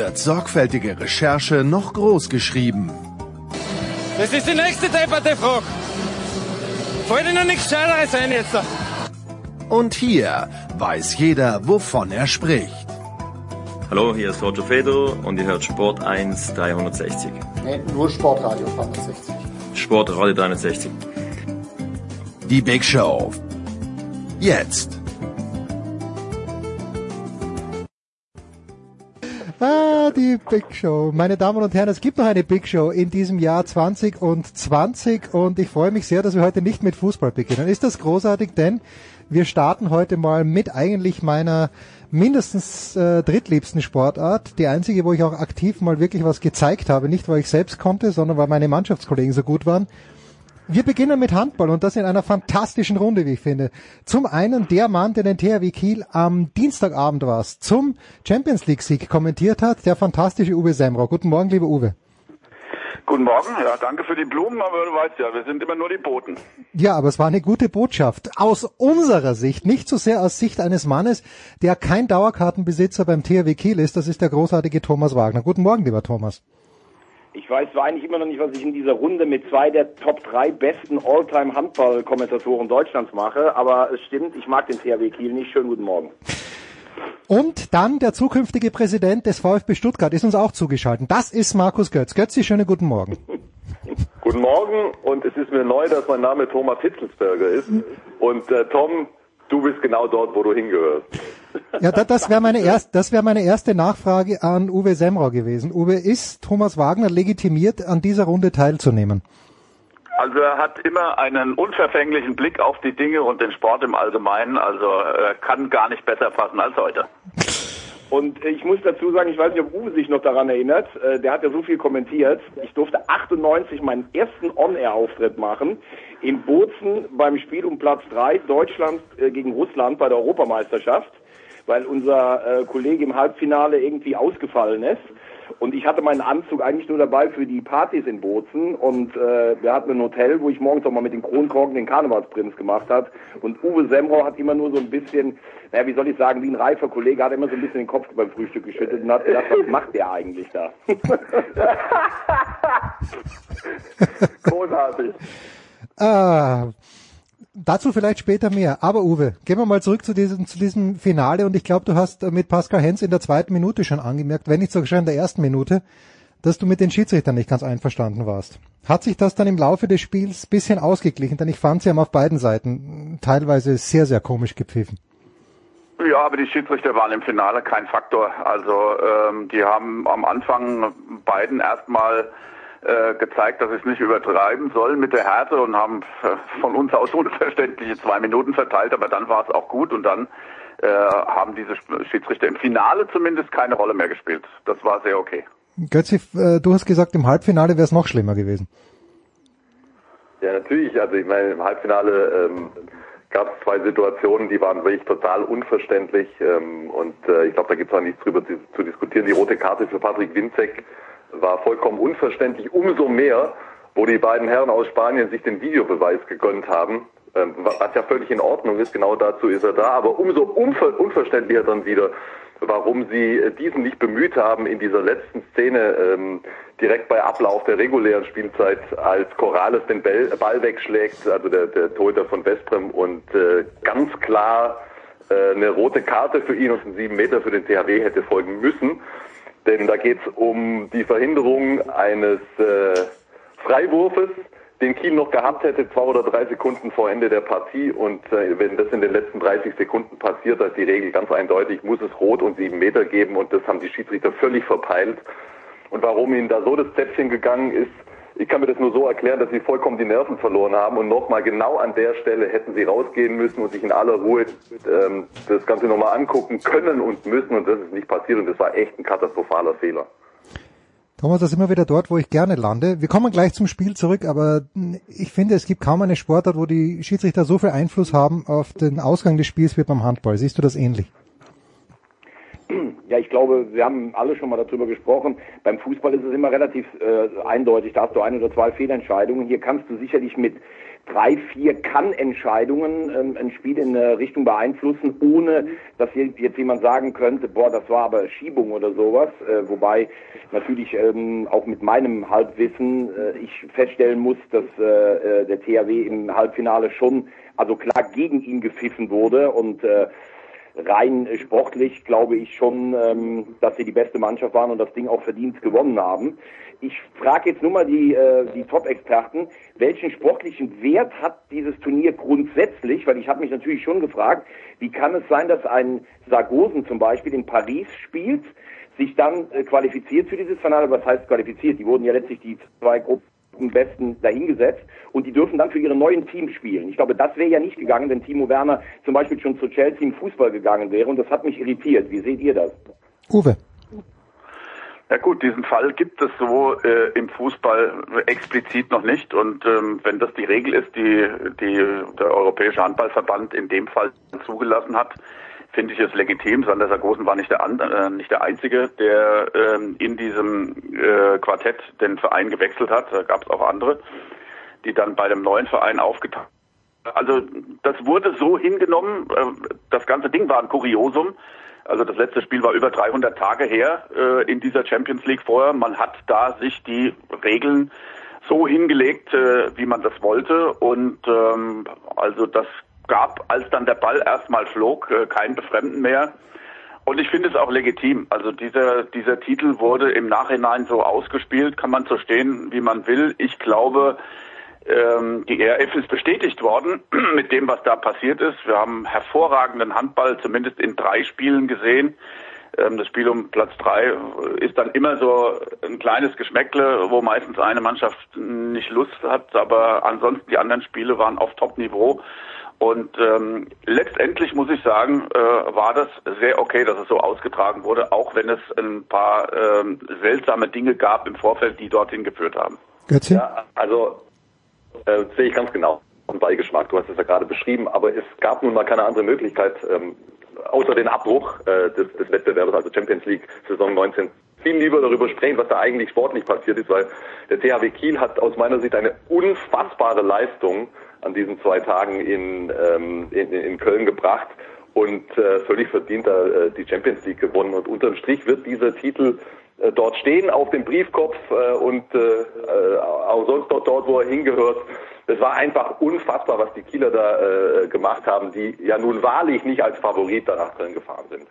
wird sorgfältige Recherche noch groß geschrieben. Das ist die nächste depperte Frage. Fällt Ihnen nichts Scheideres ein jetzt? Und hier weiß jeder, wovon er spricht. Hallo, hier ist Roger Fedor und ihr hört Sport 1 360. Nee, nur Sportradio 360. Sportradio 360. Die Big Show. Jetzt. Die Big Show. Meine Damen und Herren, es gibt noch eine Big Show in diesem Jahr 2020 und ich freue mich sehr, dass wir heute nicht mit Fußball beginnen. Ist das großartig, denn wir starten heute mal mit eigentlich meiner mindestens äh, drittliebsten Sportart. Die einzige, wo ich auch aktiv mal wirklich was gezeigt habe. Nicht, weil ich selbst konnte, sondern weil meine Mannschaftskollegen so gut waren. Wir beginnen mit Handball und das in einer fantastischen Runde, wie ich finde. Zum einen der Mann, der den THW Kiel am Dienstagabend war, zum Champions League Sieg kommentiert hat, der fantastische Uwe Semrau. Guten Morgen, lieber Uwe. Guten Morgen, ja, danke für die Blumen, aber du weißt ja, wir sind immer nur die Boten. Ja, aber es war eine gute Botschaft. Aus unserer Sicht, nicht so sehr aus Sicht eines Mannes, der kein Dauerkartenbesitzer beim THW Kiel ist, das ist der großartige Thomas Wagner. Guten Morgen, lieber Thomas. Ich weiß zwar eigentlich immer noch nicht, was ich in dieser Runde mit zwei der Top 3 besten All-Time-Handball-Kommentatoren Deutschlands mache, aber es stimmt, ich mag den THW Kiel nicht. Schönen guten Morgen. Und dann der zukünftige Präsident des VfB Stuttgart ist uns auch zugeschaltet. Das ist Markus Götz. Götzi, schönen guten Morgen. Guten Morgen und es ist mir neu, dass mein Name Thomas Hitzelsberger ist. Und äh, Tom, du bist genau dort, wo du hingehörst. Ja, das, das wäre meine, erst, das wär meine erste Nachfrage an Uwe Semrau gewesen. Uwe, ist Thomas Wagner legitimiert, an dieser Runde teilzunehmen? Also er hat immer einen unverfänglichen Blick auf die Dinge und den Sport im Allgemeinen. Also er kann gar nicht besser passen als heute. Und ich muss dazu sagen, ich weiß nicht, ob Uwe sich noch daran erinnert, äh, der hat ja so viel kommentiert. Ich durfte 98 meinen ersten On-Air-Auftritt machen in Bozen beim Spiel um Platz 3 Deutschland äh, gegen Russland bei der Europameisterschaft, weil unser äh, Kollege im Halbfinale irgendwie ausgefallen ist. Und ich hatte meinen Anzug eigentlich nur dabei für die Partys in Bozen und äh, wir hatten ein Hotel, wo ich morgens auch mal mit den Kronkorken den Karnevalsprinz gemacht hat. Und Uwe Semrau hat immer nur so ein bisschen, naja, wie soll ich sagen, wie ein reifer Kollege, hat immer so ein bisschen den Kopf beim Frühstück geschüttet und hat gedacht, was macht der eigentlich da? Großartig. Ah, dazu vielleicht später mehr. Aber Uwe, gehen wir mal zurück zu diesem, zu diesem Finale und ich glaube, du hast mit Pascal Hens in der zweiten Minute schon angemerkt, wenn nicht sogar schon in der ersten Minute, dass du mit den Schiedsrichtern nicht ganz einverstanden warst. Hat sich das dann im Laufe des Spiels bisschen ausgeglichen? Denn ich fand, sie haben auf beiden Seiten teilweise sehr, sehr komisch gepfiffen. Ja, aber die Schiedsrichter waren im Finale kein Faktor. Also ähm, die haben am Anfang beiden erstmal äh, gezeigt, dass sie es nicht übertreiben sollen mit der Härte und haben äh, von uns aus unverständliche zwei Minuten verteilt, aber dann war es auch gut und dann äh, haben diese Schiedsrichter im Finale zumindest keine Rolle mehr gespielt. Das war sehr okay. Götzi, äh, du hast gesagt, im Halbfinale wäre es noch schlimmer gewesen. Ja, natürlich. Also ich meine, im Halbfinale ähm, gab es zwei Situationen, die waren wirklich total unverständlich ähm, und äh, ich glaube, da gibt es auch nichts drüber zu, zu, diskutieren. Die rote Karte für Patrick Winzek war vollkommen unverständlich, umso mehr, wo die beiden Herren aus Spanien sich den Videobeweis gegönnt haben, ähm, was ja völlig in Ordnung ist, genau dazu ist er da, aber umso unver unverständlicher dann wieder, warum sie diesen nicht bemüht haben, in dieser letzten Szene ähm, direkt bei Ablauf der regulären Spielzeit, als Corrales den Ball, Ball wegschlägt, also der, der Torhüter von Westbrem und äh, ganz klar äh, eine rote Karte für ihn und einen sieben Meter für den THW hätte folgen müssen. Denn da geht es um die Verhinderung eines äh, Freiwurfes, den Kiel noch gehabt hätte, zwei oder drei Sekunden vor Ende der Partie. Und äh, wenn das in den letzten 30 Sekunden passiert, da ist die Regel ganz eindeutig, muss es rot und sieben Meter geben. Und das haben die Schiedsrichter völlig verpeilt. Und warum ihnen da so das Zäpfchen gegangen ist, ich kann mir das nur so erklären, dass sie vollkommen die Nerven verloren haben und nochmal genau an der Stelle hätten sie rausgehen müssen und sich in aller Ruhe ähm, das Ganze nochmal angucken können und müssen und das ist nicht passiert und das war echt ein katastrophaler Fehler. Thomas, da sind wir wieder dort, wo ich gerne lande. Wir kommen gleich zum Spiel zurück, aber ich finde, es gibt kaum eine Sportart, wo die Schiedsrichter so viel Einfluss haben auf den Ausgang des Spiels wie beim Handball. Siehst du das ähnlich? Ja, ich glaube, wir haben alle schon mal darüber gesprochen. Beim Fußball ist es immer relativ äh, eindeutig. Da hast du ein oder zwei Fehlentscheidungen. Hier kannst du sicherlich mit drei, vier Kann-Entscheidungen ähm, ein Spiel in eine Richtung beeinflussen, ohne dass jetzt jemand sagen könnte, boah, das war aber Schiebung oder sowas. Äh, wobei natürlich ähm, auch mit meinem Halbwissen äh, ich feststellen muss, dass äh, äh der THW im Halbfinale schon also klar gegen ihn gepfiffen wurde und äh, rein sportlich glaube ich schon, ähm, dass sie die beste Mannschaft waren und das Ding auch verdient gewonnen haben. Ich frage jetzt nur mal die, äh, die Top-Experten, welchen sportlichen Wert hat dieses Turnier grundsätzlich? Weil ich habe mich natürlich schon gefragt, wie kann es sein, dass ein Sargosen zum Beispiel in Paris spielt, sich dann äh, qualifiziert für dieses Finale, was heißt qualifiziert? Die wurden ja letztlich die zwei Gruppen Besten dahingesetzt und die dürfen dann für ihre neuen Teams spielen. Ich glaube, das wäre ja nicht gegangen, wenn Timo Werner zum Beispiel schon zu Chelsea im Fußball gegangen wäre und das hat mich irritiert. Wie seht ihr das? Uwe. Ja gut, diesen Fall gibt es so äh, im Fußball explizit noch nicht. Und ähm, wenn das die Regel ist, die, die der Europäische Handballverband in dem Fall zugelassen hat, finde ich es legitim. Sander Sargosen war nicht der, äh, nicht der Einzige, der ähm, in diesem äh, Quartett den Verein gewechselt hat. Da gab es auch andere, die dann bei dem neuen Verein aufgetaucht also das wurde so hingenommen, äh, das ganze Ding war ein Kuriosum, also das letzte Spiel war über 300 Tage her äh, in dieser Champions League vorher. Man hat da sich die Regeln so hingelegt, äh, wie man das wollte. Und ähm, also das gab, als dann der Ball erstmal flog, äh, kein Befremden mehr. Und ich finde es auch legitim. Also dieser, dieser Titel wurde im Nachhinein so ausgespielt, kann man so stehen, wie man will. Ich glaube, ähm, die ERF ist bestätigt worden mit dem, was da passiert ist. Wir haben hervorragenden Handball, zumindest in drei Spielen gesehen. Ähm, das Spiel um Platz drei ist dann immer so ein kleines Geschmäckle, wo meistens eine Mannschaft nicht Lust hat, aber ansonsten die anderen Spiele waren auf Top-Niveau. Und ähm, letztendlich muss ich sagen, äh, war das sehr okay, dass es so ausgetragen wurde, auch wenn es ein paar ähm, seltsame Dinge gab im Vorfeld, die dorthin geführt haben. Götze? Ja, also äh, sehe ich ganz genau. Ein Beigeschmack, du hast es ja gerade beschrieben, aber es gab nun mal keine andere Möglichkeit, ähm, außer den Abbruch äh, des, des Wettbewerbs, also Champions League Saison 19 viel lieber darüber sprechen, was da eigentlich sportlich passiert ist, weil der THW Kiel hat aus meiner Sicht eine unfassbare Leistung an diesen zwei Tagen in, ähm, in, in Köln gebracht und äh, völlig verdient da äh, die Champions League gewonnen. Und unterm Strich wird dieser Titel dort stehen auf dem Briefkopf äh, und äh, äh, auch sonst dort, dort, wo er hingehört. Es war einfach unfassbar, was die Kieler da äh, gemacht haben, die ja nun wahrlich nicht als Favorit danach drin gefahren sind.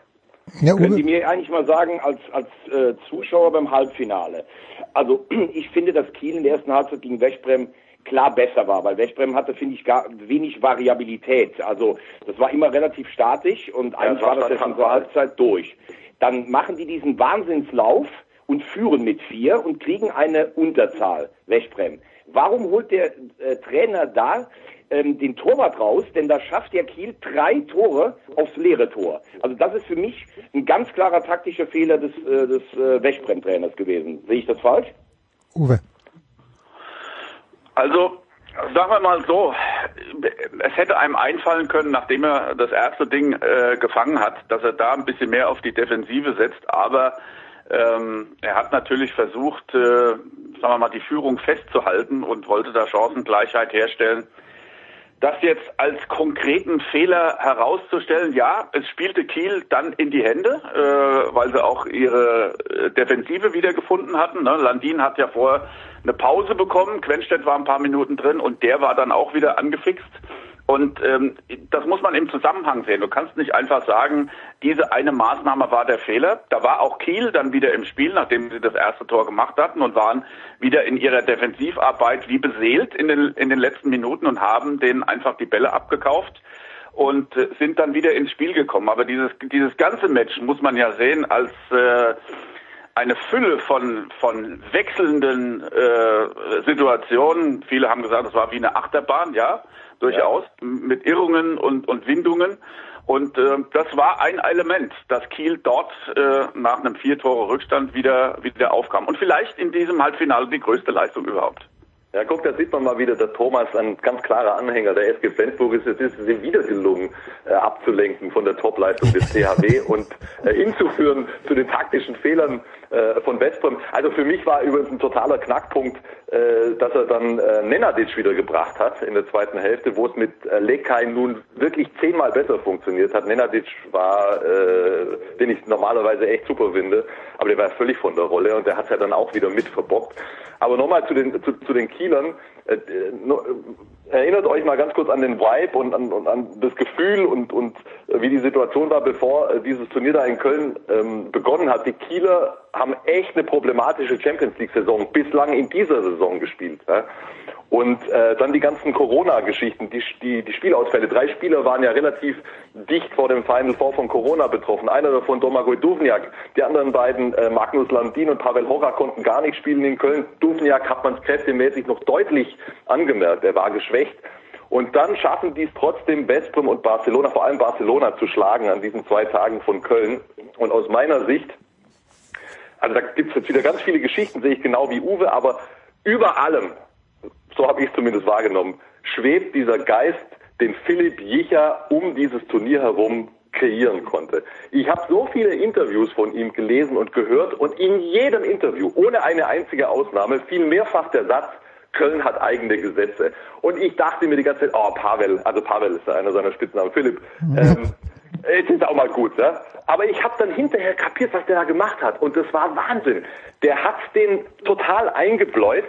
Ja, Können Sie mir eigentlich mal sagen, als, als äh, Zuschauer beim Halbfinale, also ich finde, dass Kiel in der ersten Halbzeit gegen Westbrem klar besser war, weil Westbrem hatte, finde ich, gar wenig Variabilität. Also das war immer relativ statisch und ja, eigentlich war das ja schon zur Halbzeit durch. Dann machen die diesen Wahnsinnslauf und führen mit vier und kriegen eine Unterzahl, Westbrem. Warum holt der äh, Trainer da ähm, den Torwart raus? Denn da schafft der Kiel drei Tore aufs leere Tor. Also das ist für mich ein ganz klarer taktischer Fehler des, äh, des äh, Westbrem-Trainers gewesen. Sehe ich das falsch? Uwe. Also Sagen wir mal so, es hätte einem einfallen können, nachdem er das erste Ding äh, gefangen hat, dass er da ein bisschen mehr auf die Defensive setzt. Aber ähm, er hat natürlich versucht, äh, sagen wir mal, die Führung festzuhalten und wollte da Chancengleichheit herstellen. Das jetzt als konkreten Fehler herauszustellen, ja, es spielte Kiel dann in die Hände, äh, weil sie auch ihre äh, Defensive wiedergefunden hatten. Ne? Landin hat ja vorher eine Pause bekommen, Quenstedt war ein paar Minuten drin und der war dann auch wieder angefixt. Und ähm, das muss man im Zusammenhang sehen. Du kannst nicht einfach sagen, diese eine Maßnahme war der Fehler. Da war auch Kiel dann wieder im Spiel, nachdem sie das erste Tor gemacht hatten und waren wieder in ihrer Defensivarbeit wie beseelt in den, in den letzten Minuten und haben denen einfach die Bälle abgekauft und äh, sind dann wieder ins Spiel gekommen. Aber dieses, dieses ganze Match muss man ja sehen als äh, eine Fülle von, von wechselnden äh, Situationen. Viele haben gesagt, es war wie eine Achterbahn, ja durchaus, ja. mit Irrungen und, und Windungen. Und äh, das war ein Element, dass Kiel dort äh, nach einem vier Tore Rückstand wieder wieder aufkam. Und vielleicht in diesem Halbfinale die größte Leistung überhaupt. Ja, guck, da sieht man mal wieder, dass Thomas ein ganz klarer Anhänger der SG Flensburg ist. Es ist ihm wieder gelungen, äh, abzulenken von der Topleistung des THW und äh, hinzuführen zu den taktischen Fehlern äh, von Westbrem. Also für mich war übrigens ein totaler Knackpunkt, äh, dass er dann äh, Nenadic wieder gebracht hat in der zweiten Hälfte, wo es mit äh, Lekaj nun wirklich zehnmal besser funktioniert hat. Nenadic war, äh, den ich normalerweise echt super finde, aber der war völlig von der Rolle und der hat ja dann auch wieder mit verbockt. Aber nochmal zu den, zu, zu den Kielern. Äh, erinnert euch mal ganz kurz an den Vibe und an, und an das Gefühl und, und äh, wie die Situation war, bevor dieses Turnier da in Köln ähm, begonnen hat. Die Kieler haben echt eine problematische Champions League-Saison bislang in dieser Saison gespielt. Ja? Und äh, dann die ganzen Corona-Geschichten, die, die, die Spielausfälle. Drei Spieler waren ja relativ dicht vor dem Final Four von Corona betroffen. Einer davon Domagoj Duvniak, die anderen beiden äh, Magnus Landin und Pavel Hora konnten gar nicht spielen in Köln. Duvniak hat man kräftemäßig noch deutlich angemerkt, er war geschwächt. Und dann schaffen die es trotzdem, Westbrem und Barcelona, vor allem Barcelona, zu schlagen an diesen zwei Tagen von Köln. Und aus meiner Sicht, also da gibt es jetzt wieder ganz viele Geschichten, sehe ich genau wie Uwe, aber über allem so habe ich zumindest wahrgenommen, schwebt dieser Geist, den Philipp Jicher um dieses Turnier herum kreieren konnte. Ich habe so viele Interviews von ihm gelesen und gehört und in jedem Interview, ohne eine einzige Ausnahme, fiel mehrfach der Satz, Köln hat eigene Gesetze. Und ich dachte mir die ganze Zeit, oh, Pavel, also Pavel ist einer seiner Spitznamen, Philipp, ähm, jetzt ist auch mal gut, ja? Aber ich habe dann hinterher kapiert, was der da gemacht hat. Und das war Wahnsinn. Der hat den total eingebläut,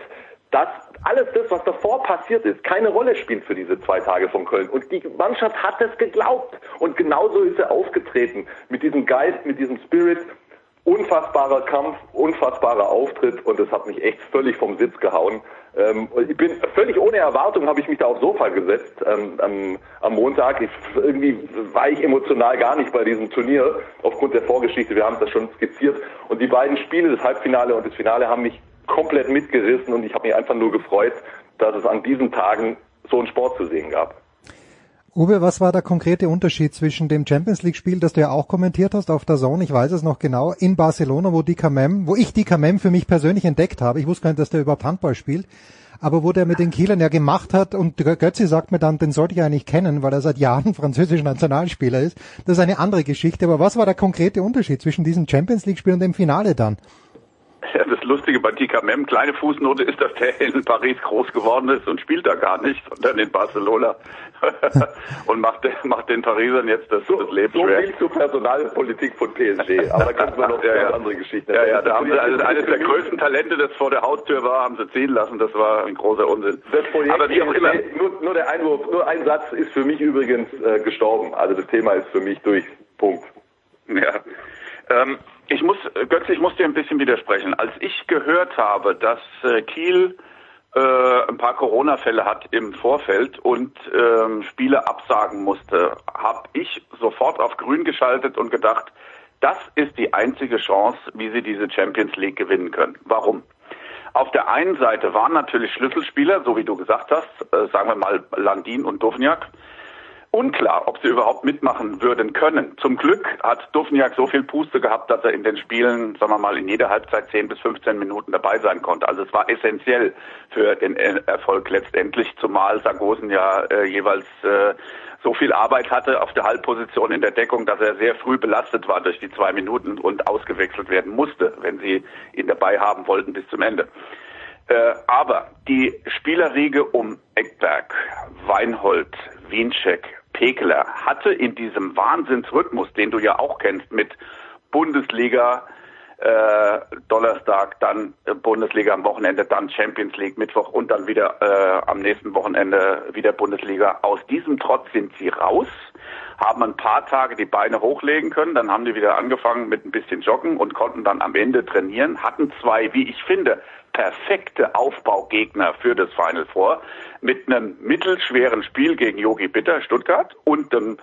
dass alles das, was davor passiert ist, keine Rolle spielt für diese zwei Tage von Köln. Und die Mannschaft hat es geglaubt. Und genauso ist er aufgetreten. Mit diesem Geist, mit diesem Spirit. Unfassbarer Kampf, unfassbarer Auftritt. Und das hat mich echt völlig vom Sitz gehauen. Ähm, ich bin völlig ohne Erwartung, habe ich mich da aufs Sofa gesetzt ähm, am, am Montag. Ich, irgendwie war ich emotional gar nicht bei diesem Turnier aufgrund der Vorgeschichte. Wir haben das schon skizziert. Und die beiden Spiele, das Halbfinale und das Finale, haben mich komplett mitgerissen und ich habe mich einfach nur gefreut, dass es an diesen Tagen so einen Sport zu sehen gab. Uwe, was war der konkrete Unterschied zwischen dem Champions League Spiel, das du ja auch kommentiert hast auf der Zone, ich weiß es noch genau, in Barcelona, wo die Kamem, wo ich die Kamem für mich persönlich entdeckt habe, ich wusste gar nicht, dass der überhaupt Handball spielt, aber wo der mit den Kielern ja gemacht hat und Götzi sagt mir dann, den sollte ich eigentlich kennen, weil er seit Jahren französischer Nationalspieler ist. Das ist eine andere Geschichte, aber was war der konkrete Unterschied zwischen diesem Champions League Spiel und dem Finale dann? Ja, das Lustige bei Tika Mem, kleine Fußnote ist, dass der in Paris groß geworden ist und spielt da gar nicht, sondern in Barcelona und macht, macht den Parisern jetzt das, so, das Leben so schwer. viel zur Personalpolitik von PSG, aber da können wir noch ja, eine ja. andere Geschichte. Ja, ja, da haben sie also eines der größten Talente, das vor der Haustür war, haben sie ziehen lassen. Das war ein großer Unsinn. Aber wie auch immer. Nur, nur der Einwurf, nur ein Satz ist für mich übrigens äh, gestorben. Also das Thema ist für mich durch. Punkt. Ja. Ähm, ich muss, Götz, ich muss dir ein bisschen widersprechen. Als ich gehört habe, dass äh, Kiel äh, ein paar Corona-Fälle hat im Vorfeld und ähm, Spiele absagen musste, habe ich sofort auf Grün geschaltet und gedacht, das ist die einzige Chance, wie sie diese Champions League gewinnen können. Warum? Auf der einen Seite waren natürlich Schlüsselspieler, so wie du gesagt hast, äh, sagen wir mal Landin und Dovniak, unklar, ob sie überhaupt mitmachen würden können. Zum Glück hat Duvniak so viel Puste gehabt, dass er in den Spielen, sagen wir mal, in jeder Halbzeit 10 bis 15 Minuten dabei sein konnte. Also es war essentiell für den Erfolg letztendlich, zumal Sargosen ja äh, jeweils äh, so viel Arbeit hatte auf der Halbposition in der Deckung, dass er sehr früh belastet war durch die zwei Minuten und ausgewechselt werden musste, wenn sie ihn dabei haben wollten bis zum Ende. Äh, aber die Spielerriege um Eckberg, Weinhold, Wiencheck, Pekeler hatte in diesem Wahnsinnsrhythmus, den du ja auch kennst, mit Bundesliga, äh, Donnerstag, dann äh, Bundesliga am Wochenende, dann Champions League Mittwoch und dann wieder äh, am nächsten Wochenende wieder Bundesliga. Aus diesem Trotz sind sie raus, haben ein paar Tage die Beine hochlegen können, dann haben die wieder angefangen mit ein bisschen Joggen und konnten dann am Ende trainieren, hatten zwei, wie ich finde, perfekte Aufbaugegner für das Final Four mit einem mittelschweren Spiel gegen Yogi Bitter Stuttgart und einem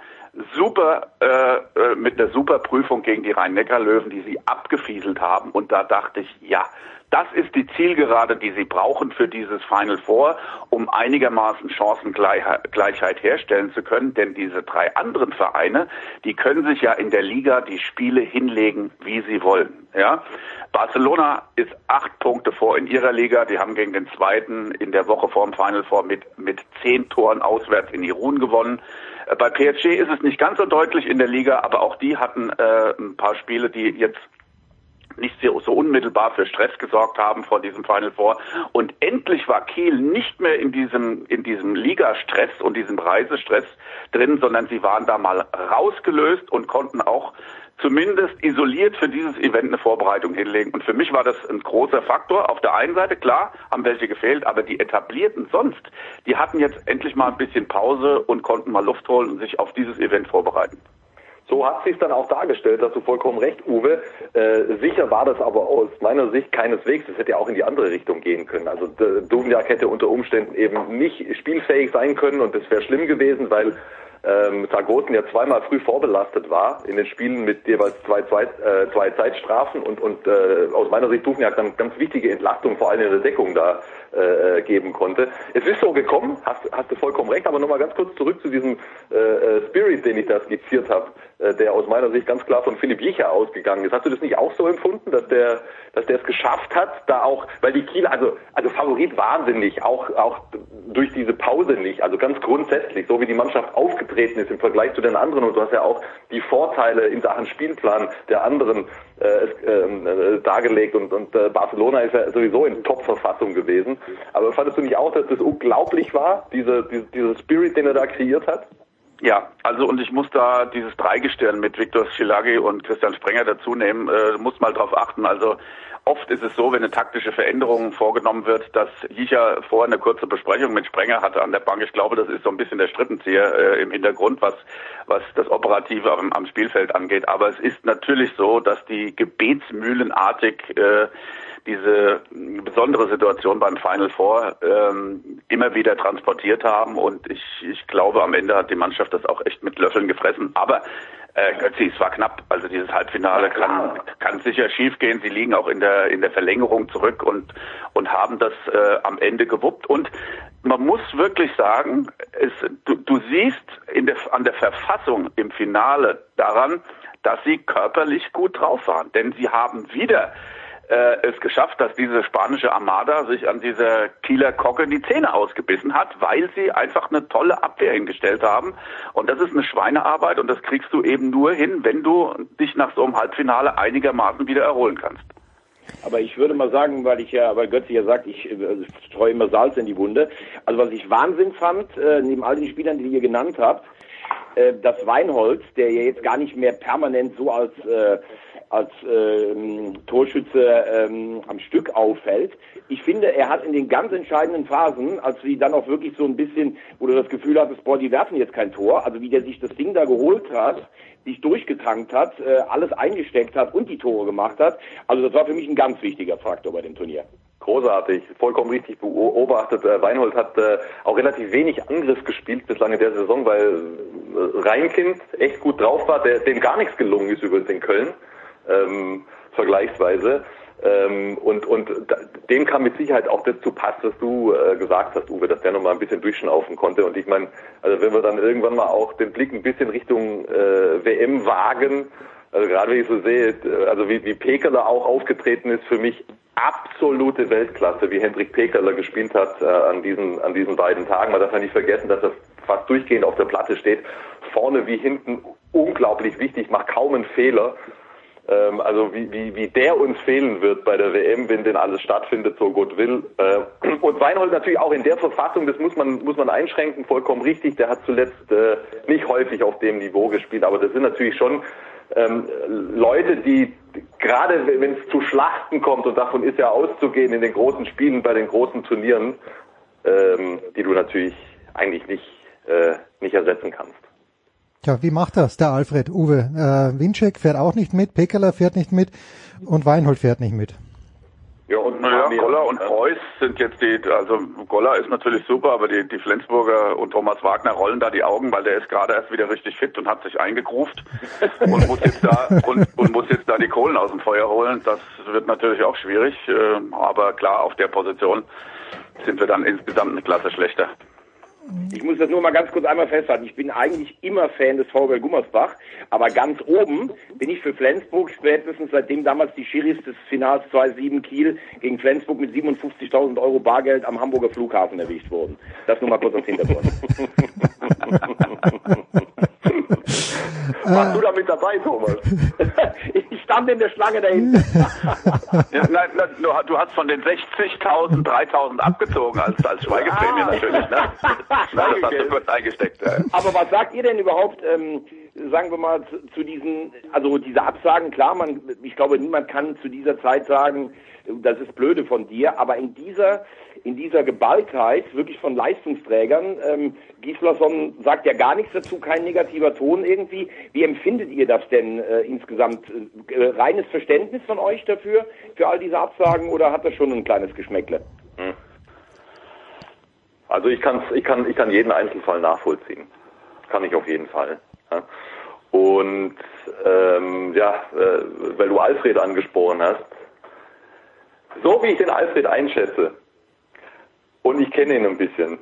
super äh, äh, mit einer super Prüfung gegen die Rhein-Neckar-Löwen, die sie abgefieselt haben. Und da dachte ich, ja, Das ist die Zielgerade, die sie brauchen für dieses Final Four, um einigermaßen Chancengleichheit herstellen zu können. Denn diese drei anderen Vereine, die können sich ja in der Liga die Spiele hinlegen, wie sie wollen. Ja, Barcelona ist acht Punkte vor in ihrer Liga. Die haben gegen den zweiten in der Woche vor dem Final Four mit, mit zehn Toren auswärts in Irun gewonnen. Äh, bei PSG ist es nicht ganz so deutlich in der Liga, aber auch die hatten äh, ein paar Spiele, die jetzt nicht so, so unmittelbar für Stress gesorgt haben vor diesem Final Four. Und endlich war Kiel nicht mehr in diesem, in diesem Ligastress und diesem Reisestress drin, sondern sie waren da mal rausgelöst und konnten auch zumindest isoliert für dieses Event eine Vorbereitung hinlegen. Und für mich war das ein großer Faktor. Auf der einen Seite, klar, haben welche gefehlt, aber die etablierten sonst, die hatten jetzt endlich mal ein bisschen Pause und konnten mal Luft holen und sich auf dieses Event vorbereiten. So hat sich dann auch dargestellt, hast du vollkommen recht, Uwe. Äh, sicher war das aber aus meiner Sicht keineswegs. Es hätte ja auch in die andere Richtung gehen können. Also Duvniak hätte unter Umständen eben nicht spielfähig sein können und das wäre schlimm gewesen, weil ähm, Sargosen ja zweimal früh vorbelastet war in den Spielen mit jeweils zwei, zwei, äh, zwei Zeitstrafen und, und äh, aus meiner Sicht Duvniak dann ganz wichtige Entlastung vor allem in der Deckung da äh, geben konnte. Es ist so gekommen, hast, hast du vollkommen recht, aber nochmal ganz kurz zurück zu diesem äh, äh, Spirit, den ich da skizziert habe, äh, der aus meiner Sicht ganz klar von Philipp Jicher ausgegangen ist. Hast du das nicht auch so empfunden, dass der, dass der es geschafft hat, da auch, weil die Kieler, also, also Favorit wahnsinnig, auch, auch durch diese Pause nicht, also ganz grundsätzlich, so wie die Mannschaft aufgetreten ist im Vergleich zu den anderen und du hast ja auch die Vorteile in Sachen Spielplan der anderen äh, äh, dargelegt und, und äh, Barcelona ist ja sowieso in Top-Verfassung gewesen. Aber fandest du nicht auch, dass das unglaublich war, diese, diese, dieser Spirit, den er da kreiert hat? Ja, also und ich muss da dieses Dreigestirn mit Viktor Schilagi und Christian Sprenger dazu nehmen, äh, muss mal drauf achten. Also oft ist es so, wenn eine taktische Veränderung vorgenommen wird, dass Jicher vorher eine kurze Besprechung mit Sprenger hatte an der Bank. Ich glaube, das ist so ein bisschen der Strippenzieher äh, im Hintergrund, was, was das Operative am, am Spielfeld angeht. Aber es ist natürlich so, dass die gebetsmühlenartig äh, diese besondere Situation beim Final Four ähm, immer wieder transportiert haben und ich, ich glaube, am Ende hat die Mannschaft das auch echt mit Löffeln gefressen. Aber äh, Götzi, es war knapp. Also dieses Halbfinale kann, kann sicher schiefgehen. Sie liegen auch in der in der Verlängerung zurück und und haben das äh, am Ende gewuppt. Und man muss wirklich sagen, es, du, du siehst in der, an der Verfassung im Finale daran, dass sie körperlich gut drauf waren. Denn sie haben wieder äh, es geschafft, dass diese spanische Armada sich an dieser Kieler Kocke die Zähne ausgebissen hat, weil sie einfach eine tolle Abwehr hingestellt haben. Und das ist eine Schweinearbeit und das kriegst du eben nur hin, wenn du dich nach so einem Halbfinale einigermaßen wieder erholen kannst. Aber ich würde mal sagen, weil ich ja, weil Götze ja sagt, ich äh, streue immer Salz in die Wunde. Also was ich Wahnsinn fand, äh, neben all den Spielern, die ihr genannt habt, äh, das Weinholz, der ja jetzt gar nicht mehr permanent so als äh, als ähm, Torschütze ähm, am Stück auffällt. Ich finde, er hat in den ganz entscheidenden Phasen, als sie dann auch wirklich so ein bisschen, wo du das Gefühl hattest, boah, die werfen jetzt kein Tor, also wie der sich das Ding da geholt hat, sich durchgetankt hat, äh, alles eingesteckt hat und die Tore gemacht hat. Also das war für mich ein ganz wichtiger Faktor bei dem Turnier. Großartig, vollkommen richtig beobachtet. Äh, Weinhold hat äh, auch relativ wenig Angriff gespielt bislang in der Saison, weil äh, Reinkind echt gut drauf war, der, dem gar nichts gelungen ist übrigens in Köln ähm, vergleichsweise. Ähm, und, und dem kam mit Sicherheit auch das zu Pass, was du äh, gesagt hast, Uwe, dass der nochmal ein bisschen durchschnaufen konnte. Und ich meine, also wenn wir dann irgendwann mal auch den Blick ein bisschen Richtung äh, WM wagen, also gerade wenn ich so sehe, also wie, wie Pekeler auch aufgetreten ist, für mich absolute Weltklasse, wie Hendrik Pekeler gespielt hat äh, an diesen an diesen beiden Tagen. Man darf ja nicht vergessen, dass er fast durchgehend auf der Platte steht, vorne wie hinten unglaublich wichtig, macht kaum einen Fehler ähm, also wie, wie, wie der uns fehlen wird bei der WM, wenn denn alles stattfindet, so Gott will. Äh, und Weinhold natürlich auch in der Verfassung, das muss man, muss man einschränken, vollkommen richtig. Der hat zuletzt äh, nicht häufig auf dem Niveau gespielt, aber das sind natürlich schon ähm, Leute, die gerade wenn es zu Schlachten kommt, und davon ist ja auszugehen in den großen Spielen, bei den großen Turnieren, ähm, die du natürlich eigentlich nicht, äh, nicht ersetzen kannst. Tja, wie macht das der Alfred? Uwe, äh, Winczek fährt auch nicht mit, Pekala fährt nicht mit und Weinhold fährt nicht mit. Ja, und naja, Goller und Preuß sind jetzt die, also Goller ist natürlich super, aber die, die Flensburger und Thomas Wagner rollen da die Augen, weil der ist gerade erst wieder richtig fit und hat sich eingegruft und muss jetzt da und, und muss jetzt da die Kohlen aus dem Feuer holen. Das wird natürlich auch schwierig, äh, aber klar, auf der Position sind wir dann insgesamt eine Klasse schlechter. Ich muss das nur mal ganz kurz einmal festhalten. Ich bin eigentlich immer Fan des VfL Gummersbach, aber ganz oben bin ich für Flensburg spätestens seitdem damals die Schiris des Finals 2-7 Kiel gegen Flensburg mit 57.000 Euro Bargeld am Hamburger Flughafen erwischt wurden. Das nur mal kurz als Hintergrund. Warst du da mit dabei, Thomas? ich stand in der Schlange dahinter. ja, nein, nein, du hast von den 60.000 3.000 abgezogen als, als Schweigeprämie ah. natürlich. Ne? Nein, das hast du kurz eingesteckt. Ja. Aber was sagt ihr denn überhaupt, ähm, sagen wir mal, zu, zu diesen, also diese Absagen, klar, man, ich glaube, niemand kann zu dieser Zeit sagen, das ist blöde von dir, aber in dieser in dieser Geballtheit wirklich von Leistungsträgern. Ähm, Gislason sagt ja gar nichts dazu, kein negativer Ton irgendwie. Wie empfindet ihr das denn äh, insgesamt? Äh, reines Verständnis von euch dafür, für all diese Absagen oder hat das schon ein kleines Geschmäckle? Hm. Also ich, kann's, ich, kann, ich kann jeden Einzelfall nachvollziehen. Kann ich auf jeden Fall. Ja. Und ähm, ja, äh, weil du Alfred angesprochen hast, so wie ich den Alfred einschätze, und ich kenne ihn ein bisschen,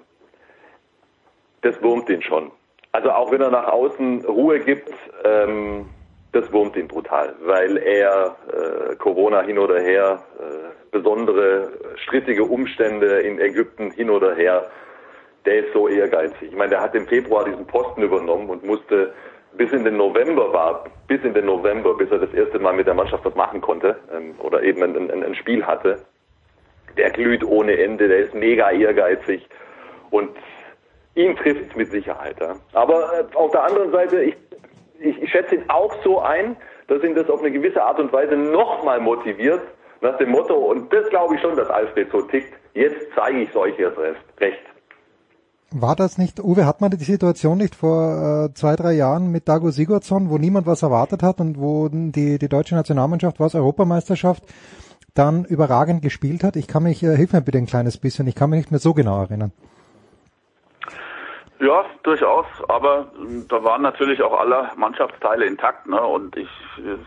das wurmt ihn schon. Also auch wenn er nach außen Ruhe gibt, ähm, das wurmt ihn brutal, weil er äh, Corona hin oder her, äh, besondere strittige Umstände in Ägypten hin oder her, der ist so ehrgeizig. Ich meine, der hat im Februar diesen Posten übernommen und musste bis in den November war, bis in den November, bis er das erste Mal mit der Mannschaft was machen konnte ähm, oder eben ein, ein, ein Spiel hatte, der glüht ohne Ende, der ist mega ehrgeizig und ihn trifft mit Sicherheit. Ja. Aber äh, auf der anderen Seite, ich, ich, ich schätze ihn auch so ein, dass ihn das auf eine gewisse Art und Weise nochmal motiviert, nach dem Motto, und das glaube ich schon, dass Alfred so tickt, jetzt zeige ich es euch erst recht. War das nicht, Uwe, hat man die Situation nicht vor äh, zwei, drei Jahren mit Dago Sigurdsson, wo niemand was erwartet hat und wo die, die deutsche Nationalmannschaft, was Europameisterschaft, dann überragend gespielt hat? Ich kann mich, äh, hilf mir bitte ein kleines bisschen, ich kann mich nicht mehr so genau erinnern. Ja, durchaus, aber ähm, da waren natürlich auch alle Mannschaftsteile intakt, ne? Und ich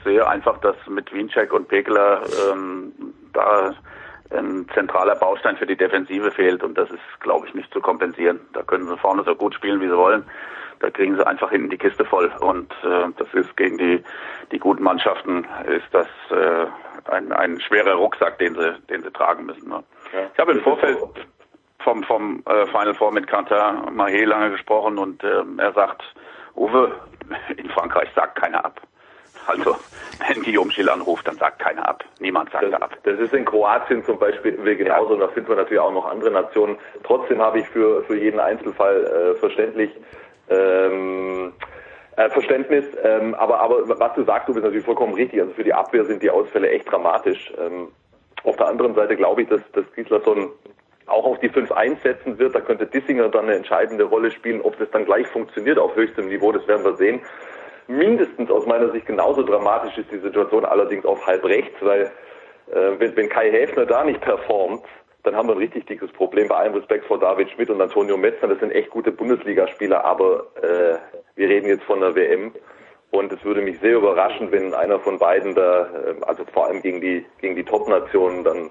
sehe einfach, dass mit Wiencheck und Pekeler ähm, da ein zentraler Baustein für die Defensive fehlt und das ist, glaube ich, nicht zu kompensieren. Da können sie vorne so gut spielen, wie sie wollen. Da kriegen sie einfach hinten die Kiste voll und äh, das ist gegen die die guten Mannschaften ist das äh, ein, ein schwerer Rucksack, den sie den sie tragen müssen. Ne? Ja. Ich habe im Vorfeld vom vom äh, Final Four mit Quentin Mahé lange gesprochen und äh, er sagt, Uwe, in Frankreich sagt keiner ab. Also, wenn Guillaume Schill anruft, dann sagt keiner ab. Niemand sagt das, ab. Das ist in Kroatien zum Beispiel genauso. Ja. Da finden wir natürlich auch noch andere Nationen. Trotzdem habe ich für, für jeden Einzelfall äh, verständlich ähm, äh, Verständnis. Ähm, aber, aber was du sagst, du bist natürlich vollkommen richtig. Also für die Abwehr sind die Ausfälle echt dramatisch. Ähm, auf der anderen Seite glaube ich, dass, dass Gislason auch auf die 5-1 setzen wird. Da könnte Dissinger dann eine entscheidende Rolle spielen. Ob das dann gleich funktioniert auf höchstem Niveau, das werden wir sehen mindestens aus meiner Sicht genauso dramatisch ist die Situation allerdings auf halb rechts, weil äh, wenn, wenn Kai Häfner da nicht performt, dann haben wir ein richtig dickes Problem. Bei allem Respekt vor David Schmidt und Antonio Metzner, das sind echt gute Bundesligaspieler, aber äh, wir reden jetzt von der WM und es würde mich sehr überraschen, wenn einer von beiden da, äh, also vor allem gegen die gegen die Top-Nationen dann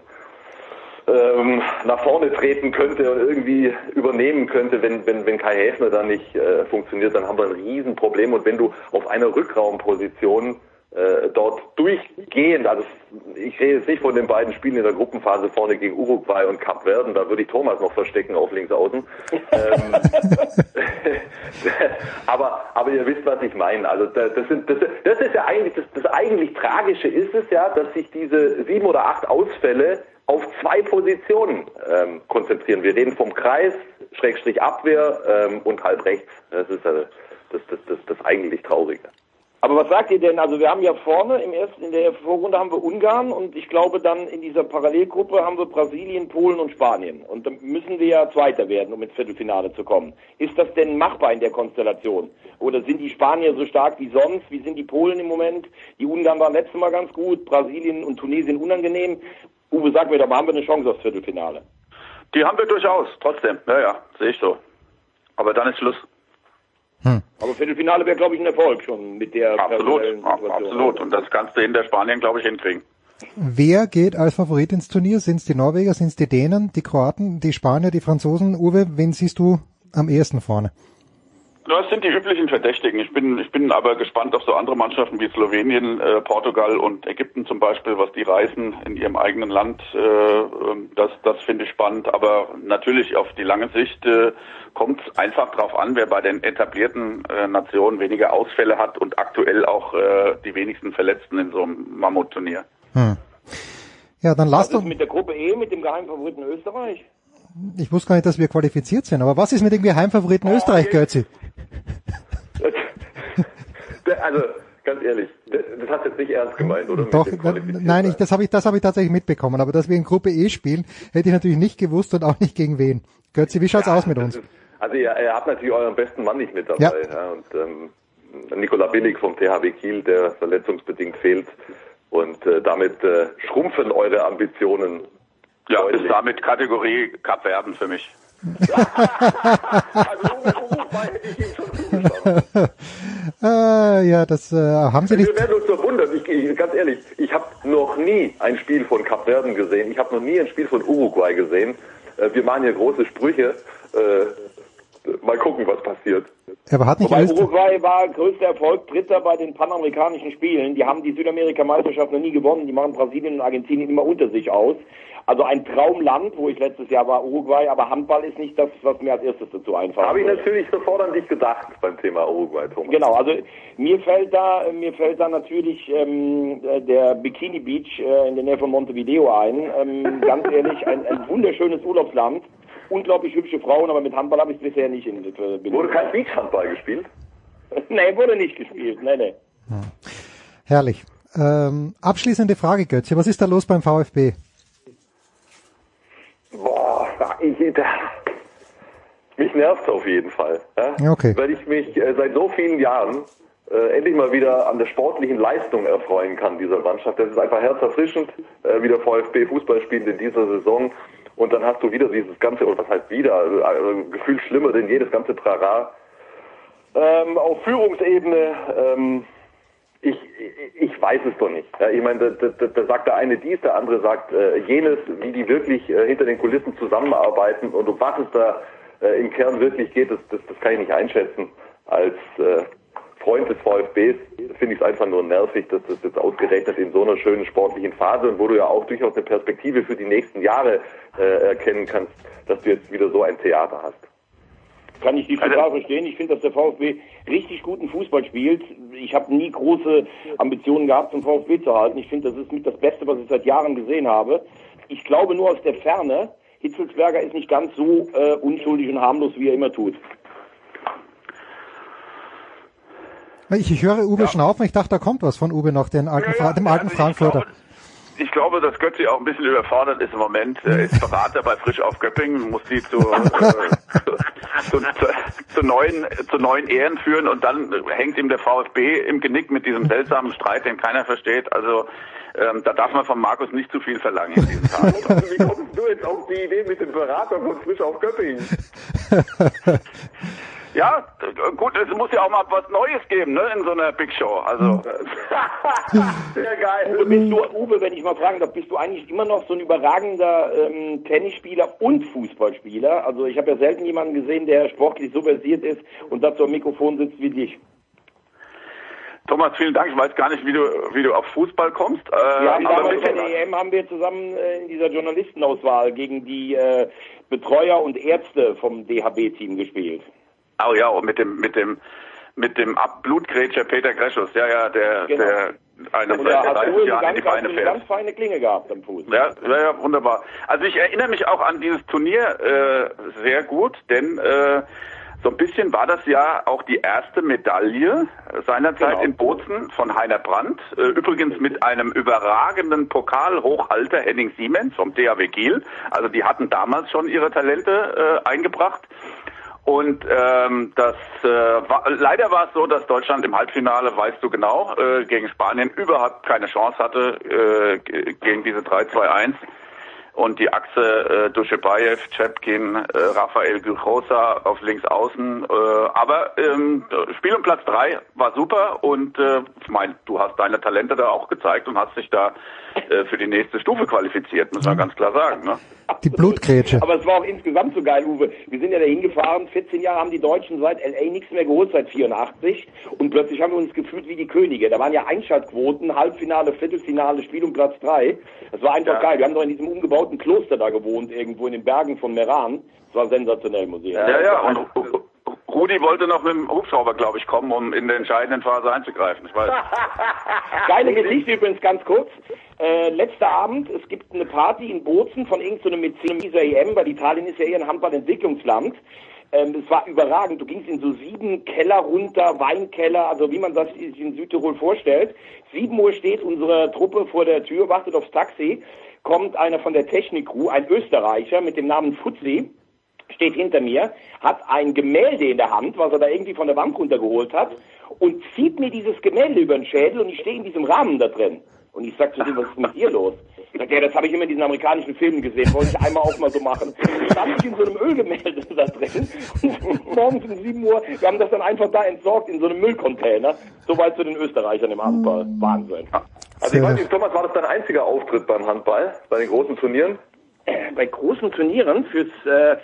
ähm, nach vorne treten könnte und irgendwie übernehmen könnte, wenn, wenn, wenn Kai Häfner da nicht äh, funktioniert, dann haben wir ein Riesenproblem. Und wenn du auf einer Rückraumposition äh, dort durchgehend, also ich rede jetzt nicht von den beiden Spielen in der Gruppenphase vorne gegen Uruguay und Kap Verden, da würde ich Thomas noch verstecken auf links außen. ähm, aber, aber ihr wisst, was ich meine. Also das, sind, das, das ist ja eigentlich, das, das eigentlich Tragische ist es ja, dass sich diese sieben oder acht Ausfälle auf zwei Positionen ähm, konzentrieren. Wir reden vom Kreis, Schrägstrich Abwehr ähm, und halb rechts. Das ist äh, das, das, das, das eigentlich Traurige. Aber was sagt ihr denn? Also wir haben ja vorne im ersten, in der Vorrunde haben wir Ungarn und ich glaube dann in dieser Parallelgruppe haben wir Brasilien, Polen und Spanien. Und dann müssen wir ja Zweiter werden, um ins Viertelfinale zu kommen. Ist das denn machbar in der Konstellation? Oder sind die Spanier so stark wie sonst? Wie sind die Polen im Moment? Die Ungarn waren letztes Mal ganz gut, Brasilien und Tunesien unangenehm. Uwe, sag mir doch mal, haben wir eine Chance aufs Viertelfinale? Die haben wir durchaus, trotzdem. Ja, ja, sehe ich so. Aber dann ist Schluss. Aber Viertelfinale wäre, glaube ich, ein Erfolg schon mit der Absolut, Situation. absolut. Und das kannst du hinter Spanien, glaube ich, hinkriegen. Wer geht als Favorit ins Turnier? Sind es die Norweger, sind es die Dänen, die Kroaten, die Spanier, die Franzosen? Uwe, wen siehst du am ehesten vorne? Das sind die üblichen Verdächtigen. Ich bin, ich bin aber gespannt auf so andere Mannschaften wie Slowenien, äh, Portugal und Ägypten zum Beispiel, was die reißen in ihrem eigenen Land. Äh, ähm, das das finde ich spannend. Aber natürlich auf die lange Sicht äh, kommt es einfach darauf an, wer bei den etablierten äh, Nationen weniger Ausfälle hat und aktuell auch äh, die wenigsten Verletzten in so einem Mammutturnier. Hm. Ja, dann lasst uns, mit der Gruppe E, mit dem Geheimfavoriten Österreich? Ich wusste gar nicht, dass wir qualifiziert sind, aber was ist mit dem Geheimfavoriten Österreich, Götzi? Also, ganz ehrlich, das hast du jetzt nicht ernst gemeint, oder? Doch, nein, ich, das habe ich, das habe ich tatsächlich mitbekommen, aber dass wir in Gruppe E spielen, hätte ich natürlich nicht gewusst und auch nicht gegen wen. Götzi, wie schaut's aus mit uns? ist- Also ihr, ihr habt natürlich euren besten Mann nicht mit dabei. Ja. Ja. und ähm, Nikola Billig vom THW Kiel, der verletzungsbedingt fehlt. Und äh, damit äh, schrumpfen eure Ambitionen. Ja, deutlich. ist damit Kategorie Kapverden für mich. Also Uruguay hätte ich ihm schon zugeschaut. Äh, ja, das äh, haben Sie nicht. Wir werden uns nur wundern. Ich, ich, ganz ehrlich, ich habe noch nie ein Spiel von Kap Verden gesehen. Ich habe noch nie ein Spiel von Uruguay gesehen. Äh, wir machen hier große Sprüche. Äh, mal gucken, was passiert. Aber hat nicht Wobei Österreich. Uruguay war größter Erfolg, Dritter bei den panamerikanischen Spielen. Die haben die Südamerika-Meisterschaft noch nie gewonnen. Die machen Brasilien und Argentinien immer unter sich aus. Also ein Traumland, wo ich letztes Jahr war, Uruguay. Aber Handball ist nicht das, was mir als erstes dazu einfällt. Habe ich natürlich sofort an dich gedacht beim Thema Uruguay, Thomas. Genau, also mir fällt da, mir fällt da natürlich ähm, äh, der Bikini Beach äh, in der Nähe von Montevideo ein. Ähm, ganz ehrlich, ein, ein wunderschönes Urlaubsland, unglaublich hübsche Frauen, aber mit Handball habe ich es bisher nicht in Verbindung. Wurde kein Beachhandball gespielt? nee, wurde nicht gespielt, nee, nee. Herrlich. Ähm, abschließende Frage, Götzi. Was ist da los beim VfB? Boah, ich, da, mich nervt auf jeden Fall. Ja? Okay. Weil ich mich äh, seit so vielen Jahren äh, endlich mal wieder an der sportlichen Leistung erfreuen kann dieser Mannschaft. Das ist einfach herzerfrischend, äh, wie der VfB Fußball spielt in dieser Saison. Und dann hast du wieder dieses ganze, oder was heißt wieder, also, also, gefühlt schlimmer denn jedes ganze Trara. Ähm, auf Führungsebene, ähm, ich, ich, weiß es doch nicht. Ich meine, da, da, da sagt der eine dies, der andere sagt äh, jenes, wie die wirklich äh, hinter den Kulissen zusammenarbeiten und um was es da äh, im Kern wirklich geht, das, das, das kann ich nicht einschätzen. Als äh, Freund des VfBs finde ich es einfach nur nervig, dass das jetzt ausgerechnet in so einer schönen sportlichen Phase und wo du ja auch durchaus eine Perspektive für die nächsten Jahre äh, erkennen kannst, dass du jetzt wieder so ein Theater hast. Kann ich die total verstehen. Ich finde, dass der VfB richtig guten Fußball spielt. Ich habe nie große Ambitionen gehabt, zum VfB zu halten. Ich finde, das ist mit das Beste, was ich seit Jahren gesehen habe. Ich glaube nur aus der Ferne, Hitzelsberger ist nicht ganz so äh, unschuldig und harmlos, wie er immer tut. Ich, ich höre Uwe schnaufen. Ich dachte, da kommt was von Uwe noch, den alten, Fra dem alten also Frankfurter. glaube, Ich glaube, dass Götzi auch ein bisschen überfordert ist im Moment. Er ist Berater bei Frisch auf Göppingen, muss die zu, äh, zu, zu, zu, neuen, zu neuen Ehren führen und dann hängt ihm der VfB im Genick mit diesem seltsamen Streit, den keiner versteht. Also ähm, da darf man von Markus nicht zu viel verlangen in diesen Tagen. Wie kommst du jetzt auf die Idee mit dem Berater von Frisch auf Göppingen? Ja, gut, es muss ja auch mal was Neues geben, ne, in so einer Big Show. Also Sehr geil. Uwe, bist du, Uwe, wenn ich mal fragen darf, bist du eigentlich immer noch so ein überragender ähm, Tennisspieler und Fußballspieler? Also ich habe ja selten jemanden gesehen, der sportlich so versiert ist und dazu am Mikrofon sitzt wie dich. Thomas, vielen Dank. Ich weiß gar nicht, wie du, wie du auf Fußball kommst. Äh, haben aber damals bei bitte- der EM haben wir zusammen äh, in dieser Journalistenauswahl gegen die äh, Betreuer und Ärzte vom DHB-Team gespielt. Oh ja, und mit dem, mit dem, mit dem Blutgrätscher Peter Greschus, ja, ja, der, Genau. der eine Und da hast 30 du eine Jahren in die ganz, Beine eine fährt. ganz feine Klinge gehabt am Fuß. Ja, ja, ja, wunderbar. Also ich erinnere mich auch an dieses Turnier äh, sehr gut, denn äh, so ein bisschen war das ja auch die erste Medaille seinerzeit Genau. in Bozen von Heiner Brandt. Äh, übrigens mit einem überragenden Pokalhochhalter Henning Siemens vom THW Kiel. Also die hatten damals schon ihre Talente äh, eingebracht. Und ähm, das äh, war, leider war es so, dass Deutschland im Halbfinale, weißt du genau, äh, gegen Spanien überhaupt keine Chance hatte äh, gegen diese 3-2-1 und die Achse äh, Duschebaev, Chepkin, äh, Rafael Gujosa auf links außen. Äh, aber ähm, Spiel um Platz drei war super und äh, ich meine, du hast deine Talente da auch gezeigt und hast dich da äh, für die nächste Stufe qualifiziert, muss man mhm. ganz klar sagen. Ne? Die Blutgrätsche. Aber es war auch insgesamt so geil, Uwe. Wir sind ja dahin gefahren, 14 Jahre haben die Deutschen seit LA nichts mehr geholt, seit 84. Und plötzlich haben wir uns gefühlt wie die Könige. Da waren ja Einschaltquoten, Halbfinale, Viertelfinale, Spiel um Platz drei. Das war einfach ja. geil. Wir haben doch in diesem umgebauten Kloster da gewohnt, irgendwo in den Bergen von Meran. Das war sensationell, muss ich sagen. Ja, ja, und Rudi wollte noch mit dem Hubschrauber, glaube ich, kommen, um in der entscheidenden Phase einzugreifen. Ich weiß. Geile Geschichte übrigens ganz kurz. Äh, letzter Abend, es gibt eine Party in Bozen von irgendeinem so dieser EM, weil Italien ist ja eher ein Handballentwicklungsland. Ähm, es war überragend. Du gingst in so sieben Keller runter, Weinkeller, also wie man das sich in Südtirol vorstellt. Sieben Uhr steht unsere Truppe vor der Tür, wartet aufs Taxi, kommt einer von der Technik-Crew, ein Österreicher mit dem Namen Fuzzi, steht hinter mir, hat ein Gemälde in der Hand, was er da irgendwie von der Wand runtergeholt hat, und zieht mir dieses Gemälde über den Schädel und ich stehe in diesem Rahmen da drin. Und ich sag zu dem, was ist mit dir los? Sagt er, das habe ich immer in diesen amerikanischen Filmen gesehen, wollte ich einmal auch mal so machen. Stand ich in so einem Ölgemälde da drin und morgens um 7 Uhr, wir haben das dann einfach da entsorgt in so einem Müllcontainer. Soweit zu den Österreichern im Handball. Wahnsinn. Also ich weiß nicht, Thomas, war das dein einziger Auftritt beim Handball, bei den großen Turnieren? Äh, bei großen Turnieren fürs äh,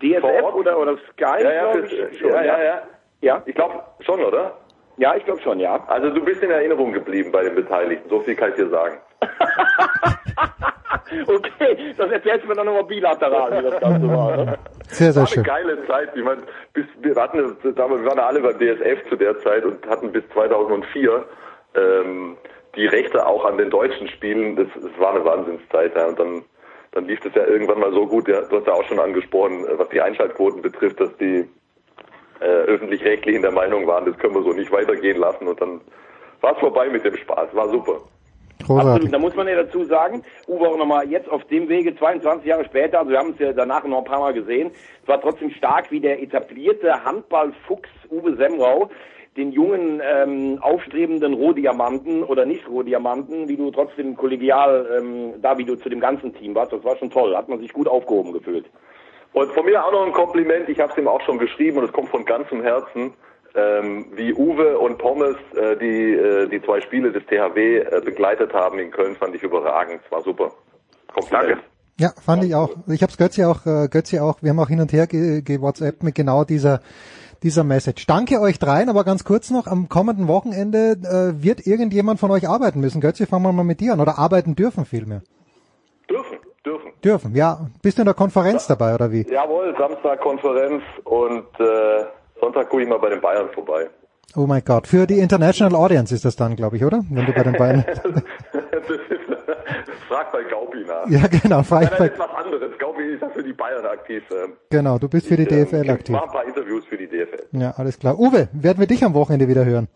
DSF oder, oder Sky, ja, ja, fürs, schon, ja, ja, ja. Ja, ich glaube schon, oder? Ja, ich glaube schon, ja. Also du bist in Erinnerung geblieben bei den Beteiligten, so viel kann ich dir sagen. okay, das erzählst du mir dann nochmal bilateral, wie das Ganze war. Ne? Sehr, sehr schön. War eine geile Zeit. Ich meine, bis, wir, hatten, wir waren alle beim DSF zu der Zeit und hatten bis 2004 ähm, die Rechte auch an den deutschen Spielen. Das, das war eine Wahnsinnszeit. Ja. Und dann, dann lief es ja irgendwann mal so gut. Ja, du hast ja auch schon angesprochen, was die Einschaltquoten betrifft, dass die äh, öffentlich-rechtlich der Meinung waren, das können wir so nicht weitergehen lassen. Und dann war es vorbei mit dem Spaß. War super. Großartig. Absolut. Da muss man ja dazu sagen, Uwe auch nochmal jetzt auf dem Wege, 22 Jahre später, also wir haben es ja danach noch ein paar Mal gesehen, es war trotzdem stark, wie der etablierte Handballfuchs Uwe Semrau den jungen, ähm, aufstrebenden Rohdiamanten oder nicht Rohdiamanten, wie du trotzdem kollegial, ähm, da wie du zu dem ganzen Team warst, das war schon toll, hat man sich gut aufgehoben gefühlt. Und von mir auch noch ein Kompliment, ich habe es ihm auch schon geschrieben und es kommt von ganzem Herzen, ähm, wie Uwe und Pommes äh, die, äh, die zwei Spiele des THW äh, begleitet haben in Köln, fand ich überragend. Es war super. Kompliment. Danke. Ja, fand ich auch. Ich habe es Götzi auch, äh, Götzi auch, wir haben auch hin und her ge, ge WhatsApp mit genau dieser dieser Message. Danke euch dreien, aber ganz kurz noch, am kommenden Wochenende äh, wird irgendjemand von euch arbeiten müssen. Götzi, fangen wir mal mit dir an. Oder arbeiten dürfen vielmehr. Dürfen, dürfen. Dürfen, ja. Bist du in der Konferenz ja. dabei, oder wie? Jawohl, Samstag Konferenz und äh, Sonntag gucke ich mal bei den Bayern vorbei. Oh mein Gott, für die International Audience ist das dann, glaube ich, oder? Wenn du bei den Bayern... frag bei Gaupi nach. Ja, genau. Frag Nein, das ist was anderes. Gaupi ist ja für die Bayern aktiv. Ähm. Genau, du bist für die ich, DFL ähm, aktiv. Ich mache ein paar Interviews für die DFL. Ja, alles klar. Uwe, werden wir dich am Wochenende wieder hören?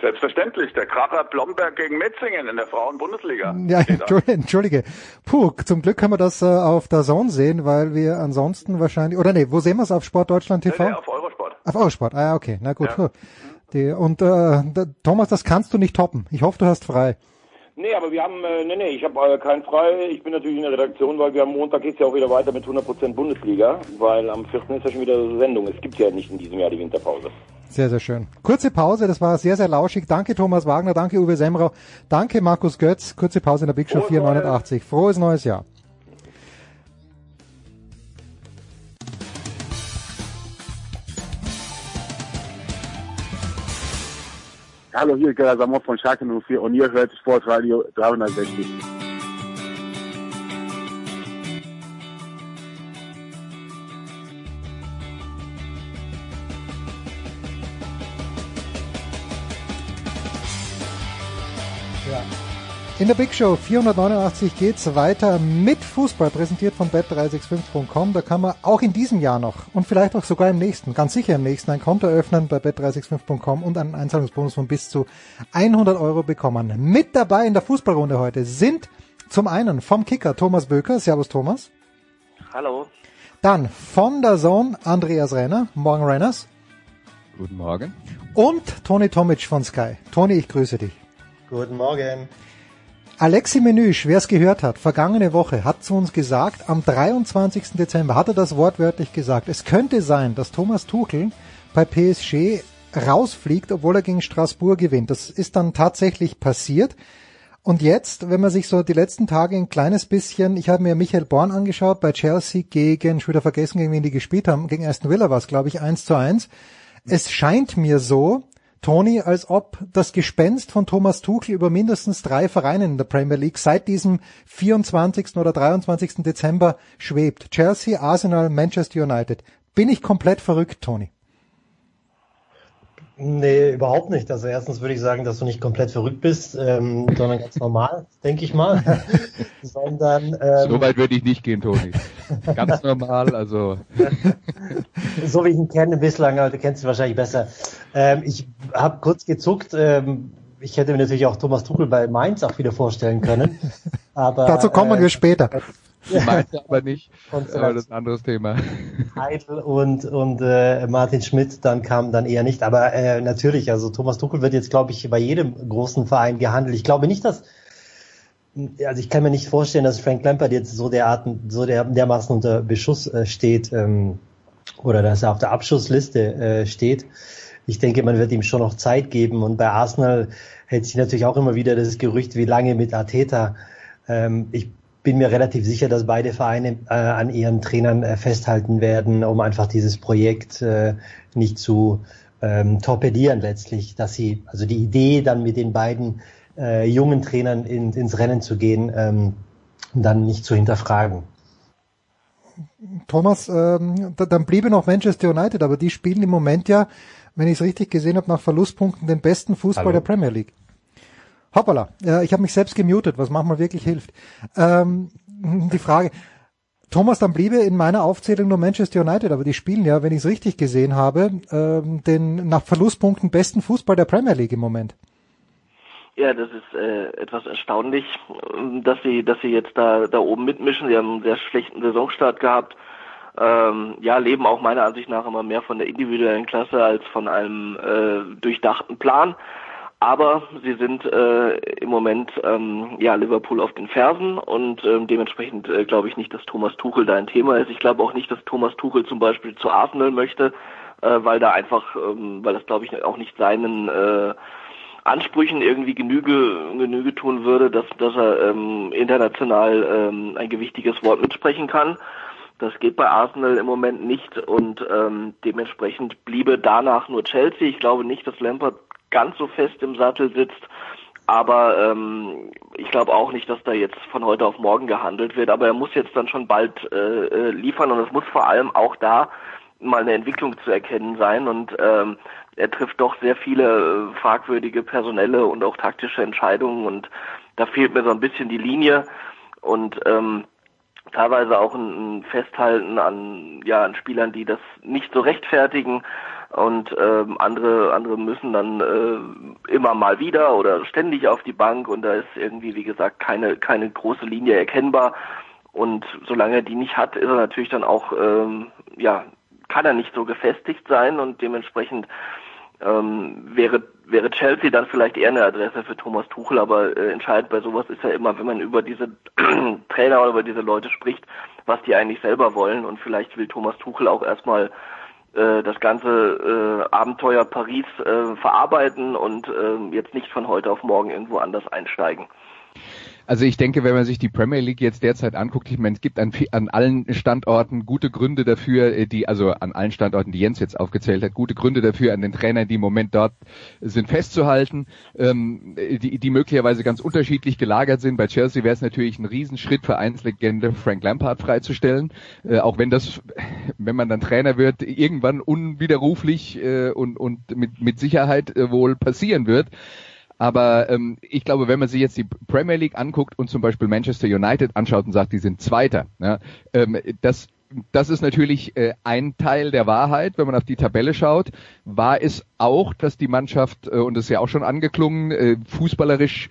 Selbstverständlich, der Kracher Blomberg gegen Metzingen in der Frauen-Bundesliga. Ja, entschuldige. Puh, zum Glück können wir das äh, auf der Zone sehen, weil wir ansonsten wahrscheinlich, oder nee, wo sehen wir es? Auf Sportdeutschland TV? Nee, nee, auf Eurosport. Auf Eurosport, ah ja, okay, na gut. Ja. Die, und äh, Thomas, das kannst du nicht toppen. Ich hoffe, du hast frei. Nee, aber wir haben, äh, nee, nee, ich habe äh, keinen frei. Ich bin natürlich in der Redaktion, weil wir am Montag geht's ja auch wieder weiter mit 100% Bundesliga, weil am 4. ist ja schon wieder Sendung. Es gibt ja nicht in diesem Jahr die Winterpause. Sehr, sehr schön. Kurze Pause, das war sehr, sehr lauschig. Danke Thomas Wagner, danke Uwe Semrau, danke Markus Götz. Kurze Pause in der Big Show 489. Frohes neues Jahr. Hallo, hier ist Gerda Samov von Schalke 04 und ihr hört Sportradio 360. In der Big Show 489 geht's weiter mit Fußball, präsentiert von bet365.com. Da kann man auch in diesem Jahr noch und vielleicht auch sogar im nächsten, ganz sicher im nächsten, ein Konto öffnen bei bet365.com und einen Einzahlungsbonus von bis zu 100 Euro bekommen. Mit dabei in der Fußballrunde heute sind zum einen vom Kicker Thomas Böker. Servus Thomas. Hallo. Dann von der Zone Andreas Renner. Morgen Renners. Guten Morgen. Und Toni Tomic von Sky. Toni, ich grüße dich. Guten Morgen. Alexi Menüsch, wer es gehört hat, vergangene Woche hat zu uns gesagt, am 23. Dezember hat er das wortwörtlich gesagt, es könnte sein, dass Thomas Tuchel bei PSG rausfliegt, obwohl er gegen Straßburg gewinnt. Das ist dann tatsächlich passiert. Und jetzt, wenn man sich so die letzten Tage ein kleines bisschen, ich habe mir Michael Born angeschaut bei Chelsea gegen, ich wieder vergessen, gegen wen die gespielt haben, gegen Aston Villa war es, glaube ich, eins zu eins. Es scheint mir so, Toni, als ob das Gespenst von Thomas Tuchel über mindestens drei Vereine in der Premier League seit diesem 24. oder 23. Dezember schwebt. Chelsea, Arsenal, Manchester United. Bin ich komplett verrückt, Toni? Nee, überhaupt nicht. Also erstens würde ich sagen, dass du nicht komplett verrückt bist, ähm, sondern ganz normal, denke ich mal. sondern ähm, so weit würde ich nicht gehen, Toni. Ganz normal, also so wie ich ihn kenne bislang, du kennst ihn wahrscheinlich besser. Ähm, ich habe kurz gezuckt. Ähm, ich hätte mir natürlich auch Thomas Tuchel bei Mainz auch wieder vorstellen können. Aber dazu kommen äh, wir später. Meinte aber nicht. Aber das ist ein anderes Thema. Heidel und, und äh, Martin Schmidt dann kam dann eher nicht. Aber äh, natürlich, also Thomas Tuchel wird jetzt, glaube ich, bei jedem großen Verein gehandelt. Ich glaube nicht, dass also ich kann mir nicht vorstellen, dass Frank Lampard jetzt so derarten, so der, dermaßen unter Beschuss äh, steht ähm, oder dass er auf der Abschussliste äh, steht. Ich denke, man wird ihm schon noch Zeit geben. Und bei Arsenal hält sich natürlich auch immer wieder das Gerücht, wie lange mit Arteta. Ähm, ich bin mir relativ sicher, dass beide Vereine äh, an ihren Trainern äh, festhalten werden, um einfach dieses Projekt äh, nicht zu ähm, torpedieren letztlich, dass sie, also die Idee dann mit den beiden äh, jungen Trainern in, ins Rennen zu gehen, ähm, dann nicht zu hinterfragen. Thomas, ähm, da, dann bliebe noch Manchester United, aber die spielen im Moment ja, wenn ich es richtig gesehen habe, nach Verlustpunkten den besten Fußball Hallo. der Premier League. Hoppala, äh, ich habe mich selbst gemutet, was manchmal wirklich hilft. Ähm, die Frage, Thomas, dann bliebe in meiner Aufzählung nur Manchester United, aber die spielen ja, wenn ich es richtig gesehen habe, ähm, den nach Verlustpunkten besten Fußball der Premier League im Moment. Ja, das ist äh, etwas erstaunlich, dass sie, dass sie jetzt da da oben mitmischen. Sie haben einen sehr schlechten Saisonstart gehabt. Ähm, ja, leben auch meiner Ansicht nach immer mehr von der individuellen Klasse als von einem äh, durchdachten Plan. Aber sie sind äh, im Moment ähm, ja Liverpool auf den Fersen und ähm, dementsprechend äh, glaube ich nicht, dass Thomas Tuchel da ein Thema ist. Ich glaube auch nicht, dass Thomas Tuchel zum Beispiel zu Arsenal möchte, äh, weil da einfach, ähm, weil das glaube ich auch nicht seinen äh, Ansprüchen irgendwie Genüge, Genüge tun würde, dass, dass er ähm, international ähm, ein gewichtiges Wort mitsprechen kann. Das geht bei Arsenal im Moment nicht und ähm, dementsprechend bliebe danach nur Chelsea. Ich glaube nicht, dass Lampard ganz so fest im Sattel sitzt. Aber ähm, ich glaube auch nicht, dass da jetzt von heute auf morgen gehandelt wird. Aber er muss jetzt dann schon bald äh, äh, liefern und es muss vor allem auch da mal eine Entwicklung zu erkennen sein. Und ähm, er trifft doch sehr viele äh, fragwürdige personelle und auch taktische Entscheidungen und da fehlt mir so ein bisschen die Linie und ähm, teilweise auch ein, ein Festhalten an ja an Spielern, die das nicht so rechtfertigen und ähm, andere andere müssen dann äh, immer mal wieder oder ständig auf die Bank und da ist irgendwie wie gesagt keine keine große Linie erkennbar. Und solange er die nicht hat, ist er natürlich dann auch ähm, ja kann er nicht so gefestigt sein und dementsprechend ähm, wäre wäre Chelsea dann vielleicht eher eine Adresse für Thomas Tuchel, aber äh, entscheidend bei sowas ist ja immer, wenn man über diese Trainer oder über diese Leute spricht, was die eigentlich selber wollen. Und vielleicht will Thomas Tuchel auch erstmal äh, das ganze äh, Abenteuer Paris äh, verarbeiten und äh, jetzt nicht von heute auf morgen irgendwo anders einsteigen. Also ich denke, wenn man sich die Premier League jetzt derzeit anguckt, ich meine, es gibt an, an allen Standorten gute Gründe dafür, äh, die, also an allen Standorten, die Jens jetzt aufgezählt hat, gute Gründe dafür, an den Trainern, die im Moment dort sind, festzuhalten, ähm, die, die möglicherweise ganz unterschiedlich gelagert sind. Bei Chelsea wäre es natürlich ein Riesenschritt, Vereinslegende Frank Lampard freizustellen, äh, auch wenn das, wenn man dann Trainer wird, irgendwann unwiderruflich äh, und, und mit, mit Sicherheit äh, wohl passieren wird. Aber ähm, ich glaube, wenn man sich jetzt die Premier League anguckt und zum Beispiel Manchester United anschaut und sagt, die sind Zweiter, ja, ähm, das das ist natürlich äh, ein Teil der Wahrheit, wenn man auf die Tabelle schaut. War es auch, dass die Mannschaft, äh, und das ist ja auch schon angeklungen, äh, fußballerisch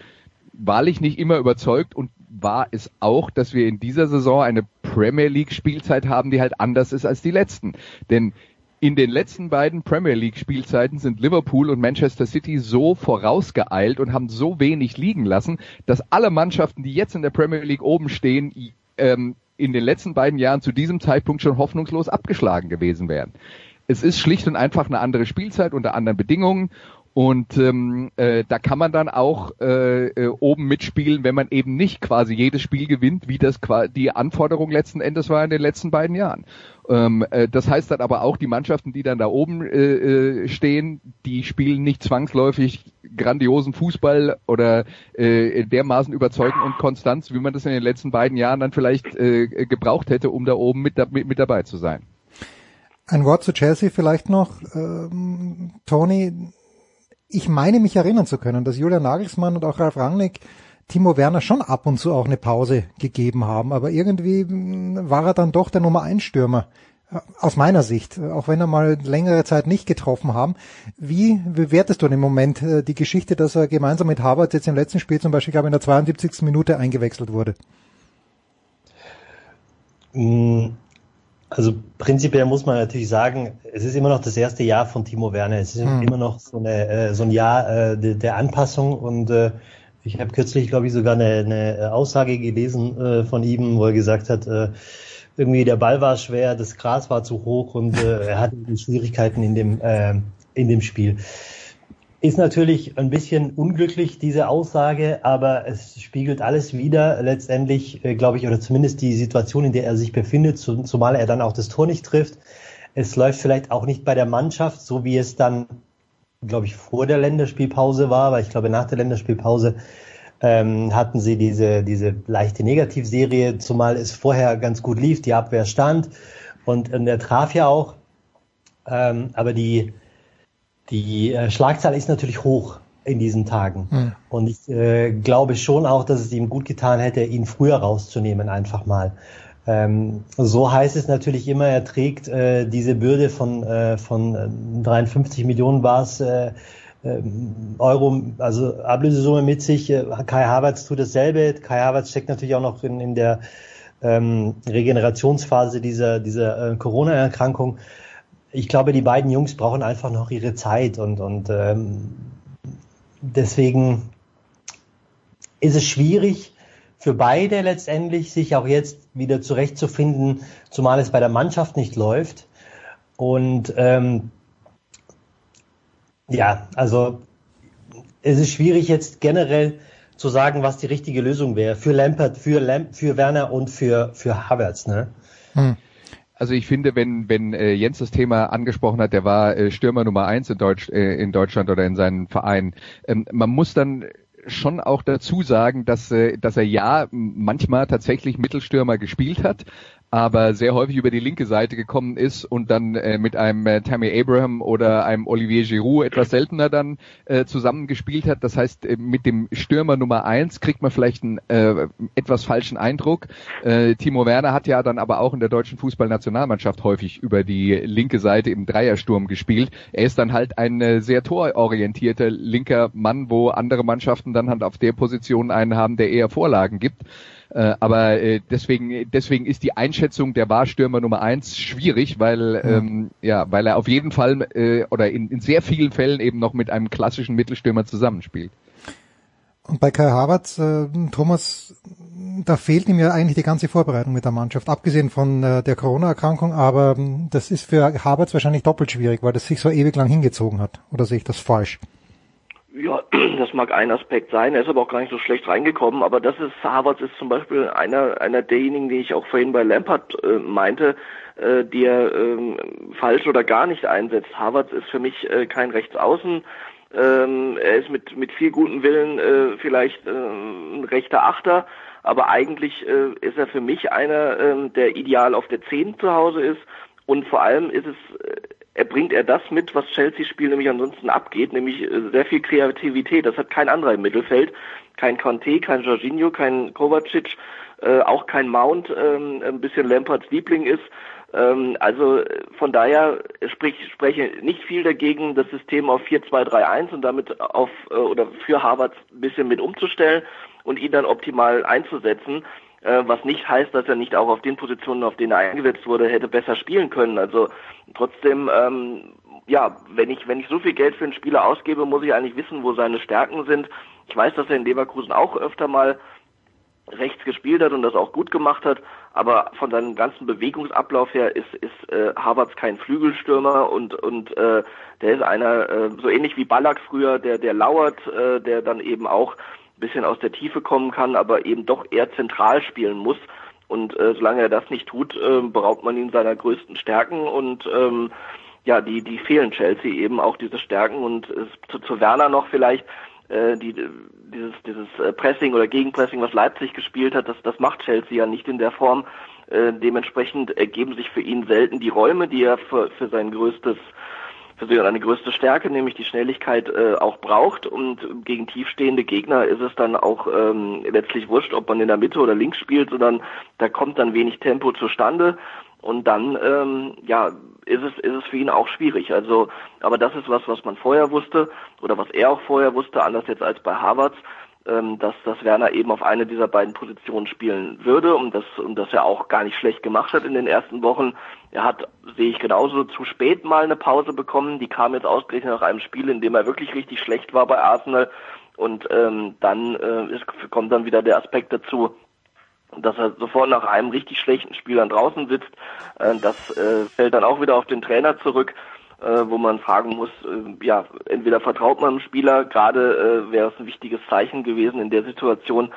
wahrlich nicht immer überzeugt und war es auch, dass wir in dieser Saison eine Premier League Spielzeit haben, die halt anders ist als die letzten. Denn in den letzten beiden Premier League Spielzeiten sind Liverpool und Manchester City so vorausgeeilt und haben so wenig liegen lassen, dass alle Mannschaften, die jetzt in der Premier League oben stehen, ähm, in den letzten beiden Jahren zu diesem Zeitpunkt schon hoffnungslos abgeschlagen gewesen wären. Es ist schlicht und einfach eine andere Spielzeit unter anderen Bedingungen und ähm, äh, da kann man dann auch äh, äh, oben mitspielen, wenn man eben nicht quasi jedes Spiel gewinnt, wie das die Anforderung letzten Endes war in den letzten beiden Jahren. Ähm, äh, das heißt dann aber auch, die Mannschaften, die dann da oben äh, äh, stehen, die spielen nicht zwangsläufig grandiosen Fußball oder äh, dermaßen überzeugend und konstant, wie man das in den letzten beiden Jahren dann vielleicht äh, gebraucht hätte, um da oben mit, mit, mit dabei zu sein. Ein Wort zu Chelsea vielleicht noch. Ähm, Tony, ich meine mich erinnern zu können, dass Julian Nagelsmann und auch Ralf Rangnick Timo Werner schon ab und zu auch eine Pause gegeben haben, aber irgendwie hm, war er dann doch der Nummer 1 Stürmer. Äh, aus meiner Sicht, auch wenn er mal längere Zeit nicht getroffen haben. Wie bewertest du im Moment äh, die Geschichte, dass er gemeinsam mit Harvard jetzt im letzten Spiel zum Beispiel, glaube ich, in der 72. Minute eingewechselt wurde? Hm, also prinzipiell muss man natürlich sagen, es ist immer noch das erste Jahr von Timo Werner. Es ist hm. immer noch so, eine, äh, so ein Jahr äh, de, der Anpassung und äh, ich habe kürzlich, glaube ich, sogar eine, eine Aussage gelesen von ihm, wo er gesagt hat, irgendwie der Ball war schwer, das Gras war zu hoch und er hatte Schwierigkeiten in dem, in dem Spiel. Ist natürlich ein bisschen unglücklich, diese Aussage, aber es spiegelt alles wieder letztendlich, äh, glaube ich, oder zumindest die Situation, in der er sich befindet, zumal er dann auch das Tor nicht trifft. Es läuft vielleicht auch nicht bei der Mannschaft, so wie es dann, glaube ich, vor der Länderspielpause war, weil ich glaube, nach der Länderspielpause ähm, hatten sie diese, diese leichte Negativserie, zumal es vorher ganz gut lief, die Abwehr stand und, und er traf ja auch. Ähm, aber die, die äh, Schlagzahl ist natürlich hoch in diesen Tagen. Hm. Und ich äh, glaube schon auch, dass es ihm gut getan hätte, ihn früher rauszunehmen, einfach mal. Ähm, so heißt es natürlich immer, er trägt äh, diese Bürde von, äh, von 53 äh, Millionen war es, äh, ähm, Euro, also Ablösesumme mit sich. Äh, Kai Havertz tut dasselbe. Kai Havertz steckt natürlich auch noch in, in der ähm, Regenerationsphase dieser, dieser äh, Corona-Erkrankung ich glaube, die beiden Jungs brauchen einfach noch ihre Zeit und, und ähm, deswegen ist es schwierig für beide letztendlich, sich auch jetzt wieder zurechtzufinden, zumal es bei der Mannschaft nicht läuft. Und ähm, ja, also es ist schwierig jetzt generell zu sagen, was die richtige Lösung wäre für Lampert, für, Lamp, für Werner und für, für Havertz. Ne? Hm. Also ich finde, wenn, wenn äh, Jens das Thema angesprochen hat, der war äh, Stürmer Nummer eins in, Deutsch, äh, in Deutschland oder in seinen Verein. Ähm, man muss dann schon auch dazu sagen, dass, äh, dass er ja manchmal tatsächlich Mittelstürmer gespielt hat, aber sehr häufig über die linke Seite gekommen ist und dann äh, mit einem äh, Tammy Abraham oder einem Olivier Giroud etwas seltener dann äh, zusammengespielt hat. Das heißt, äh, mit dem Stürmer Nummer eins kriegt man vielleicht einen äh, etwas falschen Eindruck. Äh, Timo Werner hat ja dann aber auch in der deutschen Fußballnationalmannschaft häufig über die linke Seite im Dreiersturm gespielt. Er ist dann halt ein äh, sehr tororientierter linker Mann, wo andere Mannschaften dann halt auf der Position einen haben, der eher Vorlagen gibt. Äh, aber äh, deswegen, deswegen ist die Einschätzung der Warstürmer Nummer eins schwierig, weil ja, ähm, ja weil er auf jeden Fall äh, oder in, in sehr vielen Fällen eben noch mit einem klassischen Mittelstürmer zusammenspielt. Und bei Kai Havertz, äh, Thomas, da fehlt ihm ja eigentlich die ganze Vorbereitung mit der Mannschaft, abgesehen von äh, der Corona-Erkrankung, aber äh, das ist für Havertz wahrscheinlich doppelt schwierig, weil das sich so ewig lang hingezogen hat. Oder sehe ich das falsch? Ja, das mag ein Aspekt sein. Er ist aber auch gar nicht so schlecht reingekommen. Aber das ist, Harvards ist zum Beispiel einer, einer derjenigen, die ich auch vorhin bei Lampard äh, meinte, äh, die er äh, falsch oder gar nicht einsetzt. Harvards ist für mich äh, kein Rechtsaußen. Ähm, er ist mit, mit viel guten Willen äh, vielleicht äh, ein rechter Achter. Aber eigentlich äh, ist er für mich einer, äh, der ideal auf der 10 zu Hause ist. Und vor allem ist es, äh, er bringt er das mit, was Chelsea-Spiel nämlich ansonsten abgeht, nämlich äh, sehr viel Kreativität. Das hat kein anderer im Mittelfeld. Kein Conte, kein Jorginho, kein Kovacic, äh, auch kein Mount, ähm, ein bisschen Lampards Liebling ist. Ähm, also von daher sprich, spreche nicht viel dagegen, das System auf 4-2-3-1 und damit auf äh, oder für Harvard ein bisschen mit umzustellen. und ihn dann optimal einzusetzen. Äh, was nicht heißt, dass er nicht auch auf den Positionen, auf denen er eingesetzt wurde, hätte besser spielen können. Also trotzdem, ähm, ja, wenn ich wenn ich so viel Geld für einen Spieler ausgebe, muss ich eigentlich wissen, wo seine Stärken sind. Ich weiß, dass er in Leverkusen auch öfter mal rechts gespielt hat und das auch gut gemacht hat, aber von seinem ganzen Bewegungsablauf her ist, ist äh, Havertz kein Flügelstürmer und und äh, der ist einer äh, so ähnlich wie Ballack früher, der der lauert, äh, der dann eben auch bisschen aus der Tiefe kommen kann, aber eben doch eher zentral spielen muss. Und äh, solange er das nicht tut, äh, beraubt man ihn seiner größten Stärken und ähm, ja, die die fehlen Chelsea eben auch diese Stärken und äh, zu, zu Werner noch vielleicht äh, die, dieses, dieses äh, Pressing oder Gegenpressing, was Leipzig gespielt hat, das, das macht Chelsea ja nicht in der Form. Äh, dementsprechend ergeben sich für ihn selten die Räume, die er für, für sein größtes für seine größte Stärke, nämlich die Schnelligkeit, äh, auch braucht. Und gegen tiefstehende Gegner ist es dann auch ähm, letztlich wurscht, ob man in der Mitte oder links spielt, sondern da kommt dann wenig Tempo zustande. Und dann, ähm, ja, ist es, ist es für ihn auch schwierig. Also, aber das ist was, was man vorher wusste oder was er auch vorher wusste, anders jetzt als bei Harvards, dass, dass Werner eben auf eine dieser beiden Positionen spielen würde und das, und das er auch gar nicht schlecht gemacht hat in den ersten Wochen. Er hat, sehe ich genauso, zu spät mal eine Pause bekommen. Die kam jetzt ausgerechnet nach einem Spiel, in dem er wirklich richtig schlecht war bei Arsenal. Und ähm, dann äh, ist, kommt dann wieder der Aspekt dazu, dass er sofort nach einem richtig schlechten Spiel dann draußen sitzt. Äh, das äh, fällt dann auch wieder auf den Trainer zurück, äh, wo man fragen muss, äh, ja, entweder vertraut man dem Spieler, gerade äh, wäre es ein wichtiges Zeichen gewesen in der Situation,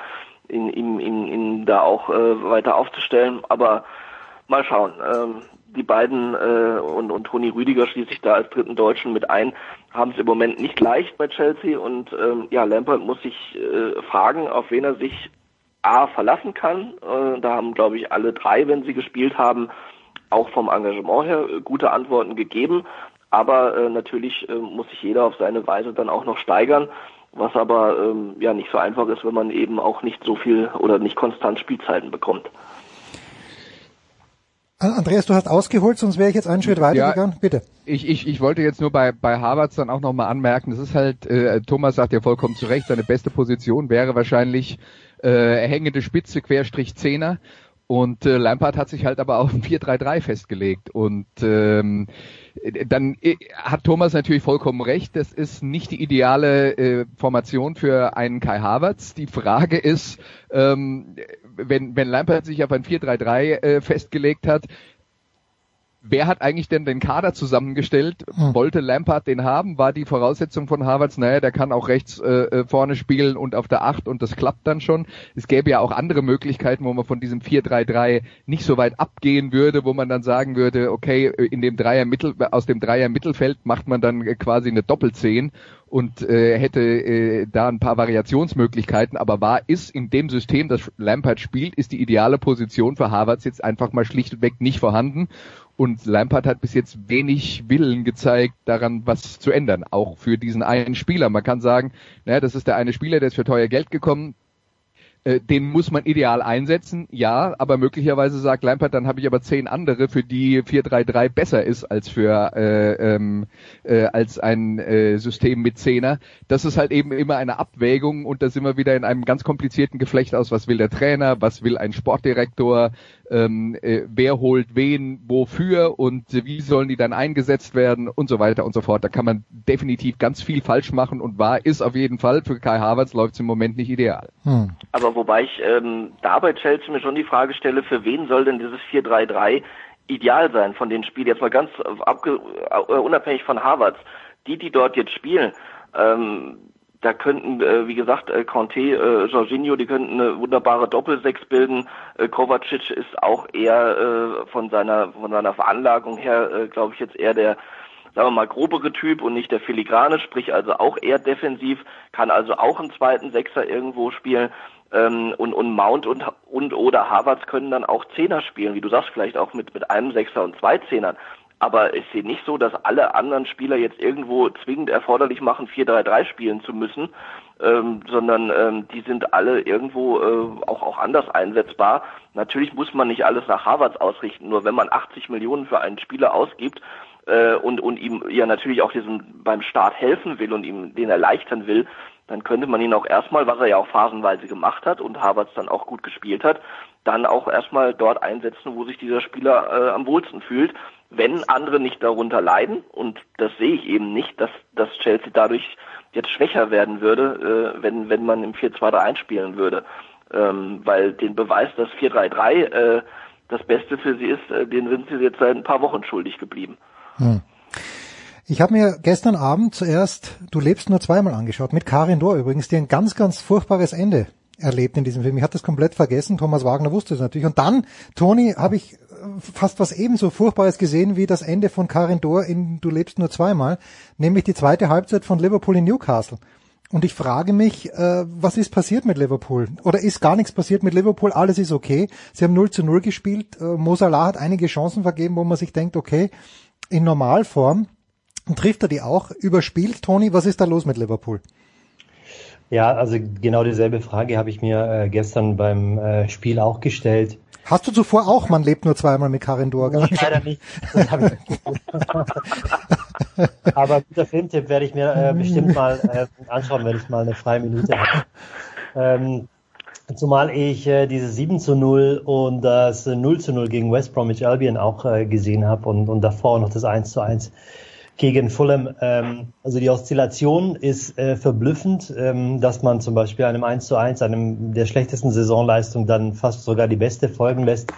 ihn, ihn, ihn, ihn da auch äh, weiter aufzustellen, aber mal schauen. Ähm, die beiden äh, und, und Toni Rüdiger schließe ich da als dritten Deutschen mit ein, haben es im Moment nicht leicht bei Chelsea und ähm, ja, Lampard muss sich äh, fragen, auf wen er sich A verlassen kann. Äh, da haben, glaube ich, alle drei, wenn sie gespielt haben, auch vom Engagement her äh, gute Antworten gegeben. Aber äh, natürlich äh, muss sich jeder auf seine Weise dann auch noch steigern, was aber ähm, ja nicht so einfach ist, wenn man eben auch nicht so viel oder nicht konstant Spielzeiten bekommt. Andreas, du hast ausgeholt, sonst wäre ich jetzt einen Schritt weitergegangen. Ja, Bitte. Ich, ich, ich wollte jetzt nur bei, bei Harvards dann auch nochmal anmerken, das ist halt, äh, Thomas sagt ja vollkommen zu Recht, seine beste Position wäre wahrscheinlich äh, hängende Spitze, Querstrich Zehner. Und äh, Lampard hat sich halt aber auf ein 4-3-3 festgelegt. Und ähm, dann äh, hat Thomas natürlich vollkommen recht, das ist nicht die ideale äh, Formation für einen Kai Havertz. Die Frage ist, ähm, wenn, wenn Lampard sich auf ein 4-3-3 äh, festgelegt hat, wer hat eigentlich denn den Kader zusammengestellt? Hm. Wollte Lampard den haben? War die Voraussetzung von Harvards, naja, der kann auch rechts äh, äh vorne spielen und auf der Acht und das klappt dann schon. Es gäbe ja auch andere Möglichkeiten, wo man von diesem 4-3-3 nicht so weit abgehen würde, wo man dann sagen würde, okay, in dem Dreier Mittel, aus dem Dreier Mittelfeld macht man dann quasi eine Doppelzehn und äh, hätte äh, da ein paar Variationsmöglichkeiten, aber war ist in dem System, das Lampard spielt, ist die ideale Position für Harvards jetzt einfach mal schlichtweg nicht vorhanden und Lampard hat bis jetzt wenig Willen gezeigt, daran was zu ändern, auch für diesen einen Spieler. Man kann sagen, naja, das ist der eine Spieler, der ist für teuer Geld gekommen, äh, den muss man ideal einsetzen, ja, aber möglicherweise sagt Lampert, dann habe ich aber zehn andere, für die 4-3-3 besser ist als für äh, ähm, äh, als ein äh, System mit Zehner. Das ist halt eben immer eine Abwägung und da sind wir wieder in einem ganz komplizierten Geflecht aus, was will der Trainer, was will ein Sportdirektor, ähm, äh, wer holt wen, wofür und wie sollen die dann eingesetzt werden und so weiter und so fort. Da kann man definitiv ganz viel falsch machen und wahr ist auf jeden Fall, für Kai Havertz läuft es im Moment nicht ideal. Hm. Aber wobei ich ähm, da bei Chelsea mir schon die Frage stelle, für wen soll denn dieses 4-3-3 ideal sein von den Spielen, jetzt mal ganz abge uh, unabhängig von Havertz, die, die dort jetzt spielen, ähm, da könnten, äh, wie gesagt, äh, Conte, äh, Jorginho, die könnten eine wunderbare Doppelsechs bilden. Äh, Kovacic ist auch eher äh, von seiner von seiner Veranlagung her, äh, glaube ich, jetzt eher der sagen wir mal, grobere Typ und nicht der filigrane, sprich also auch eher defensiv, kann also auch einen zweiten Sechser irgendwo spielen. Ähm, und, und Mount und, und oder Harvards können dann auch Zehner spielen, wie du sagst, vielleicht auch mit, mit einem Sechser und zwei Zehnern. Aber ich sehe nicht so, dass alle anderen Spieler jetzt irgendwo zwingend erforderlich machen, 4-3-3 spielen zu müssen, ähm, sondern ähm, die sind alle irgendwo äh, auch, auch anders einsetzbar. Natürlich muss man nicht alles nach Harvards ausrichten, nur wenn man 80 Millionen für einen Spieler ausgibt äh, und, und ihm ja natürlich auch diesem beim Start helfen will und ihm den erleichtern will, dann könnte man ihn auch erstmal, was er ja auch phasenweise gemacht hat und Havertz dann auch gut gespielt hat, dann auch erstmal dort einsetzen, wo sich dieser Spieler äh, am wohlsten fühlt, wenn andere nicht darunter leiden. Und das sehe ich eben nicht, dass, dass Chelsea dadurch jetzt schwächer werden würde, äh, wenn, wenn man im 4-2-3-1 spielen würde. Ähm, weil den Beweis, dass 4-3-3 äh, das Beste für sie ist, äh, den sind sie jetzt seit ein paar Wochen schuldig geblieben. Hm. Ich habe mir gestern Abend zuerst Du lebst nur zweimal angeschaut, mit Karin Dohr übrigens, die ein ganz, ganz furchtbares Ende erlebt in diesem Film. Ich hatte das komplett vergessen, Thomas Wagner wusste es natürlich. Und dann, Toni, habe ich fast was ebenso Furchtbares gesehen wie das Ende von Karin Dohr in Du lebst nur zweimal, nämlich die zweite Halbzeit von Liverpool in Newcastle. Und ich frage mich, äh, was ist passiert mit Liverpool? Oder ist gar nichts passiert mit Liverpool? Alles ist okay. Sie haben 0 zu 0 gespielt. Äh, Mo hat einige Chancen vergeben, wo man sich denkt, okay, in Normalform trifft er die auch. Überspielt, Toni, was ist da los mit Liverpool? Ja, also genau dieselbe Frage habe ich mir äh, gestern beim äh, Spiel auch gestellt. Hast du zuvor auch Man lebt nur zweimal mit Karin Durg? Nee, leider nicht. Aber guter Filmtipp werde ich mir äh, bestimmt mal äh, anschauen, wenn ich mal eine freie Minute habe. Ähm, zumal ich äh, diese 7 zu 0 und das 0 zu 0 gegen West Bromwich Albion auch äh, gesehen habe und, und davor noch das 1 zu 1 gegen Fulham. Ähm, also die Oszillation ist äh, verblüffend, ähm, dass man zum Beispiel einem 1 zu 1, einem der schlechtesten Saisonleistung dann fast sogar die beste folgen lässt.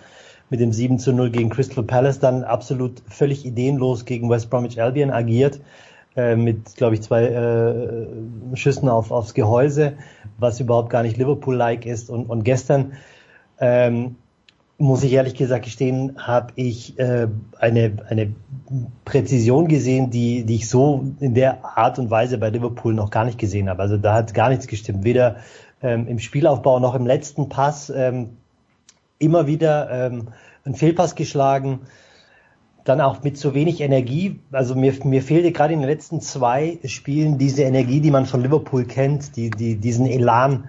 Mit dem 7 zu 0 gegen Crystal Palace dann absolut völlig ideenlos gegen West Bromwich Albion agiert. Äh, mit, glaube ich, zwei äh, Schüssen auf, aufs Gehäuse, was überhaupt gar nicht Liverpool-like ist. Und, und gestern ähm, muss ich ehrlich gesagt gestehen, habe ich äh, eine, eine Präzision gesehen, die, die ich so in der Art und Weise bei Liverpool noch gar nicht gesehen habe. Also da hat gar nichts gestimmt, weder ähm, im Spielaufbau noch im letzten Pass. Ähm, immer wieder ähm, ein Fehlpass geschlagen, dann auch mit zu wenig Energie. Also mir, mir fehlte gerade in den letzten zwei Spielen diese Energie, die man von Liverpool kennt, die, die, diesen Elan,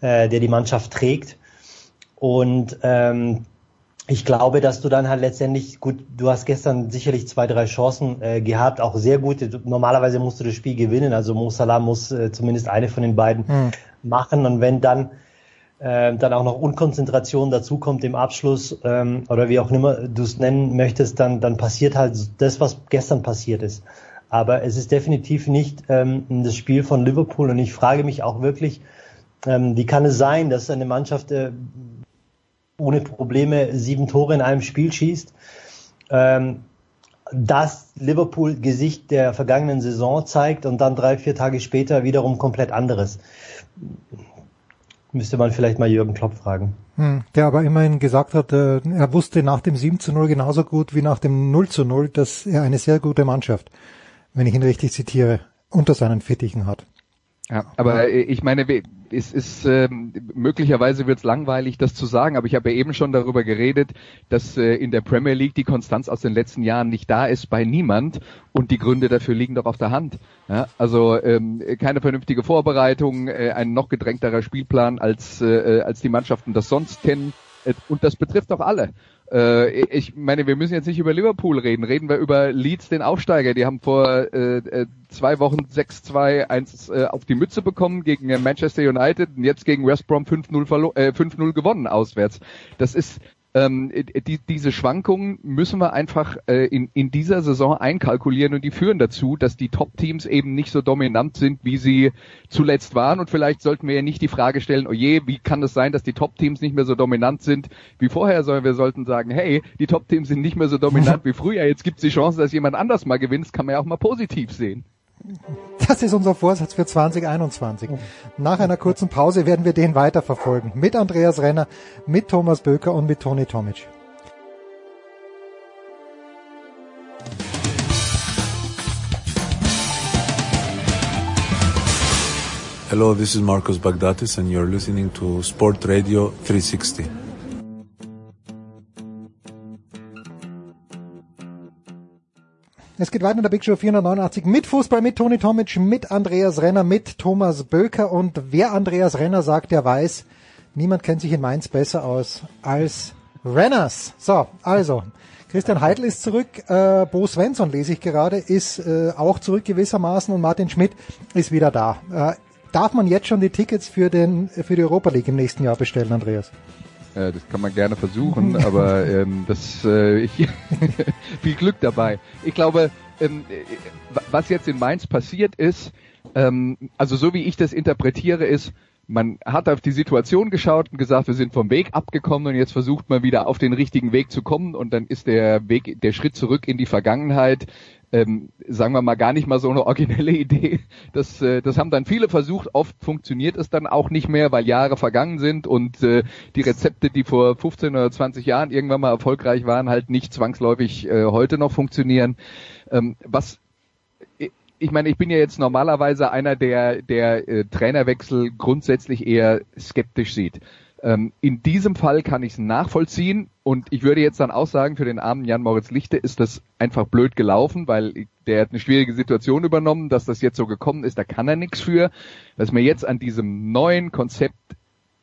äh, der die Mannschaft trägt. Und ähm, ich glaube, dass du dann halt letztendlich, gut, du hast gestern sicherlich zwei, drei Chancen äh, gehabt, auch sehr gute. Normalerweise musst du das Spiel gewinnen, also Mo Salah muss äh, zumindest eine von den beiden mhm. machen. Und wenn dann äh, dann auch noch Unkonzentration dazukommt im Abschluss ähm, oder wie auch immer du es nennen möchtest, dann, dann passiert halt das, was gestern passiert ist. Aber es ist definitiv nicht ähm, das Spiel von Liverpool und ich frage mich auch wirklich, ähm, wie kann es sein, dass eine Mannschaft äh, ohne Probleme sieben Tore in einem Spiel schießt. Ähm, das Liverpool-Gesicht der vergangenen Saison zeigt und dann drei, vier Tage später wiederum komplett anderes. Müsste man vielleicht mal Jürgen Klopp fragen. Hm, der aber immerhin gesagt hat, äh, er wusste nach dem 7 zu 0 genauso gut wie nach dem 0 zu 0, dass er eine sehr gute Mannschaft, wenn ich ihn richtig zitiere, unter seinen Fittichen hat. Ja, aber äh, ich meine, es ist ähm, möglicherweise wird es langweilig, das zu sagen, aber ich habe ja eben schon darüber geredet, dass äh, in der Premier League die Konstanz aus den letzten Jahren nicht da ist bei niemand und die Gründe dafür liegen doch auf der Hand. Ja, also ähm, keine vernünftige Vorbereitung, äh, ein noch gedrängterer Spielplan als äh, als die Mannschaften das sonst kennen äh, und das betrifft doch alle. Äh, ich meine, wir müssen jetzt nicht über Liverpool reden. Reden wir über Leeds, den Aufsteiger. Die haben vor äh, äh zwei Wochen 6-2 1 äh, auf die Mütze bekommen gegen Manchester United und jetzt gegen West Brom 5-0 äh, 5 gewonnen auswärts. Das ist ähm, die, diese Schwankungen müssen wir einfach äh, in, in dieser Saison einkalkulieren und die führen dazu, dass die Top-Teams eben nicht so dominant sind, wie sie zuletzt waren. Und vielleicht sollten wir ja nicht die Frage stellen, oh je, wie kann es sein, dass die Top-Teams nicht mehr so dominant sind wie vorher, sondern wir sollten sagen, hey, die Top-Teams sind nicht mehr so dominant wie früher. Jetzt gibt es die Chance, dass jemand anders mal gewinnt. Das kann man ja auch mal positiv sehen. Das ist unser Vorsatz für 2021. Nach einer kurzen Pause werden wir den weiterverfolgen. Mit Andreas Renner, mit Thomas Böker und mit Toni Tomic. Hello, this is Marcos Bagdatis and you're listening to Sport Radio 360. Es geht weiter in der Big Show 489 mit Fußball, mit Toni Tomic, mit Andreas Renner, mit Thomas Böker. Und wer Andreas Renner sagt, der weiß, niemand kennt sich in Mainz besser aus als Renners. So, also, Christian Heidel ist zurück, äh, Bo Svensson lese ich gerade, ist äh, auch zurück gewissermaßen und Martin Schmidt ist wieder da. Äh, Darf man jetzt schon die Tickets für, den, für die Europa League im nächsten Jahr bestellen, Andreas? Äh, das kann man gerne versuchen, aber ähm, das äh, ich, viel Glück dabei. Ich glaube, ähm, was jetzt in Mainz passiert ist, ähm, also so wie ich das interpretiere, ist, man hat auf die Situation geschaut und gesagt, wir sind vom Weg abgekommen und jetzt versucht man wieder auf den richtigen Weg zu kommen und dann ist der Weg, der Schritt zurück in die Vergangenheit, ähm, sagen wir mal gar nicht mal so eine originelle Idee. Das, äh, das haben dann viele versucht. Oft funktioniert es dann auch nicht mehr, weil Jahre vergangen sind und äh, die Rezepte, die vor 15 oder 20 Jahren irgendwann mal erfolgreich waren, halt nicht zwangsläufig äh, heute noch funktionieren. Ähm, was ich meine, ich bin ja jetzt normalerweise einer, der der äh, Trainerwechsel grundsätzlich eher skeptisch sieht. Ähm, in diesem Fall kann ich es nachvollziehen und ich würde jetzt dann auch sagen, für den armen Jan-Moritz Lichte ist das einfach blöd gelaufen, weil der hat eine schwierige Situation übernommen, dass das jetzt so gekommen ist, da kann er nichts für. Was mir jetzt an diesem neuen Konzept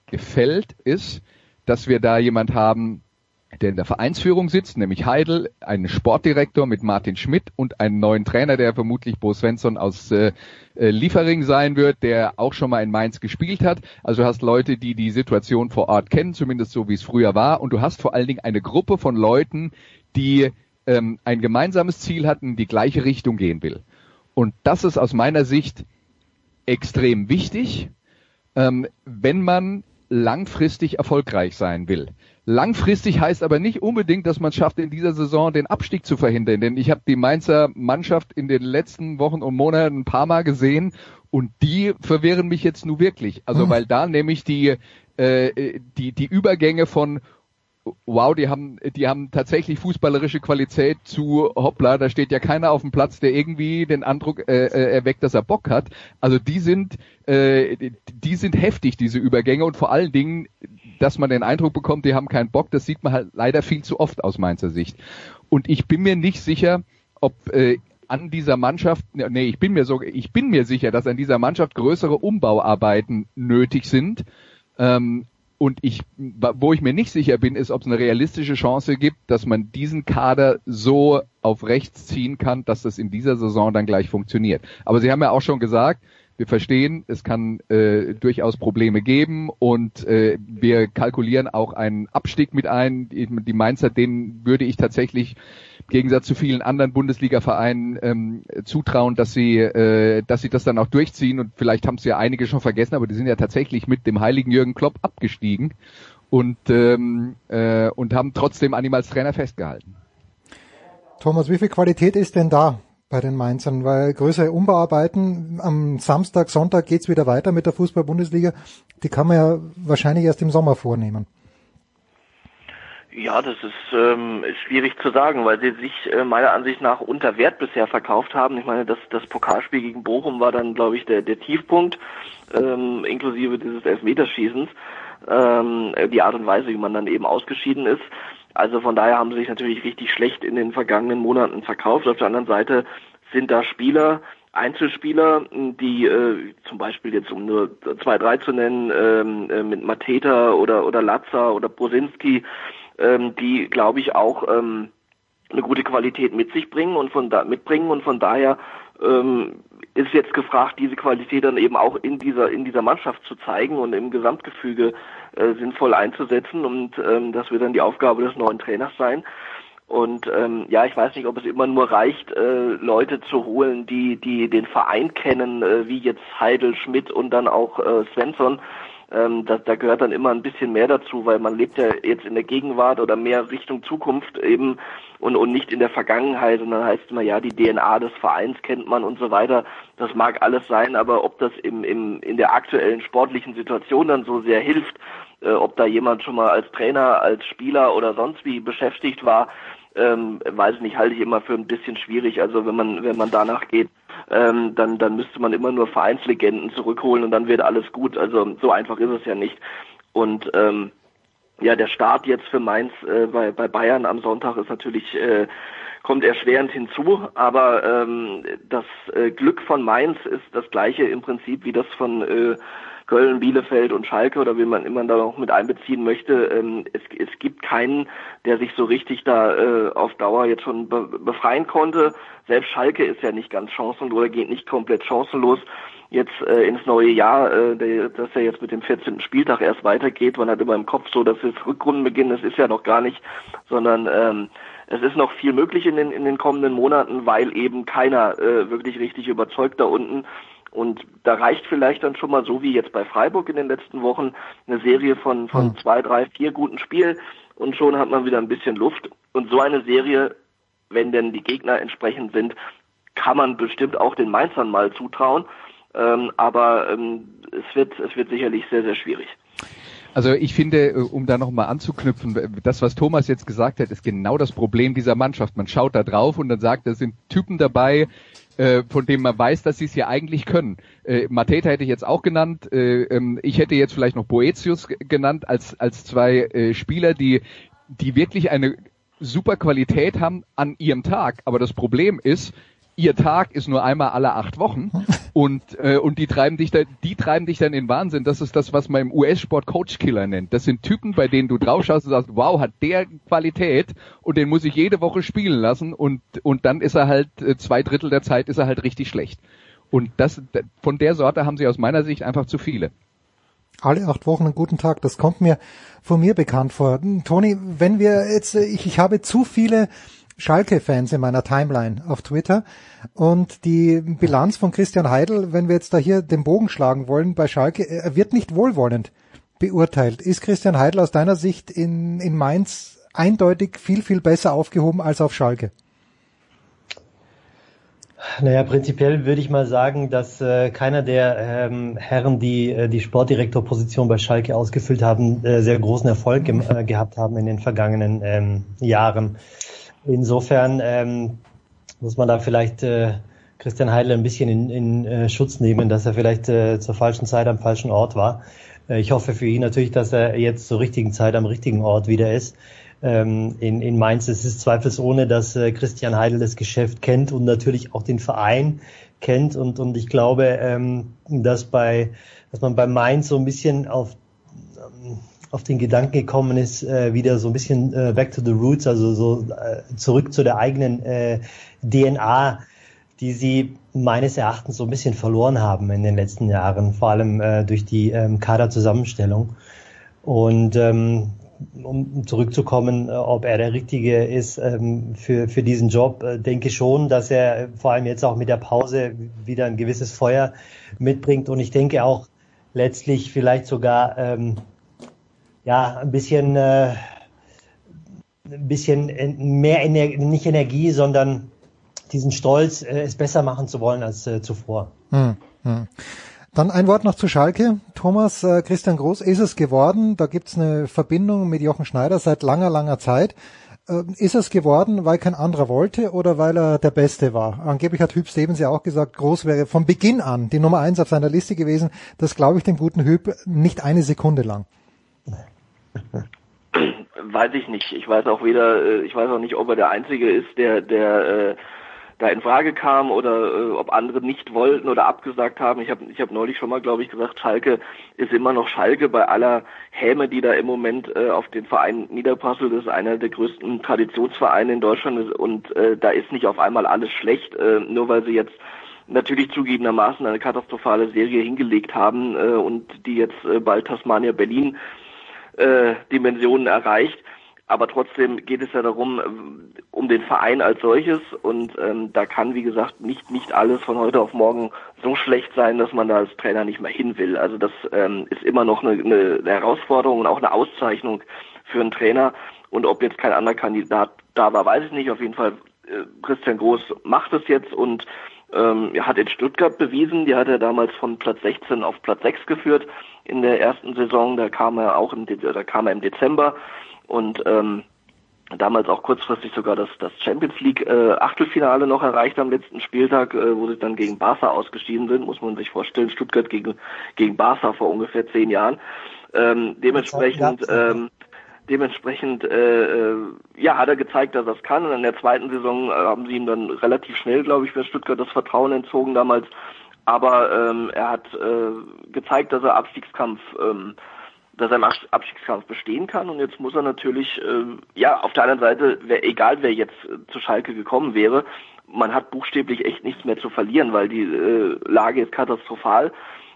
gefällt, ist, dass wir da jemand haben, der in der Vereinsführung sitzt, nämlich Heidel, einen Sportdirektor mit Martin Schmidt und einen neuen Trainer, der vermutlich Bo Svensson aus äh, äh, Liefering sein wird, der auch schon mal in Mainz gespielt hat. Also du hast Leute, die die Situation vor Ort kennen, zumindest so wie es früher war. Und du hast vor allen Dingen eine Gruppe von Leuten, die ähm, ein gemeinsames Ziel hatten, die gleiche Richtung gehen will. Und das ist aus meiner Sicht extrem wichtig, ähm, wenn man langfristig erfolgreich sein will. Langfristig heißt aber nicht unbedingt, dass man es schafft, in dieser Saison den Abstieg zu verhindern. Denn ich habe die Mainzer Mannschaft in den letzten Wochen und Monaten ein paar Mal gesehen und die verwehren mich jetzt nur wirklich. Also hm. weil da nämlich die, äh, die, die Übergänge von wow, die haben, die haben tatsächlich fußballerische Qualität zu hoppla, da steht ja keiner auf dem Platz, der irgendwie den Eindruck äh, äh, erweckt, dass er Bock hat. Also die sind, äh, die sind heftig, diese Übergänge und vor allen Dingen dass man den Eindruck bekommt, die haben keinen Bock, das sieht man halt leider viel zu oft aus Mainzer Sicht. Und ich bin mir nicht sicher, ob äh, an dieser Mannschaft, nee, ich bin mir so, ich bin mir sicher, dass an dieser Mannschaft größere Umbauarbeiten nötig sind. Ähm, und ich, wo ich mir nicht sicher bin, ist, ob es eine realistische Chance gibt, dass man diesen Kader so auf rechts ziehen kann, dass das in dieser Saison dann gleich funktioniert. Aber Sie haben ja auch schon gesagt, wir verstehen, es kann äh, durchaus Probleme geben und äh, wir kalkulieren auch einen Abstieg mit ein. Die Mainzer, denen würde ich tatsächlich im Gegensatz zu vielen anderen Bundesliga-Vereinen ähm, zutrauen, dass sie, äh, dass sie das dann auch durchziehen. Und vielleicht haben es ja einige schon vergessen, aber die sind ja tatsächlich mit dem heiligen Jürgen Klopp abgestiegen und, ähm, äh, und haben trotzdem an ihm als Trainer festgehalten. Thomas, wie viel Qualität ist denn da bei den Mainzern, weil größere Umbauarbeiten am Samstag, Sonntag geht's wieder weiter mit der Fußball-Bundesliga. Die kann man ja wahrscheinlich erst im Sommer vornehmen. Ja, das ist ähm, schwierig zu sagen, weil sie sich äh, meiner Ansicht nach unter Wert bisher verkauft haben. Ich meine, das, das Pokalspiel gegen Bochum war dann, glaube ich, der, der Tiefpunkt, ähm, inklusive dieses Elfmeterschießens. Ähm, die Art und Weise, wie man dann eben ausgeschieden ist. Also von daher haben sie sich natürlich richtig schlecht in den vergangenen Monaten verkauft. Auf der anderen Seite sind da Spieler, Einzelspieler, die äh, zum Beispiel jetzt um nur zwei, drei zu nennen, ähm, äh, mit Mateta oder oder Latza oder Brosinski, ähm, die glaube ich auch ähm, eine gute Qualität mit sich bringen und von da mitbringen und von daher ähm, ist jetzt gefragt, diese Qualität dann eben auch in dieser in dieser Mannschaft zu zeigen und im Gesamtgefüge äh, sinnvoll einzusetzen und ähm, das wird dann die Aufgabe des neuen Trainers sein. Und ähm, ja, ich weiß nicht, ob es immer nur reicht, äh, Leute zu holen, die die den Verein kennen, äh, wie jetzt Heidel, Schmidt und dann auch äh, Svensson, ähm, da, da gehört dann immer ein bisschen mehr dazu, weil man lebt ja jetzt in der Gegenwart oder mehr Richtung Zukunft eben und, und nicht in der Vergangenheit. Und dann heißt es immer, ja, die DNA des Vereins kennt man und so weiter. Das mag alles sein, aber ob das im, im, in der aktuellen sportlichen Situation dann so sehr hilft, äh, ob da jemand schon mal als Trainer, als Spieler oder sonst wie beschäftigt war, ähm, weiß ich nicht, halte ich immer für ein bisschen schwierig. Also wenn man, wenn man danach geht, ähm, dann, dann müsste man immer nur Vereinslegenden zurückholen und dann wird alles gut. Also so einfach ist es ja nicht. Und ähm, ja, der Start jetzt für Mainz äh, bei, bei Bayern am Sonntag ist natürlich äh, kommt erschwerend hinzu, aber ähm, das äh, Glück von Mainz ist das gleiche im Prinzip wie das von äh, Köln, Bielefeld und Schalke oder wie man immer da noch mit einbeziehen möchte. Ähm, es, es gibt keinen, der sich so richtig da äh, auf Dauer jetzt schon be befreien konnte. Selbst Schalke ist ja nicht ganz chancenlos oder geht nicht komplett chancenlos jetzt äh, ins neue Jahr, äh, der, dass er jetzt mit dem 14. Spieltag erst weitergeht. Man hat immer im Kopf so, dass es Rückrundenbeginn, das ist ja noch gar nicht, sondern ähm, es ist noch viel möglich in den, in den kommenden Monaten, weil eben keiner äh, wirklich richtig überzeugt da unten. Und da reicht vielleicht dann schon mal so wie jetzt bei Freiburg in den letzten Wochen eine Serie von, von hm. zwei, drei, vier guten Spielen und schon hat man wieder ein bisschen Luft. Und so eine Serie, wenn denn die Gegner entsprechend sind, kann man bestimmt auch den Mainzern mal zutrauen. Ähm, aber ähm, es wird, es wird sicherlich sehr, sehr schwierig. Also ich finde, äh, um da nochmal anzuknüpfen, das, was Thomas jetzt gesagt hat, ist genau das Problem dieser Mannschaft. Man schaut da drauf und dann sagt, da sind Typen dabei, äh, von denen man weiß, dass sie es ja eigentlich können. Äh, Mateta hätte ich jetzt auch genannt. Äh, ähm, ich hätte jetzt vielleicht noch Boetius genannt als, als zwei äh, Spieler, die, die wirklich eine super Qualität haben an ihrem Tag. Aber das Problem ist, ihr Tag ist nur einmal alle acht Wochen und äh, und die treiben dich da, die treiben dich dann in Wahnsinn. Das ist das, was man im US-Sport Coach Killer nennt. Das sind Typen, bei denen du draufschaust und sagst, wow, hat der Qualität und den muss ich jede Woche spielen lassen und und dann ist er halt äh, zwei Drittel der Zeit ist er halt richtig schlecht. Und das von der Sorte haben sie aus meiner Sicht einfach zu viele. Alle acht Wochen einen guten Tag, das kommt mir von mir bekannt vor. Hm, Toni, wenn wir jetzt, äh, ich, ich habe zu viele Schalke-Fans in meiner Timeline auf Twitter. Und die Bilanz von Christian Heidel, wenn wir jetzt da hier den Bogen schlagen wollen bei Schalke, er wird nicht wohlwollend beurteilt. Ist Christian Heidel aus deiner Sicht in, in Mainz eindeutig viel, viel besser aufgehoben als auf Schalke? Naja, prinzipiell würde ich mal sagen, dass äh, keiner der ähm, Herren, die äh, die Sportdirektorposition bei Schalke ausgefüllt haben, äh, sehr großen Erfolg äh, gehabt haben in den vergangenen ähm, Jahren. Insofern ähm, muss man da vielleicht äh, Christian Heidel ein bisschen in, in äh, Schutz nehmen, dass er vielleicht äh, zur falschen Zeit am falschen Ort war. Äh, ich hoffe für ihn natürlich, dass er jetzt zur richtigen Zeit am richtigen Ort wieder ist. Ähm, in, in Mainz es ist zweifelsohne, dass äh, Christian Heidel das Geschäft kennt und natürlich auch den Verein kennt. Und, und ich glaube, ähm, dass bei dass man bei Mainz so ein bisschen auf ähm, auf den Gedanken gekommen ist, äh, wieder so ein bisschen äh, back to the roots, also so äh, zurück zu der eigenen äh, DNA, die sie meines Erachtens so ein bisschen verloren haben in den letzten Jahren, vor allem äh, durch die ähm, Kaderzusammenstellung. Und ähm, um zurückzukommen, äh, ob er der Richtige ist ähm, für, für diesen Job, äh, denke schon, dass er vor allem jetzt auch mit der Pause wieder ein gewisses Feuer mitbringt. Und ich denke auch letztlich vielleicht sogar ähm, ja, ein bisschen, äh, ein bisschen mehr Ener nicht Energie, sondern diesen Stolz, äh, es besser machen zu wollen als äh, zuvor. Hm, hm. Dann ein Wort noch zu Schalke. Thomas, äh, Christian Groß ist es geworden. Da gibt's eine Verbindung mit Jochen Schneider seit langer, langer Zeit. Äh, ist es geworden, weil kein anderer wollte oder weil er der Beste war? Angeblich hat Hüb Stevens ja auch gesagt, Groß wäre von Beginn an die Nummer eins auf seiner Liste gewesen. Das glaube ich dem guten Hüb nicht eine Sekunde lang. Weiß ich nicht. Ich weiß auch weder, äh, ich weiß auch nicht, ob er der Einzige ist, der, der äh, da in Frage kam oder äh, ob andere nicht wollten oder abgesagt haben. Ich habe ich hab neulich schon mal, glaube ich, gesagt, Schalke ist immer noch Schalke bei aller Häme, die da im Moment äh, auf den Verein niederprasselt. Das ist einer der größten Traditionsvereine in Deutschland und äh, da ist nicht auf einmal alles schlecht, äh, nur weil sie jetzt natürlich zugegebenermaßen eine katastrophale Serie hingelegt haben äh, und die jetzt äh, bald Tasmania Berlin äh, Dimensionen erreicht. Aber trotzdem geht es ja darum, äh, um den Verein als solches. Und ähm, da kann, wie gesagt, nicht, nicht alles von heute auf morgen so schlecht sein, dass man da als Trainer nicht mehr hin will. Also das ähm, ist immer noch eine, eine Herausforderung und auch eine Auszeichnung für einen Trainer. Und ob jetzt kein anderer Kandidat da war, weiß ich nicht. Auf jeden Fall, äh, Christian Groß macht es jetzt und ähm, er hat in Stuttgart bewiesen. Die hat er damals von Platz 16 auf Platz 6 geführt in der ersten Saison. Da kam er auch im, da kam er im Dezember und ähm, damals auch kurzfristig sogar das, das Champions League äh, Achtelfinale noch erreicht am letzten Spieltag, äh, wo sie dann gegen Barca ausgeschieden sind, muss man sich vorstellen. Stuttgart gegen, gegen Barca vor ungefähr zehn Jahren. Ähm, dementsprechend, ähm, dementsprechend, äh, äh, ja, hat er gezeigt, dass er es kann. Und in der zweiten Saison äh, haben sie ihm dann relativ schnell, glaube ich, für Stuttgart das Vertrauen entzogen damals. Aber ähm, er hat äh, gezeigt, dass er Abstiegskampf ähm, dass er im Abstiegskampf bestehen kann. Und jetzt muss er natürlich, äh, ja, auf der anderen Seite, wär, egal wer jetzt äh, zu Schalke gekommen wäre, man hat buchstäblich echt nichts mehr zu verlieren, weil die äh, Lage ist katastrophal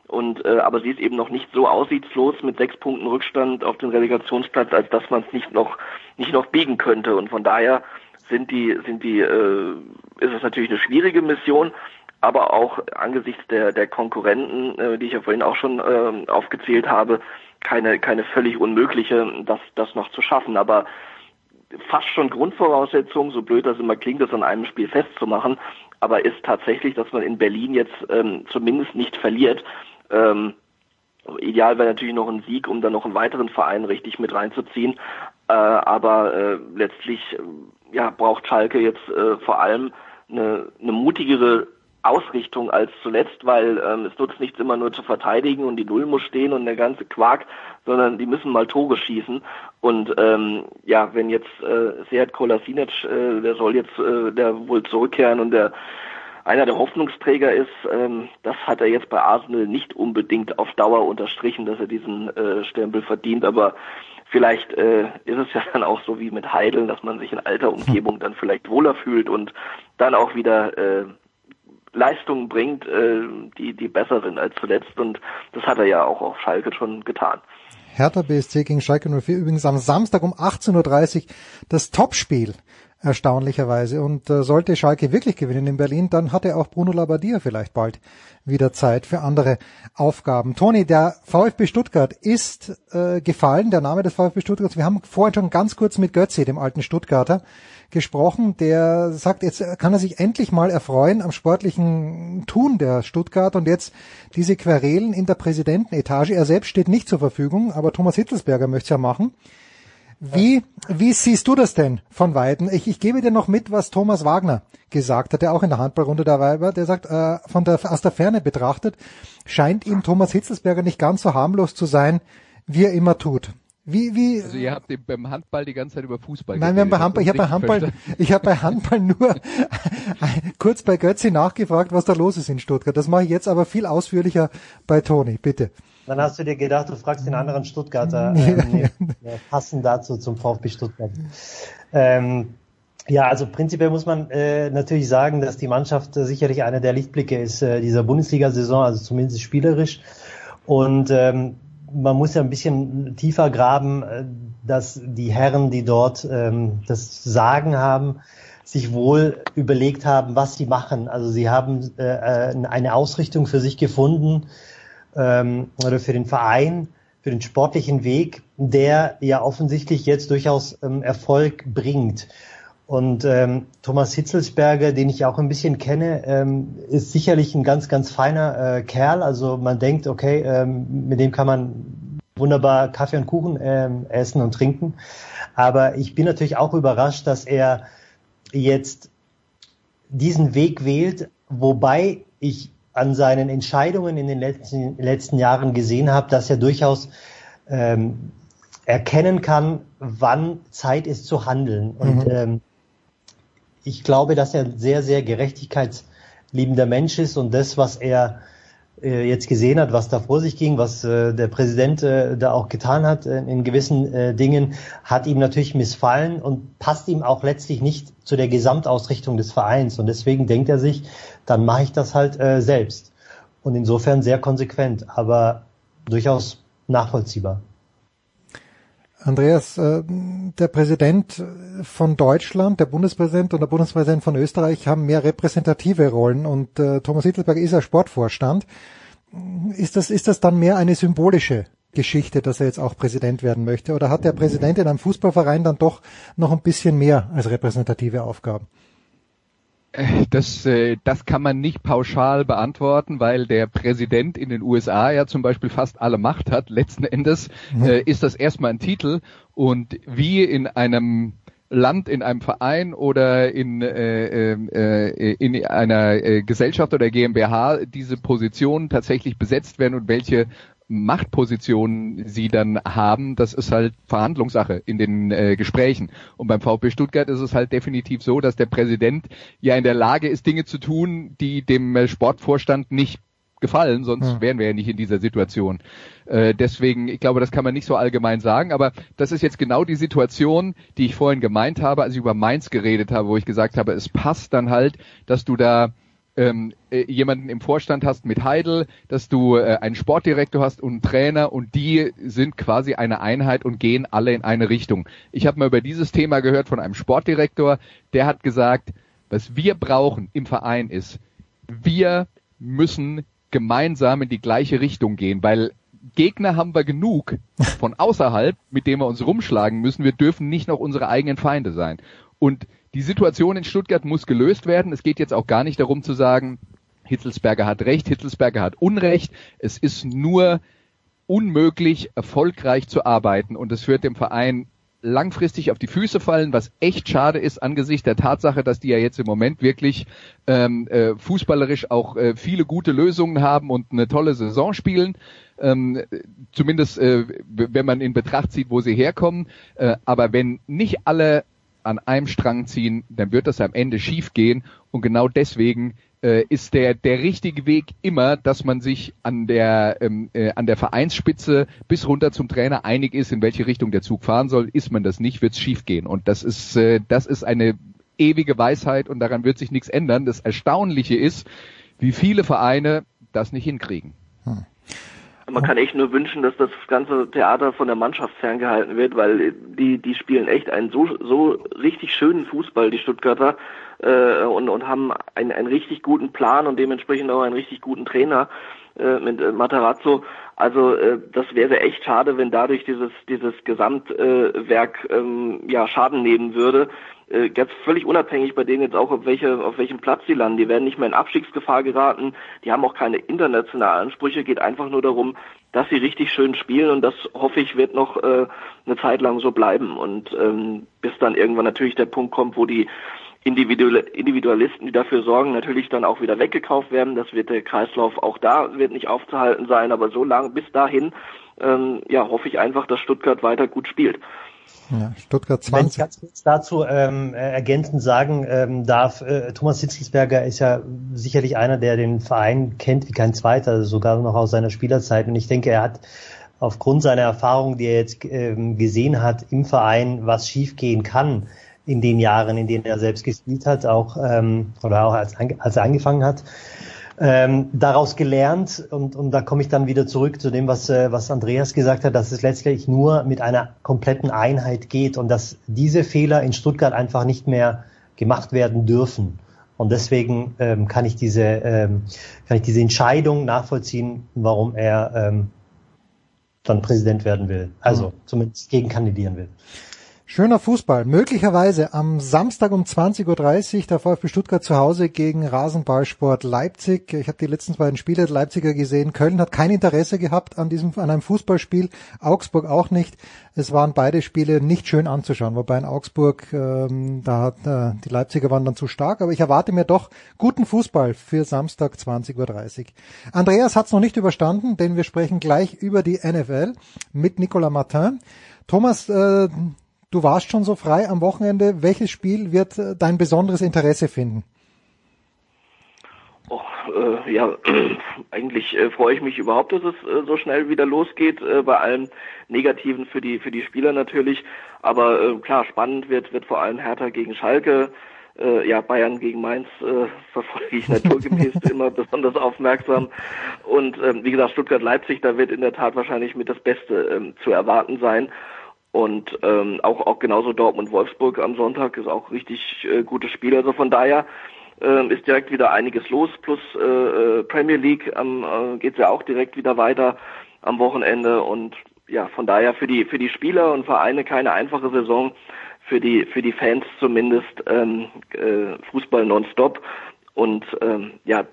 und äh, aber sie ist eben noch nicht so aussichtslos mit sechs Punkten Rückstand auf den Relegationsplatz, als dass man es nicht noch nicht noch biegen könnte und von daher sind die sind die äh, ist es natürlich eine schwierige Mission, aber auch angesichts der der Konkurrenten, äh, die ich ja vorhin auch schon äh, aufgezählt habe, keine, keine völlig unmögliche, das, das noch zu schaffen. Aber fast schon Grundvoraussetzung, so blöd das immer klingt, das an einem Spiel festzumachen, aber ist tatsächlich, dass man in Berlin jetzt ähm, zumindest nicht verliert. Ähm, ideal wäre natürlich noch ein Sieg, um dann noch einen weiteren Verein richtig mit reinzuziehen. Äh, aber äh, letztlich äh, ja, braucht Schalke jetzt äh, vor allem eine, eine mutigere Ausrichtung als zuletzt, weil ähm, es nutzt nichts immer nur zu verteidigen und die Null muss stehen und der ganze Quark, sondern die müssen mal Tore schießen. Und ähm, ja, wenn jetzt äh, Sead Kolasinac, äh, der soll jetzt äh, der wohl zurückkehren und der einer der Hoffnungsträger ist, ähm, das hat er jetzt bei Arsenal nicht unbedingt auf Dauer unterstrichen, dass er diesen äh, Stempel verdient, aber vielleicht äh, ist es ja dann auch so wie mit Heideln, dass man sich in alter Umgebung dann vielleicht wohler fühlt und dann auch wieder äh, Leistungen bringt, äh, die, die besser sind als zuletzt. Und das hat er ja auch auf Schalke schon getan. Hertha BSC gegen Schalke 04 übrigens am Samstag um 18.30 Uhr das Topspiel erstaunlicherweise. Und äh, sollte Schalke wirklich gewinnen in Berlin, dann hat er auch Bruno Labbadia vielleicht bald wieder Zeit für andere Aufgaben. Toni, der VfB Stuttgart ist äh, gefallen, der Name des VfB Stuttgart. Wir haben vorhin schon ganz kurz mit Götze, dem alten Stuttgarter, gesprochen, der sagt, jetzt kann er sich endlich mal erfreuen am sportlichen Tun der Stuttgart und jetzt diese Querelen in der Präsidentenetage. Er selbst steht nicht zur Verfügung, aber Thomas Hitzelsberger möchte es ja machen. Wie, wie siehst du das denn von Weiden? Ich, ich gebe dir noch mit, was Thomas Wagner gesagt hat, der auch in der Handballrunde dabei war. Der sagt, äh, von der, aus der Ferne betrachtet, scheint ihm Thomas Hitzelsberger nicht ganz so harmlos zu sein, wie er immer tut. Wie, wie, also ihr habt beim Handball die ganze Zeit über Fußball Nein, wir haben bei Handball, ich habe bei Handball, ich habe bei Handball nur kurz bei Götzi nachgefragt, was da los ist in Stuttgart. Das mache ich jetzt aber viel ausführlicher bei Toni, bitte. Dann hast du dir gedacht, du fragst den anderen Stuttgarter, äh, nee, passend dazu zum VfB Stuttgart. Ähm, ja, also prinzipiell muss man äh, natürlich sagen, dass die Mannschaft äh, sicherlich einer der Lichtblicke ist äh, dieser Bundesliga-Saison, also zumindest spielerisch. Und ähm, man muss ja ein bisschen tiefer graben, äh, dass die Herren, die dort ähm, das Sagen haben, sich wohl überlegt haben, was sie machen. Also sie haben äh, äh, eine Ausrichtung für sich gefunden ähm, oder für den Verein, für den sportlichen Weg, der ja offensichtlich jetzt durchaus ähm, Erfolg bringt. Und ähm, Thomas Hitzelsberger, den ich auch ein bisschen kenne, ähm, ist sicherlich ein ganz, ganz feiner äh, Kerl. Also man denkt, okay, ähm, mit dem kann man wunderbar Kaffee und Kuchen ähm, essen und trinken. Aber ich bin natürlich auch überrascht, dass er jetzt diesen Weg wählt, wobei ich an seinen Entscheidungen in den letzten, letzten Jahren gesehen habe, dass er durchaus ähm, erkennen kann, wann Zeit ist zu handeln. Und mhm. ähm, ich glaube, dass er ein sehr, sehr gerechtigkeitsliebender Mensch ist und das, was er jetzt gesehen hat, was da vor sich ging, was äh, der Präsident äh, da auch getan hat äh, in gewissen äh, Dingen, hat ihm natürlich missfallen und passt ihm auch letztlich nicht zu der Gesamtausrichtung des Vereins. Und deswegen denkt er sich, dann mache ich das halt äh, selbst. Und insofern sehr konsequent, aber durchaus nachvollziehbar. Andreas, äh, der Präsident von Deutschland, der Bundespräsident und der Bundespräsident von Österreich haben mehr repräsentative Rollen und äh, Thomas Hittelberg ist ja Sportvorstand. Ist das, ist das dann mehr eine symbolische Geschichte, dass er jetzt auch Präsident werden möchte? Oder hat der Präsident in einem Fußballverein dann doch noch ein bisschen mehr als repräsentative Aufgaben? Das, äh, das kann man nicht pauschal beantworten, weil der Präsident in den USA ja zum Beispiel fast alle Macht hat. Letzten Endes äh, ist das erstmal ein Titel und wie in einem Land, in einem Verein oder in, äh, äh, in einer äh, Gesellschaft oder GmbH diese Positionen tatsächlich besetzt werden und welche Machtpositionen sie dann haben, das ist halt Verhandlungssache in den äh, Gesprächen. Und beim VfB Stuttgart ist es halt definitiv so, dass der Präsident ja in der Lage ist, Dinge zu tun, die dem äh, Sportvorstand nicht gefallen, sonst hm. wären wir ja nicht in dieser Situation. Äh, deswegen, ich glaube, das kann man nicht so allgemein sagen, aber das ist jetzt genau die Situation, die ich vorhin gemeint habe, als ich über Mainz geredet habe, wo ich gesagt habe, es passt dann halt, dass du da ähm, äh, jemanden im Vorstand hast mit Heidel, dass du äh, einen Sportdirektor hast und einen Trainer und die sind quasi eine Einheit und gehen alle in eine Richtung. Ich habe mal über dieses Thema gehört von einem Sportdirektor, der hat gesagt, was wir brauchen im Verein ist, wir müssen gemeinsam in die gleiche Richtung gehen, weil Gegner haben wir genug von außerhalb, mit denen wir uns rumschlagen müssen. Wir dürfen nicht noch unsere eigenen Feinde sein. Und die Situation in Stuttgart muss gelöst werden. Es geht jetzt auch gar nicht darum zu sagen, Hitzelsberger hat Recht, Hitzelsberger hat Unrecht. Es ist nur unmöglich, erfolgreich zu arbeiten und es wird dem Verein langfristig auf die Füße fallen, was echt schade ist angesichts der Tatsache, dass die ja jetzt im Moment wirklich ähm, äh, fußballerisch auch äh, viele gute Lösungen haben und eine tolle Saison spielen. Ähm, zumindest äh, wenn man in Betracht zieht, wo sie herkommen. Äh, aber wenn nicht alle an einem Strang ziehen, dann wird das am Ende schief gehen. Und genau deswegen äh, ist der, der richtige Weg immer, dass man sich an der, ähm, äh, an der Vereinsspitze bis runter zum Trainer einig ist, in welche Richtung der Zug fahren soll. Ist man das nicht, wird es schief gehen. Und das ist, äh, das ist eine ewige Weisheit und daran wird sich nichts ändern. Das Erstaunliche ist, wie viele Vereine das nicht hinkriegen. Hm. Man kann echt nur wünschen, dass das ganze Theater von der Mannschaft ferngehalten wird, weil die, die spielen echt einen so, so richtig schönen Fußball, die Stuttgarter äh, und, und haben einen, einen richtig guten Plan und dementsprechend auch einen richtig guten Trainer äh, mit äh, Matarazzo. Also äh, das wäre echt schade, wenn dadurch dieses dieses Gesamtwerk äh, ähm, ja Schaden nehmen würde. Äh, ganz völlig unabhängig bei denen jetzt auch auf welche auf welchem Platz sie landen. Die werden nicht mehr in Abstiegsgefahr geraten. Die haben auch keine internationalen Ansprüche. Geht einfach nur darum, dass sie richtig schön spielen und das hoffe ich wird noch äh, eine Zeit lang so bleiben und ähm, bis dann irgendwann natürlich der Punkt kommt, wo die Individualisten, die dafür sorgen, natürlich dann auch wieder weggekauft werden. Das wird der Kreislauf auch da wird nicht aufzuhalten sein, aber so lange bis dahin, ähm, ja, hoffe ich einfach, dass Stuttgart weiter gut spielt. Ja, Stuttgart 20. Wenn ich ganz kurz dazu ähm, ergänzend sagen ähm, darf, äh, Thomas Hitzelsberger ist ja sicherlich einer, der den Verein kennt wie kein zweiter, sogar noch aus seiner Spielerzeit. Und ich denke, er hat aufgrund seiner Erfahrung, die er jetzt ähm, gesehen hat im Verein, was schiefgehen kann, in den Jahren, in denen er selbst gespielt hat, auch ähm, oder auch als, als er angefangen hat. Ähm, daraus gelernt und, und da komme ich dann wieder zurück zu dem, was, äh, was Andreas gesagt hat, dass es letztlich nur mit einer kompletten Einheit geht und dass diese Fehler in Stuttgart einfach nicht mehr gemacht werden dürfen. Und deswegen ähm, kann ich diese ähm, kann ich diese Entscheidung nachvollziehen, warum er ähm, dann Präsident werden will. Also mhm. zumindest gegen kandidieren will. Schöner Fußball. Möglicherweise am Samstag um 20.30 Uhr der VfB Stuttgart zu Hause gegen Rasenballsport Leipzig. Ich habe die letzten beiden Spiele der Leipziger gesehen. Köln hat kein Interesse gehabt an diesem, an einem Fußballspiel. Augsburg auch nicht. Es waren beide Spiele nicht schön anzuschauen. Wobei in Augsburg, ähm, da hat, äh, die Leipziger waren dann zu stark. Aber ich erwarte mir doch guten Fußball für Samstag 20.30 Uhr. Andreas hat es noch nicht überstanden, denn wir sprechen gleich über die NFL mit Nicolas Martin. Thomas, äh, Du warst schon so frei am Wochenende. Welches Spiel wird äh, dein besonderes Interesse finden? Oh, äh, ja, eigentlich äh, freue ich mich überhaupt, dass es äh, so schnell wieder losgeht, äh, bei allem Negativen für die für die Spieler natürlich. Aber äh, klar, spannend wird wird vor allem Hertha gegen Schalke. ja, Bayern gegen Mainz verfolge ich naturgemäß immer besonders aufmerksam. Und ähm, wie gesagt, Stuttgart-Leipzig, da wird in der Tat wahrscheinlich mit das Beste ähm, zu erwarten sein. Und ähm, auch, auch genauso Dortmund-Wolfsburg am Sonntag ist auch richtig äh, gutes Spiel. Also von daher äh, ist direkt wieder einiges los. Plus äh, äh Premier League ähm, äh, geht ja auch direkt wieder weiter am Wochenende. Und ja, von daher für die für die Spieler und Vereine keine einfache Saison. Für die für die Fans zumindest ähm, äh, Fußball nonstop. Und ähm, ja,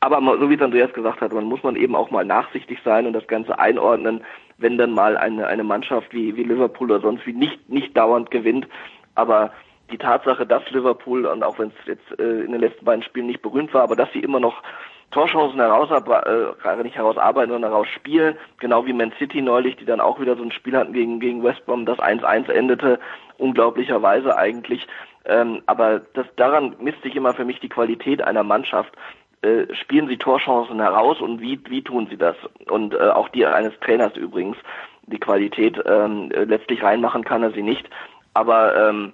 aber so wie es Andreas gesagt hat, man muss man eben auch mal nachsichtig sein und das Ganze einordnen wenn dann mal eine, eine Mannschaft wie, wie Liverpool oder sonst wie nicht, nicht dauernd gewinnt. Aber die Tatsache, dass Liverpool, und auch wenn es jetzt äh, in den letzten beiden Spielen nicht berühmt war, aber dass sie immer noch Torchancen herausarbeiten, äh, nicht herausarbeiten, sondern herausspielen, genau wie Man City neulich, die dann auch wieder so ein Spiel hatten gegen, gegen West Brom, das 1-1 endete, unglaublicherweise eigentlich. Ähm, aber das, daran misst sich immer für mich die Qualität einer Mannschaft äh, spielen sie Torchancen heraus und wie, wie tun sie das? Und äh, auch die eines Trainers übrigens. Die Qualität ähm, letztlich reinmachen kann er sie nicht. Aber ähm,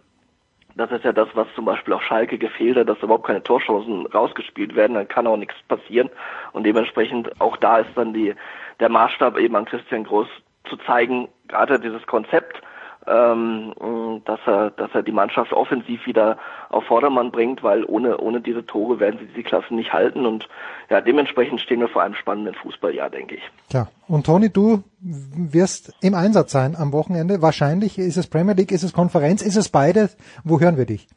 das ist ja das, was zum Beispiel auch Schalke gefehlt hat, dass überhaupt keine Torchancen rausgespielt werden, dann kann auch nichts passieren. Und dementsprechend auch da ist dann die, der Maßstab eben an Christian Groß zu zeigen, gerade dieses Konzept, ähm, dass er, dass er die Mannschaft offensiv wieder auf Vordermann bringt, weil ohne, ohne diese Tore werden sie die Klassen nicht halten und ja, dementsprechend stehen wir vor einem spannenden Fußballjahr, denke ich. Ja, und Toni, du wirst im Einsatz sein am Wochenende. Wahrscheinlich ist es Premier League, ist es Konferenz, ist es beides. Wo hören wir dich?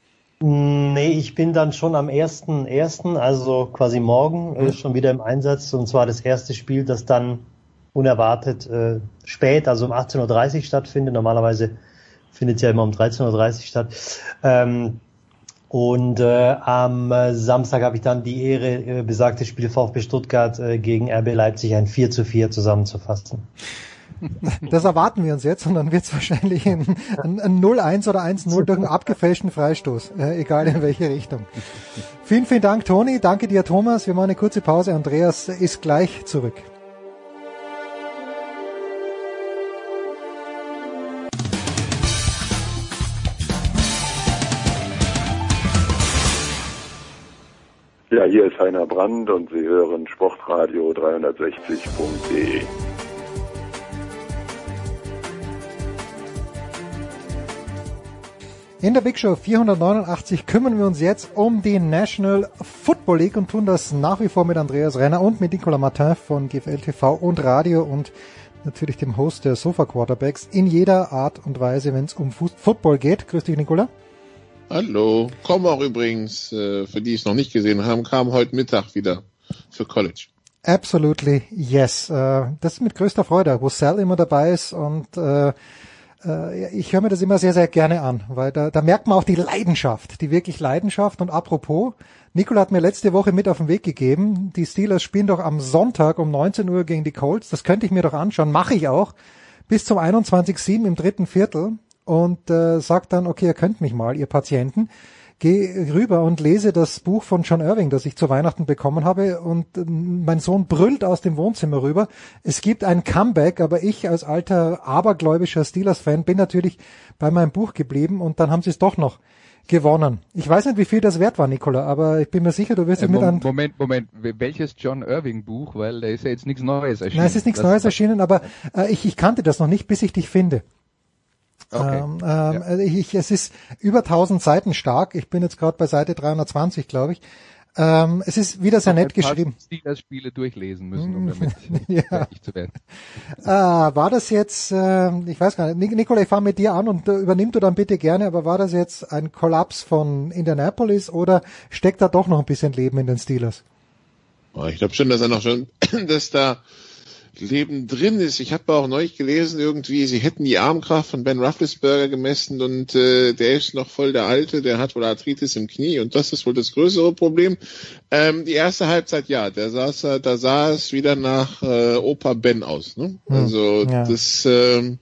Nee, ich bin dann schon am ersten, ersten, also quasi morgen, äh, schon wieder im Einsatz. Und zwar das erste Spiel, das dann unerwartet äh, spät, also um 18.30 Uhr stattfindet. Normalerweise findet es ja immer um 13.30 Uhr statt. Ähm, und äh, am Samstag habe ich dann die Ehre, äh, besagtes Spiel VfB Stuttgart äh, gegen RB Leipzig ein 4 zu 4 zusammenzufassen. Das erwarten wir uns jetzt und dann wird es wahrscheinlich ein, ein, ein 0-1 oder 1-0 durch einen abgefälschten Freistoß, äh, egal in welche Richtung. Vielen, vielen Dank, Toni. Danke dir, Thomas. Wir machen eine kurze Pause. Andreas ist gleich zurück. Ja, hier ist Heiner Brand und Sie hören Sportradio 360.de. In der Big Show 489 kümmern wir uns jetzt um die National Football League und tun das nach wie vor mit Andreas Renner und mit Nicolas Martin von GFL TV und Radio und natürlich dem Host der Sofa Quarterbacks in jeder Art und Weise, wenn es um Football geht. Grüß dich, Nicola. Hallo. Kommen auch übrigens, äh, für die es noch nicht gesehen haben, kam heute Mittag wieder für College. Absolutely yes. Äh, das ist mit größter Freude, wo Sal immer dabei ist und äh, ich höre mir das immer sehr, sehr gerne an, weil da, da merkt man auch die Leidenschaft, die wirklich Leidenschaft. Und apropos, Nicola hat mir letzte Woche mit auf den Weg gegeben, die Steelers spielen doch am Sonntag um 19 Uhr gegen die Colts. Das könnte ich mir doch anschauen, mache ich auch. Bis zum 21.7 im dritten Viertel und äh, sagt dann, okay, ihr könnt mich mal, ihr Patienten. Geh rüber und lese das Buch von John Irving, das ich zu Weihnachten bekommen habe und äh, mein Sohn brüllt aus dem Wohnzimmer rüber. Es gibt ein Comeback, aber ich als alter abergläubischer Steelers-Fan bin natürlich bei meinem Buch geblieben und dann haben sie es doch noch gewonnen. Ich weiß nicht, wie viel das wert war, Nicola, aber ich bin mir sicher, du wirst äh, es mit an... Moment, Moment, welches John Irving Buch? Weil da ist ja jetzt nichts Neues erschienen. Nein, es ist nichts Neues erschienen, aber äh, ich, ich kannte das noch nicht, bis ich dich finde. Okay. Ähm, ähm, ja. Also ich, es ist über 1000 Seiten stark. Ich bin jetzt gerade bei Seite 320, glaube ich. Ähm, es ist wieder sehr nett geschrieben. Spiele durchlesen müssen, um damit ja. fertig zu werden. Ah, war das jetzt, äh, ich weiß gar nicht, Nikola, ich fange mit dir an und äh, übernimm du dann bitte gerne, aber war das jetzt ein Kollaps von Indianapolis oder steckt da doch noch ein bisschen Leben in den Steelers? Oh, ich glaube schon, dass er noch schon, dass da Leben drin ist. Ich habe auch neulich gelesen, irgendwie, sie hätten die Armkraft von Ben Roethlisberger gemessen und äh, der ist noch voll der Alte, der hat wohl Arthritis im Knie und das ist wohl das größere Problem. Ähm, die erste Halbzeit, ja, der saß, da sah es wieder nach äh, Opa Ben aus. Ne? Hm, also ja. das, ähm,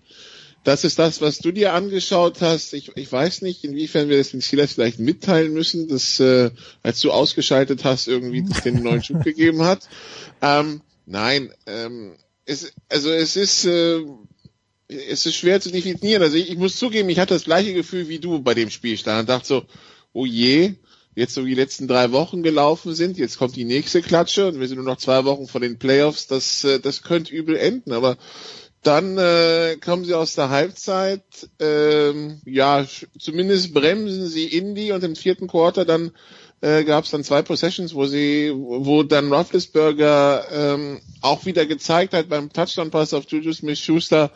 das ist das, was du dir angeschaut hast. Ich, ich weiß nicht, inwiefern wir das den Steelers vielleicht mitteilen müssen, dass äh, als du ausgeschaltet hast, irgendwie den neuen Schub gegeben hat. Ähm, nein, ähm, es, also es ist, äh, es ist schwer zu definieren. Also ich, ich muss zugeben, ich hatte das gleiche Gefühl wie du bei dem Spielstand und dachte so, oh je, jetzt so die letzten drei Wochen gelaufen sind, jetzt kommt die nächste Klatsche und wir sind nur noch zwei Wochen vor den Playoffs, das, äh, das könnte übel enden, aber dann äh, kommen sie aus der Halbzeit, ähm, ja, zumindest bremsen sie Indy und im vierten Quarter dann äh, gab es dann zwei Possessions, wo sie, wo dann Roethlisberger ähm, auch wieder gezeigt hat beim Touchdown-Pass auf Juju Smith-Schuster,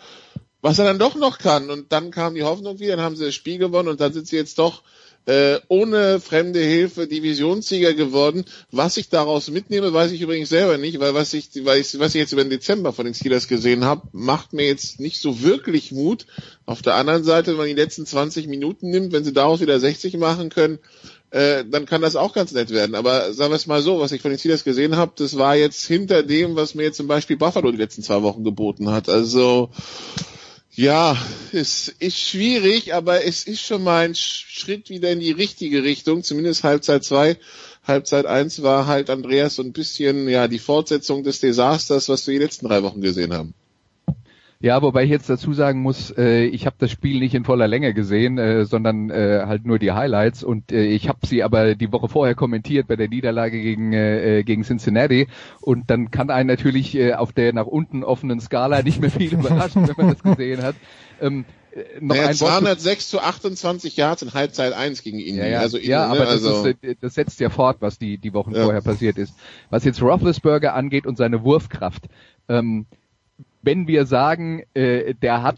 was er dann doch noch kann. Und dann kam die Hoffnung wieder, dann haben sie das Spiel gewonnen und dann sind sie jetzt doch äh, ohne fremde Hilfe Divisionssieger geworden. Was ich daraus mitnehme, weiß ich übrigens selber nicht, weil was ich, weil ich, was ich jetzt über den Dezember von den Steelers gesehen habe, macht mir jetzt nicht so wirklich Mut. Auf der anderen Seite, wenn man die letzten 20 Minuten nimmt, wenn sie daraus wieder 60 machen können, äh, dann kann das auch ganz nett werden. Aber sagen wir es mal so, was ich von den Steelers gesehen habe, das war jetzt hinter dem, was mir jetzt zum Beispiel Buffalo die letzten zwei Wochen geboten hat. Also ja, es ist schwierig, aber es ist schon mal ein Schritt wieder in die richtige Richtung. Zumindest Halbzeit zwei Halbzeit eins war halt Andreas so ein bisschen ja die Fortsetzung des Desasters, was wir die letzten drei Wochen gesehen haben. Ja, wobei ich jetzt dazu sagen muss, äh, ich habe das Spiel nicht in voller Länge gesehen, äh, sondern äh, halt nur die Highlights und äh, ich habe sie aber die Woche vorher kommentiert bei der Niederlage gegen äh, gegen Cincinnati und dann kann einen natürlich äh, auf der nach unten offenen Skala nicht mehr viel überraschen, wenn man das gesehen hat. Ähm, äh, noch naja, ein 206 zu 28 Yards in Halbzeit 1 gegen ihn. Ja, ja, also, ja ne, aber das, also ist, äh, das setzt ja fort, was die, die Wochen ja. vorher passiert ist. Was jetzt Roethlisberger angeht und seine Wurfkraft. Ähm, wenn wir sagen, äh, der hat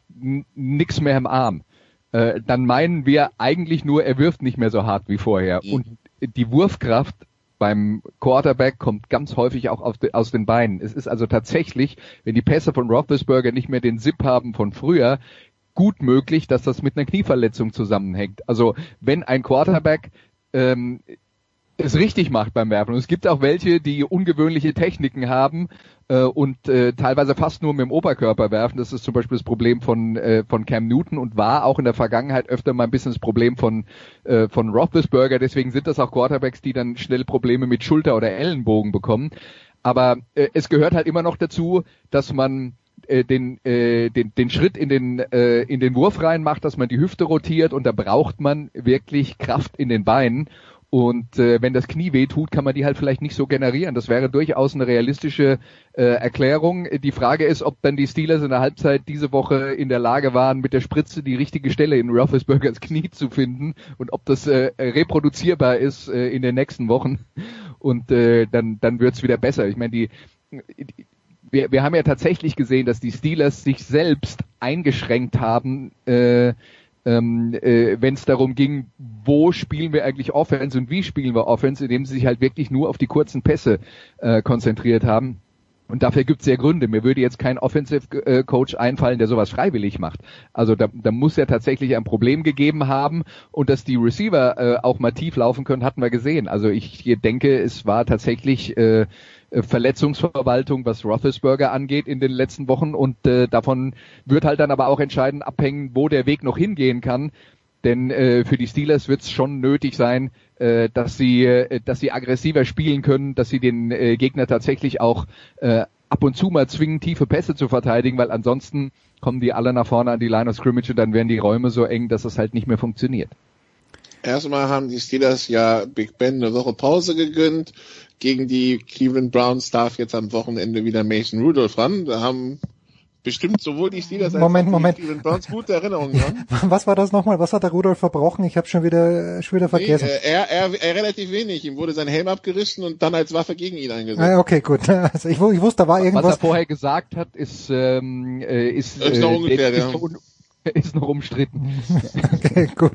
nichts mehr im Arm, äh, dann meinen wir eigentlich nur, er wirft nicht mehr so hart wie vorher. Mhm. Und die Wurfkraft beim Quarterback kommt ganz häufig auch de, aus den Beinen. Es ist also tatsächlich, wenn die Pässe von Roethlisberger nicht mehr den Zip haben von früher, gut möglich, dass das mit einer Knieverletzung zusammenhängt. Also wenn ein Quarterback ähm, es richtig macht beim Werfen. Und es gibt auch welche, die ungewöhnliche Techniken haben äh, und äh, teilweise fast nur mit dem Oberkörper werfen. Das ist zum Beispiel das Problem von äh, von Cam Newton und war auch in der Vergangenheit öfter mal ein bisschen das Problem von äh, von Roethlisberger. Deswegen sind das auch Quarterbacks, die dann schnell Probleme mit Schulter oder Ellenbogen bekommen. Aber äh, es gehört halt immer noch dazu, dass man äh, den, äh, den, den Schritt in den, äh, in den Wurf rein macht, dass man die Hüfte rotiert und da braucht man wirklich Kraft in den Beinen. Und äh, wenn das Knie weh tut, kann man die halt vielleicht nicht so generieren. Das wäre durchaus eine realistische äh, Erklärung. Die Frage ist, ob dann die Steelers in der Halbzeit diese Woche in der Lage waren, mit der Spritze die richtige Stelle in Roethlisbergers Knie zu finden und ob das äh, reproduzierbar ist äh, in den nächsten Wochen. Und äh, dann, dann wird's wieder besser. Ich meine, die, die wir, wir haben ja tatsächlich gesehen, dass die Steelers sich selbst eingeschränkt haben, äh, ähm, äh, wenn es darum ging, wo spielen wir eigentlich Offense und wie spielen wir Offense, indem sie sich halt wirklich nur auf die kurzen Pässe äh, konzentriert haben. Und dafür gibt es ja Gründe. Mir würde jetzt kein Offensive äh, Coach einfallen, der sowas freiwillig macht. Also da, da muss ja tatsächlich ein Problem gegeben haben und dass die Receiver äh, auch mal tief laufen können, hatten wir gesehen. Also ich denke, es war tatsächlich äh, Verletzungsverwaltung, was Roethlisberger angeht in den letzten Wochen und äh, davon wird halt dann aber auch entscheidend abhängen, wo der Weg noch hingehen kann. Denn äh, für die Steelers wird es schon nötig sein, äh, dass sie, äh, dass sie aggressiver spielen können, dass sie den äh, Gegner tatsächlich auch äh, ab und zu mal zwingen, tiefe Pässe zu verteidigen, weil ansonsten kommen die alle nach vorne an die Line of Scrimmage und dann werden die Räume so eng, dass es halt nicht mehr funktioniert. Erstmal haben die Steelers ja Big Ben eine Woche Pause gegönnt gegen die Cleveland Browns darf jetzt am Wochenende wieder Mason Rudolph ran. Da haben bestimmt sowohl die Steelers Moment, als auch Moment. die Cleveland Browns gute Erinnerungen dran. Was war das nochmal? Was hat der Rudolph verbrochen? Ich habe schon wieder schon wieder vergessen. Nee, er, er, er relativ wenig. Ihm wurde sein Helm abgerissen und dann als Waffe gegen ihn eingesetzt. Ah, okay, gut. Also ich, ich wusste, da war irgendwas. Was er vorher gesagt hat, ist ähm, äh, ist, ist noch äh, ungefähr, ja. ist noch umstritten. okay, gut.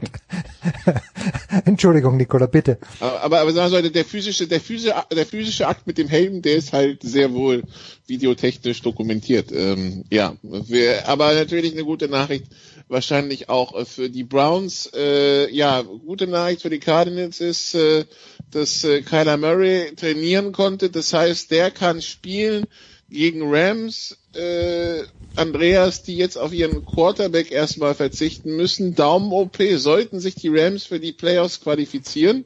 Entschuldigung, Nicola, bitte. Aber, aber sagen wir der physische, der physische, der physische Akt mit dem Helm, der ist halt sehr wohl videotechnisch dokumentiert. Ähm, ja, wir, aber natürlich eine gute Nachricht, wahrscheinlich auch äh, für die Browns. Äh, ja, gute Nachricht für die Cardinals ist, äh, dass äh, Kyler Murray trainieren konnte. Das heißt, der kann spielen gegen Rams, äh, Andreas, die jetzt auf ihren Quarterback erstmal verzichten müssen. Daumen-OP, sollten sich die Rams für die Playoffs qualifizieren,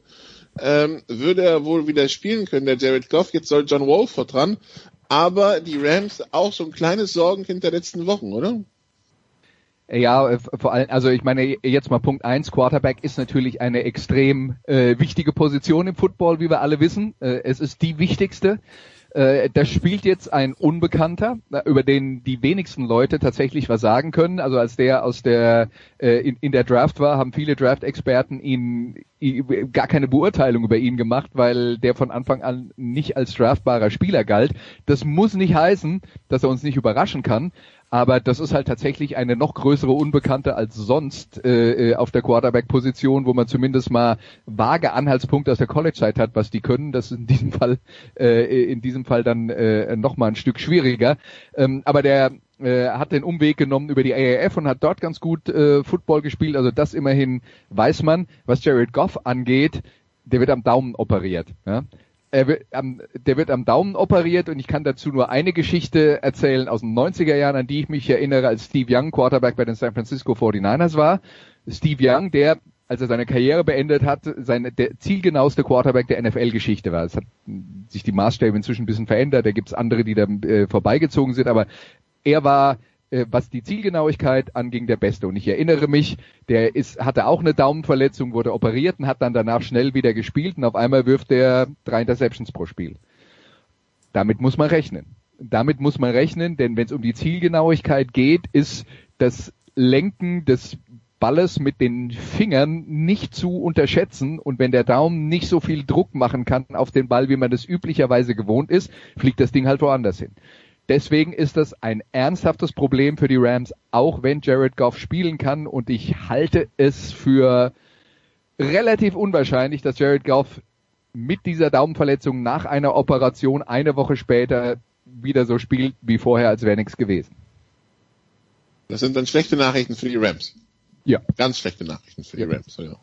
ähm, würde er wohl wieder spielen können, der Jared Goff. Jetzt soll John Wolford dran. Aber die Rams auch so ein kleines Sorgenkind der letzten Wochen, oder? Ja, äh, vor allem, also ich meine, jetzt mal Punkt eins, Quarterback ist natürlich eine extrem äh, wichtige Position im Football, wie wir alle wissen. Äh, es ist die wichtigste. Äh, da spielt jetzt ein Unbekannter, über den die wenigsten Leute tatsächlich was sagen können. Also als der aus der äh, in, in der Draft war, haben viele Draft-Experten ihn, ihn gar keine Beurteilung über ihn gemacht, weil der von Anfang an nicht als draftbarer Spieler galt. Das muss nicht heißen, dass er uns nicht überraschen kann, aber das ist halt tatsächlich eine noch größere Unbekannte als sonst äh, äh, auf der Quarterback-Position, wo man zumindest mal vage Anhaltspunkte aus der College-Zeit hat, was die können. Das ist in diesem Fall äh, in diesem Fall dann äh, noch mal ein Stück schwieriger. Ähm, aber der äh, hat den Umweg genommen über die AAF und hat dort ganz gut äh, Football gespielt. Also das immerhin weiß man. Was Jared Goff angeht, der wird am Daumen operiert. Ja? Er wird, ähm, der wird am Daumen operiert und ich kann dazu nur eine Geschichte erzählen aus den 90er Jahren, an die ich mich erinnere, als Steve Young Quarterback bei den San Francisco 49ers war. Steve Young, der als er seine Karriere beendet hat, sein der zielgenaueste Quarterback der NFL-Geschichte war. Es hat sich die Maßstäbe inzwischen ein bisschen verändert, da gibt's andere, die da äh, vorbeigezogen sind, aber er war äh, was die Zielgenauigkeit anging, der Beste. Und ich erinnere mich, der ist, hatte auch eine Daumenverletzung, wurde operiert und hat dann danach schnell wieder gespielt und auf einmal wirft er drei Interceptions pro Spiel. Damit muss man rechnen. Damit muss man rechnen, denn wenn es um die Zielgenauigkeit geht, ist das Lenken des Balles mit den Fingern nicht zu unterschätzen und wenn der Daumen nicht so viel Druck machen kann auf den Ball, wie man das üblicherweise gewohnt ist, fliegt das Ding halt woanders hin. Deswegen ist das ein ernsthaftes Problem für die Rams, auch wenn Jared Goff spielen kann und ich halte es für relativ unwahrscheinlich, dass Jared Goff mit dieser Daumenverletzung nach einer Operation eine Woche später wieder so spielt wie vorher, als wäre nichts gewesen. Das sind dann schlechte Nachrichten für die Rams. Ja. Ganz schlechte Nachrichten für die Rams. Ja.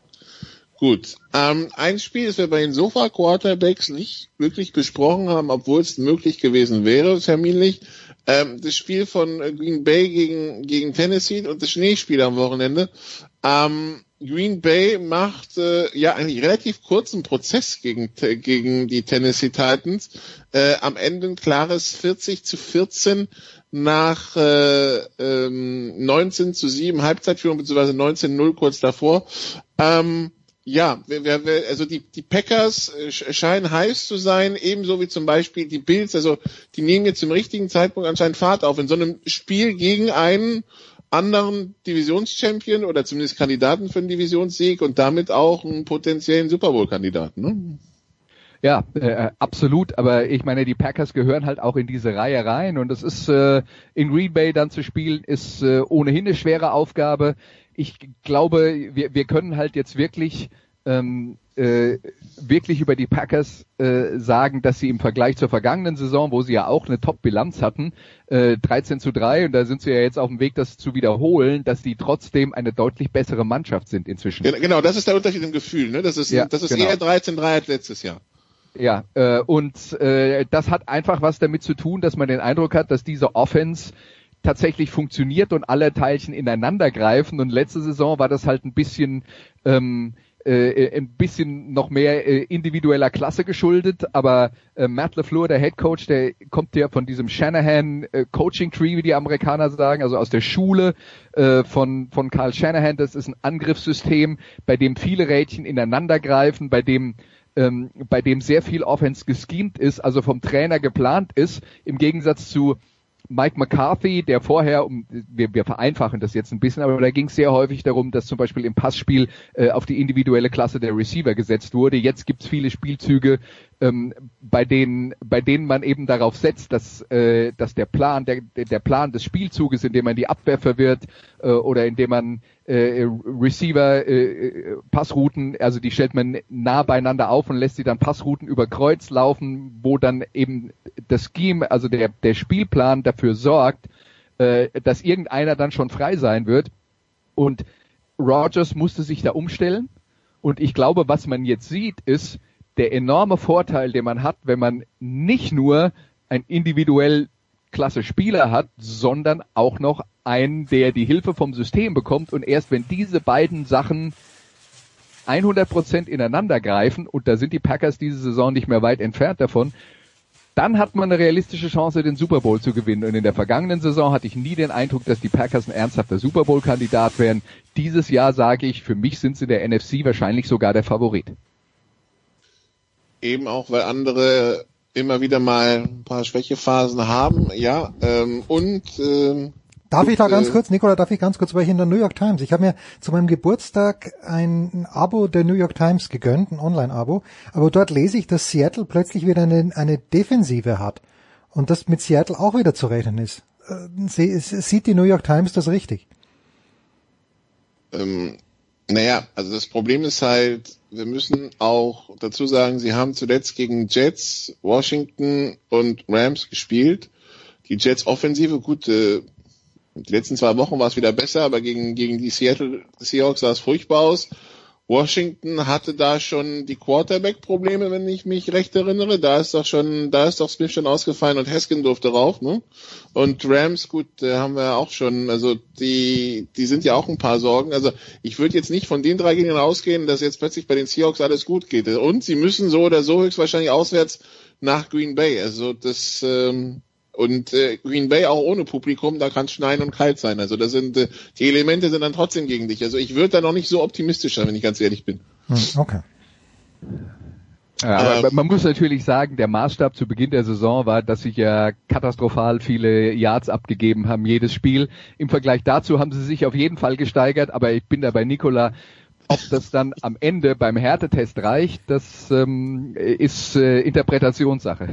Gut. Ähm, ein Spiel, das wir bei den Sofa-Quarterbacks nicht wirklich besprochen haben, obwohl es möglich gewesen wäre, terminlich. Ähm, das Spiel von Green Bay gegen, gegen Tennessee und das Schneespiel am Wochenende. Ähm, Green Bay macht äh, ja eigentlich relativ kurzen Prozess gegen, gegen die Tennessee Titans. Äh, am Ende ein klares 40 zu 14 nach äh, ähm, 19 zu 7 Halbzeitführung beziehungsweise 19-0 kurz davor. Ähm, ja, also die, die Packers äh, scheinen heiß zu sein, ebenso wie zum Beispiel die Bills. Also die nehmen jetzt zum richtigen Zeitpunkt anscheinend Fahrt auf. In so einem Spiel gegen einen anderen Divisionschampion oder zumindest Kandidaten für einen Divisionssieg und damit auch einen potenziellen Super Bowl-Kandidaten. Ne? Ja, äh, absolut. Aber ich meine, die Packers gehören halt auch in diese Reihe rein und es ist äh, in Green Bay dann zu spielen, ist äh, ohnehin eine schwere Aufgabe ich glaube, wir, wir können halt jetzt wirklich ähm, äh, wirklich über die Packers äh, sagen, dass sie im Vergleich zur vergangenen Saison, wo sie ja auch eine Top-Bilanz hatten, äh, 13 zu 3, und da sind sie ja jetzt auf dem Weg, das zu wiederholen, dass sie trotzdem eine deutlich bessere Mannschaft sind inzwischen. Genau, das ist der Unterschied im Gefühl. Ne? Das ist, ja, das ist genau. eher 13-3 als letztes Jahr. Ja, äh, und äh, das hat einfach was damit zu tun, dass man den Eindruck hat, dass diese Offense tatsächlich funktioniert und alle Teilchen ineinander greifen. Und letzte Saison war das halt ein bisschen ähm, äh, ein bisschen noch mehr äh, individueller Klasse geschuldet, aber äh, Matt LeFleur, der Head Coach, der kommt ja von diesem Shanahan äh, Coaching Tree, wie die Amerikaner sagen, also aus der Schule äh, von von Carl Shanahan. Das ist ein Angriffssystem, bei dem viele Rädchen ineinander greifen, bei dem ähm, bei dem sehr viel Offense geschemt ist, also vom Trainer geplant ist, im Gegensatz zu Mike McCarthy, der vorher, um, wir, wir vereinfachen das jetzt ein bisschen, aber da ging es sehr häufig darum, dass zum Beispiel im Passspiel äh, auf die individuelle Klasse der Receiver gesetzt wurde. Jetzt gibt es viele Spielzüge, ähm, bei denen bei denen man eben darauf setzt, dass äh, dass der Plan der der Plan des Spielzuges, indem man die Abwehr verwirrt äh, oder indem man äh, Receiver äh, Passrouten, also die stellt man nah beieinander auf und lässt sie dann Passrouten über Kreuz laufen, wo dann eben das Scheme, also der der Spielplan dafür sorgt, äh, dass irgendeiner dann schon frei sein wird. Und Rogers musste sich da umstellen. Und ich glaube, was man jetzt sieht, ist der enorme Vorteil, den man hat, wenn man nicht nur ein individuell klasse Spieler hat, sondern auch noch einen, der die Hilfe vom System bekommt und erst wenn diese beiden Sachen 100% ineinander greifen und da sind die Packers diese Saison nicht mehr weit entfernt davon, dann hat man eine realistische Chance, den Super Bowl zu gewinnen. Und in der vergangenen Saison hatte ich nie den Eindruck, dass die Packers ein ernsthafter Super Bowl-Kandidat wären. Dieses Jahr sage ich, für mich sind sie der NFC wahrscheinlich sogar der Favorit. Eben auch, weil andere immer wieder mal ein paar Schwächephasen haben, ja. Ähm, und ähm, Darf ich da ganz äh, kurz, Nicola, darf ich ganz kurz, weil ich in der New York Times, ich habe mir zu meinem Geburtstag ein Abo der New York Times gegönnt, ein Online-Abo, aber dort lese ich, dass Seattle plötzlich wieder eine, eine Defensive hat und dass mit Seattle auch wieder zu rechnen ist. Äh, sieht die New York Times das richtig? Ähm, naja, also das Problem ist halt, wir müssen auch dazu sagen, sie haben zuletzt gegen Jets, Washington und Rams gespielt. Die Jets Offensive, gut, äh, die letzten zwei Wochen war es wieder besser, aber gegen, gegen die Seattle Seahawks sah es furchtbar aus. Washington hatte da schon die Quarterback-Probleme, wenn ich mich recht erinnere. Da ist doch schon, da ist doch Smith schon ausgefallen und Heskin durfte rauf, ne? Und Rams, gut, da haben wir auch schon, also die, die sind ja auch ein paar Sorgen. Also ich würde jetzt nicht von den drei Gegnern ausgehen, dass jetzt plötzlich bei den Seahawks alles gut geht. Und sie müssen so oder so höchstwahrscheinlich auswärts nach Green Bay. Also das, ähm, und äh, Green Bay auch ohne Publikum, da kann es schneien und kalt sein. Also das sind äh, die Elemente sind dann trotzdem gegen dich. Also ich würde da noch nicht so optimistisch sein, wenn ich ganz ehrlich bin. Hm, Okay. Ja, aber man muss natürlich sagen, der Maßstab zu Beginn der Saison war, dass sie ja katastrophal viele Yards abgegeben haben, jedes Spiel. Im Vergleich dazu haben sie sich auf jeden Fall gesteigert, aber ich bin da bei Nikola. Ob das dann am Ende beim Härtetest reicht, das ähm, ist äh, Interpretationssache.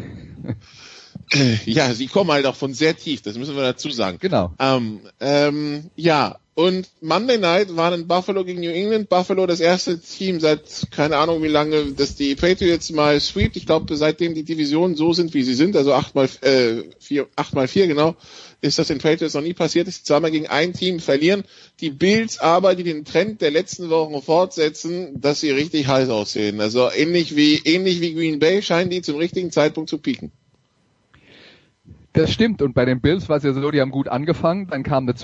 Ja, sie kommen halt auch von sehr tief, das müssen wir dazu sagen. Genau. Ähm, ähm, ja, und Monday Night waren in Buffalo gegen New England. Buffalo das erste Team seit keine Ahnung wie lange, dass die Patriots mal sweept. Ich glaube, seitdem die Divisionen so sind, wie sie sind, also acht mal äh, vier, acht mal vier genau, ist das den Patriots noch nie passiert, dass sie zweimal gegen ein Team verlieren. Die Bills aber, die den Trend der letzten Wochen fortsetzen, dass sie richtig heiß aussehen. Also ähnlich wie ähnlich wie Green Bay scheinen die zum richtigen Zeitpunkt zu pieken. Das stimmt. Und bei den Bills war es ja so, die haben gut angefangen, dann kam eine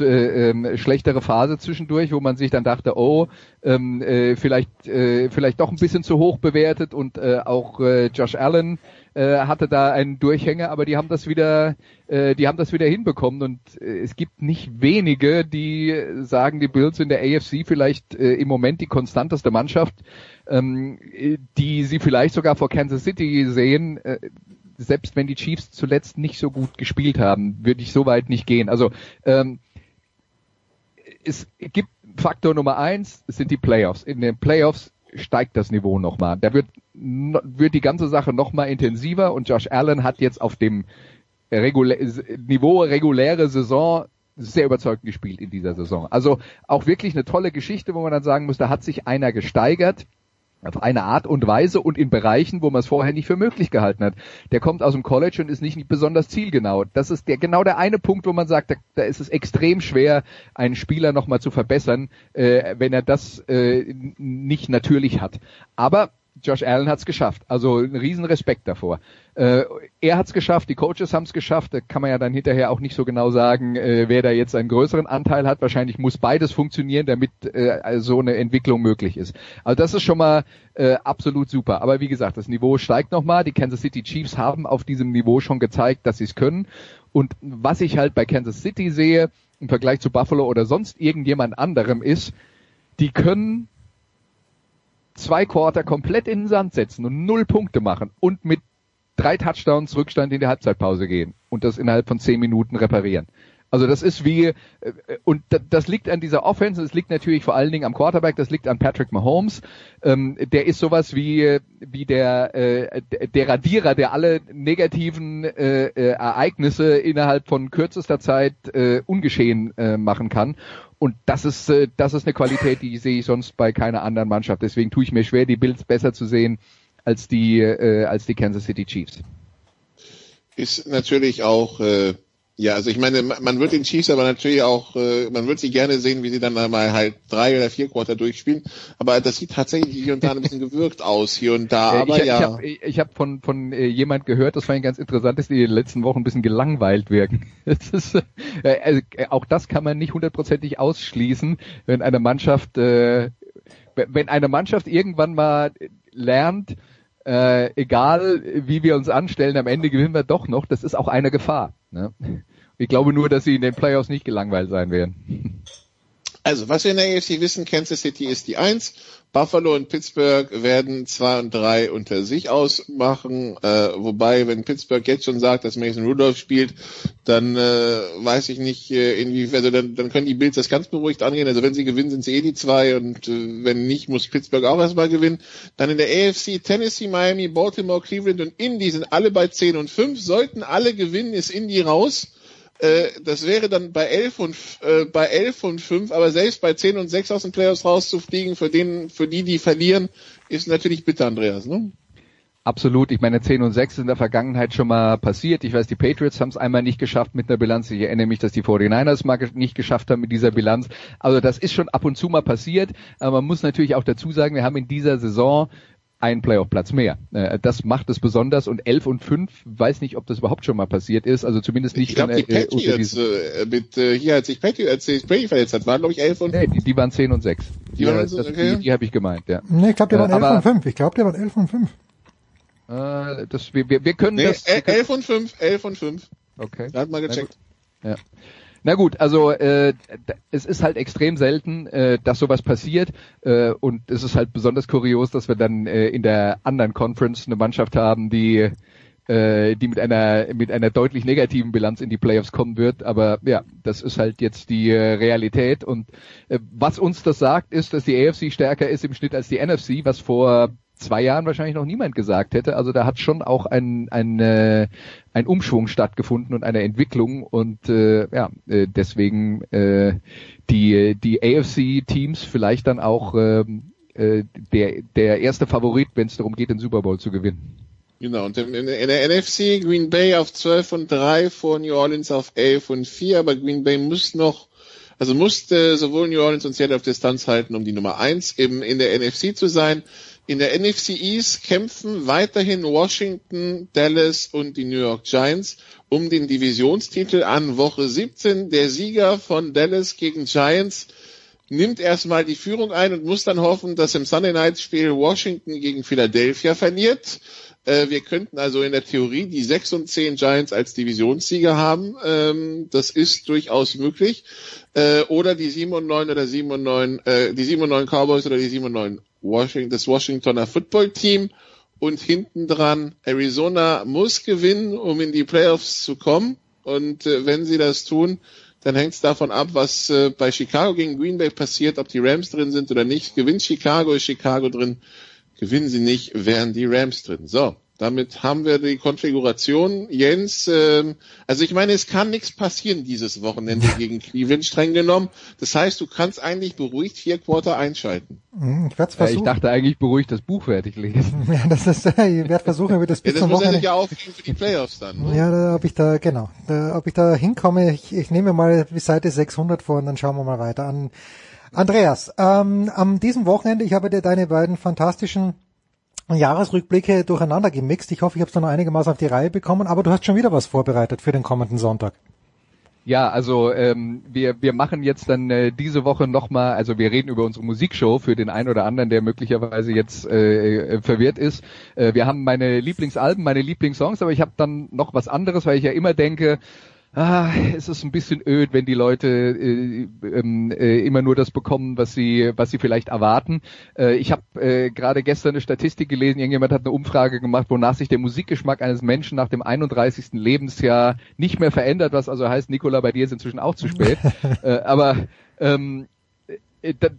äh, äh, schlechtere Phase zwischendurch, wo man sich dann dachte, oh, ähm, äh, vielleicht, äh, vielleicht doch ein bisschen zu hoch bewertet und äh, auch äh, Josh Allen äh, hatte da einen Durchhänger, aber die haben das wieder, äh, die haben das wieder hinbekommen und äh, es gibt nicht wenige, die sagen, die Bills in der AFC vielleicht äh, im Moment die konstanteste Mannschaft, ähm, die sie vielleicht sogar vor Kansas City sehen. Äh, selbst wenn die Chiefs zuletzt nicht so gut gespielt haben, würde ich so weit nicht gehen. Also ähm, es gibt Faktor Nummer eins, sind die Playoffs. In den Playoffs steigt das Niveau nochmal. Da wird, wird die ganze Sache nochmal intensiver und Josh Allen hat jetzt auf dem Regulä Niveau reguläre Saison sehr überzeugend gespielt in dieser Saison. Also auch wirklich eine tolle Geschichte, wo man dann sagen muss, da hat sich einer gesteigert auf eine Art und Weise und in Bereichen, wo man es vorher nicht für möglich gehalten hat. Der kommt aus dem College und ist nicht, besonders zielgenau. Das ist der, genau der eine Punkt, wo man sagt, da, da ist es extrem schwer, einen Spieler nochmal zu verbessern, äh, wenn er das äh, nicht natürlich hat. Aber Josh Allen hat es geschafft. Also ein riesen Respekt davor. Äh, er hat es geschafft, die Coaches haben es geschafft. Da kann man ja dann hinterher auch nicht so genau sagen, äh, wer da jetzt einen größeren Anteil hat. Wahrscheinlich muss beides funktionieren, damit äh, so eine Entwicklung möglich ist. Also das ist schon mal äh, absolut super. Aber wie gesagt, das Niveau steigt nochmal. Die Kansas City Chiefs haben auf diesem Niveau schon gezeigt, dass sie es können. Und was ich halt bei Kansas City sehe, im Vergleich zu Buffalo oder sonst irgendjemand anderem ist, die können zwei Quarter komplett in den Sand setzen und null Punkte machen und mit drei Touchdowns Rückstand in die Halbzeitpause gehen und das innerhalb von zehn Minuten reparieren. Also das ist wie, äh, und das liegt an dieser Offense, es liegt natürlich vor allen Dingen am Quarterback, das liegt an Patrick Mahomes. Ähm, der ist sowas wie, wie der, äh, der Radierer, der alle negativen äh, äh, Ereignisse innerhalb von kürzester Zeit äh, ungeschehen äh, machen kann. Und das ist, äh, das ist eine Qualität, die sehe ich sonst bei keiner anderen Mannschaft. Deswegen tue ich mir schwer, die Bills besser zu sehen als die, äh, als die Kansas City Chiefs. Ist natürlich auch, äh, ja, also ich meine, man wird den Chiefs aber natürlich auch, äh, man wird sie gerne sehen, wie sie dann mal halt drei oder vier Quarter durchspielen. Aber das sieht tatsächlich hier und da ein bisschen gewirkt aus, hier und da. Aber ich, ja. Ich habe ich hab von, von äh, jemand gehört, das fand ich ganz interessant, dass die in den letzten Wochen ein bisschen gelangweilt wirken. Das ist, äh, also, auch das kann man nicht hundertprozentig ausschließen, wenn eine Mannschaft, äh, wenn eine Mannschaft irgendwann mal lernt, äh, egal wie wir uns anstellen, am Ende gewinnen wir doch noch. Das ist auch eine Gefahr. Ne? Ich glaube nur, dass sie in den Playoffs nicht gelangweilt sein werden. Also, was wir in der AFC wissen, Kansas City ist die Eins, Buffalo und Pittsburgh werden zwei und drei unter sich ausmachen, äh, wobei, wenn Pittsburgh jetzt schon sagt, dass Mason Rudolph spielt, dann äh, weiß ich nicht, äh, inwiefern, also dann, dann können die Bills das ganz beruhigt angehen, also wenn sie gewinnen, sind sie eh die zwei. Und äh, wenn nicht, muss Pittsburgh auch erstmal gewinnen. Dann in der AFC Tennessee, Miami, Baltimore, Cleveland und Indy sind alle bei 10 und 5, sollten alle gewinnen, ist Indy raus Äh, das wäre dann bei 11 und äh, bei 11 und 5, aber selbst bei 10 und 6 aus den Playoffs rauszufliegen, für den für die die verlieren, ist natürlich bitter, Andreas, ne? Absolut. Ich meine, 10 und 6 ist in der Vergangenheit schon mal passiert. Ich weiß, die Patriots haben es einmal nicht geschafft mit einer Bilanz. Ich erinnere mich, dass die 49ers mal nicht geschafft haben mit dieser Bilanz. Also das ist schon ab und zu mal passiert. Aber man muss natürlich auch dazu sagen, wir haben in dieser Saison einen Playoff-Platz mehr. Äh, Das macht es besonders und 11 und 5, weiß nicht, ob das überhaupt schon mal passiert ist, also zumindest nicht Ich glaube, die in, äh, unter Patriots, äh, mit, äh, hier, als ich Patriots, als ich Brady verletzt hat, waren, glaube ich, 11 und Nee, die, die waren 10 und 6. Die waren das, also- okay. die, die habe ich gemeint, ja. Nee, ich glaube, die waren Äh, 11 aber- und 5. Ich glaube, die waren 11 und 5. Äh, das, wir, wir, wir können Nee, das... el- 11 und 5, 11 und 5. Okay. Da hat mal Na gecheckt. Ja. Na gut, also äh, es ist halt extrem selten, äh, dass sowas passiert äh, und es ist halt besonders kurios, dass wir dann äh, in der anderen Conference eine Mannschaft haben, die äh, die mit einer mit einer deutlich negativen Bilanz in die Playoffs kommen wird. Aber ja, das ist halt jetzt die äh, Realität und äh, was uns das sagt, ist, dass die AFC stärker ist im Schnitt als die NFC, was vor zwei Jahren wahrscheinlich noch niemand gesagt hätte. Also da hat schon auch ein, ein, äh, ein Umschwung stattgefunden und eine Entwicklung und äh, ja, äh, deswegen äh, die, die AFC-Teams vielleicht dann auch ähm, äh, der, der erste Favorit, wenn es darum geht, den Super Bowl zu gewinnen. Genau, und in, in der NFC Green Bay auf 12 und 3 vor New Orleans auf 11 und 4, aber Green Bay muss noch, also musste sowohl New Orleans und Seattle auf Distanz halten, um die Nummer 1 eben in der NFC zu sein. In der NFC East kämpfen weiterhin Washington, Dallas und die New York Giants um den Divisionstitel an Woche 17. Der Sieger von Dallas gegen Giants nimmt erstmal die Führung ein und muss dann hoffen, dass im Sunday Night Spiel Washington gegen Philadelphia verliert. Äh, wir könnten also in der Theorie die 6 und 10 Giants als Divisionssieger haben. Ähm, das ist durchaus möglich. Äh, oder die 7 und 9 oder 7 und 9, äh, die 7 und 9 Cowboys oder die 7 und 9 Washington, das Washingtoner Football Team. Und hinten dran Arizona muss gewinnen, um in die Playoffs zu kommen. Und äh, wenn sie das tun, dann hängt es davon ab, was äh, bei Chicago gegen Green Bay passiert, ob die Rams drin sind oder nicht. Gewinnt Chicago, ist Chicago drin. Gewinnen sie nicht, wären die Rams drin. So, damit haben wir die Konfiguration. Jens, ähm, also ich meine, es kann nichts passieren dieses Wochenende gegen Cleveland streng genommen. Das heißt, du kannst eigentlich beruhigt vier Quarter einschalten. Hm, Ich werde Ja, ich versuchen. dachte eigentlich beruhigt das Buch fertig lesen. Ja, das ist, ich werde versuchen, über das Ja, bis das zum muss Wochenende. ja aufgeben für die Playoffs dann. Ne? Ja, da, ob ich da, genau, da, ob ich da hinkomme, ich, ich nehme mal die Seite 600 vor und dann schauen wir mal weiter an. Andreas, ähm, am diesem Wochenende, ich habe dir deine beiden fantastischen Jahresrückblicke durcheinander gemixt. Ich hoffe, ich habe es noch einigermaßen auf die Reihe bekommen, aber du hast schon wieder was vorbereitet für den kommenden Sonntag. Ja, also ähm, wir, wir machen jetzt dann äh, diese Woche nochmal, also wir reden über unsere Musikshow für den einen oder anderen, der möglicherweise jetzt äh, äh, verwirrt ist. Äh, wir haben meine Lieblingsalben, meine Lieblingssongs, aber ich habe dann noch was anderes, weil ich ja immer denke, Ah, es ist ein bisschen öd, wenn die Leute äh, ähm, äh, immer nur das bekommen, was sie, was sie vielleicht erwarten. Äh, ich habe äh, gerade gestern eine Statistik gelesen, irgendjemand hat eine Umfrage gemacht, wonach sich der Musikgeschmack eines Menschen nach dem 31. Lebensjahr nicht mehr verändert, was also heißt, Nicola, bei dir ist inzwischen auch zu spät. äh, aber ähm, äh,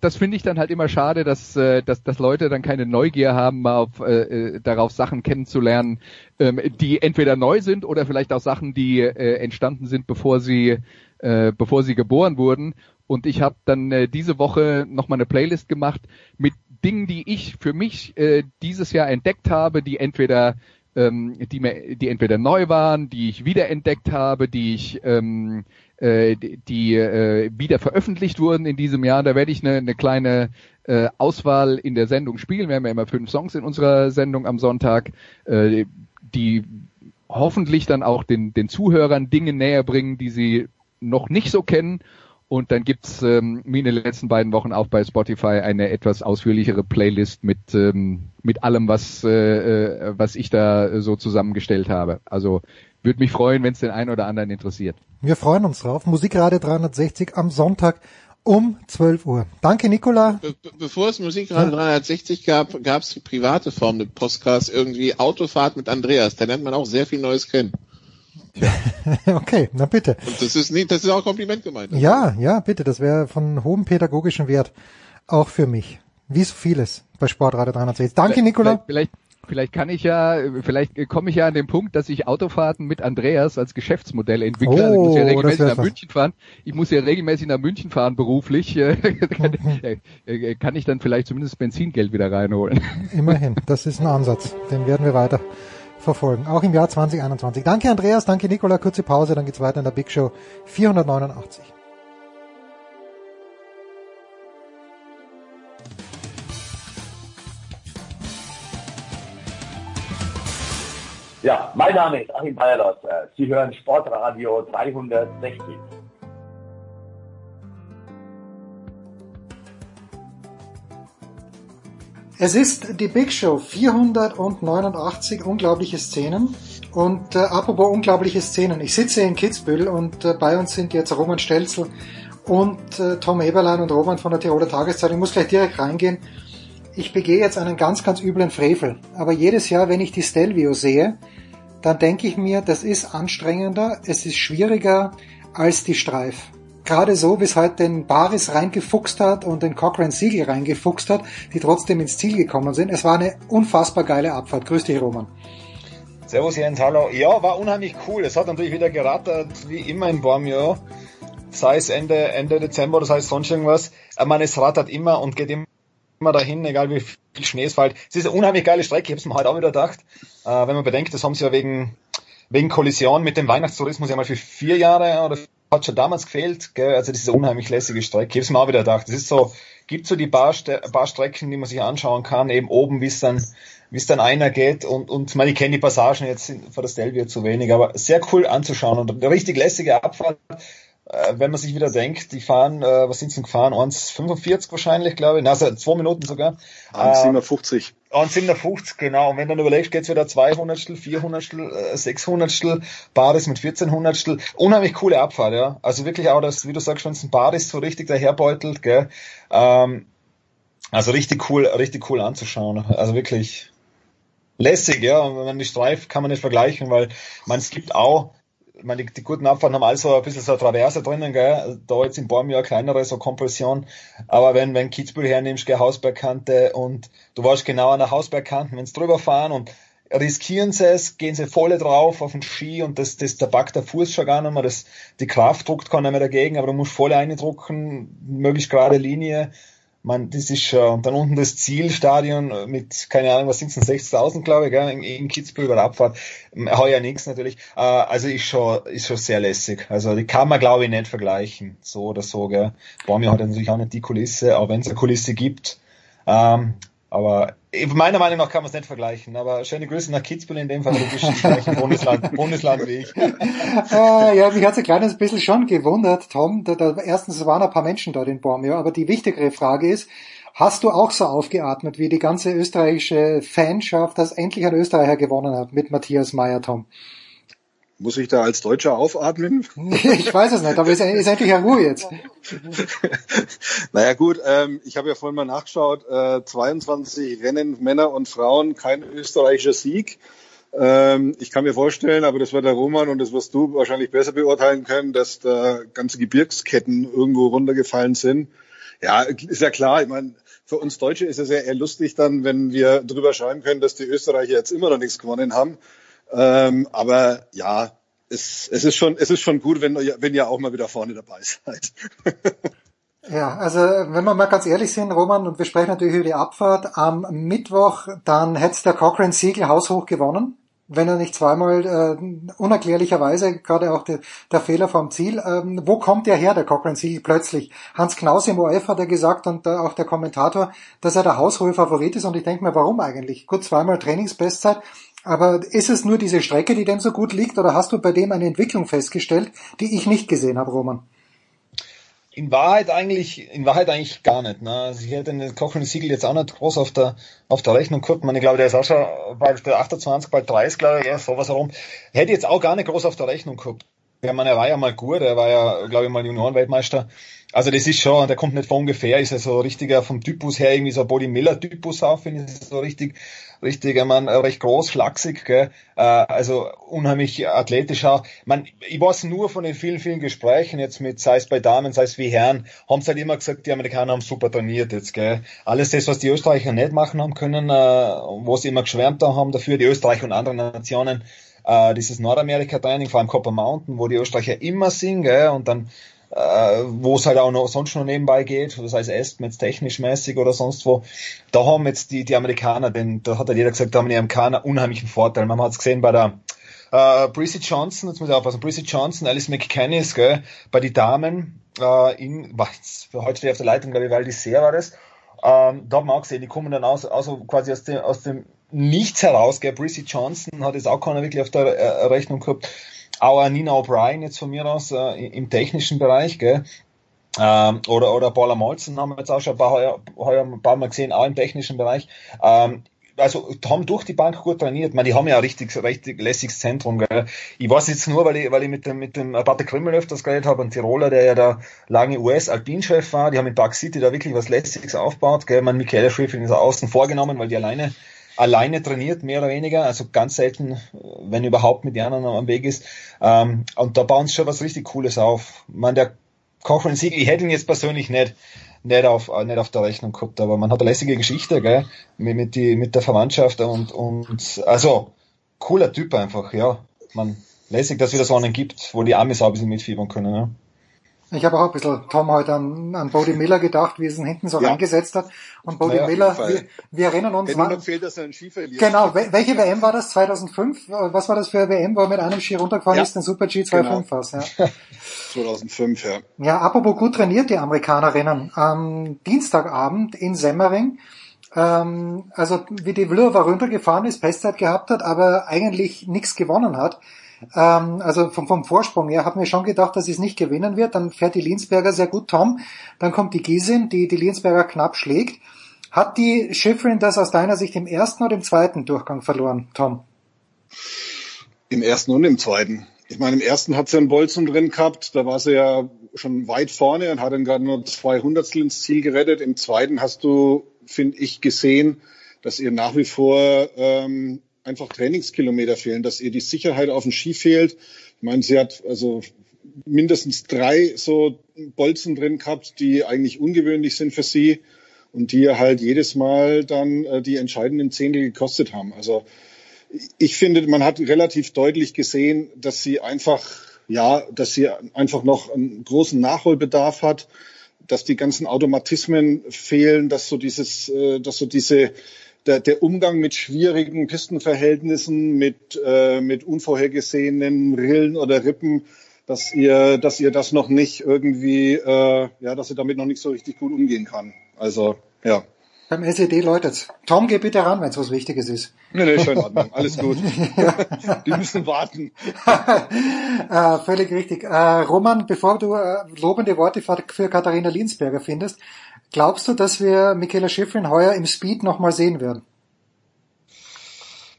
das finde ich dann halt immer schade, dass, äh, dass, dass Leute dann keine Neugier haben, mal auf, äh, äh, darauf Sachen kennenzulernen, ähm, die entweder neu sind oder vielleicht auch Sachen, die äh, entstanden sind, bevor sie, äh, bevor sie geboren wurden. Und ich habe dann äh, diese Woche nochmal eine Playlist gemacht mit Dingen, die ich für mich äh, dieses Jahr entdeckt habe, die entweder ähm, die, mir, die entweder neu waren, die ich wiederentdeckt habe, die ich ähm, äh, die, äh, wieder veröffentlicht wurden in diesem Jahr. Da werde ich eine, eine kleine äh, Auswahl in der Sendung spielen. Wir haben ja immer fünf Songs in unserer Sendung am Sonntag, äh, die hoffentlich dann auch den, den Zuhörern Dinge näher bringen, die sie noch nicht so kennen. Und dann gibt's ähm, wie in den letzten beiden Wochen auch bei Spotify eine etwas ausführlichere Playlist mit ähm, mit allem, was äh, äh, was ich da so zusammengestellt habe. Also würde mich freuen, wenn es den einen oder anderen interessiert. Wir freuen uns drauf. Musikradio 360 am Sonntag um 12 Uhr. Danke, Nicola. Be be- bevor es Musikradio 360 gab, gab es die private Form des Podcasts, irgendwie Autofahrt mit Andreas. Da lernt man auch sehr viel Neues kennen. okay, na bitte. Und das ist nie, das ist auch ein Kompliment gemeint. Ja, ja, bitte. Das wäre von hohem pädagogischen Wert. Auch für mich. Wie so vieles bei Sportradio 360. Danke, Vielleicht- Nicola. Vielleicht, Vielleicht kann ich ja, vielleicht komme ich ja an den Punkt, dass ich Autofahrten mit Andreas als Geschäftsmodell entwickle. Oh, ich muss ja regelmäßig nach was. München fahren. Ich muss ja regelmäßig nach München fahren beruflich. kann ich dann vielleicht zumindest Benzingeld wieder reinholen. Immerhin, das ist ein Ansatz. Den werden wir weiter verfolgen. Auch im Jahr 2021. Danke Andreas, danke Nicola. Kurze Pause, dann geht's weiter in der Big Show 489. Ja, mein Name ist Achim Bayerlos. Sie hören Sportradio 360. Es ist die Big Show 489 unglaubliche Szenen. Und äh, apropos unglaubliche Szenen, ich sitze in Kitzbühel und äh, bei uns sind jetzt Roman Stelzel und äh, Tom Eberlein und Roman von der Tiroler Tageszeitung. Ich muss gleich direkt reingehen ich begehe jetzt einen ganz, ganz üblen Frevel. Aber jedes Jahr, wenn ich die Stelvio sehe, dann denke ich mir, das ist anstrengender, es ist schwieriger als die Streif. Gerade so, wie es halt den Baris reingefuchst hat und den Cochrane Siegel reingefuchst hat, die trotzdem ins Ziel gekommen sind. Es war eine unfassbar geile Abfahrt. Grüß dich, Roman. Servus Jens, hallo. Ja, war unheimlich cool. Es hat natürlich wieder gerattert, wie immer in Bormio. Sei es Ende, Ende Dezember oder sei es sonst irgendwas. Ich meine, es rattert immer und geht immer immer dahin, egal wie viel Schnee es fällt. Es ist eine unheimlich geile Strecke, ich habe es mir heute auch wieder gedacht. Äh, wenn man bedenkt, das haben sie ja wegen, wegen Kollision mit dem Weihnachtstourismus ja mal für vier Jahre oder hat schon damals gefehlt. Gell? Also das ist eine unheimlich lässige Strecke. Ich habe es mir auch wieder gedacht. Das ist so, gibt so die paar, paar Strecken, die man sich anschauen kann, eben oben, wie es dann wie es dann einer geht und, und man, ich kenne die Passagen jetzt vor der Stelvio zu wenig, aber sehr cool anzuschauen und eine richtig lässige Abfahrt wenn man sich wieder denkt, die fahren, äh, was sind sie gefahren? 1,45 wahrscheinlich, glaube ich. Also zwei Minuten sogar. 1,57. Äh, 1,57, genau. Und wenn du dann überlegst, geht's wieder 200, 400, 600 Baris mit 1400. Unheimlich coole Abfahrt, ja. Also wirklich auch das, wie du sagst, wenn es ein Baris so richtig daherbeutelt, gell. Ähm, also richtig cool, richtig cool anzuschauen. Also wirklich lässig, ja. Und wenn man die Streif kann man nicht vergleichen, weil man es gibt auch ich meine, die, die guten Abfahrten haben also ein bisschen so eine Traverse drinnen, gell? da jetzt in Baum ja kleinere so Kompulsion, aber wenn, wenn Kitzbühel hernimmst, gell, Hausbergkante und du warst genau an der Hausbergkante, wenn sie drüber fahren und riskieren sie es, gehen sie volle drauf auf den Ski und das, das, da packt der Fuß schon gar nicht mehr, das, die Kraft druckt keiner mehr dagegen, aber du musst voll eindrucken, möglichst gerade Linie, man, das ist schon, und dann unten das Zielstadion mit, keine Ahnung, was sind es 60.000, glaube ich, gell, in, in Kitzbühel bei der Abfahrt. Heuer nichts natürlich. Äh, also ist schon, ist schon sehr lässig. Also die kann man, glaube ich, nicht vergleichen. So oder so, gell. Bormio hat natürlich auch nicht die Kulisse, aber wenn es eine Kulisse gibt, ähm, aber meiner Meinung nach kann man es nicht vergleichen, aber schöne Grüße nach Kitzbühel in dem Fall, du bist im gleichen Bundesland, Bundesland wie ich. äh, ja, mich hat es ein kleines bisschen schon gewundert, Tom. Da, da, erstens waren ein paar Menschen dort in Bormio, aber die wichtigere Frage ist, hast du auch so aufgeatmet wie die ganze österreichische Fanschaft, dass endlich ein Österreicher gewonnen hat mit Matthias Meyer, Tom? Muss ich da als Deutscher aufatmen? ich weiß es nicht, aber ist, ist endlich eine Ruhe jetzt. naja gut, ähm, ich habe ja vorhin mal nachgeschaut, äh, 22 Rennen, Männer und Frauen, kein österreichischer Sieg. Ähm, ich kann mir vorstellen, aber das wird der Roman und das wirst du wahrscheinlich besser beurteilen können, dass da ganze Gebirgsketten irgendwo runtergefallen sind. Ja, ist ja klar, ich meine, für uns Deutsche ist es ja eher lustig dann, wenn wir drüber schreiben können, dass die Österreicher jetzt immer noch nichts gewonnen haben. Ähm, aber ja, es, es, ist schon, es ist schon gut, wenn, wenn ihr auch mal wieder vorne dabei seid. Ja, also wenn wir mal ganz ehrlich sind, Roman, und wir sprechen natürlich über die Abfahrt, am Mittwoch, dann hätte der Cochrane Siegel haushoch gewonnen, wenn er nicht zweimal äh, unerklärlicherweise, gerade auch der, der Fehler vom Ziel, ähm, wo kommt der her, der Cochrane Siegel plötzlich? Hans Knaus im OF hat er gesagt und äh, auch der Kommentator, dass er der haushohe Favorit ist und ich denke mir, warum eigentlich? Gut, zweimal Trainingsbestzeit, aber ist es nur diese Strecke, die dem so gut liegt, oder hast du bei dem eine Entwicklung festgestellt, die ich nicht gesehen habe, Roman? In Wahrheit eigentlich, in Wahrheit eigentlich gar nicht. Ne? Also ich hätte den Kochen Siegel jetzt auch nicht groß auf der auf der Rechnung gehabt. Ich glaube, der ist auch schon bald der 28, bald 30, glaube ich, ja, sowas herum. Hätte jetzt auch gar nicht groß auf der Rechnung gehabt. der Mann, er war ja mal gut, er war ja, glaube ich, mal Juniorenweltmeister. Also das ist schon, der kommt nicht von ungefähr, ist ja so richtiger vom Typus her irgendwie so Body Miller Typus auf, finde ich so richtig, richtig, ich mein, recht groß, schlaksig, gell? Äh, also unheimlich athletisch auch. Man, ich weiß nur von den vielen, vielen Gesprächen jetzt mit, sei es bei Damen, sei es wie Herren, haben sie halt immer gesagt, die Amerikaner haben super trainiert jetzt, gell? Alles das, was die Österreicher nicht machen haben können, äh, wo sie immer geschwärmt haben dafür, die Österreicher und andere Nationen, äh, dieses Nordamerika-Training, vor allem Copper Mountain, wo die Österreicher immer sind, gell? Und dann äh, wo es halt auch noch sonst noch nebenbei geht, das heißt Estmets technisch mäßig oder sonst wo. Da haben jetzt die, die Amerikaner, denn da hat halt jeder gesagt, da haben die Amerikaner unheimlichen Vorteil. Man hat es gesehen bei der äh, Brissy Johnson, jetzt muss ich aufpassen, Brissy Johnson, Alice McKennis, gell, bei den Damen äh, in, was, für heute stehe ich auf der Leitung, glaube ich, weil die sehr war das. Ähm, da hat man auch gesehen, die kommen dann aus, aus quasi aus dem, aus dem Nichts heraus, gell, Brissy Johnson hat jetzt auch keiner wirklich auf der äh, Rechnung gehabt auch Nina O'Brien jetzt von mir aus äh, im technischen Bereich, gell? Ähm, oder, oder Paula Molzen haben wir jetzt auch schon ein paar, heuer, heuer ein paar Mal gesehen, auch im technischen Bereich. Ähm, also haben durch die Bank gut trainiert. Meine, die haben ja ein richtig, richtig lässiges Zentrum. Gell. Ich weiß jetzt nur, weil ich, weil ich mit dem, mit dem Patrick Krimmel öfters geredet habe, ein Tiroler, der ja da lange US-Alpinchef war. Die haben in Park City da wirklich was Lässiges aufgebaut. Gell. Man, Michaela Schriffling ist außen vorgenommen, weil die alleine alleine trainiert, mehr oder weniger, also ganz selten, wenn überhaupt mit den anderen am Weg ist. Ähm, und da bauen sie schon was richtig Cooles auf. Man, der Cochrane Sieg, ich hätte ihn jetzt persönlich nicht, nicht auf, äh, nicht auf der Rechnung gehabt, aber man hat eine lässige Geschichte, gell, mit, mit, die, mit der Verwandtschaft und, und, also, cooler Typ einfach, ja. Man, lässig, dass es wieder so einen gibt, wo die Amis auch ein bisschen mitfiebern können, ja. Ich habe auch ein bisschen Tom heute an, an Bodie Miller gedacht, wie es ihn hinten so ja. reingesetzt hat. Und Bodie naja, Miller, wir, wir, erinnern uns. Wenn noch fehlt, dass er einen Ski verliert. Genau, welche WM war das? 2005? Was war das für eine WM, wo er mit einem Ski runtergefahren ja. ist? Den Super G 25 genau. was, ja. 2005, ja. Ja, apropos gut trainiert, die Amerikanerinnen. Am Dienstagabend in Semmering, ähm, also wie die Vlöver runtergefahren ist, Bestzeit gehabt hat, aber eigentlich nichts gewonnen hat, ähm, also vom, vom Vorsprung her, habe mir schon gedacht, dass sie es nicht gewinnen wird. Dann fährt die Linsberger sehr gut, Tom. Dann kommt die Giesin, die die Linsberger knapp schlägt. Hat die Schifrin das aus deiner Sicht im ersten oder im zweiten Durchgang verloren, Tom? Im ersten und im zweiten. Ich meine, im ersten hat sie einen Bolzen drin gehabt, da war sie ja schon weit vorne und hat dann gerade nur zwei Hundertstel ins Ziel gerettet. Im zweiten hast du, finde ich, gesehen, dass ihr nach wie vor ähm, einfach Trainingskilometer fehlen, dass ihr die Sicherheit auf dem Ski fehlt. Ich meine, sie hat also mindestens drei so Bolzen drin gehabt, die eigentlich ungewöhnlich sind für sie und die halt jedes Mal dann äh, die entscheidenden Zehntel gekostet haben. Also ich finde, man hat relativ deutlich gesehen, dass sie einfach, ja, dass sie einfach noch einen großen Nachholbedarf hat, dass die ganzen Automatismen fehlen, dass so dieses, äh, dass so diese der, der Umgang mit schwierigen Pistenverhältnissen, mit, äh, mit unvorhergesehenen Rillen oder Rippen, dass ihr, dass ihr das noch nicht irgendwie, äh, ja, dass ihr damit noch nicht so richtig gut umgehen kann. Also, ja. Beim SED läutet's. Tom, geh bitte ran, wenn es was Wichtiges ist. Nee, nee, schon Ordnung. Alles gut. Die müssen warten. äh, völlig richtig. Äh, Roman, bevor du äh, lobende Worte für Katharina Linsberger findest, Glaubst du, dass wir Michaela Schifrin heuer im Speed nochmal sehen werden?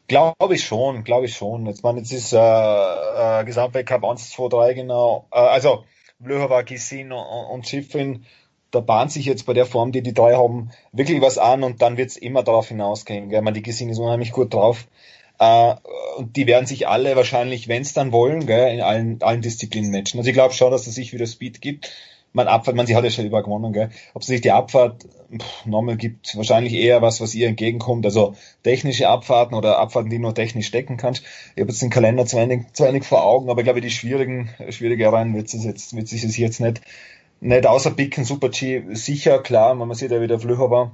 Glaube ich schon, glaube ich schon. Jetzt meine, jetzt ist äh, äh, Gesamtweltcup 1, 2, 3 genau. Äh, also Blöhova, Gisin und, und Schifrin, da bahnt sich jetzt bei der Form, die die drei haben, wirklich was an und dann wird's immer darauf hinausgehen. Gell? Man, die Gisin ist unheimlich gut drauf. Äh, und die werden sich alle wahrscheinlich, wenn's dann wollen, gell, in allen, allen Disziplinen matchen. Also ich glaube schon, dass es sich wieder Speed gibt man Abfahrt, man sie hat ja schon über gewonnen, gell? Ob es sich die Abfahrt nochmal gibt, wahrscheinlich eher was, was ihr entgegenkommt. Also technische Abfahrten oder Abfahrten, die nur technisch stecken kannst. Ich habe jetzt den Kalender zu wenig, zu wenig vor Augen, aber ich glaube, die schwierigen, schwierige Reihen wird es jetzt, wird sich jetzt nicht, nicht außerpicken. Super G sicher, klar, man sieht ja wieder Flücher war,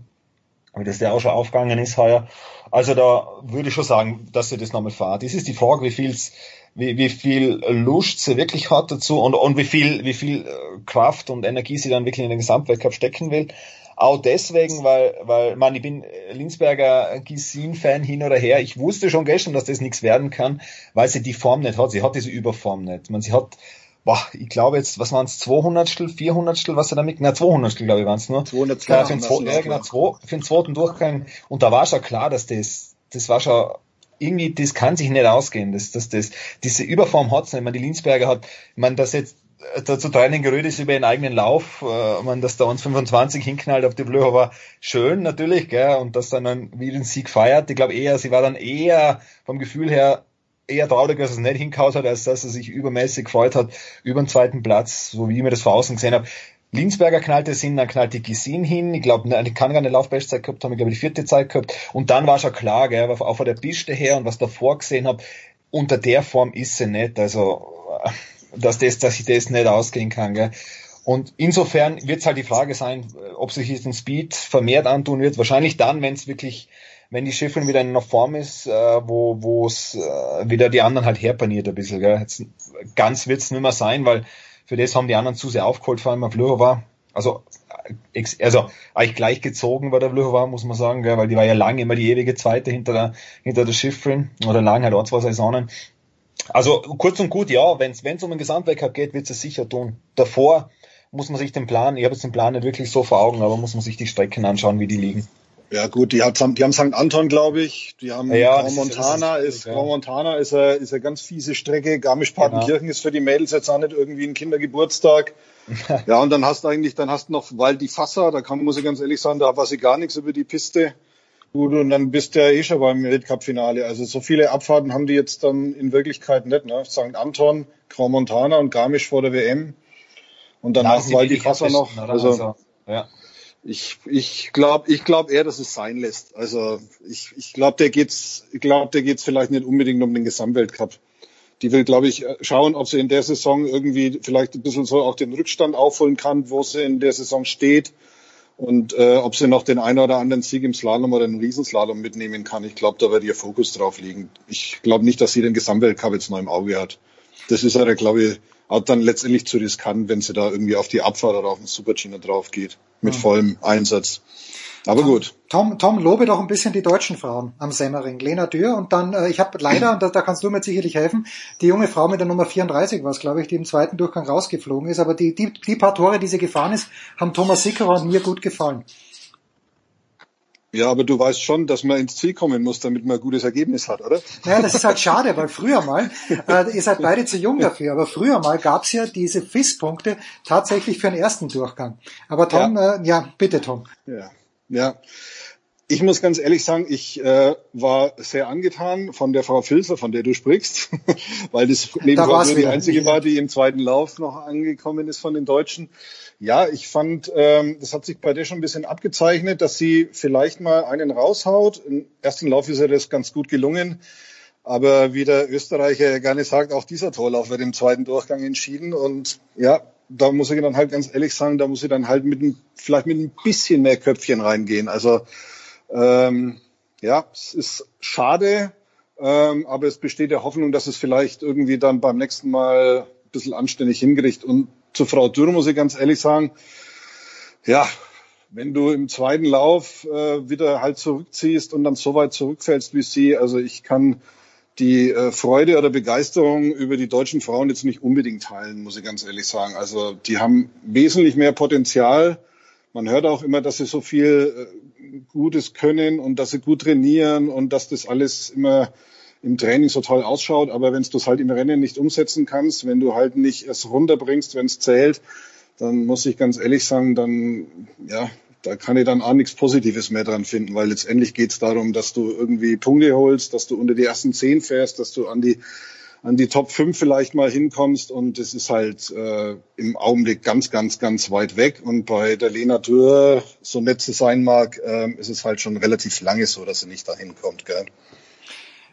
wie das der auch schon aufgegangen ist heuer. Also da würde ich schon sagen, dass sie das nochmal fahrt. Das ist die Frage, wie viel's wie, wie viel Lust sie wirklich hat dazu und, und wie viel, wie viel äh, Kraft und Energie sie dann wirklich in den Gesamtweltcup stecken will. Auch deswegen, weil, weil, man, ich bin Linsberger Gisin-Fan hin oder her. Ich wusste schon gestern, dass das nichts werden kann, weil sie die Form nicht hat. Sie hat diese Überform nicht. Man, sie hat, boah, ich glaube jetzt, was waren es, 200 200 was sie damit, na 200 glaube ich waren es nur. 200 für, den, ja, genau, zwei, für den zweiten Durchgang. Und da war schon klar, dass das, das war schon irgendwie, das kann sich nicht ausgehen. Das, das, das, diese Überform hat's nicht. Ich meine, die Linsberger hat, meine, das jetzt dazu Training gerührt ist über ihren eigenen Lauf, äh, man, dass da uns 25 hinknallt auf die Blöcher war schön natürlich, gell, und dass dann, dann wieder den Sieg feiert. Ich glaube eher, sie war dann eher vom Gefühl her eher traurig, dass es nicht hinkaut hat, als dass er sich übermäßig gefreut hat über den zweiten Platz, so wie ich mir das vor außen gesehen habe. Linsberger knallte es hin, dann knallte Gisin hin. Ich glaube, ich kann gar eine Laufbestzeit gehabt haben, ich glaube die vierte Zeit gehabt. Und dann war schon klar, gell, auch von der Piste her und was davor gesehen habe, unter der Form ist sie nicht. Also, dass, das, dass ich das nicht ausgehen kann. Gell. Und insofern wird es halt die Frage sein, ob sich jetzt ein Speed vermehrt antun wird. Wahrscheinlich dann, wenn es wirklich wenn die Schiffrin wieder in einer Form ist, äh, wo es äh, wieder die anderen halt herpaniert ein bisschen. Gell. Jetzt, ganz wird's nicht mehr sein, weil für das haben die anderen zu sehr aufgeholt, vor allem auf war. Also, also eigentlich gleich gezogen war der war, muss man sagen, gell, weil die war ja lange immer die ewige Zweite hinter der, hinter der Schiffrin oder lang halt auch zwei Saisonen. Also kurz und gut, ja, wenn es um den Gesamtweltcup geht, wird es sicher tun. Davor muss man sich den Plan, ich habe jetzt den Plan nicht wirklich so vor Augen, aber muss man sich die Strecken anschauen, wie die liegen. Ja gut, die, hat, die haben St. Anton, glaube ich. Die haben ja, Grand Montana, ist, ist. Grand Montana ist eine, ist eine ganz fiese Strecke. Garmisch-Partenkirchen genau. ist für die Mädels jetzt auch nicht irgendwie ein Kindergeburtstag. ja, und dann hast du eigentlich, dann hast du noch die Fasser, da kann, muss ich ganz ehrlich sagen, da weiß ich gar nichts über die Piste. Gut, und dann bist du ja eh schon beim Weltcup-Finale. Also so viele Abfahrten haben die jetzt dann in Wirklichkeit nicht. Ne? St. Anton, Grand Montana und Garmisch vor der WM. Und danach Wald die Fasser noch. Also, also, ja ich ich glaube ich glaub eher, dass es sein lässt. Also ich, ich glaube, der geht's ich glaube, der geht's vielleicht nicht unbedingt um den Gesamtweltcup. Die will, glaube ich, schauen, ob sie in der Saison irgendwie vielleicht ein bisschen so auch den Rückstand aufholen kann, wo sie in der Saison steht und äh, ob sie noch den einen oder anderen Sieg im Slalom oder im Riesenslalom mitnehmen kann. Ich glaube, da wird ihr Fokus drauf liegen. Ich glaube nicht, dass sie den Gesamtweltcup jetzt noch im Auge hat. Das ist aber, glaube ich, auch dann letztendlich zu riskant, wenn sie da irgendwie auf die Abfahrt oder auf den Supergina drauf geht mit mhm. vollem Einsatz. Aber Tom, gut. Tom, Tom, lobe doch ein bisschen die deutschen Frauen am Semmering. Lena Dürr und dann, äh, ich habe leider, und da, da kannst du mir sicherlich helfen, die junge Frau mit der Nummer 34 war es, glaube ich, die im zweiten Durchgang rausgeflogen ist. Aber die, die, die paar Tore, die sie gefahren ist, haben Thomas Sickerer und mir gut gefallen. Ja, aber du weißt schon, dass man ins Ziel kommen muss, damit man ein gutes Ergebnis hat, oder? Naja, das ist halt schade, weil früher mal, äh, ihr seid beide zu jung dafür, aber früher mal gab's ja diese FIS-Punkte tatsächlich für den ersten Durchgang. Aber Tom, ja, äh, ja bitte Tom. Ja, ja. Ich muss ganz ehrlich sagen, ich äh, war sehr angetan von der Frau Filzer, von der du sprichst, weil das neben da die einzige war, die im zweiten Lauf noch angekommen ist von den Deutschen. Ja, ich fand, ähm, das hat sich bei der schon ein bisschen abgezeichnet, dass sie vielleicht mal einen raushaut. Im ersten Lauf ist ihr das ganz gut gelungen. Aber wie der Österreicher gerne sagt, auch dieser Torlauf wird im zweiten Durchgang entschieden. Und ja, da muss ich dann halt ganz ehrlich sagen, da muss ich dann halt mit ein, vielleicht mit ein bisschen mehr Köpfchen reingehen. Also ähm, ja, es ist schade, ähm, aber es besteht der Hoffnung, dass es vielleicht irgendwie dann beim nächsten Mal ein bisschen anständig hingerichtet. Und zu Frau Dürr muss ich ganz ehrlich sagen, ja, wenn du im zweiten Lauf äh, wieder halt zurückziehst und dann so weit zurückfällst wie sie, also ich kann die äh, Freude oder Begeisterung über die deutschen Frauen jetzt nicht unbedingt teilen, muss ich ganz ehrlich sagen. Also die haben wesentlich mehr Potenzial. Man hört auch immer, dass sie so viel äh, Gutes können und dass sie gut trainieren und dass das alles immer im Training so toll ausschaut, aber wenn du es halt im Rennen nicht umsetzen kannst, wenn du halt nicht es runterbringst, wenn es zählt, dann muss ich ganz ehrlich sagen, dann ja, da kann ich dann auch nichts Positives mehr dran finden, weil letztendlich geht es darum, dass du irgendwie Punkte holst, dass du unter die ersten zehn fährst, dass du an die an die Top 5 vielleicht mal hinkommst und es ist halt äh, im Augenblick ganz, ganz, ganz weit weg. Und bei der Lena Dürr, so nett sie sein mag, äh, ist es halt schon relativ lange so, dass sie nicht dahin kommt. Gell?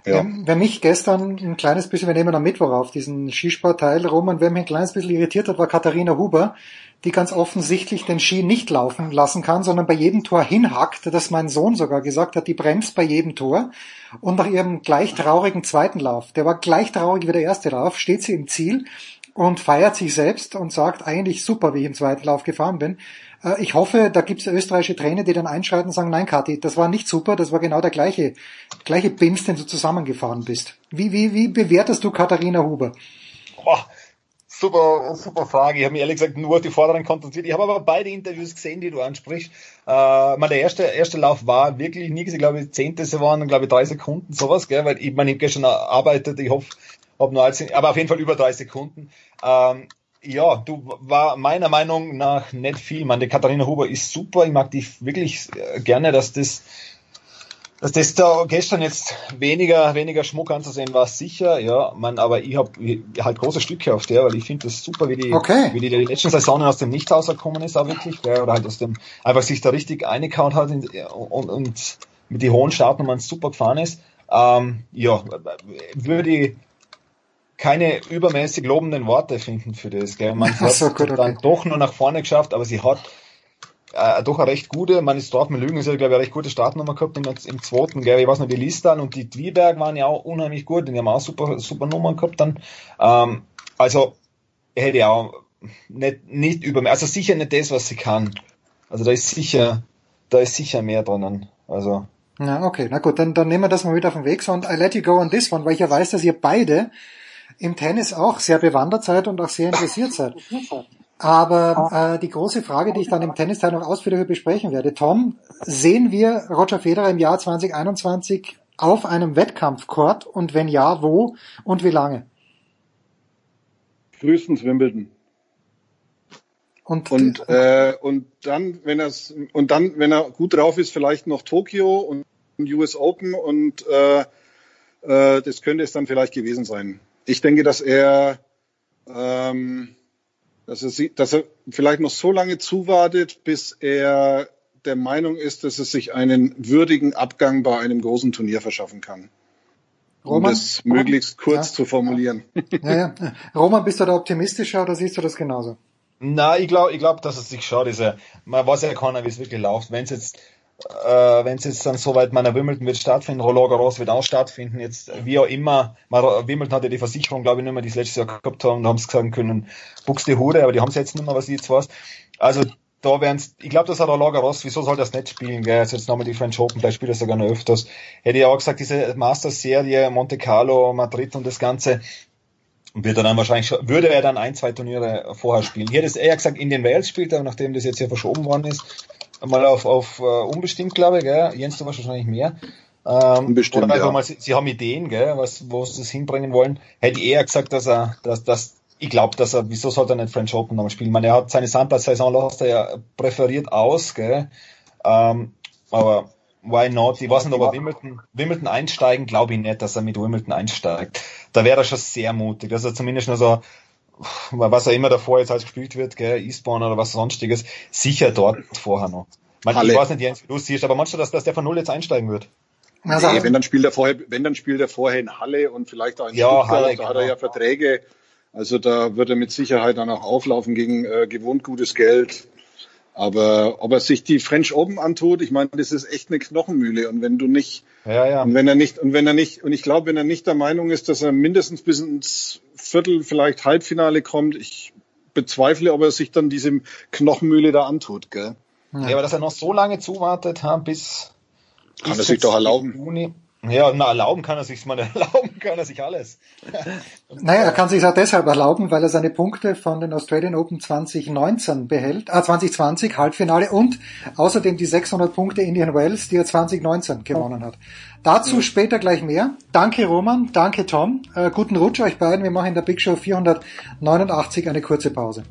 Ja. Wer mich gestern ein kleines bisschen, wir nehmen am Mittwoch auf diesen Skisportteil, Roman, wer mich ein kleines bisschen irritiert hat, war Katharina Huber, die ganz offensichtlich den Ski nicht laufen lassen kann, sondern bei jedem Tor hinhackt, dass mein Sohn sogar gesagt hat, die bremst bei jedem Tor. Und nach ihrem gleich traurigen zweiten Lauf, der war gleich traurig wie der erste Lauf, steht sie im Ziel und feiert sich selbst und sagt eigentlich super, wie ich im zweiten Lauf gefahren bin. Äh, ich hoffe, da gibt es österreichische Trainer, die dann einschreiten und sagen, nein, Kathi, das war nicht super, das war genau der gleiche, gleiche Bins, den du zusammengefahren bist. Wie, wie, wie bewertest du Katharina Huber? Boah, super, super Frage. Ich habe mich ehrlich gesagt nur die Vorderen konzentriert. Ich habe aber beide Interviews gesehen, die du ansprichst. Äh, mein, der erste, erste Lauf war wirklich nichts. Ich glaube, zehnte waren, glaube ich, drei Sekunden, sowas, gell? Weil ich, meine, ich habe gestern arbeitet, ich hoffe, ob nur als, aber auf jeden Fall über drei Sekunden. Ähm, ja, du war meiner Meinung nach nicht viel. Man, die Katharina Huber ist super. Ich mag die wirklich äh, gerne, dass das dass das da gestern jetzt weniger, weniger Schmuck anzusehen war, sicher, ja, man, aber ich habe halt große Stücke auf der, weil ich finde das super, wie die, okay. wie die, die letzten Saisonen aus dem Nichts rausgekommen ist, auch wirklich, ja, oder halt aus dem, einfach sich da richtig eingekaut hat und, und, und mit die hohen Startnummern super gefahren ist. Ähm, ja, würde ich keine übermäßig lobenden Worte finden für das, gell. Man hat so, gut, okay. dann doch nur nach vorne geschafft, aber sie hat äh, doch eine recht gute, man ist drauf mit Lügen, ist ja, glaube ich, eine recht gute Startnummer gehabt im, im zweiten, gell, ich weiß noch, die Listan und die Twieberg waren ja auch unheimlich gut, die haben auch super, super Nummern gehabt dann, ähm, also, hätte ja auch nicht, nicht über, also sicher nicht das, was sie kann, also da ist sicher, da ist sicher mehr drinnen, also. Ja, okay, na gut, dann, dann nehmen wir das mal wieder auf den Weg, so, und I let you go on this one, weil ich ja weiß, dass ihr beide im Tennis auch sehr bewandert seid und auch sehr interessiert seid. Aber äh, die große Frage, die ich dann im Tennisteil noch ausführlicher besprechen werde, Tom, sehen wir Roger Federer im Jahr 2021 auf einem Wettkampfcourt und wenn ja, wo und wie lange? Frühestens Wimbledon. Und, und, äh, und dann, wenn er und dann, wenn er gut drauf ist, vielleicht noch Tokio und US Open und äh, äh, das könnte es dann vielleicht gewesen sein. Ich denke, dass er ähm, dass er, dass er vielleicht noch so lange zuwartet, bis er der Meinung ist, dass er sich einen würdigen Abgang bei einem großen Turnier verschaffen kann. Roman? Um das möglichst kurz ja. zu formulieren. Ja, ja. Roman, bist du da optimistischer oder siehst du das genauso? Na, ich glaube, ich glaub, dass es sich schaut. Ist man weiß ja keiner, wie es wirklich läuft. Wenn es jetzt äh, wenn es jetzt dann soweit meiner Wimbledon wird stattfinden, Roland Garros wird auch stattfinden, jetzt wie auch immer, Wimbledon hatte die Versicherung, glaube ich, nicht mehr, die es letztes Jahr gehabt haben, da haben sie sagen können, buchst die Hude, aber die haben es jetzt nicht mehr, was ich jetzt weiß. Also da werden ich glaube, das hat Roland Garros, wieso soll das nicht spielen, gell? Also jetzt nochmal die French Open, vielleicht spielt er sogar noch öfters. Hätte ich auch gesagt, diese Masters-Serie, Monte Carlo, Madrid und das Ganze, wird er dann wahrscheinlich, würde er dann ein, zwei Turniere vorher spielen. Hier hat es eher gesagt, in den Wales spielt er, nachdem das jetzt ja verschoben worden ist, mal auf, auf uh, unbestimmt, glaube ich, gell? Jens, du warst wahrscheinlich mehr. Ähm, Unbestimmt, oder einfach ja. mal, sie, sie haben Ideen, gell, was, wo sie das hinbringen wollen. Hätte ich eher gesagt, dass er, dass, dass, ich glaube, dass er, wieso sollte er nicht French Open nochmal spielen? Ich meine, er hat seine Sandplatzsaison lässt er ja präferiert aus, gell. Ähm, aber why not? Ich weiß nicht, ob er Wimbledon, Wimbledon einsteigen, glaube ich nicht, dass er mit Wimbledon einsteigt. Da wäre er schon sehr mutig. Also zumindest nur so, was er immer davor jetzt als gespielt wird, gell, Eastbourne oder was sonstiges, sicher dort vorher noch. Man, ich weiß nicht, Jens, wie du siehst, aber meinst du, dass, dass der von Null jetzt einsteigen wird? Also, nee, wenn dann spielt er vorher, wenn dann spielt er vorher in Halle und vielleicht auch in ja, Stuttgart, Halle, da genau. hat er genau. ja Verträge. Also da wird er mit Sicherheit dann auch auflaufen gegen äh, gewohnt gutes Geld. Aber ob er sich die French Open antut, ich meine, das ist echt eine Knochenmühle. Und wenn du nicht, ja, ja. und wenn er nicht, und wenn er nicht, und ich glaube, wenn er nicht der Meinung ist, dass er mindestens bis ins Viertel, vielleicht Halbfinale kommt, ich bezweifle, ob er sich dann diese Knochenmühle da antut, gell? Ja, aber dass er noch so lange zuwartet, bis kann er sich doch erlauben. Juni. Ja, na, erlauben kann er sich, man erlauben kann er sich alles. naja, er kann sich auch deshalb erlauben, weil er seine Punkte von den Australian Open 2019 behält, ah, 2020 Halbfinale und außerdem die 600 Punkte Indian Wells, die er 2019 gewonnen hat. Dazu später gleich mehr. Danke Roman, danke Tom, äh, guten Rutsch euch beiden. Wir machen in der Big Show 489 eine kurze Pause.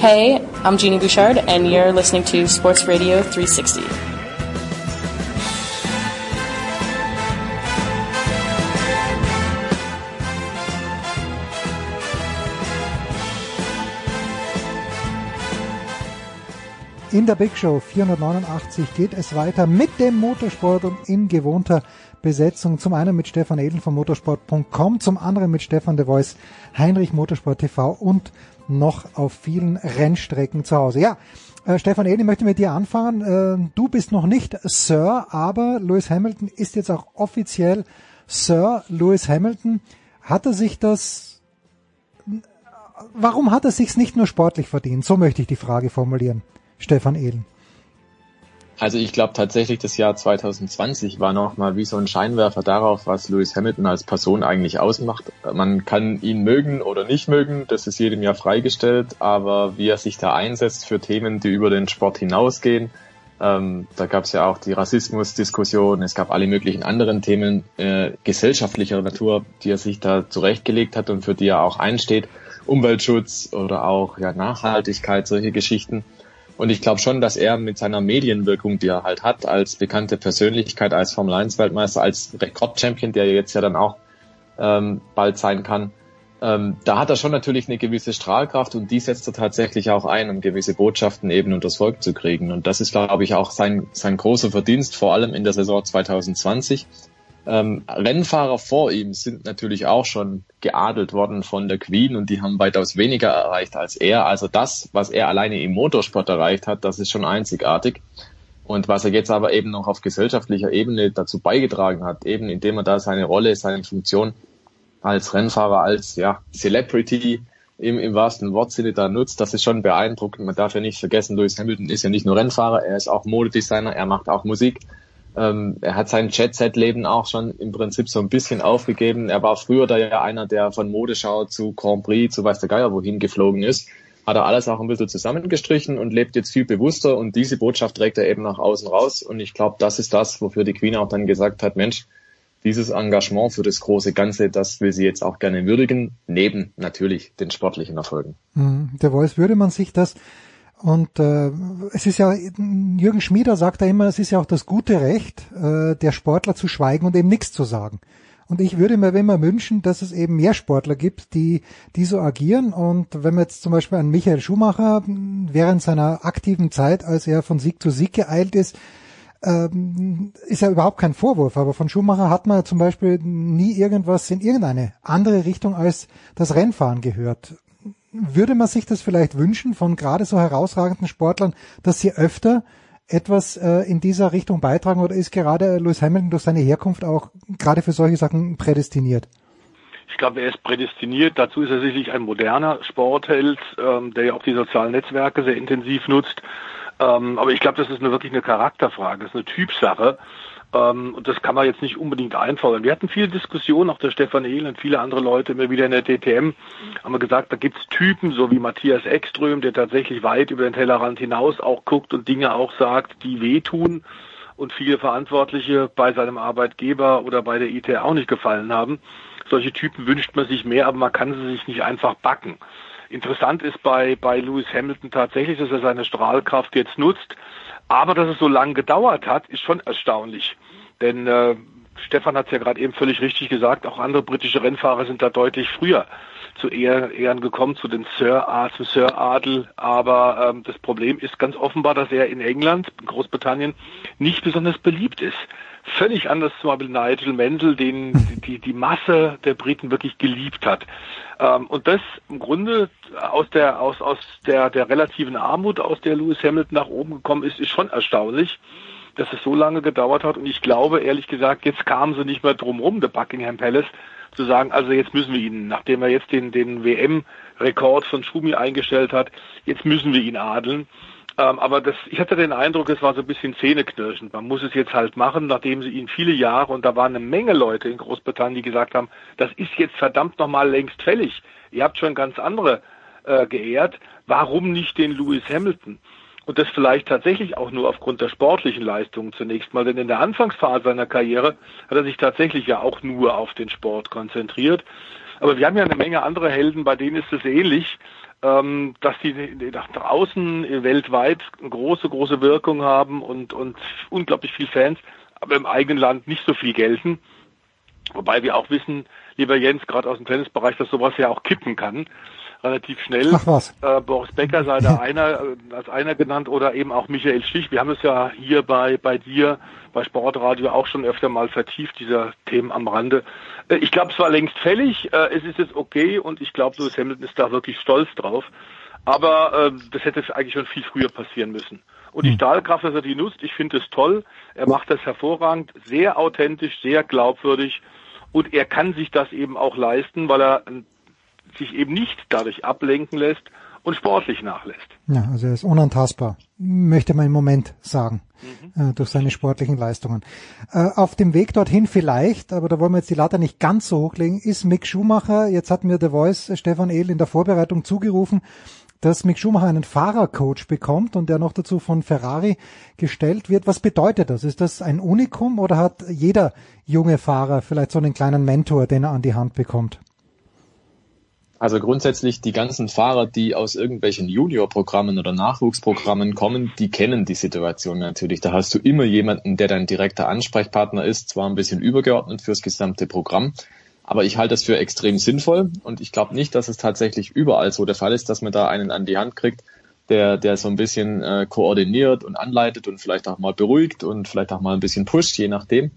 Hey, I'm Jeannie Bouchard, and you're listening to Sports Radio 360. In der Big Show 489 geht es weiter mit dem Motorsport und in gewohnter Besetzung. Zum einen mit Stefan Edel von motorsport.com, zum anderen mit Stefan de Vois, Heinrich Motorsport TV und noch auf vielen Rennstrecken zu Hause. Ja, äh, Stefan Edel, ich möchte mit dir anfangen. Äh, du bist noch nicht Sir, aber Lewis Hamilton ist jetzt auch offiziell Sir Lewis Hamilton. Hat er sich das, warum hat er sich's nicht nur sportlich verdient? So möchte ich die Frage formulieren. Stefan Ehlen. Also ich glaube tatsächlich, das Jahr 2020 war nochmal wie so ein Scheinwerfer darauf, was Lewis Hamilton als Person eigentlich ausmacht. Man kann ihn mögen oder nicht mögen, das ist jedem Jahr freigestellt, aber wie er sich da einsetzt für Themen, die über den Sport hinausgehen, ähm, da gab es ja auch die Rassismusdiskussion, es gab alle möglichen anderen Themen äh, gesellschaftlicher Natur, die er sich da zurechtgelegt hat und für die er auch einsteht. Umweltschutz oder auch ja, Nachhaltigkeit, solche Geschichten. Und ich glaube schon, dass er mit seiner Medienwirkung, die er halt hat, als bekannte Persönlichkeit, als Formel 1 Weltmeister, als Rekordchampion, der jetzt ja dann auch ähm, bald sein kann, ähm, da hat er schon natürlich eine gewisse Strahlkraft und die setzt er tatsächlich auch ein, um gewisse Botschaften eben unters Volk zu kriegen. Und das ist, glaube ich, auch sein, sein großer Verdienst, vor allem in der Saison 2020. Ähm, Rennfahrer vor ihm sind natürlich auch schon geadelt worden von der Queen und die haben weitaus weniger erreicht als er. Also das, was er alleine im Motorsport erreicht hat, das ist schon einzigartig. Und was er jetzt aber eben noch auf gesellschaftlicher Ebene dazu beigetragen hat, eben indem er da seine Rolle, seine Funktion als Rennfahrer, als ja, Celebrity im, im wahrsten Wortsinne da nutzt, das ist schon beeindruckend. Man darf ja nicht vergessen, Lewis Hamilton ist ja nicht nur Rennfahrer, er ist auch Modedesigner, er macht auch Musik. Ähm, er hat sein Jet-Set-Leben auch schon im Prinzip so ein bisschen aufgegeben. Er war früher da ja einer, der von Modeschau zu Grand Prix, zu weiß der Geier wohin geflogen ist. Hat er alles auch ein bisschen zusammengestrichen und lebt jetzt viel bewusster und diese Botschaft trägt er eben nach außen raus. Und ich glaube, das ist das, wofür die Queen auch dann gesagt hat, Mensch, dieses Engagement für das große Ganze, das will sie jetzt auch gerne würdigen, neben natürlich den sportlichen Erfolgen. Mhm. Der Voice würde man sich das und äh, es ist ja, Jürgen Schmieder sagt da immer, es ist ja auch das gute Recht äh, der Sportler zu schweigen und eben nichts zu sagen. Und ich würde mir immer wünschen, dass es eben mehr Sportler gibt, die, die so agieren. Und wenn man jetzt zum Beispiel an Michael Schumacher während seiner aktiven Zeit, als er von Sieg zu Sieg geeilt ist, ähm, ist ja überhaupt kein Vorwurf, aber von Schumacher hat man zum Beispiel nie irgendwas in irgendeine andere Richtung als das Rennfahren gehört würde man sich das vielleicht wünschen von gerade so herausragenden Sportlern, dass sie öfter etwas äh, in dieser Richtung beitragen oder ist gerade Lewis Hamilton durch seine Herkunft auch gerade für solche Sachen prädestiniert? Ich glaube, er ist prädestiniert. Dazu ist er sicherlich ein moderner Sportheld, ähm, der ja auch die sozialen Netzwerke sehr intensiv nutzt. Ähm, aber ich glaube, das ist eine, wirklich eine Charakterfrage, das ist eine Typsache. Ähm, und das kann man jetzt nicht unbedingt einfordern. Wir hatten viele Diskussionen, auch der Stefan Ehl und viele andere Leute immer wieder in der DTM, haben wir gesagt, da gibt's Typen, so wie Matthias Ekström, der tatsächlich weit über den Tellerrand hinaus auch guckt und Dinge auch sagt, die wehtun und viele Verantwortliche bei seinem Arbeitgeber oder bei der IT auch nicht gefallen haben. Solche Typen wünscht man sich mehr, aber man kann sie sich nicht einfach backen. Interessant ist bei, bei Lewis Hamilton tatsächlich, dass er seine Strahlkraft jetzt nutzt, aber dass es so lange gedauert hat, ist schon erstaunlich. Denn äh, Stefan hat es ja gerade eben völlig richtig gesagt, auch andere britische Rennfahrer sind da deutlich früher zu Ehren gekommen, zu den Sir, zum Sir Adel. Aber ähm, das Problem ist ganz offenbar, dass er in England, in Großbritannien, nicht besonders beliebt ist. Völlig anders zum Beispiel Nigel Mansell, den die, die Masse der Briten wirklich geliebt hat. Ähm, und das im Grunde aus der, aus, aus der, der relativen Armut, aus der Lewis Hamilton nach oben gekommen ist, ist schon erstaunlich dass es so lange gedauert hat. Und ich glaube, ehrlich gesagt, jetzt kamen sie nicht mehr drum rum, der Buckingham Palace, zu sagen, also jetzt müssen wir ihn, nachdem er jetzt den, den WM-Rekord von Schumi eingestellt hat, jetzt müssen wir ihn adeln. Ähm, aber das, ich hatte den Eindruck, es war so ein bisschen zähneknirschend. Man muss es jetzt halt machen, nachdem sie ihn viele Jahre, und da waren eine Menge Leute in Großbritannien, die gesagt haben, das ist jetzt verdammt nochmal längst fällig. Ihr habt schon ganz andere äh, geehrt. Warum nicht den Lewis Hamilton? Und das vielleicht tatsächlich auch nur aufgrund der sportlichen Leistungen zunächst mal, denn in der Anfangsphase seiner Karriere hat er sich tatsächlich ja auch nur auf den Sport konzentriert. Aber wir haben ja eine Menge andere Helden, bei denen ist es ähnlich ähm, dass die nach draußen weltweit eine große, große Wirkung haben und, und unglaublich viel Fans, aber im eigenen Land nicht so viel gelten. Wobei wir auch wissen, lieber Jens, gerade aus dem Tennisbereich, dass sowas ja auch kippen kann relativ schnell. Ach was. Äh, Boris Becker sei da einer, äh, als einer genannt oder eben auch Michael Stich. Wir haben es ja hier bei, bei dir, bei Sportradio auch schon öfter mal vertieft, dieser Themen am Rande. Äh, ich glaube, es war längst fällig, äh, es ist jetzt okay und ich glaube, Lewis Hamilton ist da wirklich stolz drauf. Aber äh, das hätte eigentlich schon viel früher passieren müssen. Und die hm. Stahlkraft, dass er die nutzt, ich finde es toll. Er macht das hervorragend, sehr authentisch, sehr glaubwürdig. Und er kann sich das eben auch leisten, weil er sich eben nicht dadurch ablenken lässt und sportlich nachlässt. Ja, also er ist unantastbar, möchte man im Moment sagen, mhm. äh, durch seine sportlichen Leistungen. Äh, auf dem Weg dorthin vielleicht, aber da wollen wir jetzt die Latte nicht ganz so hochlegen, ist Mick Schumacher, jetzt hat mir der Voice äh, Stefan Ehl in der Vorbereitung zugerufen, dass Mick Schumacher einen Fahrercoach bekommt und der noch dazu von Ferrari gestellt wird. Was bedeutet das? Ist das ein Unikum oder hat jeder junge Fahrer vielleicht so einen kleinen Mentor, den er an die Hand bekommt? Also grundsätzlich die ganzen Fahrer, die aus irgendwelchen Juniorprogrammen oder Nachwuchsprogrammen kommen, die kennen die Situation natürlich. Da hast du immer jemanden, der dein direkter Ansprechpartner ist, zwar ein bisschen übergeordnet fürs gesamte Programm, aber ich halte es für extrem sinnvoll und ich glaube nicht, dass es tatsächlich überall so der Fall ist, dass man da einen an die Hand kriegt, der, der so ein bisschen äh, koordiniert und anleitet und vielleicht auch mal beruhigt und vielleicht auch mal ein bisschen pusht, je nachdem.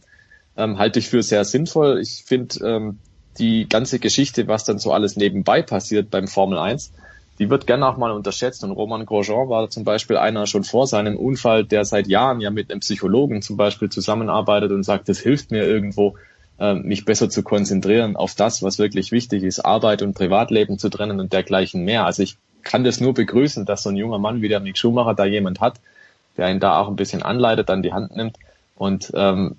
Ähm, halte ich für sehr sinnvoll. Ich finde ähm, die ganze Geschichte, was dann so alles nebenbei passiert beim Formel 1, die wird gerne auch mal unterschätzt. Und Roman Grosjean war zum Beispiel einer schon vor seinem Unfall, der seit Jahren ja mit einem Psychologen zum Beispiel zusammenarbeitet und sagt, das hilft mir irgendwo, ähm, mich besser zu konzentrieren auf das, was wirklich wichtig ist, Arbeit und Privatleben zu trennen und dergleichen mehr. Also ich kann das nur begrüßen, dass so ein junger Mann wie der Mick Schumacher da jemand hat, der ihn da auch ein bisschen anleitet, an die Hand nimmt. Und ähm,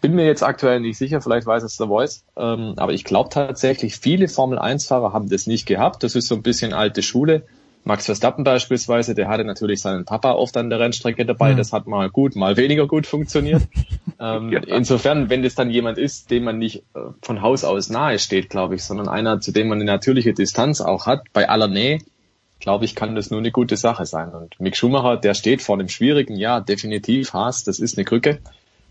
bin mir jetzt aktuell nicht sicher, vielleicht weiß es der Voice, ähm, aber ich glaube tatsächlich, viele Formel-1-Fahrer haben das nicht gehabt. Das ist so ein bisschen alte Schule. Max Verstappen beispielsweise, der hatte natürlich seinen Papa oft an der Rennstrecke dabei. Ja. Das hat mal gut, mal weniger gut funktioniert. ähm, ja. Insofern, wenn das dann jemand ist, dem man nicht äh, von Haus aus nahe steht, glaube ich, sondern einer, zu dem man eine natürliche Distanz auch hat, bei aller Nähe, glaube ich, kann das nur eine gute Sache sein. Und Mick Schumacher, der steht vor einem schwierigen, ja, definitiv Haas, das ist eine Krücke.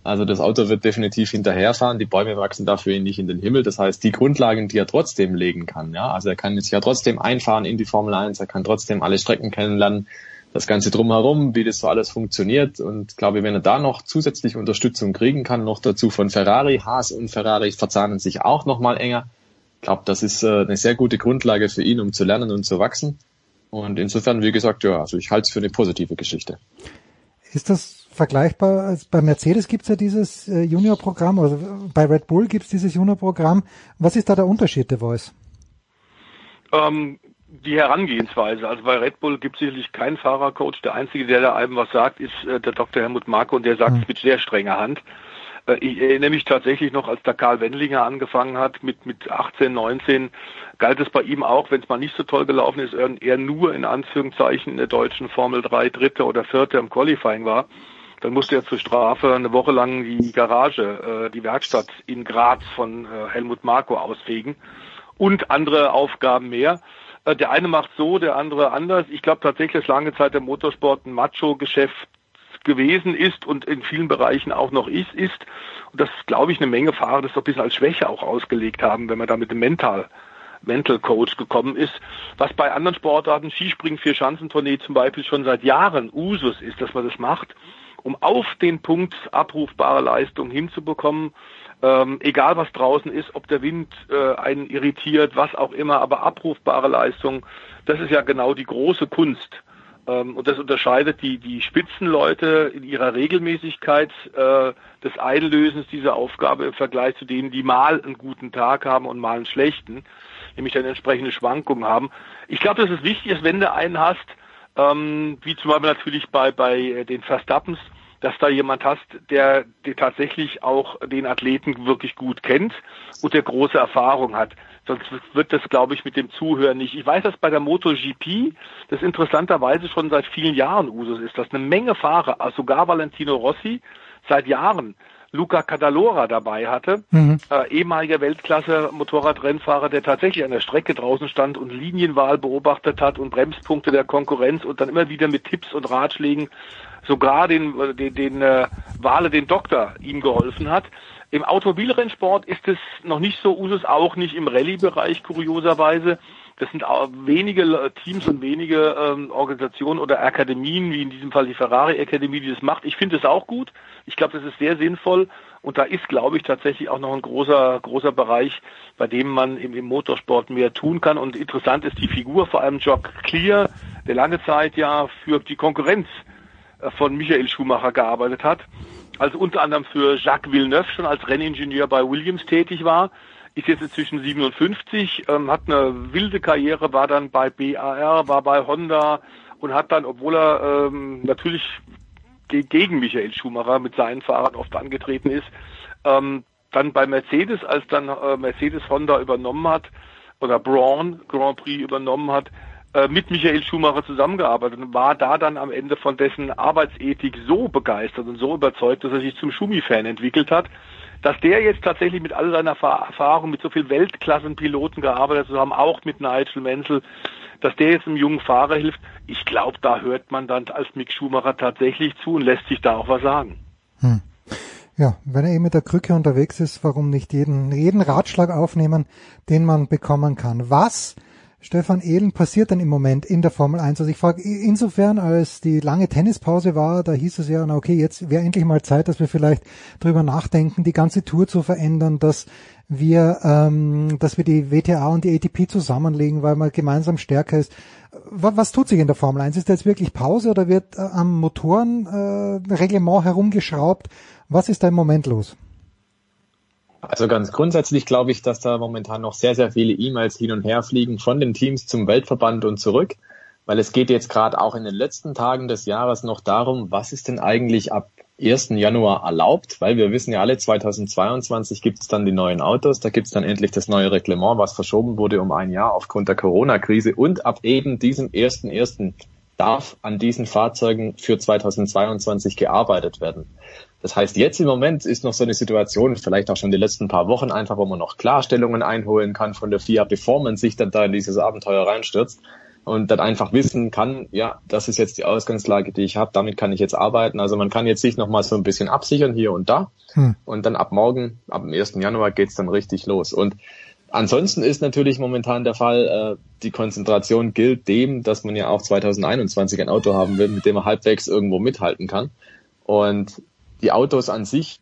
Also das Auto wird definitiv hinterherfahren, die Bäume wachsen dafür nicht in den Himmel. Das heißt, die Grundlagen, die er trotzdem legen kann, ja, also er kann jetzt ja trotzdem einfahren in die Formel 1, er kann trotzdem alle Strecken kennenlernen, das Ganze drumherum, wie das so alles funktioniert. Und ich glaube, wenn er da noch zusätzlich Unterstützung kriegen kann, noch dazu von Ferrari, Haas und Ferrari verzahnen sich auch noch mal enger. Ich glaube, das ist äh, eine sehr gute Grundlage für ihn, um zu lernen und zu wachsen. Und insofern, wie gesagt, ja, also ich halte es für eine positive Geschichte. Ist das vergleichbar? Also bei Mercedes gibt es ja dieses äh, Junior-Programm, also bei Red Bull gibt es dieses Junior-Programm. Was ist da der Unterschied, der Voice? Ähm, die Herangehensweise. Also bei Red Bull gibt es sicherlich keinen Fahrercoach. Der Einzige, der da einem was sagt, ist äh, der Dr. Helmut Marko und der sagt es mhm. mit sehr strenger Hand. Äh, ich erinnere mich tatsächlich noch, als der Karl Wendlinger angefangen hat mit, mit 18, 19, galt es bei ihm auch, wenn es mal nicht so toll gelaufen ist, er nur in Anführungszeichen in der deutschen Formel 3 Dritte oder Vierte im Qualifying war. Dann musste er zur Strafe eine Woche lang die Garage, äh, die Werkstatt in Graz von äh, Helmut Marko ausfegen und andere Aufgaben mehr. Äh, der eine macht so, der andere anders. Ich glaube tatsächlich, dass lange Zeit der Motorsport ein Macho-Geschäft gewesen ist und in vielen Bereichen auch noch ist, ist. Und das glaube ich eine Menge Fahrer das so ein bisschen als Schwäche auch ausgelegt haben, wenn man da mit dem Mental Mental Coach gekommen ist, was bei anderen Sportarten, Skispringen, Vier-Schanzentournee zum Beispiel schon seit Jahren Usus ist, dass man das macht, um auf den Punkt abrufbare Leistung hinzubekommen, ähm, egal was draußen ist, ob der Wind äh, einen irritiert, was auch immer, aber abrufbare Leistung, das ist ja genau die große Kunst. Ähm, und das unterscheidet die, die Spitzenleute in ihrer Regelmäßigkeit äh, des Einlösens dieser Aufgabe im Vergleich zu denen, die mal einen guten Tag haben und mal einen schlechten, nämlich dann entsprechende Schwankungen haben. Ich glaube, dass es wichtig ist, wenn du einen hast, ähm, wie zum Beispiel natürlich bei, bei den Verstappens, dass da jemand hast, der, der tatsächlich auch den Athleten wirklich gut kennt und der große Erfahrung hat. Sonst wird das, glaube ich, mit dem Zuhören nicht. Ich weiß, dass bei der MotoGP das interessanterweise schon seit vielen Jahren Usus ist, dass eine Menge Fahrer, also sogar Valentino Rossi, seit Jahren Luca Cadalora dabei hatte, mhm. äh, ehemaliger Weltklasse-Motorradrennfahrer, der tatsächlich an der Strecke draußen stand und Linienwahl beobachtet hat und Bremspunkte der Konkurrenz und dann immer wieder mit Tipps und Ratschlägen sogar den, den, den äh, Wale, den Doktor, ihm geholfen hat. Im Automobilrennsport ist es noch nicht so Usus, auch nicht im Rallye-Bereich kurioserweise. Das sind wenige Teams und wenige ähm, Organisationen oder Akademien, wie in diesem Fall die Ferrari-Akademie, die das macht. Ich finde es auch gut. Ich glaube, das ist sehr sinnvoll. Und da ist, glaube ich, tatsächlich auch noch ein großer, großer Bereich, bei dem man im, im Motorsport mehr tun kann. Und interessant ist die Figur, vor allem Jock Clear, der lange Zeit ja für die Konkurrenz von Michael Schumacher gearbeitet hat. Also unter anderem für Jacques Villeneuve schon als Renningenieur bei Williams tätig war ist jetzt inzwischen 57, ähm, hat eine wilde Karriere, war dann bei BAR, war bei Honda und hat dann, obwohl er ähm, natürlich ge gegen Michael Schumacher mit seinen Fahrern oft angetreten ist, ähm, dann bei Mercedes, als dann äh, Mercedes Honda übernommen hat oder Braun Grand Prix übernommen hat, äh, mit Michael Schumacher zusammengearbeitet und war da dann am Ende von dessen Arbeitsethik so begeistert und so überzeugt, dass er sich zum Schumi-Fan entwickelt hat dass der jetzt tatsächlich mit all seiner Erfahrung, mit so viel Weltklassenpiloten gearbeitet zu haben, auch mit Nigel Menzel, dass der jetzt einem jungen Fahrer hilft, ich glaube, da hört man dann als Mick Schumacher tatsächlich zu und lässt sich da auch was sagen. Hm. Ja, wenn er eben mit der Krücke unterwegs ist, warum nicht jeden, jeden Ratschlag aufnehmen, den man bekommen kann? Was Stefan Ehlen passiert dann im Moment in der Formel 1? Also ich frage insofern, als die lange Tennispause war, da hieß es ja, na okay, jetzt wäre endlich mal Zeit, dass wir vielleicht drüber nachdenken, die ganze Tour zu verändern, dass wir, ähm, dass wir die WTA und die ATP zusammenlegen, weil man gemeinsam stärker ist. Was, was tut sich in der Formel 1? Ist da jetzt wirklich Pause oder wird äh, am Motorenreglement äh, herumgeschraubt? Was ist da im Moment los? Also ganz grundsätzlich glaube ich, dass da momentan noch sehr, sehr viele E-Mails hin und her fliegen von den Teams zum Weltverband und zurück, weil es geht jetzt gerade auch in den letzten Tagen des Jahres noch darum, was ist denn eigentlich ab 1. Januar erlaubt, weil wir wissen ja alle, 2022 gibt es dann die neuen Autos, da gibt es dann endlich das neue Reglement, was verschoben wurde um ein Jahr aufgrund der Corona-Krise und ab eben diesem 1.1. darf an diesen Fahrzeugen für 2022 gearbeitet werden. Das heißt, jetzt im Moment ist noch so eine Situation, vielleicht auch schon die letzten paar Wochen einfach, wo man noch Klarstellungen einholen kann von der FIA, bevor man sich dann da in dieses Abenteuer reinstürzt und dann einfach wissen kann, ja, das ist jetzt die Ausgangslage, die ich habe, damit kann ich jetzt arbeiten. Also man kann jetzt sich noch mal so ein bisschen absichern hier und da hm. und dann ab morgen, ab dem 1. Januar geht's dann richtig los. Und ansonsten ist natürlich momentan der Fall, äh, die Konzentration gilt dem, dass man ja auch 2021 ein Auto haben will, mit dem man halbwegs irgendwo mithalten kann. Und die Autos an sich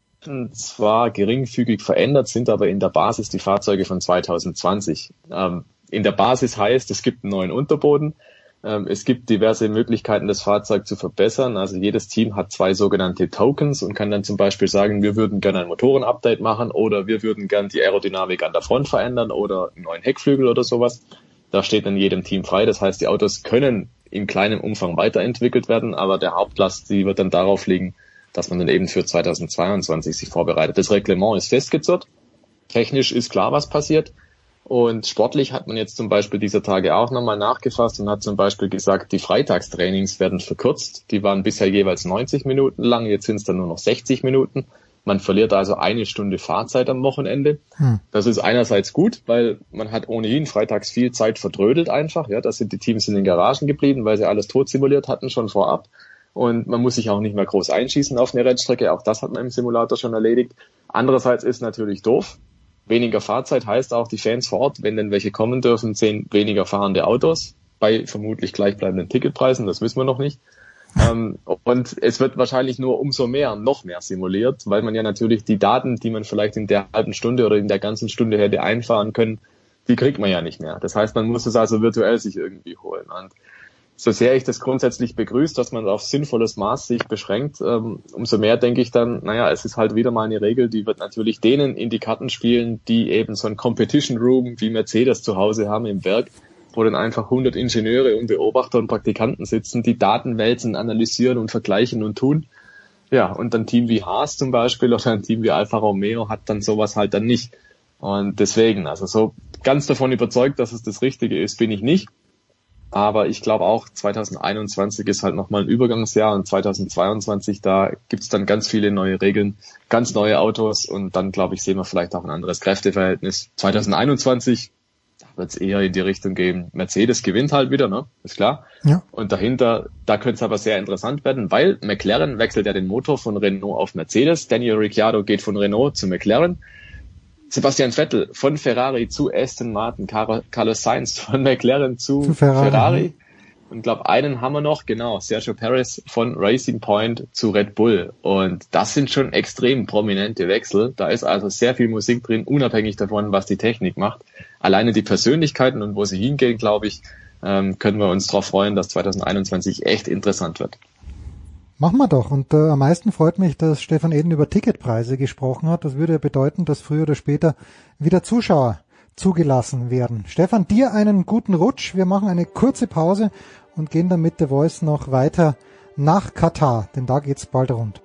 zwar geringfügig verändert, sind aber in der Basis die Fahrzeuge von 2020. Ähm, in der Basis heißt, es gibt einen neuen Unterboden, ähm, es gibt diverse Möglichkeiten, das Fahrzeug zu verbessern. Also jedes Team hat zwei sogenannte Tokens und kann dann zum Beispiel sagen, wir würden gerne ein Motorenupdate machen oder wir würden gerne die Aerodynamik an der Front verändern oder einen neuen Heckflügel oder sowas. Da steht dann jedem Team frei. Das heißt, die Autos können in kleinem Umfang weiterentwickelt werden, aber der Hauptlast, die wird dann darauf liegen, dass man dann eben für 2022 sich vorbereitet. Das Reglement ist festgezurrt. Technisch ist klar, was passiert. Und sportlich hat man jetzt zum Beispiel dieser Tage auch nochmal nachgefasst und hat zum Beispiel gesagt, die Freitagstrainings werden verkürzt. Die waren bisher jeweils 90 Minuten lang, jetzt sind es dann nur noch 60 Minuten. Man verliert also eine Stunde Fahrzeit am Wochenende. Hm. Das ist einerseits gut, weil man hat ohnehin freitags viel Zeit verdrödelt einfach. Ja, da sind die Teams in den Garagen geblieben, weil sie alles tot simuliert hatten schon vorab und man muss sich auch nicht mehr groß einschießen auf eine Rennstrecke. Auch das hat man im Simulator schon erledigt. Andererseits ist natürlich doof. Weniger Fahrzeit heißt auch, die Fans vor Ort, wenn denn welche kommen dürfen, sehen weniger fahrende Autos bei vermutlich gleichbleibenden Ticketpreisen. Das wissen wir noch nicht. Ähm, und es wird wahrscheinlich nur umso mehr, noch mehr simuliert, weil man ja natürlich die Daten, die man vielleicht in der halben Stunde oder in der ganzen Stunde hätte einfahren können, die kriegt man ja nicht mehr. Das heißt, man muss es also virtuell sich irgendwie holen. Und so sehr ich das grundsätzlich begrüße, dass man auf sinnvolles Maß sich beschränkt, ähm, umso mehr denke ich dann, naja, es ist halt wieder mal eine Regel, die wird natürlich denen in die Karten spielen, die eben so ein Competition Room wie Mercedes zu Hause haben im Werk, wo dann einfach 100 Ingenieure und Beobachter und Praktikanten sitzen, die Daten wälzen, analysieren und vergleichen und tun. Ja, und ein Team wie Haas zum Beispiel oder ein Team wie Alfa Romeo hat dann sowas halt dann nicht. Und deswegen, also so ganz davon überzeugt, dass es das Richtige ist, bin ich nicht. Aber ich glaube auch, 2021 ist halt nochmal ein Übergangsjahr und 2022, da gibt's dann ganz viele neue Regeln, ganz neue Autos und dann, glaube ich, sehen wir vielleicht auch ein anderes Kräfteverhältnis. 2021 wird es eher in die Richtung gehen, Mercedes gewinnt halt wieder, ne? Ist klar. Ja. Und dahinter, da könnte es aber sehr interessant werden, weil McLaren wechselt ja den Motor von Renault auf Mercedes, Daniel Ricciardo geht von Renault zu McLaren Sebastian Vettel von Ferrari zu Aston Martin, Carlos Sainz von McLaren zu, zu Ferrari. Ferrari. Und glaube, einen haben wir noch, genau, Sergio Perez von Racing Point zu Red Bull. Und das sind schon extrem prominente Wechsel. Da ist also sehr viel Musik drin, unabhängig davon, was die Technik macht. Alleine die Persönlichkeiten und wo sie hingehen, glaube ich, ähm, können wir uns darauf freuen, dass 2021 echt interessant wird. Machen wir doch. Und äh, am meisten freut mich, dass Stefan Eden über Ticketpreise gesprochen hat. Das würde ja bedeuten, dass früher oder später wieder Zuschauer zugelassen werden. Stefan, dir einen guten Rutsch. Wir machen eine kurze Pause und gehen dann mit The Voice noch weiter nach Katar, denn da geht's bald rund.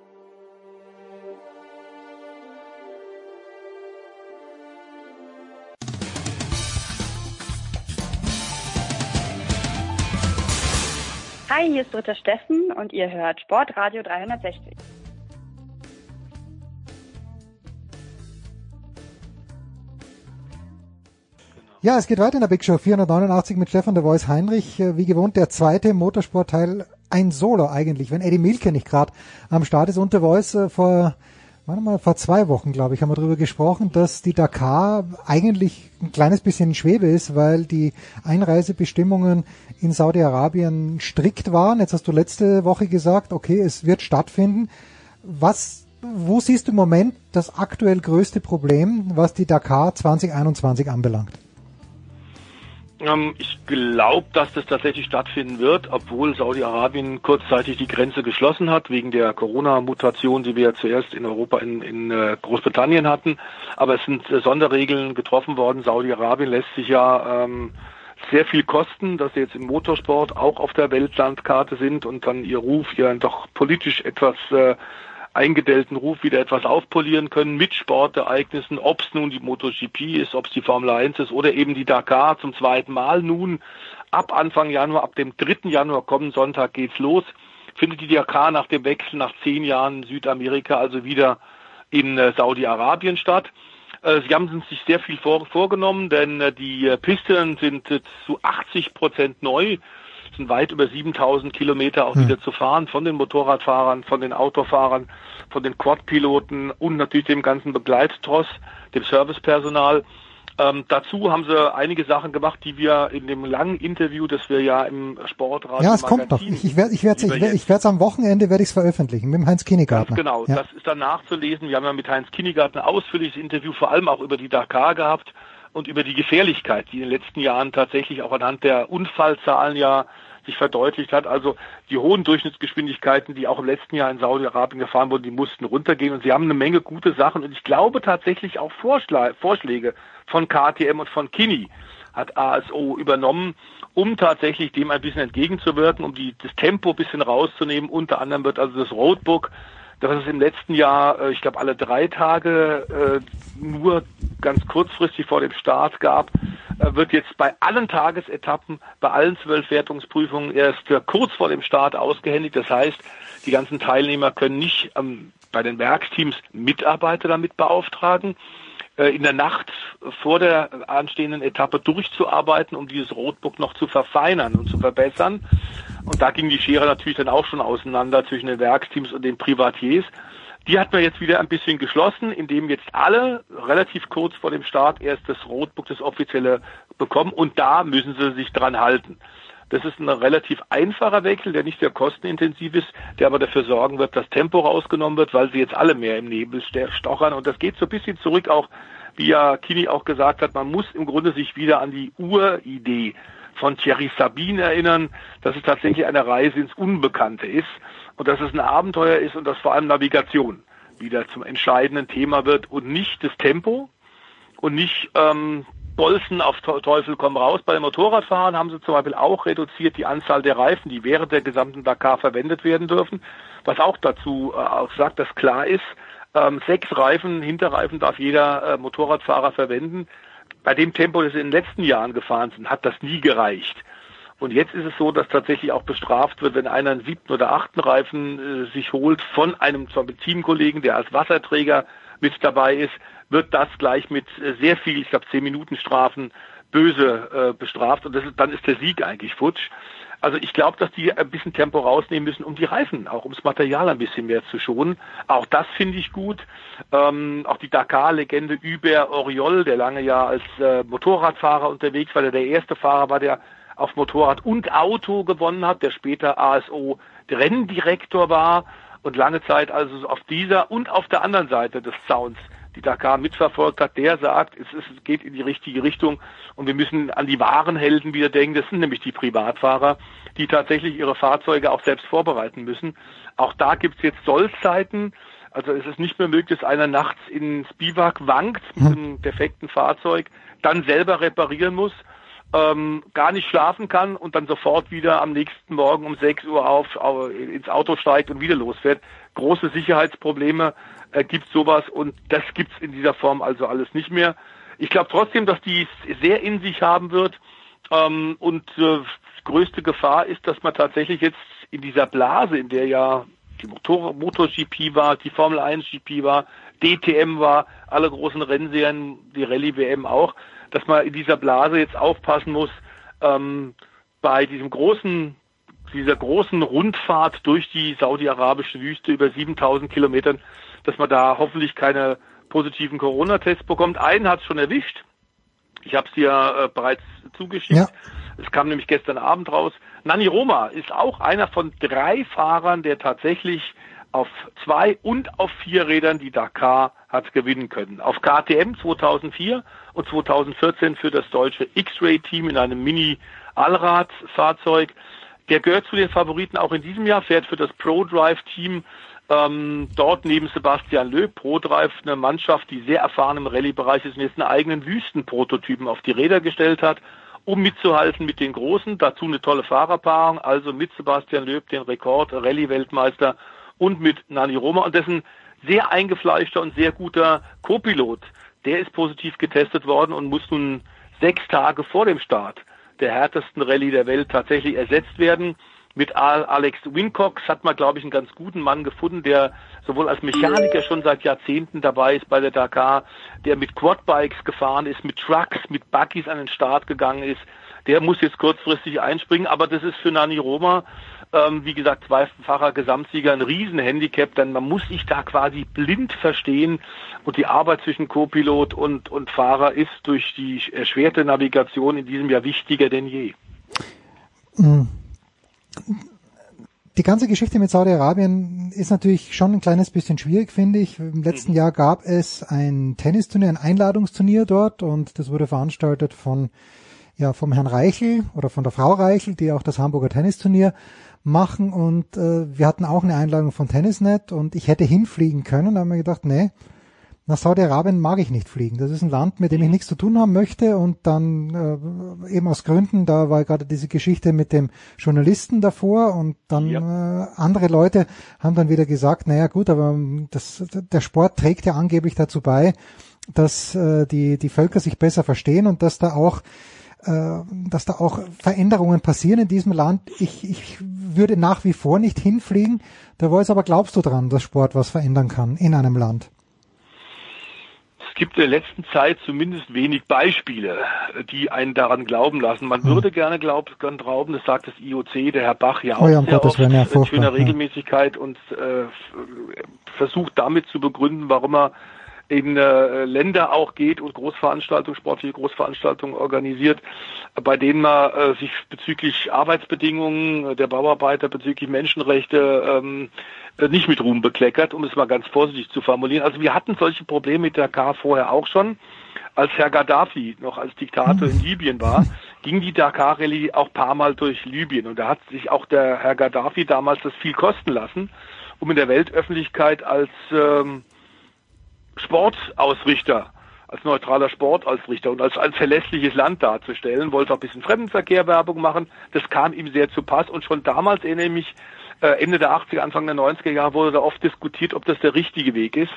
Hi, hier ist Dritter Steffen und ihr hört Sportradio 360. Ja, es geht weiter in der Big Show 489 mit Stefan der Voice Heinrich. Äh, wie gewohnt der zweite Motorsportteil, ein Solo eigentlich, wenn Eddie Milke nicht gerade am Start ist. Und der Voice äh, vor, warte mal, vor zwei Wochen, glaube ich, haben wir darüber gesprochen, dass die Dakar eigentlich ein kleines bisschen in Schwebe ist, weil die Einreisebestimmungen in Saudi-Arabien strikt waren. Jetzt hast du letzte Woche gesagt, okay, es wird stattfinden. Was wo siehst du im Moment das aktuell größte Problem, was die Dakar 2021 anbelangt? Ähm, ich glaube, dass das tatsächlich stattfinden wird, obwohl Saudi-Arabien kurzzeitig die Grenze geschlossen hat, wegen der Corona-Mutation, die wir ja zuerst in Europa in, in äh, Großbritannien hatten. Aber es sind äh, Sonderregeln getroffen worden. Saudi-Arabien lässt sich ja ähm, sehr viel kosten, dass sie jetzt im Motorsport auch auf der Weltlandkarte sind und dann ihr Ruf ja doch politisch etwas äh, eingedellten Ruf wieder etwas aufpolieren können mit Sportereignissen, ob es nun die MotoGP ist, ob es die Formel 1 ist oder eben die Dakar zum zweiten Mal nun ab Anfang Januar, ab dem 3. Januar kommenden Sonntag geht's los, findet die Dakar nach dem Wechsel nach zehn Jahren in Südamerika also wieder in äh, Saudi-Arabien statt. Äh, sie haben sich sehr viel vor, vorgenommen, denn äh, die Pisten sind zu 80 Prozent neu sind weit über 7000 Kilometer auch hm. wieder zu fahren von den Motorradfahrern, von den Autofahrern, von den Quadpiloten und natürlich dem ganzen Begleittross, dem Servicepersonal. Ähm, dazu haben sie einige Sachen gemacht, die wir in dem langen Interview, das wir ja im Sportradio Ja, es kommt noch. Ich, ich werde ich werde ich werde es am Wochenende werde ich es veröffentlichen mit dem Heinz Kinnegartner. Ganz genau, ja. das ist dann nachzulesen. Wir haben ja mit Heinz Kinnegartner ausführliches Interview vor allem auch über die Dakar gehabt und über die Gefährlichkeit, die in den letzten Jahren tatsächlich auch anhand der Unfallzahlen ja sich verdeutlicht hat. Also die hohen Durchschnittsgeschwindigkeiten, die auch im letzten Jahr in Saudi-Arabien gefahren wurden, die mussten runtergehen und sie haben eine Menge gute Sachen und ich glaube tatsächlich auch Vorschläge von KTM und von Kini hat ASO übernommen, um tatsächlich dem ein bisschen entgegenzuwirken, um die, das Tempo ein bisschen rauszunehmen. Unter anderem wird also das Roadbook dass es im letzten Jahr, äh, ich glaube, alle drei Tage äh, nur ganz kurzfristig vor dem Start gab, äh, wird jetzt bei allen Tagesetappen, bei allen zwölf Wertungsprüfungen erst kurz vor dem Start ausgehändigt. Das heißt, die ganzen Teilnehmer können nicht ähm, bei den Werksteams Mitarbeiter damit beauftragen, in der Nacht vor der anstehenden Etappe durchzuarbeiten, um dieses Roadbook noch zu verfeinern und zu verbessern. Und da ging die Schere natürlich dann auch schon auseinander zwischen den Werksteams und den Privatiers. Die hat man jetzt wieder ein bisschen geschlossen, indem jetzt alle relativ kurz vor dem Start erst das Rotbook, das offizielle, bekommen und da müssen sie sich dran halten. Das ist ein relativ einfacher Wechsel, der nicht sehr kostenintensiv ist, der aber dafür sorgen wird, dass Tempo rausgenommen wird, weil sie jetzt alle mehr im Nebel stochern. Und das geht so ein bisschen zurück auch, wie ja Kini auch gesagt hat, man muss im Grunde sich wieder an die Uridee von Thierry Sabine erinnern, dass es tatsächlich eine Reise ins Unbekannte ist und dass es ein Abenteuer ist und dass vor allem Navigation wieder zum entscheidenden Thema wird und nicht das Tempo und nicht ähm, Bolzen auf Teufel komm raus. Bei den Motorradfahrern haben sie zum Beispiel auch reduziert die Anzahl der Reifen, die während der gesamten Dakar verwendet werden dürfen, was auch dazu äh, auch sagt, dass klar ist, ähm, sechs Reifen, Hinterreifen darf jeder äh, Motorradfahrer verwenden bei dem Tempo, das sie in den letzten Jahren gefahren sind, hat das nie gereicht. Und jetzt ist es so, dass tatsächlich auch bestraft wird, wenn einer einen siebten oder achten Reifen äh, sich holt von einem Teamkollegen, der als Wasserträger mit dabei ist, wird das gleich mit sehr viel, ich glaube zehn Minuten Strafen böse äh, bestraft und ist, dann ist der Sieg eigentlich futsch. Also ich glaube, dass die ein bisschen Tempo rausnehmen müssen, um die Reifen, auch ums Material ein bisschen mehr zu schonen. Auch das finde ich gut. Ähm, auch die Dakar-Legende Hubert Oriol, der lange ja als äh, Motorradfahrer unterwegs war, der der erste Fahrer war, der auf Motorrad und Auto gewonnen hat, der später ASO Renndirektor war und lange Zeit also auf dieser und auf der anderen Seite des Zauns die Dakar mitverfolgt hat, der sagt, es, es geht in die richtige Richtung und wir müssen an die wahren Helden wieder denken. Das sind nämlich die Privatfahrer, die tatsächlich ihre Fahrzeuge auch selbst vorbereiten müssen. Auch da gibt es jetzt Sollzeiten. Also es ist nicht mehr möglich, dass einer nachts ins Biwak wankt mit einem defekten Fahrzeug, dann selber reparieren muss, ähm, gar nicht schlafen kann und dann sofort wieder am nächsten Morgen um 6 Uhr auf, auf ins Auto steigt und wieder losfährt. Große Sicherheitsprobleme äh, gibt sowas und das gibt's in dieser Form also alles nicht mehr. Ich glaube trotzdem, dass die sehr in sich haben wird ähm, und äh, größte Gefahr ist, dass man tatsächlich jetzt in dieser Blase, in der ja die Motor MotoGP war, die Formel 1 GP war, DTM war, alle großen Rennserien, die Rallye WM auch, dass man in dieser Blase jetzt aufpassen muss, ähm, bei diesem großen, dieser großen Rundfahrt durch die saudi-arabische Wüste über 7000 Kilometern, dass man da hoffentlich keine positiven Corona-Tests bekommt. Einen hat es schon erwischt. Ich habe es dir äh, bereits zugeschickt. Ja. Es kam nämlich gestern Abend raus. Nani Roma ist auch einer von drei Fahrern, der tatsächlich auf zwei und auf vier Rädern die Dakar hat gewinnen können. Auf KTM 2004 und 2014 für das deutsche X-Ray-Team in einem Mini-Allrad-Fahrzeug. Der gehört zu den Favoriten auch in diesem Jahr, fährt für das Pro-Drive-Team ähm, dort neben Sebastian Löb, ProDrive, eine Mannschaft, die sehr erfahren im Rallye-Bereich ist und jetzt einen eigenen Wüstenprototypen auf die Räder gestellt hat um mitzuhalten mit den Großen. Dazu eine tolle Fahrerpaarung, also mit Sebastian Löb, den Rekord, Rallye-Weltmeister und mit Nani Roma und dessen sehr eingefleischter und sehr guter Co-Pilot. Der ist positiv getestet worden und muss nun sechs Tage vor dem Start der härtesten Rallye der Welt tatsächlich ersetzt werden. Mit Alex Wincox hat man, glaube ich, einen ganz guten Mann gefunden, der sowohl als Mechaniker schon seit Jahrzehnten dabei ist bei der Dakar, der mit Quadbikes gefahren ist, mit Trucks, mit Buggies an den Start gegangen ist. Der muss jetzt kurzfristig einspringen, aber das ist für Nani Roma, ähm, wie gesagt, zweifacher Gesamtsieger ein Riesenhandicap, denn man muss sich da quasi blind verstehen und die Arbeit zwischen Co-Pilot und, und Fahrer ist durch die erschwerte Navigation in diesem Jahr wichtiger denn je. Mhm die ganze Geschichte mit Saudi-Arabien ist natürlich schon ein kleines bisschen schwierig, finde ich. Im letzten mhm. Jahr gab es ein Tennisturnier, ein Einladungsturnier dort und das wurde veranstaltet von ja vom Herrn Reichel oder von der Frau Reichel, die auch das Hamburger Tennisturnier machen und äh, wir hatten auch eine Einladung von Tennisnet und ich hätte hinfliegen können, da haben wir gedacht, nee, nach Saudi-Arabien mag ich nicht fliegen. Das ist ein Land, mit dem ich nichts zu tun haben möchte und dann äh, eben aus Gründen, da war gerade diese Geschichte mit dem Journalisten davor und dann ja. äh, andere Leute haben dann wieder gesagt, naja gut, aber das, der Sport trägt ja angeblich dazu bei, dass äh, die, die Völker sich besser verstehen und dass da auch äh, dass da auch Veränderungen passieren in diesem Land. Ich, ich würde nach wie vor nicht hinfliegen. Da weiß aber, glaubst du dran, dass Sport was verändern kann in einem Land? Gibt in der letzten Zeit zumindest wenig Beispiele, die einen daran glauben lassen. Man hm. würde gerne glauben, glauben, das sagt das IOC, der Herr Bach ja auch oh ja, sehr Gottes oft, ja, in schöner Regelmäßigkeit und äh, versucht damit zu begründen, warum er in äh, Länder auch geht und Großveranstaltungen, sportliche Großveranstaltungen organisiert, bei denen man äh, sich bezüglich Arbeitsbedingungen der Bauarbeiter, bezüglich Menschenrechte ähm, äh, nicht mit Ruhm bekleckert, um es mal ganz vorsichtig zu formulieren. Also wir hatten solche Probleme mit der Dakar vorher auch schon. Als Herr Gaddafi noch als Diktator in Libyen war, ging die Dakar-Rallye auch paar Mal durch Libyen. Und da hat sich auch der Herr Gaddafi damals das viel kosten lassen, um in der Weltöffentlichkeit als ähm, Sportausrichter, als neutraler Sportausrichter und als ein verlässliches Land darzustellen, wollte auch ein bisschen Fremdenverkehrwerbung machen. Das kam ihm sehr zu Pass und schon damals erinnere ich mich, äh, Ende der 80er, Anfang der 90er Jahre wurde da oft diskutiert, ob das der richtige Weg ist.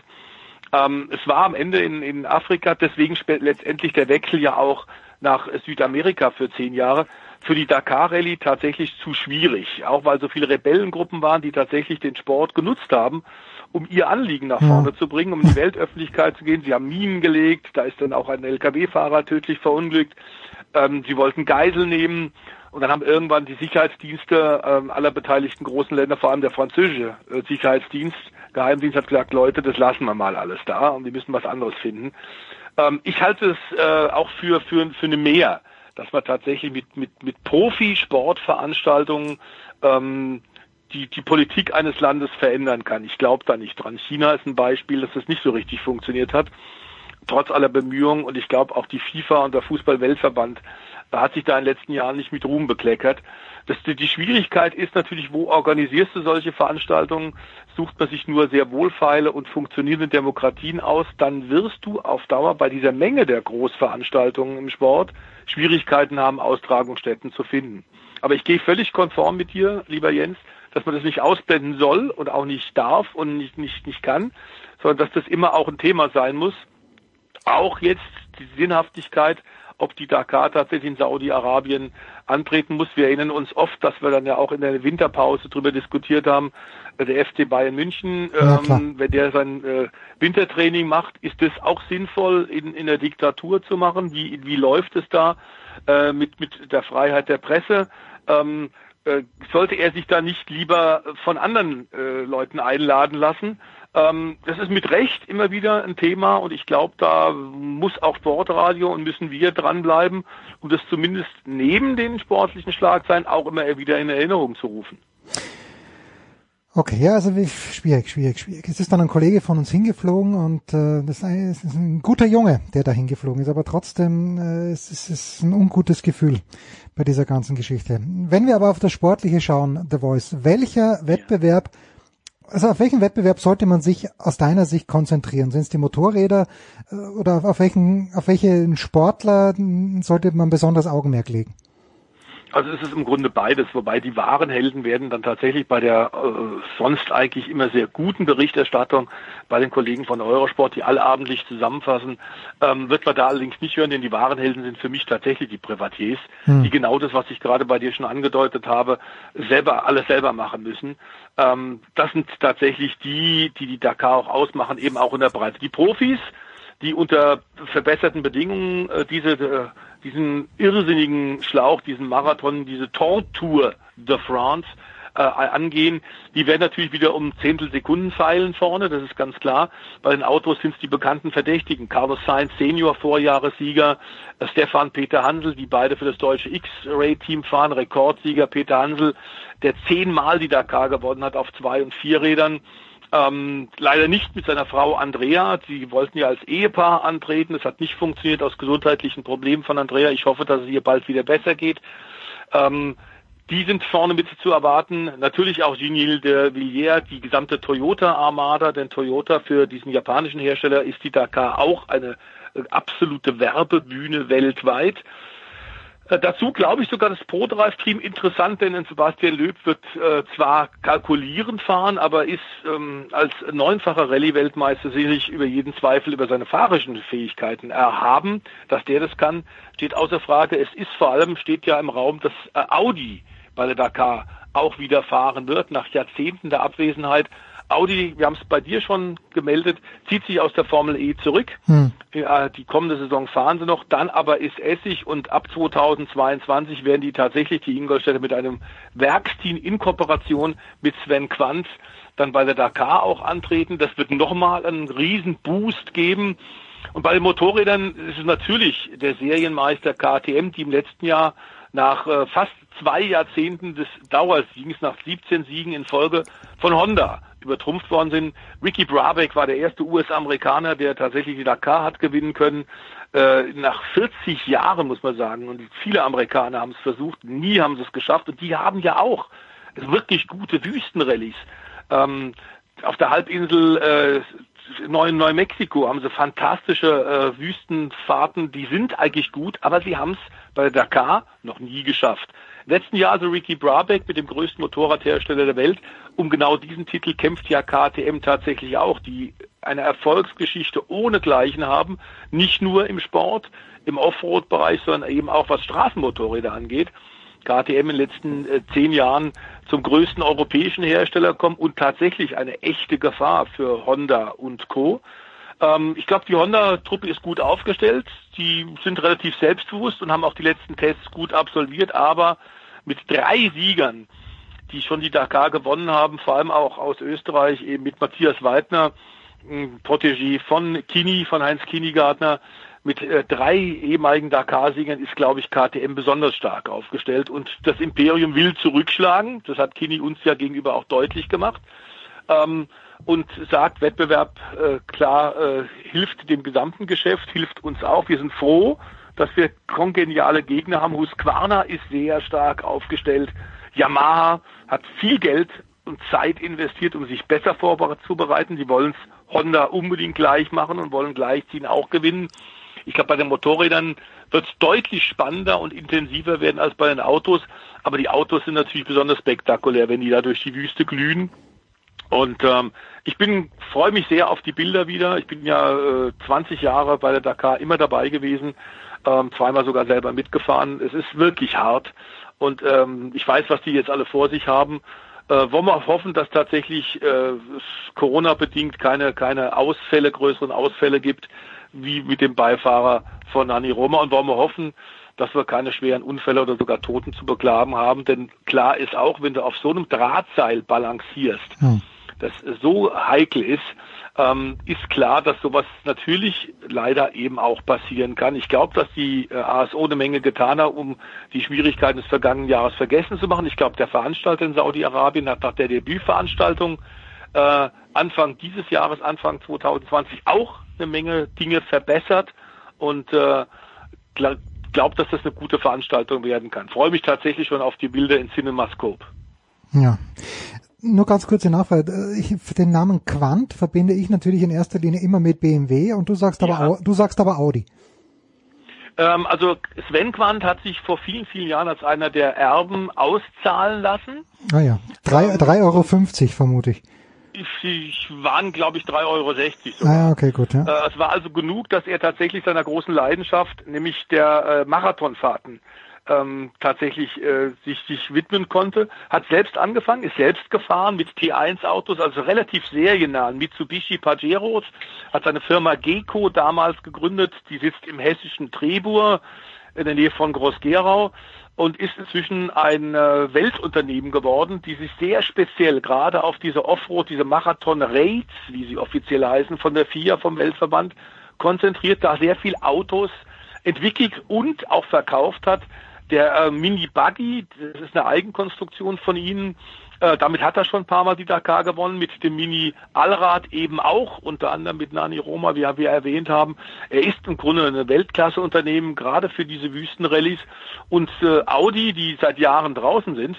Ähm, es war am Ende in, in Afrika, deswegen letztendlich der Wechsel ja auch nach Südamerika für zehn Jahre, für die Dakar Rallye tatsächlich zu schwierig, auch weil so viele Rebellengruppen waren, die tatsächlich den Sport genutzt haben, um ihr Anliegen nach vorne ja. zu bringen, um in die Weltöffentlichkeit zu gehen. Sie haben Minen gelegt, da ist dann auch ein LKW-Fahrer tödlich verunglückt. Ähm, sie wollten Geisel nehmen und dann haben irgendwann die Sicherheitsdienste ähm, aller beteiligten großen Länder, vor allem der französische äh, Sicherheitsdienst, Geheimdienst hat gesagt, Leute, das lassen wir mal alles da und die müssen was anderes finden. Ähm, ich halte es äh, auch für, für, für eine Mehr, dass man tatsächlich mit, mit, mit Profisportveranstaltungen ähm, die, die Politik eines Landes verändern kann. Ich glaube da nicht dran. China ist ein Beispiel, dass das nicht so richtig funktioniert hat, trotz aller Bemühungen. Und ich glaube auch die FIFA und der Fußball-Weltverband hat sich da in den letzten Jahren nicht mit Ruhm bekleckert. Das, die Schwierigkeit ist natürlich, wo organisierst du solche Veranstaltungen? Sucht man sich nur sehr wohlfeile und funktionierende Demokratien aus, dann wirst du auf Dauer bei dieser Menge der Großveranstaltungen im Sport Schwierigkeiten haben, Austragungsstätten zu finden. Aber ich gehe völlig konform mit dir, lieber Jens, dass man das nicht ausblenden soll und auch nicht darf und nicht, nicht, nicht kann, sondern dass das immer auch ein Thema sein muss. Auch jetzt die Sinnhaftigkeit ob die Dakar tatsächlich in Saudi-Arabien antreten muss. Wir erinnern uns oft, dass wir dann ja auch in der Winterpause darüber diskutiert haben, äh, der FC Bayern München, ja, ähm, wenn der sein äh, Wintertraining macht, ist das auch sinnvoll in, in der Diktatur zu machen? Wie, wie läuft es da äh, mit, mit der Freiheit der Presse? Ähm, äh, sollte er sich da nicht lieber von anderen äh, Leuten einladen lassen? Ähm, das ist mit Recht immer wieder ein Thema und ich glaube, da muss auch Sportradio und müssen wir dranbleiben, um das zumindest neben den sportlichen Schlagzeilen auch immer wieder in Erinnerung zu rufen. Okay, ja, also schwierig, schwierig, schwierig. Es ist dann ein Kollege von uns hingeflogen und äh, das ist ein guter Junge, der da hingeflogen ist, aber trotzdem äh, es ist es ein ungutes Gefühl bei dieser ganzen Geschichte. Wenn wir aber auf das Sportliche schauen, The Voice, welcher Wettbewerb also auf welchen Wettbewerb sollte man sich aus deiner Sicht konzentrieren? Sind es die Motorräder äh, oder auf welchen, auf welchen Sportler sollte man besonders Augenmerk legen? Also es ist im Grunde beides, wobei die wahren Helden werden dann tatsächlich bei der äh, sonst eigentlich immer sehr guten Berichterstattung bei den Kollegen von Eurosport, die allabendlich zusammenfassen, ähm, wird man da allerdings nicht hören, denn die wahren Helden sind für mich tatsächlich die Privatiers, hm. die genau das, was ich gerade bei dir schon angedeutet habe, selber alles selber machen müssen. Ähm, das sind tatsächlich die, die die Dakar auch ausmachen, eben auch in der Breite. Die Profis, die unter verbesserten Bedingungen äh, diese äh, diesen irrsinnigen Schlauch, diesen Marathon, diese Tortour de France äh, angehen. Die werden natürlich wieder um Zehntelsekunden feilen vorne, das ist ganz klar. Bei den Autos sind es die bekannten Verdächtigen. Carlos Sainz Senior, Vorjahressieger, äh, Stefan Peter Hansel, die beide für das deutsche X-Ray-Team fahren, Rekordsieger Peter Hansel, der zehnmal die Dakar gewonnen hat auf zwei und vier Rädern. Ähm, leider nicht mit seiner Frau Andrea. Sie wollten ja als Ehepaar antreten. Es hat nicht funktioniert aus gesundheitlichen Problemen von Andrea. Ich hoffe, dass es ihr bald wieder besser geht. Ähm, die sind vorne mit zu erwarten. Natürlich auch Giniel de Villiers, die gesamte Toyota-Armada, denn Toyota für diesen japanischen Hersteller ist die Dakar auch eine äh, absolute Werbebühne weltweit. Äh, dazu glaube ich sogar das Pro-Drive-Team interessant, denn Sebastian Löb wird äh, zwar kalkulierend fahren, aber ist ähm, als neunfacher Rallye-Weltmeister sicherlich über jeden Zweifel über seine fahrischen Fähigkeiten erhaben. Dass der das kann, steht außer Frage. Es ist vor allem, steht ja im Raum, dass äh, Audi bei der Dakar auch wieder fahren wird, nach Jahrzehnten der Abwesenheit. Audi, wir haben es bei dir schon gemeldet, zieht sich aus der Formel E zurück. Hm. Die kommende Saison fahren sie noch, dann aber ist Essig und ab 2022 werden die tatsächlich die Ingolstädter mit einem Werksteam in Kooperation mit Sven Quanz dann bei der Dakar auch antreten. Das wird nochmal einen riesen Boost geben. Und bei den Motorrädern ist es natürlich der Serienmeister KTM, die im letzten Jahr nach äh, fast zwei Jahrzehnten des Dauersiegens, nach 17 Siegen in Folge von Honda übertrumpft worden sind. Ricky Brabeck war der erste US-Amerikaner, der tatsächlich die Dakar hat gewinnen können. Äh, nach 40 Jahren, muss man sagen. Und viele Amerikaner haben es versucht, nie haben sie es geschafft. Und die haben ja auch wirklich gute Wüstenrallyes. Ähm, auf der Halbinsel äh, Neu Neumexiko haben sie fantastische äh, Wüstenfahrten, die sind eigentlich gut, aber sie haben es bei der Dakar noch nie geschafft. Letzten Jahr also Ricky Brabeck mit dem größten Motorradhersteller der Welt. Um genau diesen Titel kämpft ja KTM tatsächlich auch, die eine Erfolgsgeschichte ohne Gleichen haben. Nicht nur im Sport, im Offroad-Bereich, sondern eben auch was Straßenmotorräder angeht. KTM in den letzten äh, zehn Jahren zum größten europäischen Hersteller kommen und tatsächlich eine echte Gefahr für Honda und Co. Ähm, ich glaube, die Honda-Truppe ist gut aufgestellt. Die sind relativ selbstbewusst und haben auch die letzten Tests gut absolviert, aber mit drei Siegern, die schon die Dakar gewonnen haben, vor allem auch aus Österreich, eben mit Matthias Weidner, Protégé von Kini, von Heinz Kinigartner, mit äh, drei ehemaligen Dakar-Siegern ist, glaube ich, KTM besonders stark aufgestellt. Und das Imperium will zurückschlagen. Das hat Kini uns ja gegenüber auch deutlich gemacht. Ähm, und sagt, Wettbewerb, äh, klar, äh, hilft dem gesamten Geschäft, hilft uns auch. Wir sind froh, dass wir kongeniale Gegner haben. Husqvarna ist sehr stark aufgestellt. Yamaha hat viel Geld und Zeit investiert, um sich besser vorzubereiten. Die wollen es Honda unbedingt gleich machen und wollen gleichziehen auch gewinnen. Ich glaube, bei den Motorrädern wird es deutlich spannender und intensiver werden als bei den Autos. Aber die Autos sind natürlich besonders spektakulär, wenn die da durch die Wüste glühen. Und ähm, ich bin freue mich sehr auf die Bilder wieder. Ich bin ja äh, 20 Jahre bei der Dakar immer dabei gewesen, ähm, zweimal sogar selber mitgefahren. Es ist wirklich hart und ähm, ich weiß, was die jetzt alle vor sich haben. Äh, wollen wir hoffen, dass tatsächlich äh, Corona bedingt keine keine Ausfälle, größeren Ausfälle gibt, wie mit dem Beifahrer von Nani Roma und wollen wir hoffen, dass wir keine schweren Unfälle oder sogar Toten zu beklagen haben. Denn klar ist auch, wenn du auf so einem Drahtseil balancierst, hm. Das so heikel ist, ähm, ist klar, dass sowas natürlich leider eben auch passieren kann. Ich glaube, dass die äh, ASO eine Menge getan hat, um die Schwierigkeiten des vergangenen Jahres vergessen zu machen. Ich glaube, der Veranstalter in Saudi-Arabien hat nach der Debütveranstaltung äh, Anfang dieses Jahres, Anfang 2020 auch eine Menge Dinge verbessert und äh, glaube, dass das eine gute Veranstaltung werden kann. Freue mich tatsächlich schon auf die Bilder in CinemaScope. Ja. Nur ganz kurze Nachfrage. Ich, den Namen Quant verbinde ich natürlich in erster Linie immer mit BMW und du sagst aber, ja. du sagst aber Audi. Ähm, also Sven Quant hat sich vor vielen, vielen Jahren als einer der Erben auszahlen lassen. Ah ja, 3,50 ähm, Euro vermute ich. Ich waren, glaube ich, 3,60 Euro sogar. Ah, okay, gut. Ja. Äh, es war also genug, dass er tatsächlich seiner großen Leidenschaft, nämlich der äh, Marathonfahrten, ähm, tatsächlich äh, sich, sich widmen konnte. Hat selbst angefangen, ist selbst gefahren mit T1-Autos, also relativ seriennahen Mitsubishi Pajeros, hat seine Firma Geco damals gegründet, die sitzt im hessischen Trebur in der Nähe von Groß-Gerau und ist inzwischen ein äh, Weltunternehmen geworden, die sich sehr speziell gerade auf diese Offroad, diese Marathon-Raids, wie sie offiziell heißen, von der FIA, vom Weltverband, konzentriert, da sehr viel Autos entwickelt und auch verkauft hat, der äh, Mini Buggy, das ist eine Eigenkonstruktion von ihnen. Äh, damit hat er schon ein paar Mal die Dakar gewonnen, mit dem Mini Allrad eben auch, unter anderem mit Nani Roma, wie wir erwähnt haben. Er ist im Grunde ein Weltklasse-Unternehmen, gerade für diese Wüstenrallyes. Und äh, Audi, die seit Jahren draußen sind,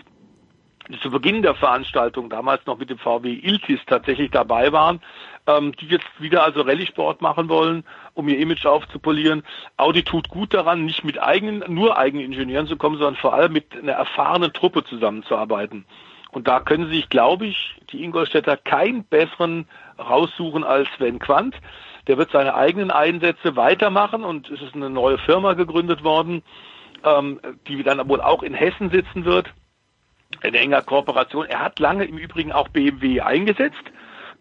zu Beginn der Veranstaltung damals noch mit dem VW Iltis tatsächlich dabei waren, ähm, die jetzt wieder also Rallye-Sport machen wollen, um ihr Image aufzupolieren. Audi tut gut daran, nicht mit eigenen, nur eigenen Ingenieuren zu kommen, sondern vor allem mit einer erfahrenen Truppe zusammenzuarbeiten. Und da können sich, glaube ich, die Ingolstädter keinen besseren raussuchen als Sven Quandt. Der wird seine eigenen Einsätze weitermachen und es ist eine neue Firma gegründet worden, ähm, die dann wohl auch in Hessen sitzen wird, in enger Kooperation. Er hat lange im Übrigen auch BMW eingesetzt.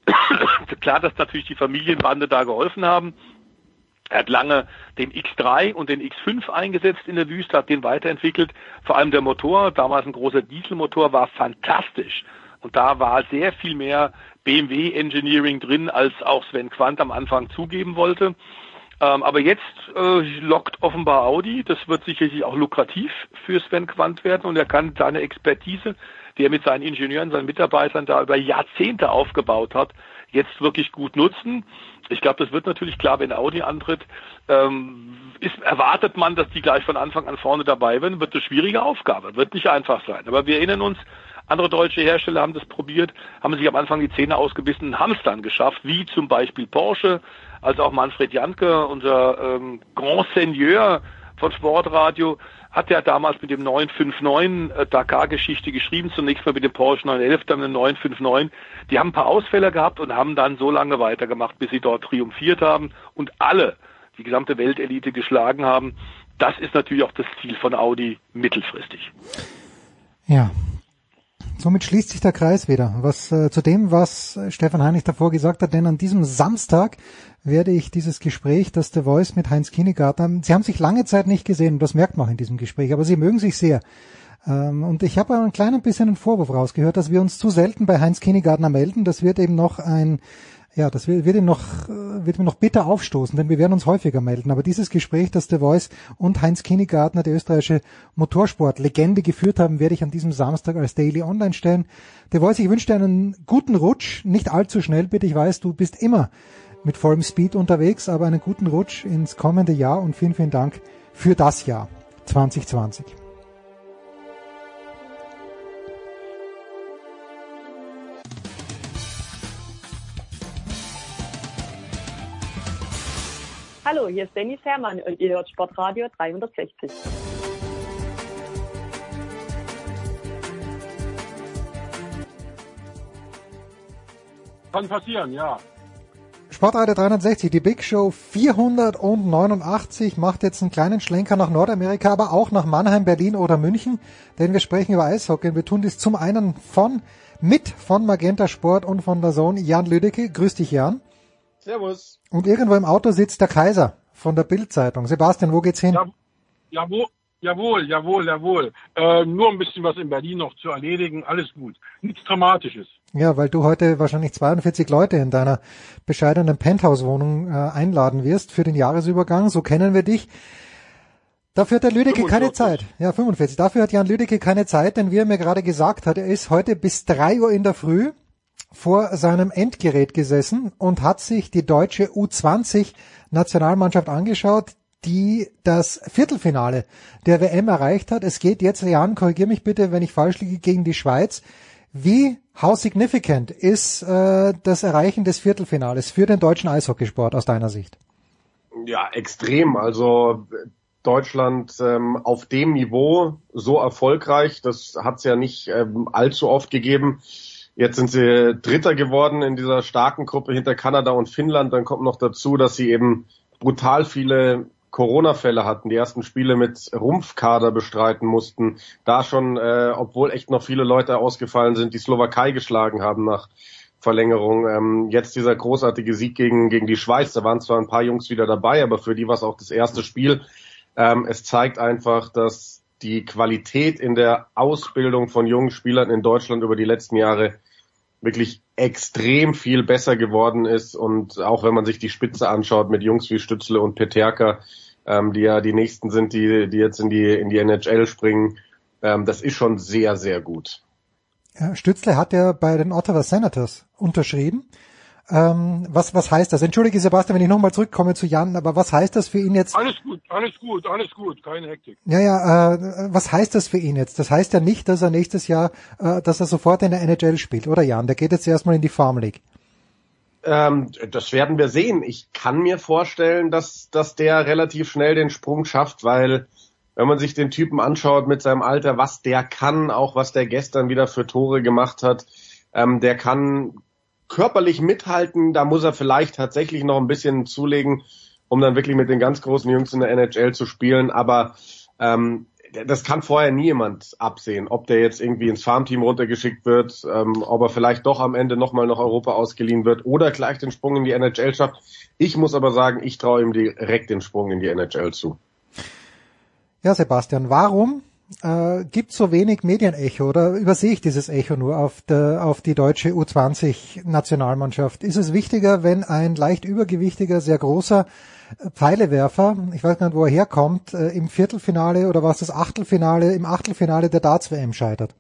Klar, dass natürlich die Familienbande da geholfen haben. Er hat lange den X3 und den X5 eingesetzt in der Wüste, hat den weiterentwickelt. Vor allem der Motor, damals ein großer Dieselmotor, war fantastisch. Und da war sehr viel mehr BMW Engineering drin, als auch Sven Quandt am Anfang zugeben wollte. Ähm, aber jetzt äh, lockt offenbar Audi. Das wird sicherlich auch lukrativ für Sven Quandt werden und er kann seine Expertise die er mit seinen Ingenieuren, seinen Mitarbeitern da über Jahrzehnte aufgebaut hat, jetzt wirklich gut nutzen. Ich glaube, das wird natürlich klar, wenn Audi antritt. Ähm, ist, erwartet man, dass die gleich von Anfang an vorne dabei werden, wird eine schwierige Aufgabe, wird nicht einfach sein. Aber wir erinnern uns, andere deutsche Hersteller haben das probiert, haben sich am Anfang die Zähne ausgebissen, haben es dann geschafft, wie zum Beispiel Porsche, als auch Manfred Janke, unser ähm, Grand Seigneur von Sportradio, hat ja damals mit dem 959 äh, Dakar-Geschichte geschrieben, zunächst mal mit dem Porsche 911, dann mit dem 959. Die haben ein paar Ausfälle gehabt und haben dann so lange weitergemacht, bis sie dort triumphiert haben und alle, die gesamte Weltelite geschlagen haben. Das ist natürlich auch das Ziel von Audi mittelfristig. Ja, Somit schließt sich der Kreis wieder. Was äh, zu dem, was Stefan Heinrich davor gesagt hat, denn an diesem Samstag werde ich dieses Gespräch, das The Voice mit Heinz Kinnegarten, Sie haben sich lange Zeit nicht gesehen, das merkt man auch in diesem Gespräch, aber Sie mögen sich sehr. Ähm, und ich habe ein klein bisschen einen Vorwurf rausgehört, dass wir uns zu selten bei Heinz Kinnegartner melden. Das wird eben noch ein Ja, das wird, wird, ihm noch, äh, wird ihm noch bitter aufstoßen, denn wir werden uns häufiger melden. Aber dieses Gespräch, das der Voice und Heinz Kinnegartner, die österreichische Motorsportlegende, geführt haben, werde ich an diesem Samstag als Daily online stellen. Der Voice, ich wünsche dir einen guten Rutsch, nicht allzu schnell bitte. Ich weiß, du bist immer mit vollem Speed unterwegs, aber einen guten Rutsch ins kommende Jahr und vielen, vielen Dank für das Jahr 2020. Hallo, hier ist Dennis Herrmann und ihr hört Sportradio 360. Kann passieren, ja. Sportradio 360, die Big Show 489 macht jetzt einen kleinen Schlenker nach Nordamerika, aber auch nach Mannheim, Berlin oder München, denn wir sprechen über Eishockey und wir tun das zum einen von, mit von Magenta Sport und von der Sohn Jan Lüdecke. Grüß dich, Jan. Servus. Und irgendwo im Auto sitzt der Kaiser von der Bildzeitung. Sebastian, wo geht's hin? Ja, jawohl, jawohl, jawohl, jawohl. Äh, nur ein bisschen was in Berlin noch zu erledigen. Alles gut. Nichts Dramatisches. Ja, weil du heute wahrscheinlich 42 Leute in deiner bescheidenen Penthouse-Wohnung äh, einladen wirst für den Jahresübergang. So kennen wir dich. Dafür hat der Lüdecke keine Zeit. Ja, 45. Dafür hat Jan Lüdecke keine Zeit, denn wie er mir gerade gesagt hat, er ist heute bis drei Uhr in der Früh vor seinem Endgerät gesessen und hat sich die deutsche U20 Nationalmannschaft angeschaut, die das Viertelfinale der WM erreicht hat. Es geht jetzt, Jan, korrigier mich bitte, wenn ich falsch liege, gegen die Schweiz. Wie, how significant ist äh, das Erreichen des Viertelfinales für den deutschen Eishockeysport aus deiner Sicht? Ja, extrem. Also Deutschland ähm, auf dem Niveau so erfolgreich, das hat es ja nicht ähm, allzu oft gegeben. Jetzt sind sie Dritter geworden in dieser starken Gruppe hinter Kanada und Finnland. Dann kommt noch dazu, dass sie eben brutal viele Corona-Fälle hatten, die ersten Spiele mit Rumpfkader bestreiten mussten, da schon, äh, obwohl echt noch viele Leute ausgefallen sind, die Slowakei geschlagen haben nach Verlängerung. Ähm, jetzt dieser großartige Sieg gegen, gegen die Schweiz, da waren zwar ein paar Jungs wieder dabei, aber für die war es auch das erste Spiel. Ähm, es zeigt einfach, dass die Qualität in der Ausbildung von jungen Spielern in Deutschland über die letzten Jahre wirklich extrem viel besser geworden ist und auch wenn man sich die Spitze anschaut mit Jungs wie Stützle und Peterka, ähm, die ja die nächsten sind, die, die jetzt in die, in die NHL springen, ähm, das ist schon sehr, sehr gut. Stützle hat ja bei den Ottawa Senators unterschrieben ähm, was, was heißt das? Entschuldige Sebastian, wenn ich nochmal zurückkomme zu Jan, aber was heißt das für ihn jetzt? Alles gut, alles gut, alles gut, keine Hektik. Ja, ja, äh, was heißt das für ihn jetzt? Das heißt ja nicht, dass er nächstes Jahr, äh, dass er sofort in der NHL spielt, oder Jan? Der geht jetzt erstmal in die Farm League. Ähm, das werden wir sehen. Ich kann mir vorstellen, dass, dass der relativ schnell den Sprung schafft, weil wenn man sich den Typen anschaut mit seinem Alter, was der kann, auch was der gestern wieder für Tore gemacht hat, ähm, der kann körperlich mithalten, da muss er vielleicht tatsächlich noch ein bisschen zulegen, um dann wirklich mit den ganz großen Jungs in der NHL zu spielen. Aber ähm, das kann vorher nie jemand absehen, ob der jetzt irgendwie ins Farmteam runtergeschickt wird, ähm, ob er vielleicht doch am Ende nochmal nach Europa ausgeliehen wird oder gleich den Sprung in die NHL schafft. Ich muss aber sagen, ich traue ihm direkt den Sprung in die NHL zu. Ja, Sebastian, warum äh, gibt so wenig Medienecho oder übersehe ich dieses Echo nur auf, der, auf die deutsche U20-Nationalmannschaft? Ist es wichtiger, wenn ein leicht übergewichtiger, sehr großer Pfeilewerfer, ich weiß gar nicht, wo er herkommt, äh, im Viertelfinale oder was das Achtelfinale, im Achtelfinale der Darts-WM scheitert?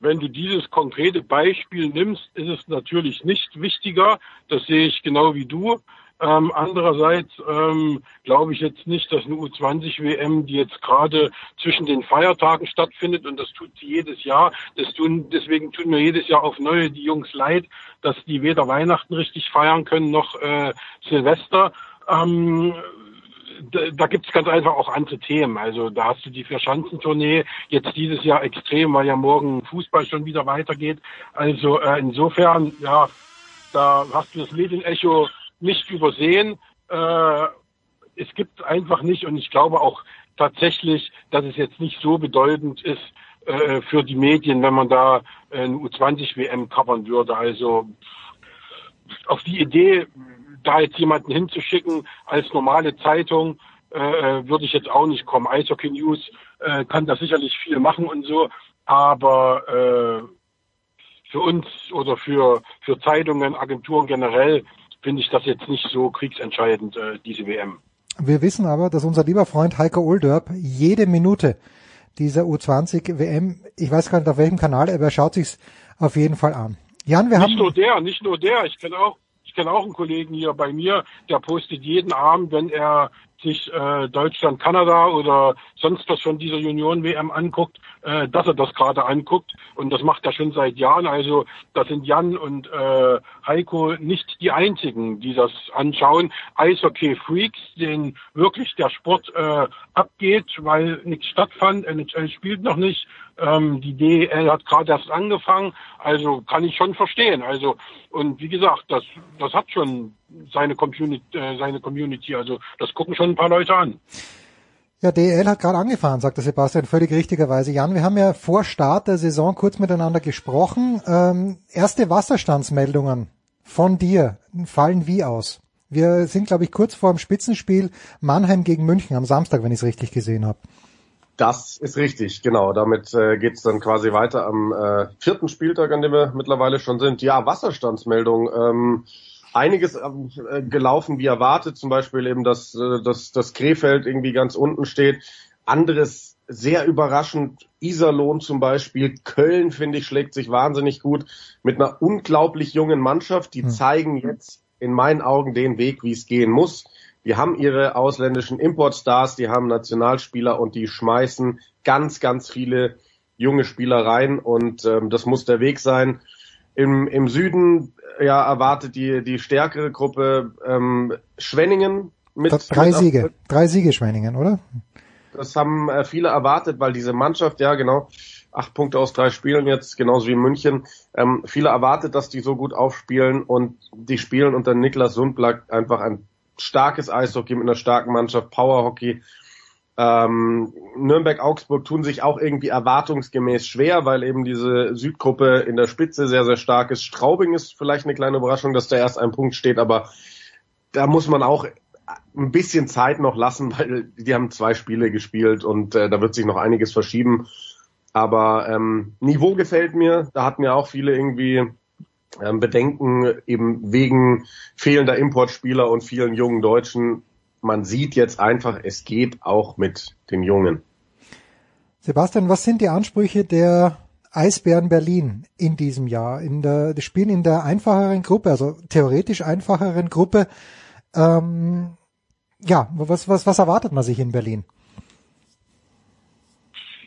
Wenn du dieses konkrete Beispiel nimmst, ist es natürlich nicht wichtiger. Das sehe ich genau wie du. Ähm, andererseits ähm, glaube ich jetzt nicht, dass eine U20-WM, die jetzt gerade zwischen den Feiertagen stattfindet, und das tut sie jedes Jahr, das tun, deswegen tun mir jedes Jahr auf neue die Jungs leid, dass die weder Weihnachten richtig feiern können noch äh, Silvester. Ähm, da, gibt es ganz einfach auch andere Themen. Also da hast du die Vierschanzentournee jetzt dieses Jahr extrem, weil ja morgen Fußball schon wieder weitergeht. Also äh, insofern, ja, da hast du das Medienecho nicht übersehen. Äh, es gibt einfach nicht, und ich glaube auch tatsächlich, dass es jetzt nicht so bedeutend ist äh, für die Medien, wenn man da eine U20-WM covern würde. Also auf die Idee, da jetzt jemanden hinzuschicken als normale Zeitung, äh, würde ich jetzt auch nicht kommen. Eishockey News äh, kann da sicherlich viel machen und so, aber äh, für uns oder für, für Zeitungen, Agenturen generell finde ich das jetzt nicht so kriegsentscheidend, äh, diese WM. Wir wissen aber, dass unser lieber Freund Heiko Olderb jede Minute dieser U20 WM, ich weiß gar nicht auf welchem Kanal, aber er schaut sich's auf jeden Fall an. Jan, wir nicht haben nur der, nicht nur der. Ich kenne auch, ich kenne auch einen Kollegen hier bei mir, der postet jeden Abend, wenn er sich äh, Deutschland, Kanada oder sonst was von dieser Union-WM anguckt, äh, dass er das gerade anguckt. Und das macht er schon seit Jahren. Also da sind Jan und äh, Heiko nicht die einzigen, die das anschauen. Eishockey-Freaks, denen wirklich der Sport äh, abgeht, weil nichts stattfand. NHL spielt noch nicht. Ähm, die DEL hat gerade erst angefangen. Also kann ich schon verstehen. Also und wie gesagt, das das hat schon seine Community, äh, seine Community. Also das gucken schon ein paar Leute an. Ja, DEL hat gerade angefahren, sagte Sebastian völlig richtigerweise. Jan, wir haben ja vor Start der Saison kurz miteinander gesprochen. Ähm, erste Wasserstandsmeldungen von dir fallen wie aus? Wir sind, glaube ich, kurz vor dem Spitzenspiel Mannheim gegen München am Samstag, wenn ich es richtig gesehen habe. Das ist richtig, genau. Damit äh, geht es dann quasi weiter am äh, vierten Spieltag, an dem wir mittlerweile schon sind. Ja, Wasserstandsmeldung. Ähm, einiges äh, gelaufen wie erwartet, zum Beispiel eben, dass, äh, dass das Krefeld irgendwie ganz unten steht. Anderes sehr überraschend, Iserlohn zum Beispiel, Köln finde ich schlägt sich wahnsinnig gut mit einer unglaublich jungen Mannschaft. Die hm. zeigen jetzt in meinen Augen den Weg, wie es gehen muss. Die haben ihre ausländischen Importstars, die haben Nationalspieler und die schmeißen ganz, ganz viele junge Spieler rein und ähm, das muss der Weg sein. Im, im Süden ja, erwartet die, die stärkere Gruppe ähm, Schwenningen mit. Drei mit Siege, drei Siege Schwenningen, oder? Das haben äh, viele erwartet, weil diese Mannschaft, ja genau, acht Punkte aus drei Spielen jetzt, genauso wie München. Ähm, viele erwartet, dass die so gut aufspielen und die spielen unter Niklas Sundblatt einfach ein starkes Eishockey mit einer starken Mannschaft, Powerhockey. Ähm, Nürnberg-Augsburg tun sich auch irgendwie erwartungsgemäß schwer, weil eben diese Südgruppe in der Spitze sehr, sehr stark ist. Straubing ist vielleicht eine kleine Überraschung, dass da erst ein Punkt steht, aber da muss man auch ein bisschen Zeit noch lassen, weil die haben zwei Spiele gespielt und äh, da wird sich noch einiges verschieben. Aber ähm, Niveau gefällt mir. Da hatten ja auch viele irgendwie ähm, Bedenken eben wegen fehlender Importspieler und vielen jungen Deutschen man sieht jetzt einfach, es geht auch mit den Jungen. Sebastian, was sind die Ansprüche der Eisbären Berlin in diesem Jahr? In der, die spielen in der einfacheren Gruppe, also theoretisch einfacheren Gruppe. Ähm, ja, was, was, was erwartet man sich in Berlin?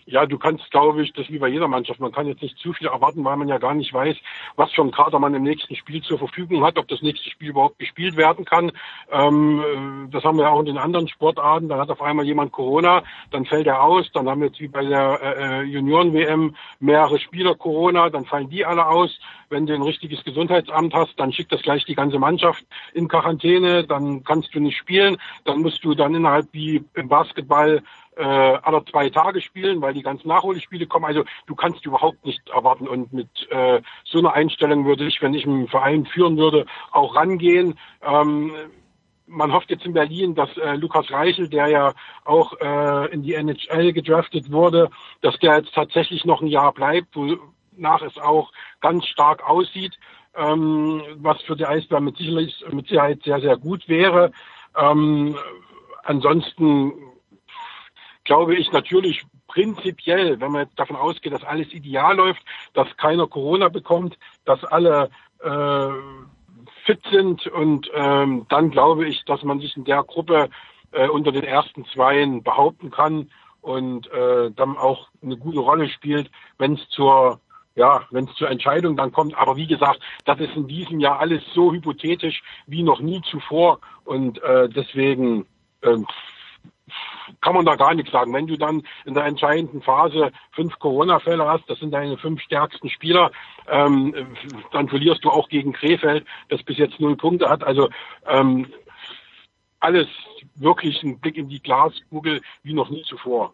Ja, du kannst, glaube ich, das wie bei jeder Mannschaft. Man kann jetzt nicht zu viel erwarten, weil man ja gar nicht weiß, was für ein Kader man im nächsten Spiel zur Verfügung hat, ob das nächste Spiel überhaupt gespielt werden kann. Ähm, das haben wir ja auch in den anderen Sportarten. Da hat auf einmal jemand Corona, dann fällt er aus. Dann haben wir jetzt wie bei der äh, Junioren-WM mehrere Spieler Corona, dann fallen die alle aus. Wenn du ein richtiges Gesundheitsamt hast, dann schickt das gleich die ganze Mannschaft in Quarantäne, dann kannst du nicht spielen. Dann musst du dann innerhalb wie im Basketball äh, alle zwei Tage spielen, weil die ganzen Nachholspiele kommen. Also du kannst überhaupt nicht erwarten. Und mit äh, so einer Einstellung würde ich, wenn ich einen Verein führen würde, auch rangehen. Ähm, man hofft jetzt in Berlin, dass äh, Lukas Reichel, der ja auch äh, in die NHL gedraftet wurde, dass der jetzt tatsächlich noch ein Jahr bleibt, wonach es auch ganz stark aussieht, ähm, was für die Eisbären mit Sicherheit, mit Sicherheit sehr, sehr gut wäre. Ähm, ansonsten glaube ich natürlich prinzipiell, wenn man jetzt davon ausgeht, dass alles ideal läuft, dass keiner Corona bekommt, dass alle äh, fit sind und ähm, dann glaube ich, dass man sich in der Gruppe äh, unter den ersten Zweien behaupten kann und äh, dann auch eine gute Rolle spielt, wenn es zur ja, wenn es zur Entscheidung dann kommt. Aber wie gesagt, das ist in diesem Jahr alles so hypothetisch wie noch nie zuvor und äh, deswegen äh, kann man da gar nichts sagen. Wenn du dann in der entscheidenden Phase fünf Corona-Fälle hast, das sind deine fünf stärksten Spieler, ähm, dann verlierst du auch gegen Krefeld, das bis jetzt null Punkte hat. Also ähm, alles wirklich ein Blick in die Glaskugel wie noch nie zuvor.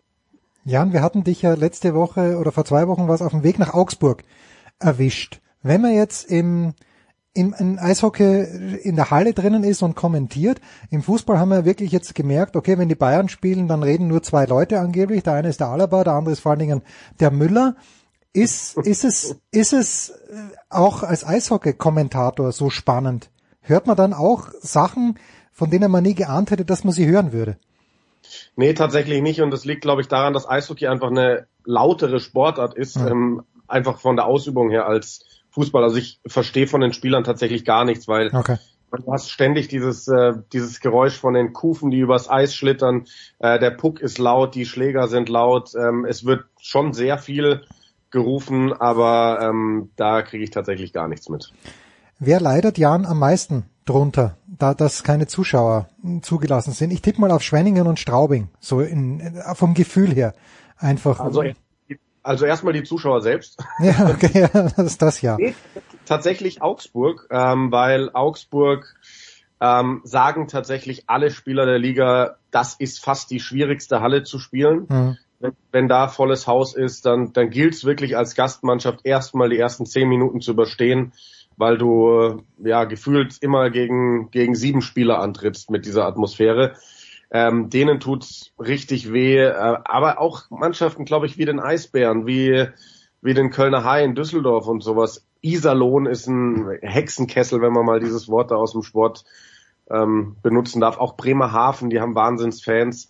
Jan, wir hatten dich ja letzte Woche oder vor zwei Wochen was auf dem Weg nach Augsburg erwischt. Wenn man jetzt im im, im Eishockey in der Halle drinnen ist und kommentiert. Im Fußball haben wir wirklich jetzt gemerkt, okay, wenn die Bayern spielen, dann reden nur zwei Leute angeblich. Der eine ist der Alaba, der andere ist vor allen Dingen der Müller. Ist, ist es, ist es äh, auch als Eishockey-Kommentator so spannend? Hört man dann auch Sachen, von denen man nie geahnt hätte, dass man sie hören würde? Nee, tatsächlich nicht. Und das liegt, glaube ich, daran, dass Eishockey einfach eine lautere Sportart ist, mhm. ähm, einfach von der Ausübung her als Fußball. Also ich verstehe von den Spielern tatsächlich gar nichts, weil okay. du hast ständig dieses, äh, dieses Geräusch von den Kufen, die übers Eis schlittern. Äh, der Puck ist laut, die Schläger sind laut. Ähm, es wird schon sehr viel gerufen, aber ähm, da kriege ich tatsächlich gar nichts mit. Wer leidet Jan am meisten drunter, da dass keine Zuschauer zugelassen sind? Ich tippe mal auf Schwenningen und Straubing, so in, vom Gefühl her einfach. Also, also erstmal die Zuschauer selbst. Ja, okay, das ist das ja. Nee, tatsächlich Augsburg, ähm, weil Augsburg ähm, sagen tatsächlich alle Spieler der Liga, das ist fast die schwierigste Halle zu spielen. Mhm wenn da volles Haus ist, dann, dann gilt es wirklich als Gastmannschaft erstmal die ersten zehn Minuten zu überstehen, weil du ja gefühlt immer gegen, gegen sieben Spieler antrittst mit dieser Atmosphäre. Ähm, denen tut's richtig weh, äh, aber auch Mannschaften, glaube ich, wie den Eisbären, wie, wie den Kölner Hain, Düsseldorf und sowas. Iserlohn ist ein Hexenkessel, wenn man mal dieses Wort da aus dem Sport ähm, benutzen darf. Auch Bremerhaven, die haben Wahnsinnsfans.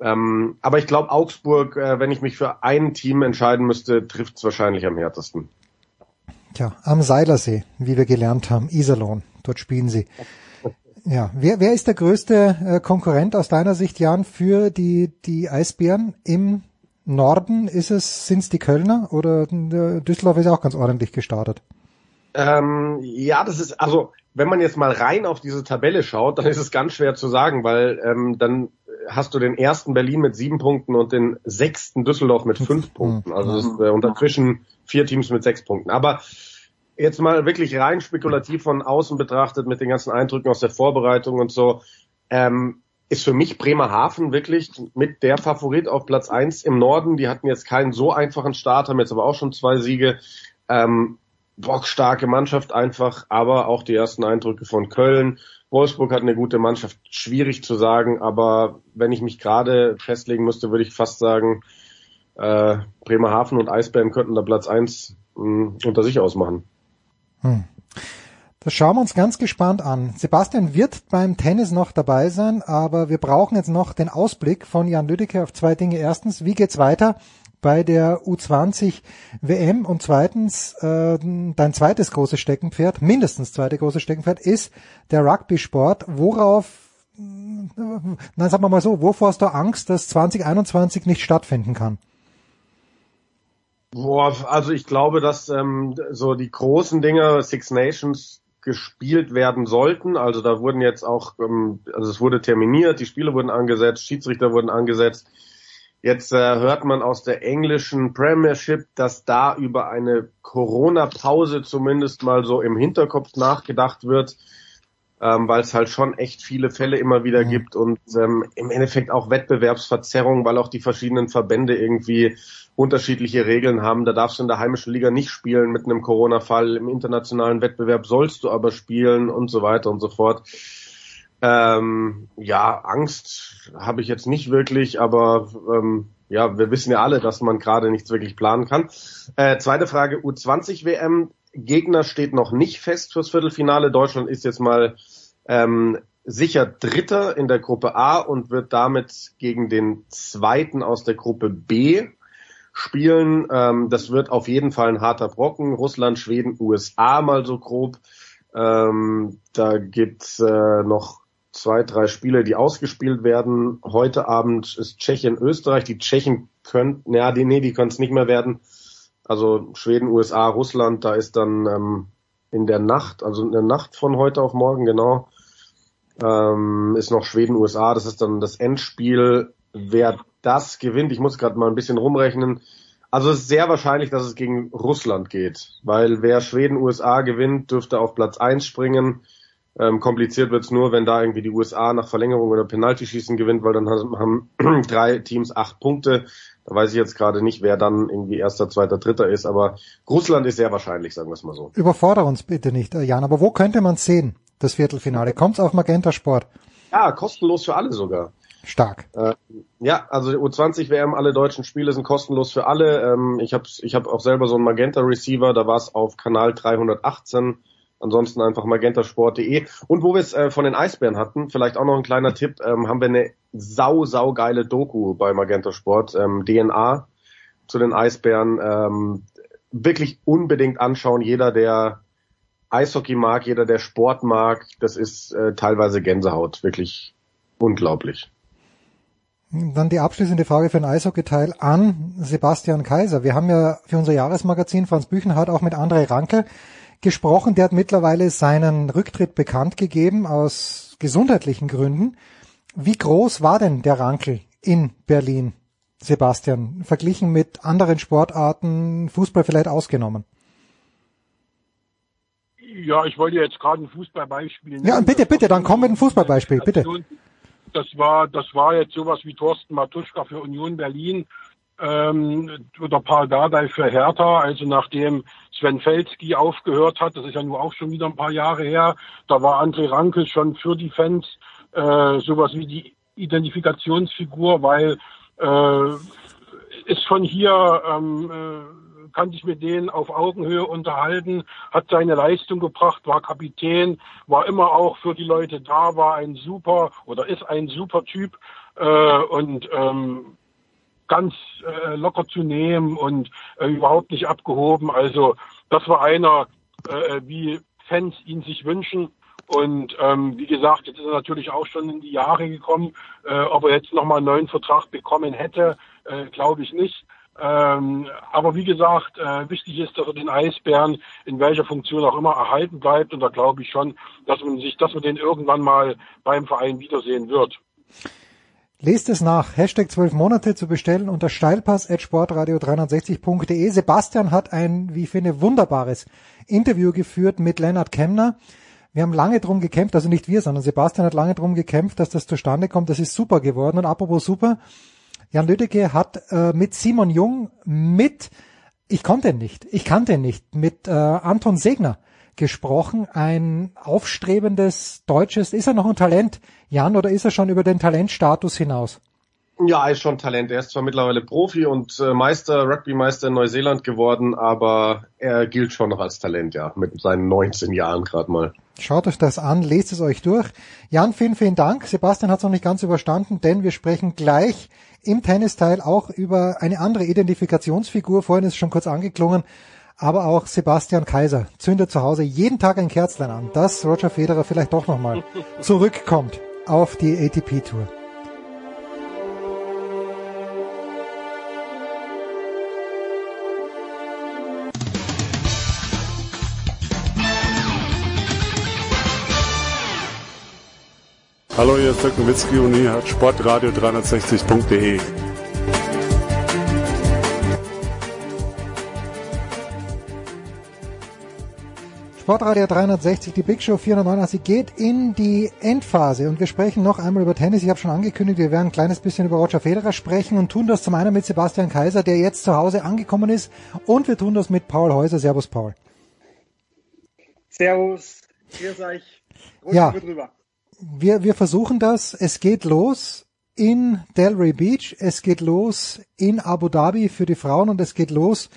Ähm, aber ich glaube, Augsburg, äh, wenn ich mich für ein Team entscheiden müsste, trifft es wahrscheinlich am härtesten. Tja, am Seilersee, wie wir gelernt haben, Iserlohn, dort spielen sie. Ja, wer, wer ist der größte äh, Konkurrent aus deiner Sicht, Jan, für die, die Eisbären im Norden? Ist es, sind es die Kölner oder äh, Düsseldorf ist auch ganz ordentlich gestartet? Ähm, ja, das ist, also wenn man jetzt mal rein auf diese Tabelle schaut, dann ist es ganz schwer zu sagen, weil ähm, dann hast du den ersten Berlin mit sieben Punkten und den sechsten Düsseldorf mit fünf mhm. Punkten. Also das ist äh, unter dazwischen vier Teams mit sechs Punkten. Aber jetzt mal wirklich rein spekulativ von außen betrachtet mit den ganzen Eindrücken aus der Vorbereitung und so, ähm, ist für mich Bremerhaven wirklich mit der Favorit auf Platz eins im Norden. Die hatten jetzt keinen so einfachen Start, haben jetzt aber auch schon zwei Siege. Ähm, bockstarke Mannschaft einfach, aber auch die ersten Eindrücke von Köln Wolfsburg hat eine gute Mannschaft, schwierig zu sagen, aber wenn ich mich gerade festlegen müsste, würde ich fast sagen, äh, Bremerhaven und Eisbären könnten da Platz eins mh, unter sich ausmachen. Hm. Das schauen wir uns ganz gespannt an. Sebastian wird beim Tennis noch dabei sein, aber wir brauchen jetzt noch den Ausblick von Jan Lüdecke auf zwei Dinge. Erstens, wie geht's weiter bei der U20 WM und zweitens äh, dein zweites großes Steckenpferd, mindestens zweite große Steckenpferd ist der Rugby-Sport. Worauf, nein, sagen wir mal so, wovor hast du Angst, dass 2021 nicht stattfinden kann? Boah, also ich glaube, dass ähm, so die großen Dinge Six Nations gespielt werden sollten. Also da wurden jetzt auch, ähm, also es wurde terminiert, die Spiele wurden angesetzt, Schiedsrichter wurden angesetzt. Jetzt äh, hört man aus der englischen Premiership, dass da über eine Corona-Pause zumindest mal so im Hinterkopf nachgedacht wird, ähm, weil es halt schon echt viele Fälle immer wieder mhm. gibt und ähm, im Endeffekt auch Wettbewerbsverzerrung, weil auch die verschiedenen Verbände irgendwie unterschiedliche Regeln haben. Da darfst du in der heimischen Liga nicht spielen mit einem Corona-Fall, im internationalen Wettbewerb sollst du aber spielen und so weiter und so fort. Ähm, ja, Angst habe ich jetzt nicht wirklich, aber ähm, ja, wir wissen ja alle, dass man gerade nichts wirklich planen kann. Äh, zweite Frage, U20 WM. Gegner steht noch nicht fest fürs Viertelfinale. Deutschland ist jetzt mal ähm, sicher Dritter in der Gruppe A und wird damit gegen den Zweiten aus der Gruppe B spielen. Ähm, das wird auf jeden Fall ein harter Brocken. Russland, Schweden, USA mal so grob. Ähm, da gibt's äh, noch zwei, drei Spiele, die ausgespielt werden. Heute Abend ist Tschechien, Österreich. Die Tschechen können, ja, die, nee, die können es nicht mehr werden. Also Schweden, USA, Russland, da ist dann ähm, in der Nacht, also in der Nacht von heute auf morgen, genau, ähm, ist noch Schweden, USA. Das ist dann das Endspiel. Wer das gewinnt, ich muss gerade mal ein bisschen rumrechnen. Also es ist sehr wahrscheinlich, dass es gegen Russland geht, weil wer Schweden, USA gewinnt, dürfte auf Platz eins springen ähm, kompliziert wird's nur, wenn da irgendwie die USA nach Verlängerung oder Penaltyschießen gewinnt, weil dann haben drei Teams acht Punkte. Da weiß ich jetzt gerade nicht, wer dann irgendwie erster, zweiter, dritter ist, aber Russland ist sehr wahrscheinlich, sagen wir es mal so. Überfordere uns bitte nicht, äh, Jan, aber wo könnte man sehen, das Viertelfinale? Kommt's auf Magenta Sport? Ja, kostenlos für alle sogar. Stark. Äh, ja, also U20 WM, alle deutschen Spiele sind kostenlos für alle. Ähm, ich habe ich hab auch selber so einen Magenta Receiver, da war es auf Kanal 318. Ansonsten einfach magentasport.de. Und wo wir es äh, von den Eisbären hatten, vielleicht auch noch ein kleiner Tipp, ähm, haben wir eine sau, sau geile Doku bei Magenta Sport, ähm, DNA zu den Eisbären. Ähm, wirklich unbedingt anschauen. Jeder, der Eishockey mag, jeder, der Sport mag, das ist äh, teilweise Gänsehaut. Wirklich unglaublich. Dann die abschließende Frage für den Eishockey-Teil an Sebastian Kaiser. Wir haben ja für unser Jahresmagazin Franz Büchenhardt auch mit André Ranke gesprochen. Der hat mittlerweile seinen Rücktritt bekannt gegeben aus gesundheitlichen Gründen. Wie groß war denn der Rankel in Berlin, Sebastian, verglichen mit anderen Sportarten, Fußball vielleicht ausgenommen? Ja, ich wollte jetzt gerade ein Fußballbeispiel nehmen. Ja, bitte, bitte, dann komm mit einem Fußballbeispiel, bitte. Das war, das war jetzt sowas wie Thorsten Matuschka für Union Berlin ähm, oder Paul Dardai für Hertha. Also nachdem Sven Felski aufgehört hat, das ist ja nun auch schon wieder ein paar Jahre her, da war André Rankel schon für die Fans äh, sowas wie die Identifikationsfigur, weil äh, ist von hier ähm, äh, kann sich mit denen auf Augenhöhe unterhalten, hat seine Leistung gebracht, war Kapitän, war immer auch für die Leute da, war ein super oder ist ein super Typ äh, und ähm, ganz äh, locker zu nehmen und äh, überhaupt nicht abgehoben. Also das war einer, äh, wie Fans ihn sich wünschen. Und ähm, wie gesagt, jetzt ist er natürlich auch schon in die Jahre gekommen. Äh, ob er jetzt nochmal einen neuen Vertrag bekommen hätte, äh, glaube ich nicht. Ähm, aber wie gesagt, äh, wichtig ist, dass er den Eisbären in welcher Funktion auch immer erhalten bleibt. Und da glaube ich schon, dass man sich, dass man den irgendwann mal beim Verein wiedersehen wird. Lest es nach. Hashtag 12 Monate zu bestellen unter steilpass.sportradio360.de. Sebastian hat ein, wie ich finde, wunderbares Interview geführt mit Lennart Kemner. Wir haben lange drum gekämpft, also nicht wir, sondern Sebastian hat lange drum gekämpft, dass das zustande kommt. Das ist super geworden. Und apropos super, Jan Lüdecke hat äh, mit Simon Jung, mit, ich konnte nicht, ich kannte nicht, mit äh, Anton Segner gesprochen, ein aufstrebendes deutsches, ist er noch ein Talent, Jan, oder ist er schon über den Talentstatus hinaus? Ja, er ist schon Talent. Er ist zwar mittlerweile Profi und äh, Meister, Rugby-Meister in Neuseeland geworden, aber er gilt schon noch als Talent, ja, mit seinen 19 Jahren gerade mal. Schaut euch das an, lest es euch durch. Jan, vielen, vielen Dank. Sebastian hat es noch nicht ganz überstanden, denn wir sprechen gleich im Tennisteil auch über eine andere Identifikationsfigur. Vorhin ist es schon kurz angeklungen, aber auch Sebastian Kaiser zündet zu Hause jeden Tag ein Kerzlein an, dass Roger Federer vielleicht doch nochmal zurückkommt auf die ATP-Tour. Hallo, hier ist Dirk Nowitzki und ihr hört Sportradio 360.de. Sportradio 360, die Big Show 489 geht in die Endphase und wir sprechen noch einmal über Tennis. Ich habe schon angekündigt, wir werden ein kleines bisschen über Roger Federer sprechen und tun das zum einen mit Sebastian Kaiser, der jetzt zu Hause angekommen ist und wir tun das mit Paul Häuser. Servus Paul. Servus, grüß euch. Rutsch ja, wir, wir versuchen das. Es geht los in Delray Beach, es geht los in Abu Dhabi für die Frauen und es geht los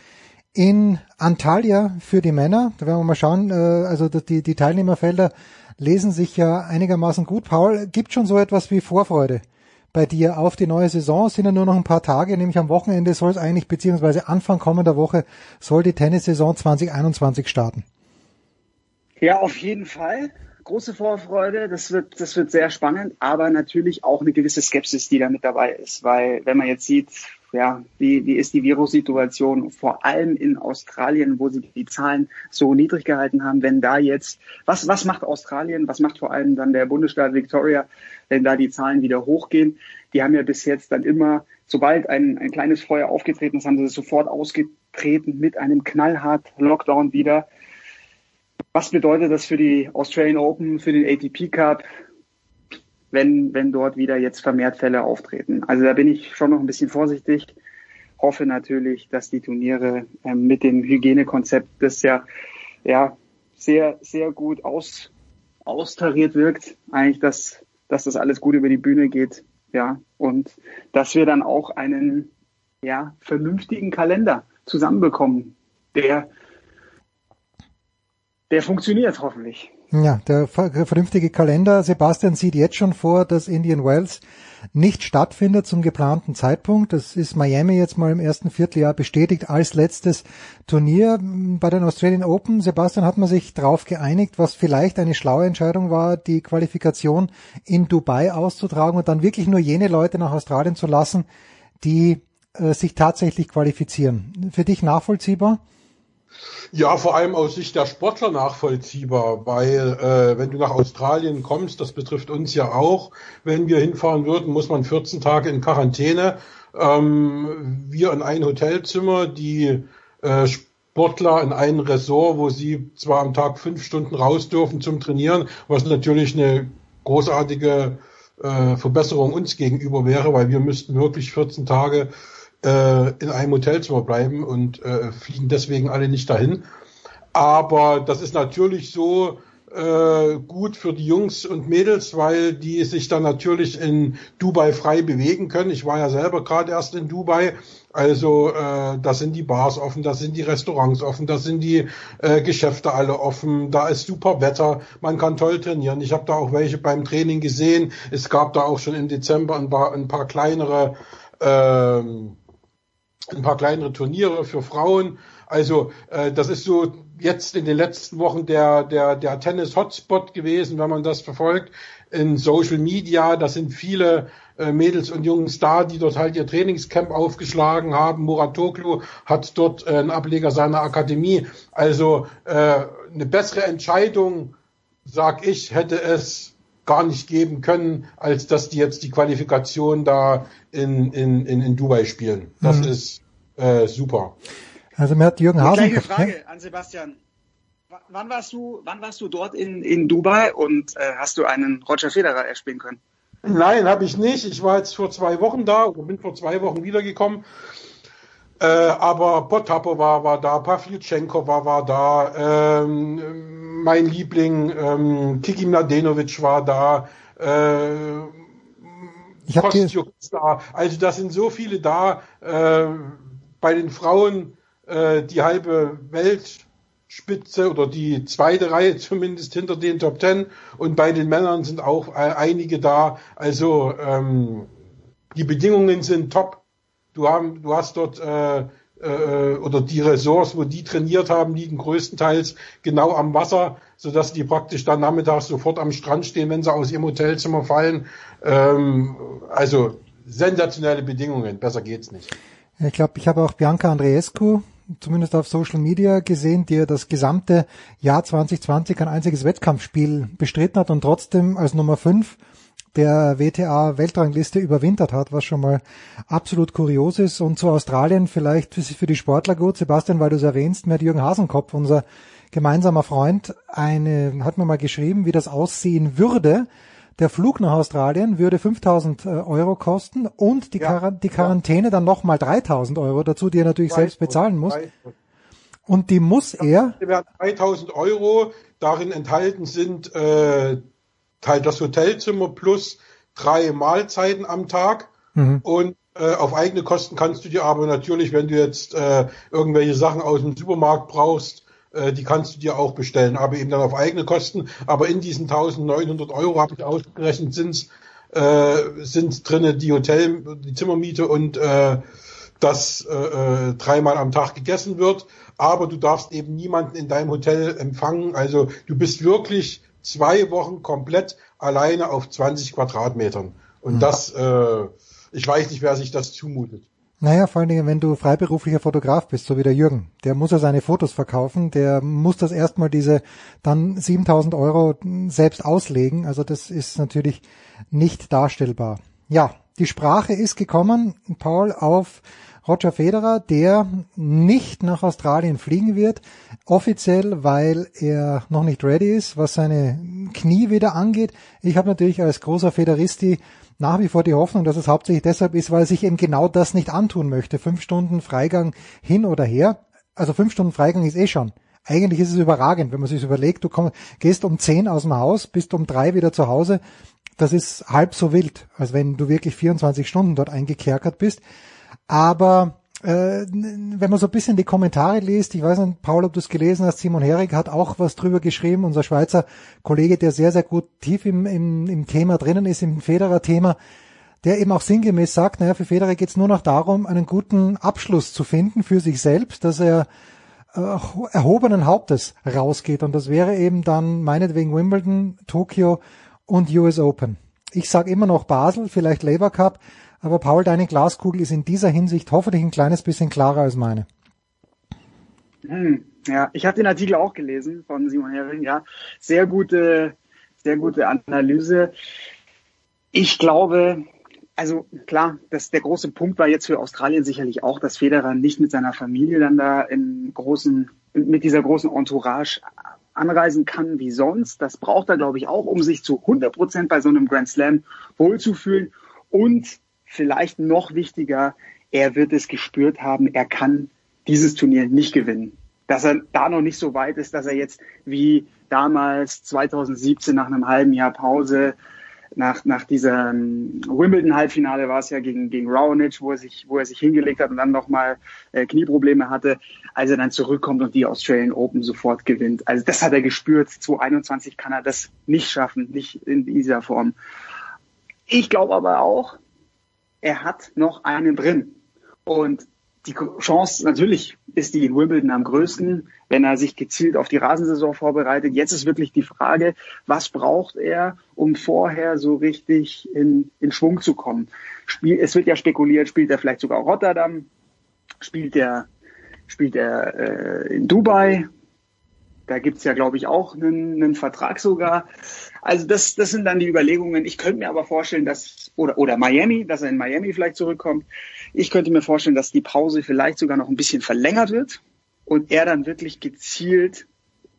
in Antalya für die Männer. Da werden wir mal schauen. Äh, also die, die Teilnehmerfelder lesen sich ja einigermaßen gut. Paul, gibt schon so etwas wie Vorfreude bei dir auf die neue Saison? Es sind ja nur noch ein paar Tage, nämlich am Wochenende soll es eigentlich, beziehungsweise Anfang kommender Woche soll die Tennissaison 2021 starten. Ja, auf jeden Fall große Vorfreude, das wird, das wird sehr spannend, aber natürlich auch eine gewisse Skepsis, die da mit dabei ist, weil wenn man jetzt sieht, ja, wie, wie ist die Virussituation, vor allem in Australien, wo sie die Zahlen so niedrig gehalten haben, wenn da jetzt, was, was macht Australien, was macht vor allem dann der Bundesstaat Victoria, wenn da die Zahlen wieder hochgehen? Die haben ja bis jetzt dann immer, sobald ein, ein kleines Feuer aufgetreten ist, haben sie sofort ausgetreten mit einem knallhart Lockdown wieder. Was bedeutet das für die Australian Open, für den ATP Cup, wenn, wenn dort wieder jetzt vermehrt Fälle auftreten? Also da bin ich schon noch ein bisschen vorsichtig. Hoffe natürlich, dass die Turniere ähm, mit dem Hygienekonzept, das ja, ja sehr, sehr gut aus, austariert wirkt, eigentlich, dass, dass das alles gut über die Bühne geht. Ja, und dass wir dann auch einen ja, vernünftigen Kalender zusammenbekommen, der, der funktioniert hoffentlich. Ja, der vernünftige Kalender. Sebastian sieht jetzt schon vor, dass Indian Wells nicht stattfindet zum geplanten Zeitpunkt. Das ist Miami jetzt mal im ersten Vierteljahr bestätigt als letztes Turnier bei den Australian Open. Sebastian hat man sich darauf geeinigt, was vielleicht eine schlaue Entscheidung war, die Qualifikation in Dubai auszutragen und dann wirklich nur jene Leute nach Australien zu lassen, die äh, sich tatsächlich qualifizieren. Für dich nachvollziehbar? Ja, vor allem aus Sicht der Sportler nachvollziehbar, weil äh, wenn du nach Australien kommst, das betrifft uns ja auch, wenn wir hinfahren würden, muss man 14 Tage in Quarantäne. Ähm, wir in ein Hotelzimmer, die äh, Sportler in ein Ressort, wo sie zwar am Tag fünf Stunden raus dürfen zum Trainieren, was natürlich eine großartige äh, Verbesserung uns gegenüber wäre, weil wir müssten wirklich 14 Tage äh, in einem Hotelzimmer bleiben und äh, fliegen deswegen alle nicht dahin. Aber das ist natürlich so äh, gut für die Jungs und Mädels, weil die sich dann natürlich in Dubai frei bewegen können. Ich war ja selber gerade erst in Dubai. Also äh, da sind die Bars offen, da sind die Restaurants offen, da sind die äh, Geschäfte alle offen, da ist super Wetter, man kann toll trainieren. Ich habe da auch welche beim Training gesehen. Es gab da auch schon im Dezember ein paar, ein paar kleinere ähm, ein paar kleinere Turniere für Frauen. Also äh, das ist so jetzt in den letzten Wochen der, der, der Tennis-Hotspot gewesen, wenn man das verfolgt. In Social Media, da sind viele äh, Mädels und Jungs da, die dort halt ihr Trainingscamp aufgeschlagen haben. Muratoglu hat dort äh, einen Ableger seiner Akademie. Also äh, eine bessere Entscheidung, sag ich, hätte es gar nicht geben können, als dass die jetzt die Qualifikation da in, in, in, in Dubai spielen. Das mhm. ist äh, super. Also mir hat Jürgen Hasen. Eine Frage an Sebastian. W wann warst du, wann warst du dort in, in Dubai und äh, hast du einen Roger Federer erspielen können? Nein, habe ich nicht. Ich war jetzt vor zwei Wochen da oder bin vor zwei Wochen wiedergekommen. Äh, aber Potapo war, da, Pavlyuchenko war, da, ähm, mein Liebling ähm, Kiki Mladenovic war da, äh, ich Kostjuk ist da. Also da sind so viele da. Äh, bei den Frauen äh, die halbe Weltspitze oder die zweite Reihe zumindest hinter den Top Ten und bei den Männern sind auch äh, einige da. Also ähm, die Bedingungen sind top. Du, haben, du hast dort äh, äh, oder die Ressorts, wo die trainiert haben, liegen größtenteils genau am Wasser, sodass die praktisch dann nachmittags sofort am Strand stehen, wenn sie aus ihrem Hotelzimmer fallen. Ähm, also sensationelle Bedingungen, besser geht's nicht. Ich glaube, ich habe auch Bianca Andreescu zumindest auf Social Media gesehen, die das gesamte Jahr 2020 ein einziges Wettkampfspiel bestritten hat und trotzdem als Nummer 5 der WTA Weltrangliste überwintert hat, was schon mal absolut kurios ist. Und zu Australien vielleicht für die Sportler gut. Sebastian, weil du es erwähnst, mir hat Jürgen Hasenkopf, unser gemeinsamer Freund, eine, hat mir mal geschrieben, wie das aussehen würde, der Flug nach Australien würde 5000 äh, Euro kosten und die, ja, Quar die Quarantäne ja. dann nochmal 3000 Euro dazu, die er natürlich 3000, selbst bezahlen muss. 3000. Und die muss er. 3000 Euro, darin enthalten sind äh, halt das Hotelzimmer plus drei Mahlzeiten am Tag mhm. und äh, auf eigene Kosten kannst du dir aber natürlich, wenn du jetzt äh, irgendwelche Sachen aus dem Supermarkt brauchst, äh, die kannst du dir auch bestellen, aber eben dann auf eigene Kosten. Aber in diesen 1900 Euro habe ich ausgerechnet, sind äh, sind drinne die Hotel, die Zimmermiete und äh, das äh, äh, dreimal am Tag gegessen wird. Aber du darfst eben niemanden in deinem Hotel empfangen. Also du bist wirklich zwei Wochen komplett alleine auf 20 Quadratmetern. Und mhm. das, äh, ich weiß nicht, wer sich das zumutet. Naja, vor allen Dingen, wenn du freiberuflicher Fotograf bist, so wie der Jürgen, der muss ja seine Fotos verkaufen, der muss das erstmal diese dann 7000 Euro selbst auslegen. Also das ist natürlich nicht darstellbar. Ja, die Sprache ist gekommen, Paul, auf Roger Federer, der nicht nach Australien fliegen wird, offiziell, weil er noch nicht ready ist, was seine Knie wieder angeht. Ich habe natürlich als großer Federisti nach wie vor die Hoffnung, dass es hauptsächlich deshalb ist, weil er sich eben genau das nicht antun möchte. Fünf Stunden Freigang hin oder her. Also fünf Stunden Freigang ist eh schon. Eigentlich ist es überragend, wenn man sich überlegt, du komm, gehst um zehn aus dem Haus, bist um drei wieder zu Hause das ist halb so wild, als wenn du wirklich 24 Stunden dort eingekerkert bist. Aber äh, wenn man so ein bisschen die Kommentare liest, ich weiß nicht, Paul, ob du es gelesen hast, Simon Herrig hat auch was drüber geschrieben, unser Schweizer Kollege, der sehr, sehr gut tief im, im, im Thema drinnen ist, im Federer-Thema, der eben auch sinngemäß sagt, naja, für Federer geht es nur noch darum, einen guten Abschluss zu finden für sich selbst, dass er äh, erhobenen Hauptes rausgeht. Und das wäre eben dann meinetwegen Wimbledon, Tokio und US Open. Ich sage immer noch Basel, vielleicht Labour Cup, aber Paul, deine Glaskugel ist in dieser Hinsicht hoffentlich ein kleines bisschen klarer als meine. Hm, ja, ich habe den Artikel auch gelesen von Simon Hering, ja. Sehr gute, sehr gute Analyse. Ich glaube, also klar, das, der große Punkt war jetzt für Australien sicherlich auch, dass Federer nicht mit seiner Familie dann da in großen, mit dieser großen Entourage anreisen kann wie sonst. Das braucht er, glaube ich, auch, um sich zu 100 Prozent bei so einem Grand Slam wohlzufühlen. Und vielleicht noch wichtiger, er wird es gespürt haben, er kann dieses Turnier nicht gewinnen. Dass er da noch nicht so weit ist, dass er jetzt wie damals 2017 nach einem halben Jahr Pause nach, nach diesem Wimbledon-Halbfinale war es ja gegen, gegen Raonic, wo er sich, wo er sich hingelegt hat und dann nochmal äh, Knieprobleme hatte, als er dann zurückkommt und die Australian Open sofort gewinnt. Also das hat er gespürt. 2021 kann er das nicht schaffen, nicht in dieser Form. Ich glaube aber auch, er hat noch einen drin. Und die Chance natürlich ist die in Wimbledon am größten, wenn er sich gezielt auf die Rasensaison vorbereitet. Jetzt ist wirklich die Frage, was braucht er, um vorher so richtig in, in Schwung zu kommen? Spiel, es wird ja spekuliert, spielt er vielleicht sogar Rotterdam, spielt er, spielt er äh, in Dubai, da gibt's ja, glaube ich, auch einen, einen Vertrag sogar. Also das, das sind dann die Überlegungen. Ich könnte mir aber vorstellen, dass, oder, oder Miami, dass er in Miami vielleicht zurückkommt. Ich könnte mir vorstellen, dass die Pause vielleicht sogar noch ein bisschen verlängert wird und er dann wirklich gezielt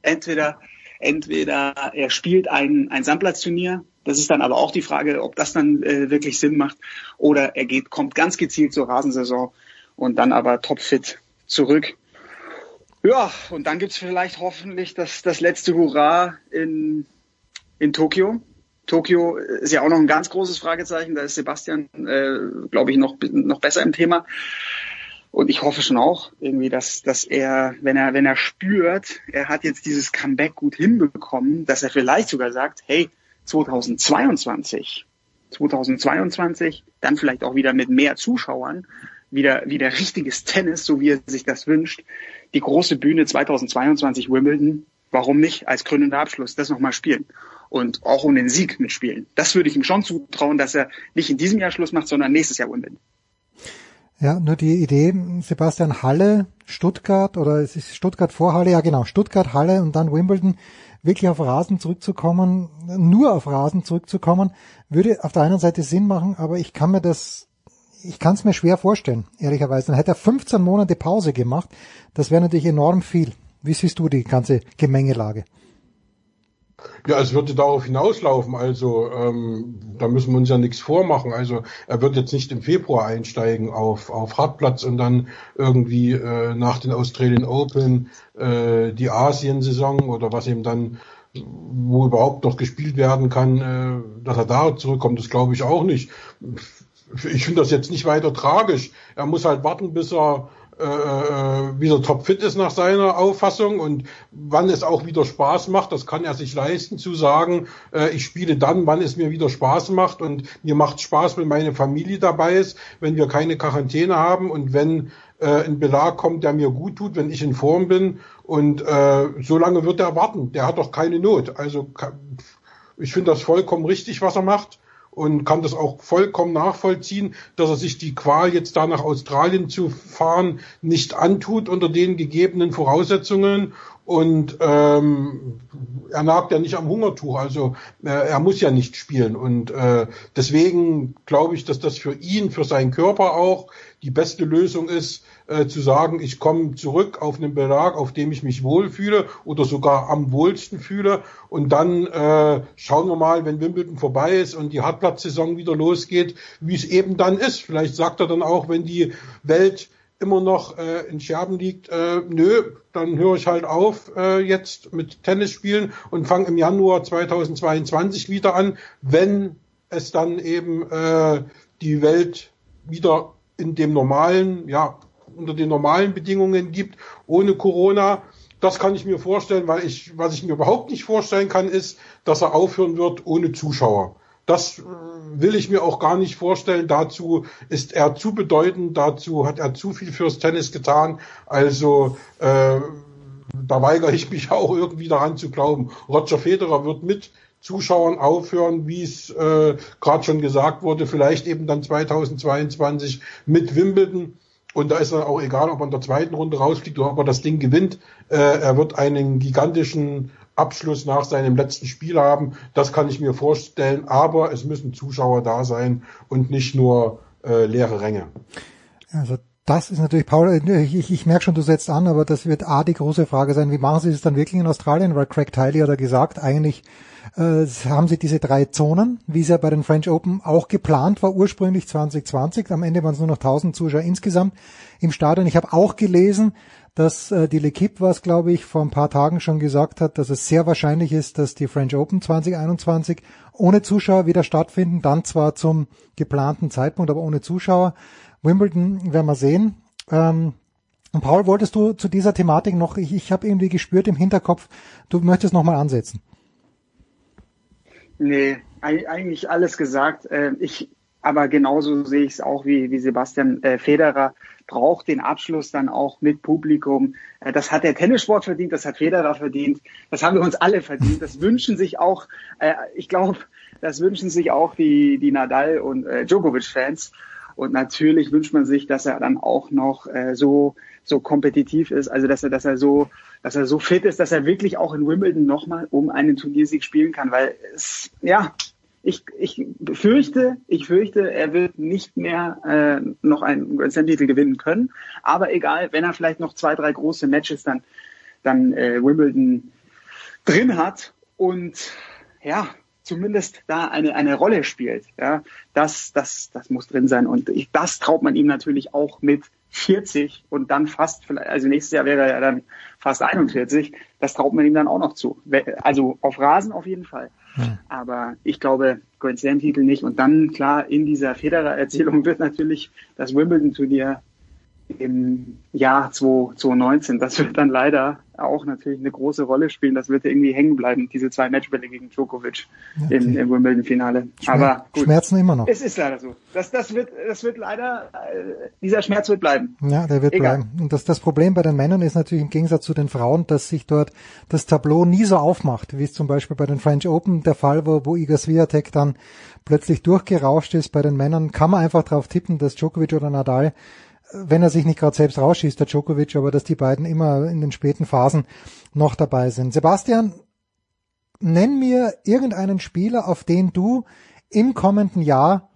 entweder, entweder er spielt ein, ein Sandplatzturnier, das ist dann aber auch die Frage, ob das dann äh, wirklich Sinn macht, oder er geht, kommt ganz gezielt zur Rasensaison und dann aber topfit zurück ja, und dann gibt's vielleicht hoffentlich das, das letzte Hurra in, in Tokio. Tokio ist ja auch noch ein ganz großes Fragezeichen. Da ist Sebastian, äh, glaube ich, noch, noch besser im Thema. Und ich hoffe schon auch irgendwie, dass, dass er, wenn er, wenn er spürt, er hat jetzt dieses Comeback gut hinbekommen, dass er vielleicht sogar sagt, hey, 2022, 2022, dann vielleicht auch wieder mit mehr Zuschauern, wieder, wieder richtiges Tennis, so wie er sich das wünscht. Die große Bühne 2022 Wimbledon. Warum nicht als krönender Abschluss das nochmal spielen? Und auch um den Sieg mitspielen. Das würde ich ihm schon zutrauen, dass er nicht in diesem Jahr Schluss macht, sondern nächstes Jahr Wimbledon. Ja, nur die Idee, Sebastian Halle, Stuttgart oder es ist Stuttgart vor Halle, ja genau, Stuttgart, Halle und dann Wimbledon, wirklich auf Rasen zurückzukommen, nur auf Rasen zurückzukommen, würde auf der einen Seite Sinn machen, aber ich kann mir das ich kann es mir schwer vorstellen, ehrlicherweise. Dann hätte er 15 Monate Pause gemacht. Das wäre natürlich enorm viel. Wie siehst du die ganze Gemengelage? Ja, es würde darauf hinauslaufen. Also ähm, da müssen wir uns ja nichts vormachen. Also er wird jetzt nicht im Februar einsteigen auf, auf Hartplatz und dann irgendwie äh, nach den Australian Open äh, die Asien-Saison oder was eben dann wo überhaupt noch gespielt werden kann, äh, dass er da zurückkommt, das glaube ich auch nicht ich finde das jetzt nicht weiter tragisch. Er muss halt warten, bis er äh, äh, wieder topfit ist nach seiner Auffassung und wann es auch wieder Spaß macht, das kann er sich leisten zu sagen, äh, ich spiele dann, wann es mir wieder Spaß macht und mir macht Spaß, wenn meine Familie dabei ist, wenn wir keine Quarantäne haben und wenn äh, ein Belag kommt, der mir gut tut, wenn ich in Form bin und äh, so lange wird er warten. Der hat doch keine Not. Also ich finde das vollkommen richtig, was er macht und kann das auch vollkommen nachvollziehen, dass er sich die Qual jetzt da nach Australien zu fahren nicht antut unter den gegebenen Voraussetzungen. Und ähm, er nagt ja nicht am Hungertuch, also äh, er muss ja nicht spielen. Und äh, deswegen glaube ich, dass das für ihn, für seinen Körper auch die beste Lösung ist, äh, zu sagen, ich komme zurück auf einen Belag, auf dem ich mich wohlfühle oder sogar am wohlsten fühle und dann äh, schauen wir mal, wenn Wimbledon vorbei ist und die Hartplatzsaison wieder losgeht, wie es eben dann ist. Vielleicht sagt er dann auch, wenn die Welt immer noch äh, in Scherben liegt, äh, nö, dann höre ich halt auf äh, jetzt mit Tennis spielen und fange im Januar 2022 wieder an, wenn es dann eben äh, die Welt wieder in dem normalen, ja, unter den normalen Bedingungen gibt, ohne Corona. Das kann ich mir vorstellen, weil ich, was ich mir überhaupt nicht vorstellen kann, ist, dass er aufhören wird ohne Zuschauer. Das äh, will ich mir auch gar nicht vorstellen. Dazu ist er zu bedeutend, dazu hat er zu viel fürs Tennis getan. Also äh, da weigere ich mich auch irgendwie daran zu glauben. Roger Federer wird mit Zuschauern aufhören, wie es äh, gerade schon gesagt wurde, vielleicht eben dann 2022 mit Wimbledon. Und da ist dann auch egal, ob er in der zweiten Runde rausfliegt oder ob er das Ding gewinnt. Äh, er wird einen gigantischen Abschluss nach seinem letzten Spiel haben. Das kann ich mir vorstellen. Aber es müssen Zuschauer da sein und nicht nur äh, leere Ränge. Also das ist natürlich, Paul, ich, ich, ich merke schon, du setzt an, aber das wird A, die große Frage sein, wie machen sie es dann wirklich in Australien? Weil Craig Tiley hat ja gesagt, eigentlich äh, haben sie diese drei Zonen, wie es ja bei den French Open auch geplant war, ursprünglich 2020. Am Ende waren es nur noch 1000 Zuschauer insgesamt im Stadion. Ich habe auch gelesen, dass äh, die L'Equipe, was glaube ich vor ein paar Tagen schon gesagt hat, dass es sehr wahrscheinlich ist, dass die French Open 2021 ohne Zuschauer wieder stattfinden, dann zwar zum geplanten Zeitpunkt, aber ohne Zuschauer. Wimbledon werden wir sehen. Ähm, und Paul, wolltest du zu dieser Thematik noch, ich, ich habe irgendwie gespürt im Hinterkopf, du möchtest nochmal ansetzen. Nee, eigentlich alles gesagt. Äh, ich, aber genauso sehe ich es auch wie, wie Sebastian äh, Federer braucht den Abschluss dann auch mit Publikum. Äh, das hat der Tennissport verdient, das hat Federer verdient, das haben wir uns alle verdient. Das wünschen sich auch, ich glaube, das wünschen sich auch die, die Nadal und Djokovic-Fans. Und natürlich wünscht man sich, dass er dann auch noch äh, so so kompetitiv ist, also dass er dass er so dass er so fit ist, dass er wirklich auch in Wimbledon nochmal um einen Turniersieg spielen kann, weil es ja ich, ich fürchte, ich fürchte, er wird nicht mehr äh, noch einen Grand Slam Titel gewinnen können. Aber egal, wenn er vielleicht noch zwei, drei große Matches dann dann äh, Wimbledon drin hat und ja, zumindest da eine, eine Rolle spielt. Ja, das, das, das muss drin sein. Und ich, das traut man ihm natürlich auch mit 40 und dann fast, also nächstes Jahr wäre er dann fast 41. Das traut man ihm dann auch noch zu. Also auf Rasen auf jeden Fall. Hm. Aber ich glaube, Grand Slam Titel nicht. Und dann, klar, in dieser Federer-Erzählung wird natürlich das Wimbledon-Turnier im Jahr 2019. Das wird dann leider auch natürlich eine große Rolle spielen. Das wird irgendwie hängen bleiben, diese zwei Matchbälle gegen Djokovic okay. im, im Wimbledon-Finale. Aber gut, Schmerzen immer noch. Es ist leider so. Das, das wird, das wird leider, äh, dieser Schmerz wird bleiben. Ja, der wird Egal. bleiben. Und das, das Problem bei den Männern ist natürlich im Gegensatz zu den Frauen, dass sich dort das Tableau nie so aufmacht, wie es zum Beispiel bei den French Open der Fall war, wo Iga Swiatek dann plötzlich durchgerauscht ist. Bei den Männern kann man einfach darauf tippen, dass Djokovic oder Nadal wenn er sich nicht gerade selbst rausschießt, der Djokovic, aber dass die beiden immer in den späten Phasen noch dabei sind. Sebastian, nenn mir irgendeinen Spieler, auf den du im kommenden Jahr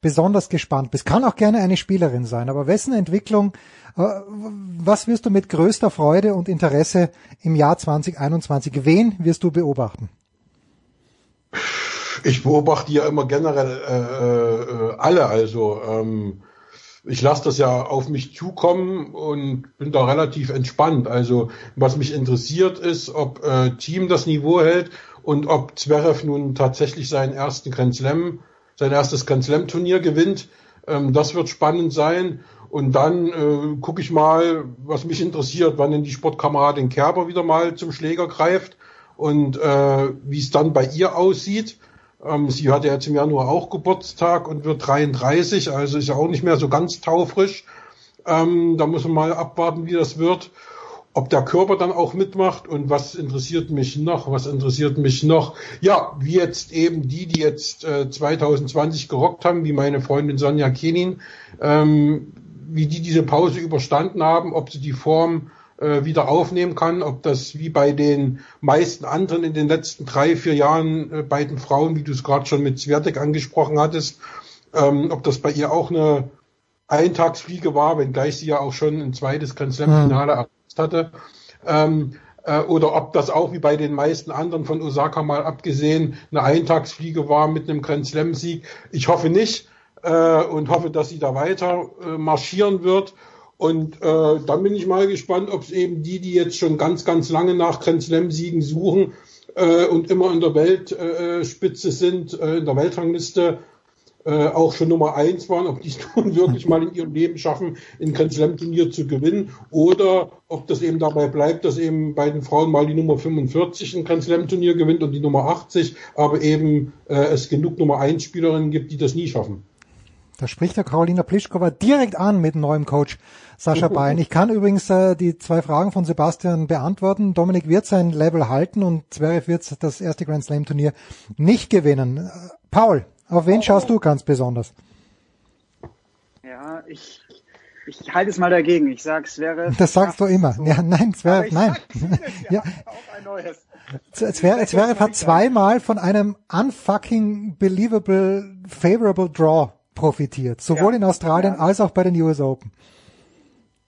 besonders gespannt bist. Kann auch gerne eine Spielerin sein, aber wessen Entwicklung, äh, was wirst du mit größter Freude und Interesse im Jahr 2021, wen wirst du beobachten? Ich beobachte ja immer generell äh, äh, alle, also ähm, ich lasse das ja auf mich zukommen und bin da relativ entspannt. Also was mich interessiert ist, ob äh, Team das Niveau hält und ob Zverev nun tatsächlich seinen ersten Grand Slam, sein erstes Grand Slam Turnier gewinnt. Ähm, das wird spannend sein. Und dann äh, gucke ich mal, was mich interessiert, wann denn die Sportkameradin Kerber wieder mal zum Schläger greift und äh, wie es dann bei ihr aussieht. Ähm, sie hatte jetzt im Januar auch Geburtstag und wird 33, also ist ja auch nicht mehr so ganz taufrisch. Ähm, da muss man mal abwarten, wie das wird. Ob der Körper dann auch mitmacht und was interessiert mich noch? Was interessiert mich noch? Ja, wie jetzt eben die, die jetzt äh, 2020 gerockt haben, wie meine Freundin Sonja Kenin, ähm, wie die diese Pause überstanden haben, ob sie die Form äh, wieder aufnehmen kann, ob das wie bei den meisten anderen in den letzten drei, vier Jahren äh, bei den Frauen, wie du es gerade schon mit Zwertek angesprochen hattest, ähm, ob das bei ihr auch eine Eintagsfliege war, wenngleich sie ja auch schon ein zweites Grand Slam-Finale mhm. erreicht hatte. Ähm, äh, oder ob das auch wie bei den meisten anderen von Osaka mal abgesehen eine Eintagsfliege war mit einem Grand Slam-Sieg. Ich hoffe nicht äh, und hoffe, dass sie da weiter äh, marschieren wird und äh, dann bin ich mal gespannt, ob es eben die, die jetzt schon ganz, ganz lange nach Grand Slam-Siegen suchen, äh, und immer in der Weltspitze sind, äh, in der Weltrangliste äh, auch schon Nummer eins waren, ob die es nun wirklich mal in ihrem Leben schaffen, ein Grand Slam Turnier zu gewinnen oder ob das eben dabei bleibt, dass eben bei den Frauen mal die Nummer 45 ein Grand Slam Turnier gewinnt und die Nummer 80, aber eben äh, es genug Nummer eins Spielerinnen gibt, die das nie schaffen. Da spricht der Karolina Pliskova direkt an mit neuem Coach Sascha Bein. Ich kann übrigens äh, die zwei Fragen von Sebastian beantworten. Dominik wird sein Level halten und Zverev wird das erste Grand Slam Turnier nicht gewinnen. Äh, Paul, auf wen schaust du ganz besonders? Ja, ich, ich halte es mal dagegen. Ich sage, es wäre. Das sagst du immer. So. Ja, nein, wäre, nein. ja, auch ein neues. Zverev, Zverev hat zweimal von einem unfucking believable favorable draw profitiert. Sowohl ja, in Australien ja. als auch bei den US Open.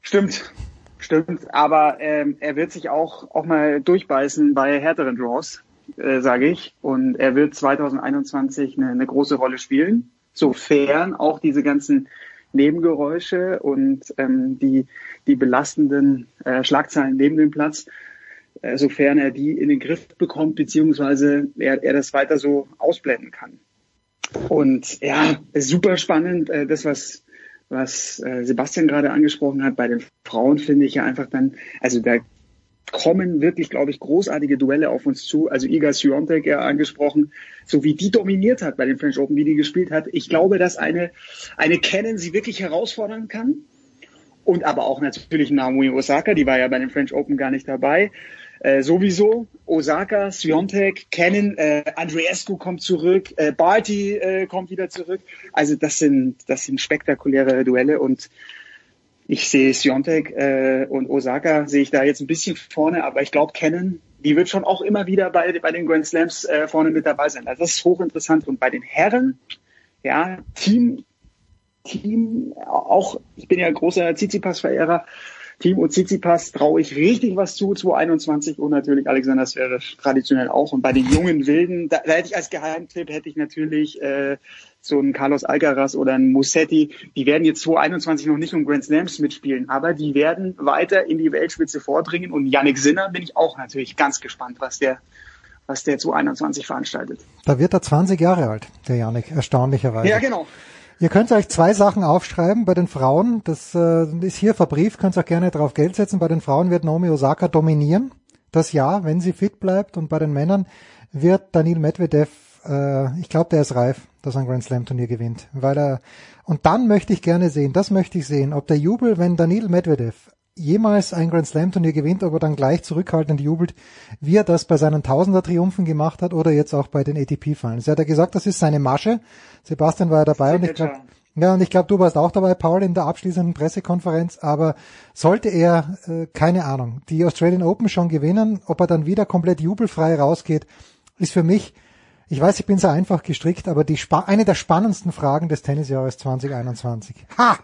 Stimmt. Stimmt, aber ähm, er wird sich auch auch mal durchbeißen bei härteren Draws äh, sage ich. Und er wird 2021 eine, eine große Rolle spielen, sofern auch diese ganzen Nebengeräusche und ähm, die, die belastenden äh, Schlagzeilen neben dem Platz, äh, sofern er die in den Griff bekommt, beziehungsweise er, er das weiter so ausblenden kann. Und ja, super spannend, äh, das, was, was äh, Sebastian gerade angesprochen hat, bei den Frauen finde ich ja einfach dann, also da kommen wirklich, glaube ich, großartige Duelle auf uns zu. Also Iga Swiatek ja angesprochen, so wie die dominiert hat bei den French Open, wie die gespielt hat. Ich glaube, dass eine, eine Canon sie wirklich herausfordern kann. Und aber auch natürlich Naomi Osaka, die war ja bei den French Open gar nicht dabei. Äh, sowieso Osaka, Swiatek, Cannon, äh, Andreescu kommt zurück, äh, Barty äh, kommt wieder zurück. Also das sind das sind spektakuläre Duelle und ich sehe Siontek äh, und Osaka sehe ich da jetzt ein bisschen vorne, aber ich glaube, Kennen, die wird schon auch immer wieder bei, bei den Grand Slams äh, vorne mit dabei sein. Also das ist hochinteressant. Und bei den Herren, ja, Team, Team, auch, ich bin ja großer Tsitsipas-Verehrer, Team und Tsitsipas traue ich richtig was zu, 2021 und natürlich Alexander Zverev traditionell auch. Und bei den jungen Wilden, da, da hätte ich als Geheimtipp, hätte ich natürlich äh, so ein Carlos Alcaraz oder ein Musetti, die werden jetzt 2021 noch nicht um Grand Slams mitspielen, aber die werden weiter in die Weltspitze vordringen und Yannick Sinner bin ich auch natürlich ganz gespannt, was der was der 2021 veranstaltet. Da wird er 20 Jahre alt, der Yannick, erstaunlicherweise. Ja, genau. Ihr könnt euch zwei Sachen aufschreiben bei den Frauen. Das äh, ist hier verbrieft, könnt ihr auch gerne drauf Geld setzen. Bei den Frauen wird Naomi Osaka dominieren. Das Jahr, wenn sie fit bleibt. Und bei den Männern wird Daniel Medvedev, äh, ich glaube, der ist reif dass er ein Grand Slam Turnier gewinnt, weil er und dann möchte ich gerne sehen, das möchte ich sehen, ob der Jubel, wenn Daniil Medvedev jemals ein Grand Slam Turnier gewinnt, ob er dann gleich zurückhaltend jubelt, wie er das bei seinen Tausender Triumphen gemacht hat oder jetzt auch bei den ATP Finals. Er hat ja gesagt, das ist seine Masche. Sebastian war ja dabei und ich glaube, ja, und ich glaube, du warst auch dabei, Paul, in der abschließenden Pressekonferenz. Aber sollte er, äh, keine Ahnung, die Australian Open schon gewinnen, ob er dann wieder komplett jubelfrei rausgeht, ist für mich ich weiß, ich bin sehr einfach gestrickt, aber die eine der spannendsten Fragen des Tennisjahres 2021. Ha!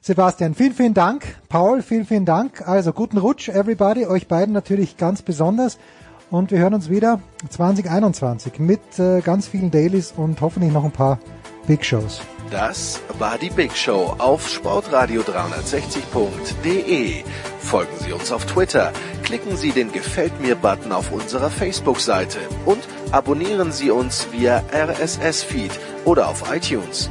Sebastian, vielen, vielen Dank. Paul, vielen, vielen Dank. Also guten Rutsch, everybody. Euch beiden natürlich ganz besonders. Und wir hören uns wieder 2021 mit äh, ganz vielen Dailies und hoffentlich noch ein paar Big Shows. Das war die Big Show auf sportradio360.de. Folgen Sie uns auf Twitter, klicken Sie den Gefällt mir-Button auf unserer Facebook-Seite und abonnieren Sie uns via RSS-Feed oder auf iTunes.